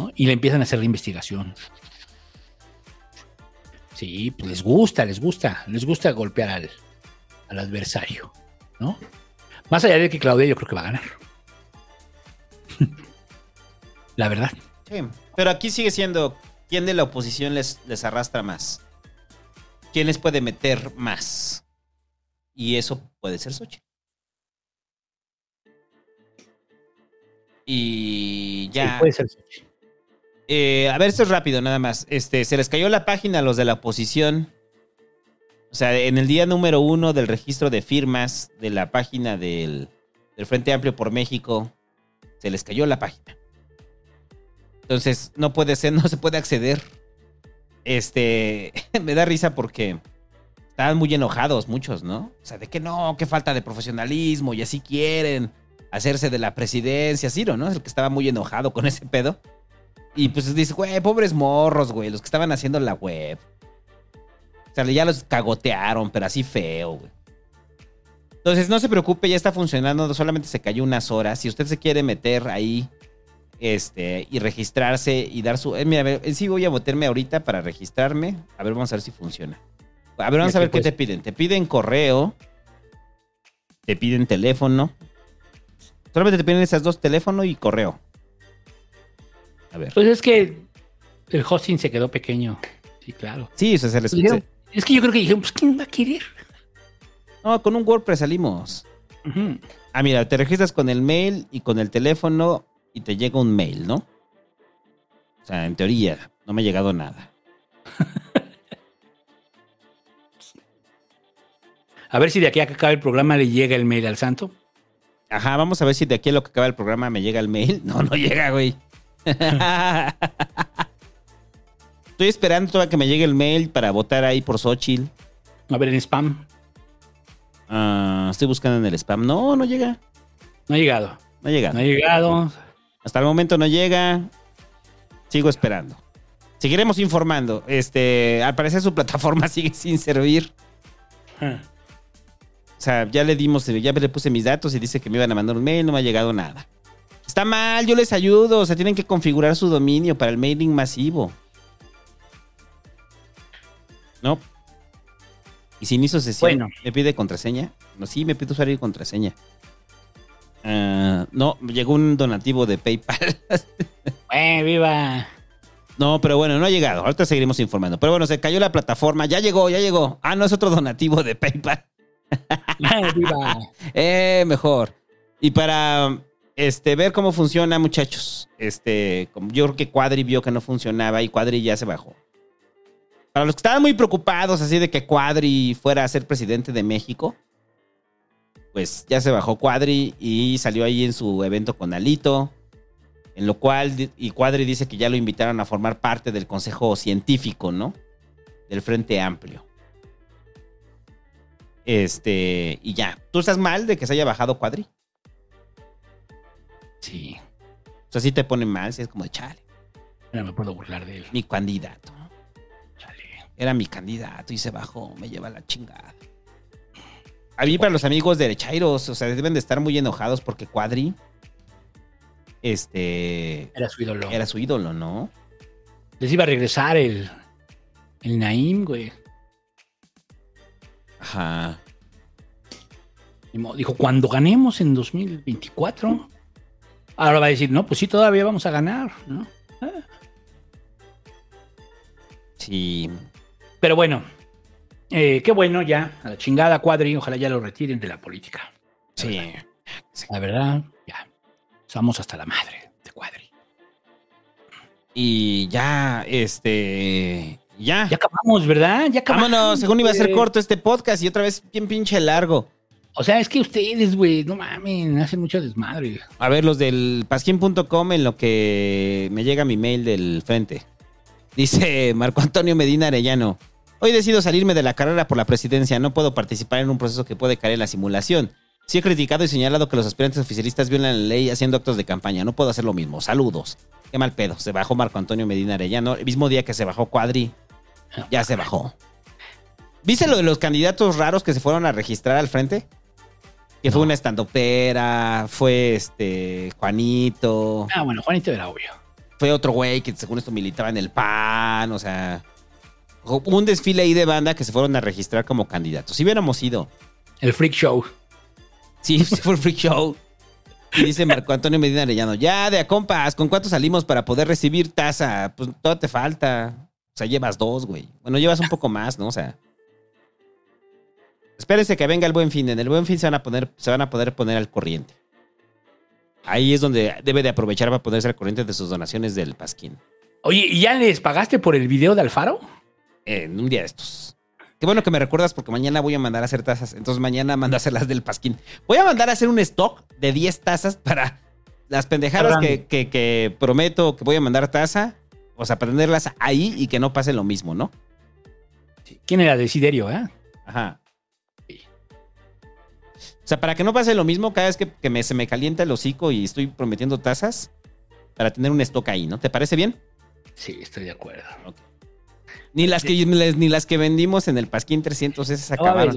¿no? Y le empiezan a hacer la investigación. Sí, pues les gusta, les gusta, les gusta golpear al, al adversario, ¿no? Más allá de que Claudia yo creo que va a ganar. <laughs> la verdad. Sí. Pero aquí sigue siendo quién de la oposición les, les arrastra más. ¿Quién les puede meter más? Y eso puede ser Xochitl. Y ya. Sí, puede ser Xochitl. Eh, a ver, esto es rápido, nada más. Este, se les cayó la página a los de la oposición. O sea, en el día número uno del registro de firmas de la página del, Frente Amplio por México, se les cayó la página. Entonces, no puede ser, <laughs> no se puede acceder. Este, <laughs> me da risa porque estaban muy enojados muchos, ¿no? O sea, de que no, qué falta de profesionalismo y así quieren hacerse de la presidencia. Ciro, ¿no? Es el que estaba muy enojado con ese pedo. Y pues dice, güey, pobres morros, güey, los que estaban haciendo la web. O sea, ya los cagotearon, pero así feo, güey. Entonces, no se preocupe, ya está funcionando, solamente se cayó unas horas. Si usted se quiere meter ahí este, y registrarse y dar su... eh, mira, a ver, eh, sí voy a meterme ahorita para registrarme. A ver, vamos a ver si funciona. A ver, vamos ¿Y a ver qué te piden. Te piden correo, te piden teléfono. Solamente te piden esas dos, teléfono y correo. A ver. Pues es que el hosting se quedó pequeño. Sí, claro. Sí, o sea, se les... Pues dijeron, es que yo creo que dijeron, pues ¿quién va a querer? No, con un WordPress salimos. Ah, mira, te registras con el mail y con el teléfono y te llega un mail, ¿no? O sea, en teoría, no me ha llegado nada. <laughs> A ver si de aquí a que acabe el programa le llega el mail al santo. Ajá, vamos a ver si de aquí a lo que acaba el programa me llega el mail. <laughs> No, no llega, güey. Estoy esperando todavía que me llegue el mail para votar ahí por Xochitl. A ver, en spam. Ah, estoy buscando en el spam. No, no llega. No ha llegado. No ha llegado. No ha llegado. Hasta el momento no llega. Sigo esperando. Seguiremos informando. Este, al parecer su <laughs> plataforma sigue sin servir. O sea, ya le dimos, ya le puse mis datos y dice que me iban a mandar un mail, no me ha llegado nada. Está mal, yo les ayudo. O sea, tienen que configurar su dominio para el mailing masivo. No. Y si inicio sesión, Bueno. ¿me pide contraseña? No, sí, me pide usuario y contraseña. Ah, no, llegó un donativo de PayPal. <laughs> ¡Eh, viva! No, pero bueno, no ha llegado. Ahorita seguiremos informando. Pero bueno, se cayó la plataforma. Ya llegó, ya llegó. Ah, no, es otro donativo de PayPal. <laughs> viva! <laughs> Eh, mejor. Y para este, ver cómo funciona, muchachos. Este, yo creo que Cuadri vio que no funcionaba y Cuadri ya se bajó. Para los que estaban muy preocupados así de que Cuadri fuera a ser presidente de México, pues ya se bajó Cuadri y salió ahí en su evento con Alito, en lo cual, y Cuadri dice que ya lo invitaron a formar parte del consejo científico, ¿no? Del Frente Amplio. Este, y ya. ¿Tú estás mal de que se haya bajado Cuadri? Sí. O sea, sí te pone mal, si es como de chale. No me puedo burlar de él. Mi candidato. Era mi candidato y se bajó, me lleva la chingada. A mí, para los amigos derechairos, o sea, deben de estar muy enojados porque Cuadri. Este. Era su ídolo. Era su ídolo, ¿no? Les iba a regresar el, el Naim, güey. Ajá. Dijo, cuando ganemos en 2024. Ahora va a decir, no, pues sí, todavía vamos a ganar, ¿no? Sí. Pero bueno, eh, qué bueno ya, a la chingada Cuadri, ojalá ya lo retiren de la política. Sí. La verdad, ya, somos hasta la madre de Cuadri. Y ya, este. Ya. Ya acabamos, ¿verdad? Ya acabamos. Vámonos, según iba a ser corto este podcast y otra vez bien pinche largo. O sea, es que ustedes, güey, no mamen, hacen mucho desmadre. A ver, los del pasquín.com en lo que me llega mi mail del frente. Dice <laughs> Marco Antonio Medina Arellano. Hoy decido salirme de la carrera por la presidencia. No puedo participar en un proceso que puede caer en la simulación. Sí he criticado y señalado que los aspirantes oficialistas violan la ley haciendo actos de campaña. No puedo hacer lo mismo. Saludos. Qué mal pedo. Se bajó Marco Antonio Medina Arellano. El mismo día que se bajó Cuadri. Ya se bajó. ¿Viste lo de los candidatos raros que se fueron a registrar al frente? Que fue una estandopera, fue este Juanito. Ah, bueno, Juanito era obvio. Fue otro güey que según esto militaba en el PAN, o sea. Un desfile ahí de banda que se fueron a registrar como candidatos. Si hubiéramos ido. El freak show. Sí, <laughs> sí fue el freak show. Y dice Marco Antonio Medina Arellano, ya de a compas, ¿con cuánto salimos para poder recibir tasa? Pues todo te falta. O sea, llevas dos, güey. Bueno, llevas un poco más, ¿no? O sea. Espérense que venga el buen fin. En el buen fin se van a poner, se van a poder poner al corriente. Ahí es donde debe de aprovechar para ponerse al corriente de sus donaciones del Pasquín. Oye, ¿y ya les pagaste por el video de Alfaro? En un día de estos. Qué bueno que me recuerdas porque mañana voy a mandar a hacer tazas. Entonces mañana mando a hacer las del Pasquín. Voy a mandar a hacer un stock de 10 tazas para las pendejadas Cabrón. que, que- que prometo que voy a mandar taza. O sea, para tenerlas ahí y que no pase lo mismo, ¿no? ¿Quién era? Desiderio, ¿eh? Ajá. O sea, para que no pase lo mismo cada vez que, que me- se me calienta el hocico y estoy prometiendo tazas, para tener un stock ahí, ¿no? ¿Te parece bien? Sí, estoy de acuerdo. Ni las que, ni las que vendimos en el Pasquín 300, esas acabaron.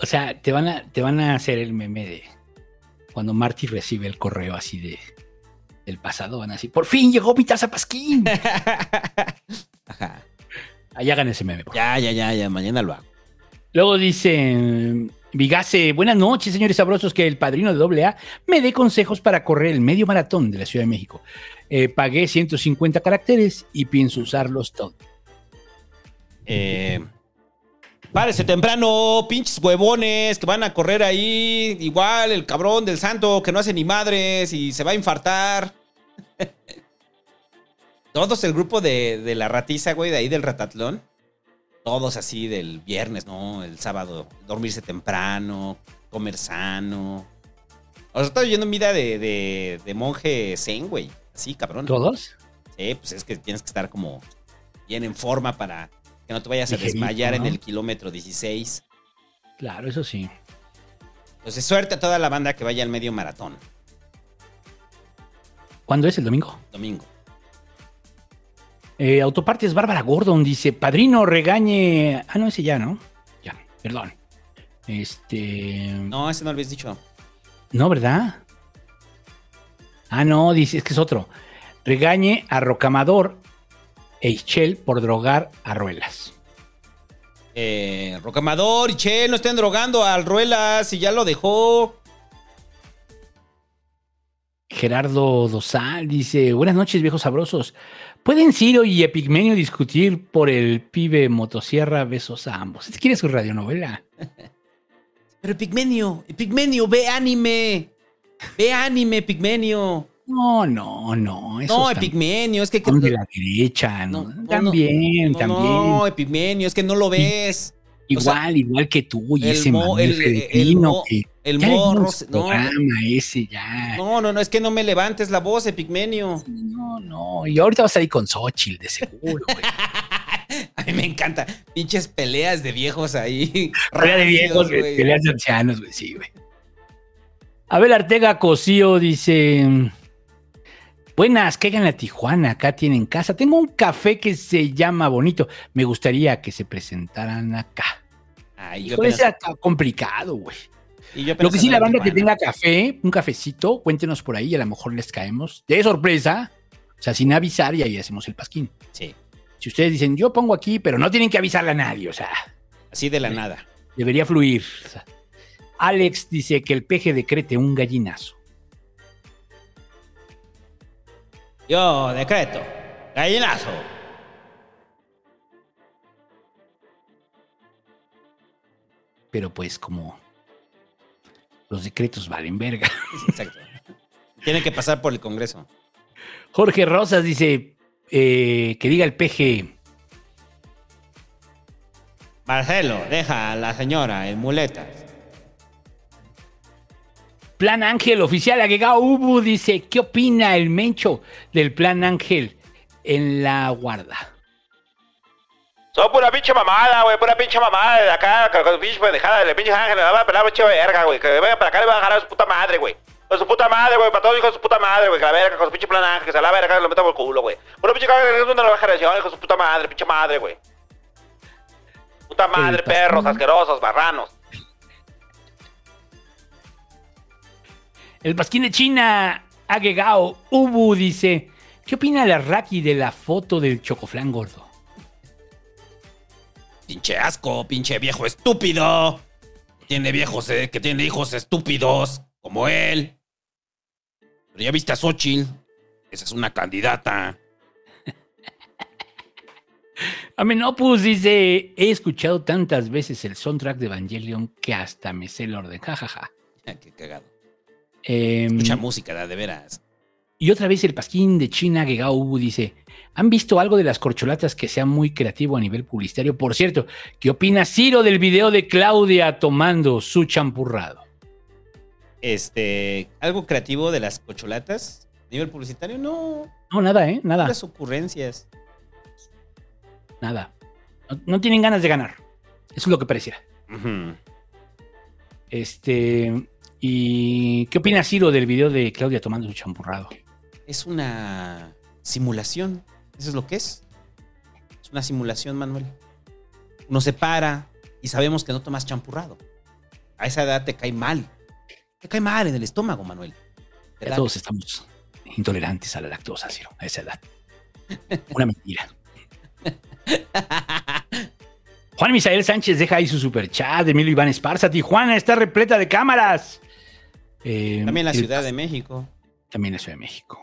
o sea, te van, a, te van a hacer el meme de cuando Marty recibe el correo así de del pasado, van a decir, por fin llegó mi taza Pasquín. <laughs> Ahí hagan ese meme. por Ya, ya, ya, ya, mañana lo hago. Luego dice Vigase, buenas noches, señores sabrosos, que el padrino de AA me dé consejos para correr el medio maratón de la Ciudad de México. Eh, pagué 150 caracteres y pienso usarlos todos. Eh, párese temprano, pinches huevones que van a correr ahí. Igual el cabrón del santo que no hace ni madres y se va a infartar. <laughs> Todos el grupo de, de la ratiza, güey, de ahí del ratatlón. Todos así del viernes, ¿no? El sábado, dormirse temprano, comer sano. O sea, estoy viviendo vida de, de, de monje zen, güey. Así, cabrón. ¿Todos? Sí, pues es que tienes que estar como bien en forma para que no te vayas a Ligerito, desmayar en el kilómetro 16. Claro, eso sí. Entonces, suerte a toda la banda que vaya al medio maratón. ¿Cuándo es el domingo? Domingo. Eh, Autopartes Bárbara Gordon dice, padrino regañe... Ah, no, ese ya, ¿no? Ya, perdón. Este... No, ese no lo habías dicho. No, ¿verdad? Ah, no, dice, es que es otro. Regañe a Rocamador e Ischel por drogar a Ruelas. Eh, Rocamador y Che, no estén drogando al Ruelas y ya lo dejó. Gerardo Dosal dice: Buenas noches, viejos sabrosos. ¿Pueden Ciro y Epigmenio discutir por el pibe motosierra? Besos a ambos. ¿Este quiere su radionovela? <laughs> Pero Pigmenio, Pigmenio, ve anime. Ve anime, Pigmenio. No, no, no. No, Epigmenio, es que. son de la derecha, ¿no? no, también, no, también. No, Epigmenio, es que no lo ves. Igual, igual que tú y el ese mo- el- el mo- que el morro, no. ese ya. No, no, no, es que no me levantes la voz, Epigmenio. No, no, y ahorita vas a ir con Xochitl, de seguro. güey. <laughs> A mí me encanta. Pinches peleas de viejos ahí. <laughs> Pelea de viejos, güey. peleas de ancianos, güey, sí, güey. Abel Artega Cosío dice: Buenas, que hagan la Tijuana, acá tienen casa. Tengo un café que se llama Bonito. Me gustaría que se presentaran acá. Ay, yo apenas- está complicado, güey. Lo que sí, la banda que tenga café, un cafecito, cuéntenos por ahí, a lo mejor les caemos de sorpresa, o sea, sin avisar y ahí hacemos el pasquín. Sí, Si ustedes dicen, yo pongo aquí, pero no tienen que avisarle a nadie, o sea, así de la nada. debería fluir. O sea, Alex dice que el peje decrete un gallinazo. Yo decreto. Gallinazo. Pero pues como los decretos valen verga. Exacto. Tiene que pasar por el Congreso. Jorge Rosas dice eh, que diga el peje, Marcelo, deja a la señora en muletas. Plan Ángel, oficial agregado Ubu, dice, ¿qué opina el Mencho del Plan Ángel en la guarda? Son pura pinche mamada, güey, pura pinche mamada de acá, con pinche pendejada, de pinche ángel, la va a pelar pinche verga, güey, que venga para acá le van a jalar a su puta madre, güey. Con su puta madre, güey, para todos hijos de su puta madre, güey, que la verga, con su pinche plan ángel, que se la verga, que lo meta por el culo, güey. Pura pinche caga, que es una nueva generación, con su puta madre, pinche madre, güey. Puta madre, perros, asquerosos, marranos. El Pasquín de China, agregado Ubu, dice, ¿qué opina la Raki de la foto del chocoflán gordo? Pinche asco, pinche viejo estúpido. Tiene viejos, eh, que tiene hijos estúpidos, como él. Pero ya viste a Xochitl. Esa es una candidata. <laughs> Amenopus dice, he escuchado tantas veces el soundtrack de Evangelion que hasta me sé el orden, jajaja. <laughs> Qué cagado. Em, Mucha música, da, de veras. Y otra vez el pasquín de China, Gegao Ubu, dice: ¿Han visto algo de las corcholatas que sea muy creativo a nivel publicitario? Por cierto, ¿qué opina Ciro del video de Claudia tomando su champurrado? Este, algo creativo de las cocholatas. A nivel publicitario, no. No, nada, ¿eh? Nada, Las ocurrencias. nada. No, no tienen ganas de ganar. Eso es lo que pareciera. Este. ¿Y qué opina Ciro del video de Claudia tomando su champurrado? Es una simulación. Eso es lo que es. Es una simulación, Manuel. Uno se para y sabemos que no tomas champurrado. A esa edad te cae mal. Te cae mal en el estómago, Manuel. Todos estamos intolerantes a la lactosa, Ciro, a esa edad. Una mentira. <laughs> Juan Misael Sánchez deja ahí su superchat. Emilio Iván Esparza. Tijuana está repleta de cámaras. Eh, También la Ciudad de México. También la Ciudad de México.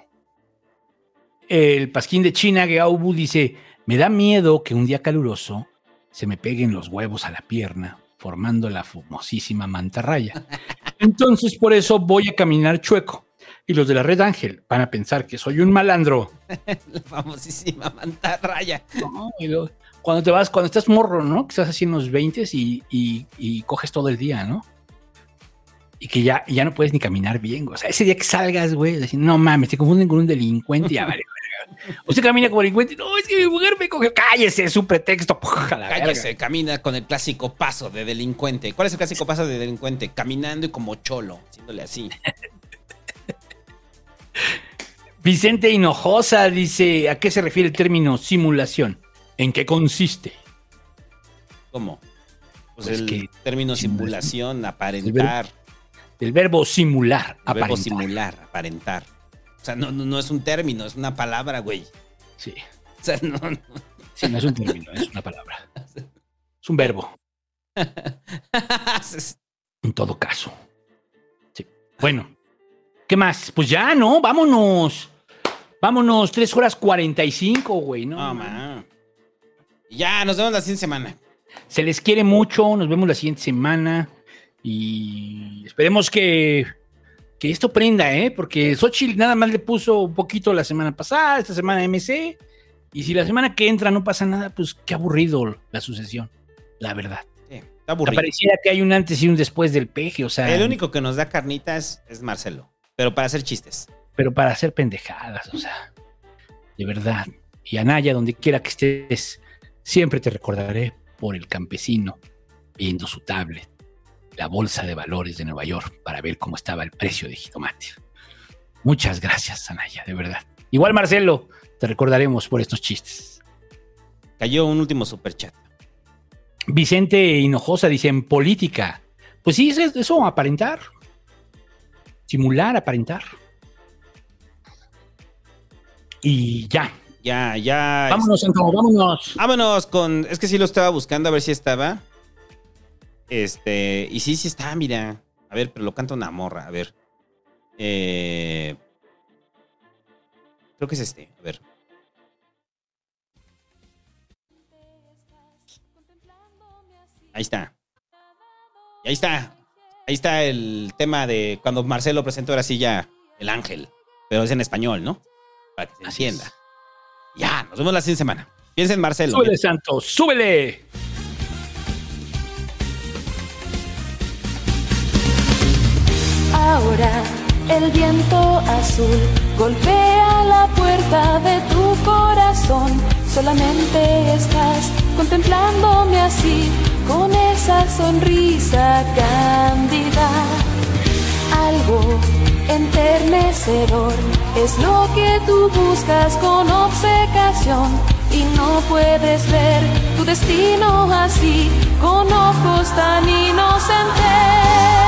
El pasquín de China, Geaubu, dice: Me da miedo que un día caluroso se me peguen los huevos a la pierna, formando la famosísima mantarraya. <laughs> Entonces, por eso voy a caminar chueco. Y los de la Red Ángel van a pensar que soy un malandro. <laughs> La famosísima mantarraya. No, y cuando te vas, cuando estás morro, ¿no? Que estás así en los 20 y, y- y coges todo el día, ¿no? Y que ya, ya no puedes ni caminar bien, güey. O sea, ese día que salgas, güey, decir, no mames, te confunden con un delincuente, ya vale. Usted camina como delincuente, no, es que mi mujer me cogió, cállese, es un pretexto, <laughs> la Cállese, verga. camina con el clásico paso de delincuente. ¿Cuál es el clásico paso de delincuente? Caminando y como cholo, haciéndole así. Vicente Hinojosa dice, ¿a qué se refiere el término simulación? ¿En qué consiste? ¿Cómo? Pues, Pues el que- término simulación, aparentar. El verbo simular, El verbo aparentar. simular, aparentar. O sea, no, no, no es un término, es una palabra, güey. Sí. O sea, no, no. Sí, no es un término, es una palabra. Es un verbo. <laughs> en todo caso. Sí. Bueno, ¿qué más? Pues ya, ¿no? Vámonos. Vámonos, 3 horas 45, güey, ¿no? No, man. Ya, nos vemos la siguiente semana. Se les quiere mucho, nos vemos la siguiente semana y esperemos que, que esto prenda, ¿eh? Porque Xochitl nada más le puso un poquito la semana pasada, esta semana MC, y si la semana que entra no pasa nada, pues qué aburrido la sucesión, la verdad. Sí, está aburrido. Pareciera que hay un antes y un después del peje, o sea. El único que nos da carnitas es Marcelo, pero para hacer chistes. Pero para hacer pendejadas, o sea, de verdad. Y Anaya, donde quiera que estés, siempre te recordaré por el campesino viendo su tablet, la bolsa de valores de Nueva York, para ver cómo estaba el precio de jitomate. Muchas gracias, Anaya, de verdad. Igual, Marcelo, te recordaremos por estos chistes. Cayó un último superchat. Vicente Hinojosa dice, en política. Pues sí, es eso, aparentar. Simular, aparentar. Y ya. Ya, ya. Vámonos, Antonio, vámonos. Vámonos con. Es que sí lo estaba buscando a ver si estaba. Este. Y sí, sí está, mira. A ver, pero lo canta una morra. A ver. Eh, creo que es este. A ver. Ahí está. Y ahí está. Ahí está el tema de cuando Marcelo presentó ahora sí ya el ángel. Pero es en español, ¿no? Para que se entienda. Ya, nos vemos la siguiente semana. Piensa en Marcelo. Súbele, Santos, súbele. Ahora el viento azul golpea la puerta de tu corazón. Solamente estás contemplándome así, con esa sonrisa cándida. Algo enternecedor es lo que tú buscas con obcecación y no puedes ver tu destino así con ojos tan inocentes.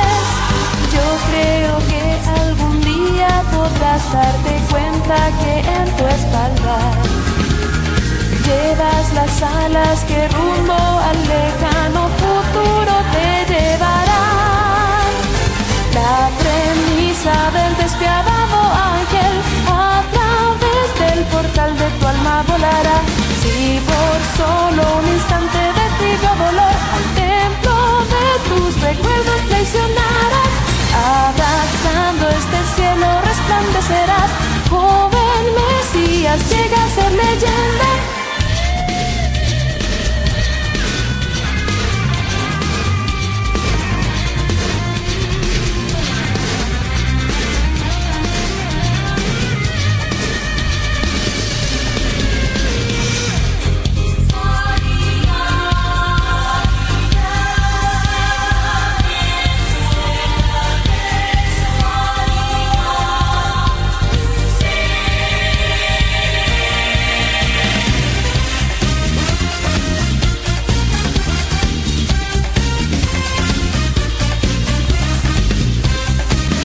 Yo creo que algún día podrás darte cuenta que en tu espalda llevas las alas que rumbo al lejano futuro te llevarán. La premisa del despiadado ángel a través del portal de tu alma volará. Si por solo un instante de tibio dolor al templo de tus recuerdos traicionarás, abrazando este cielo resplandecerás. Joven Mesías llega a ser leyenda.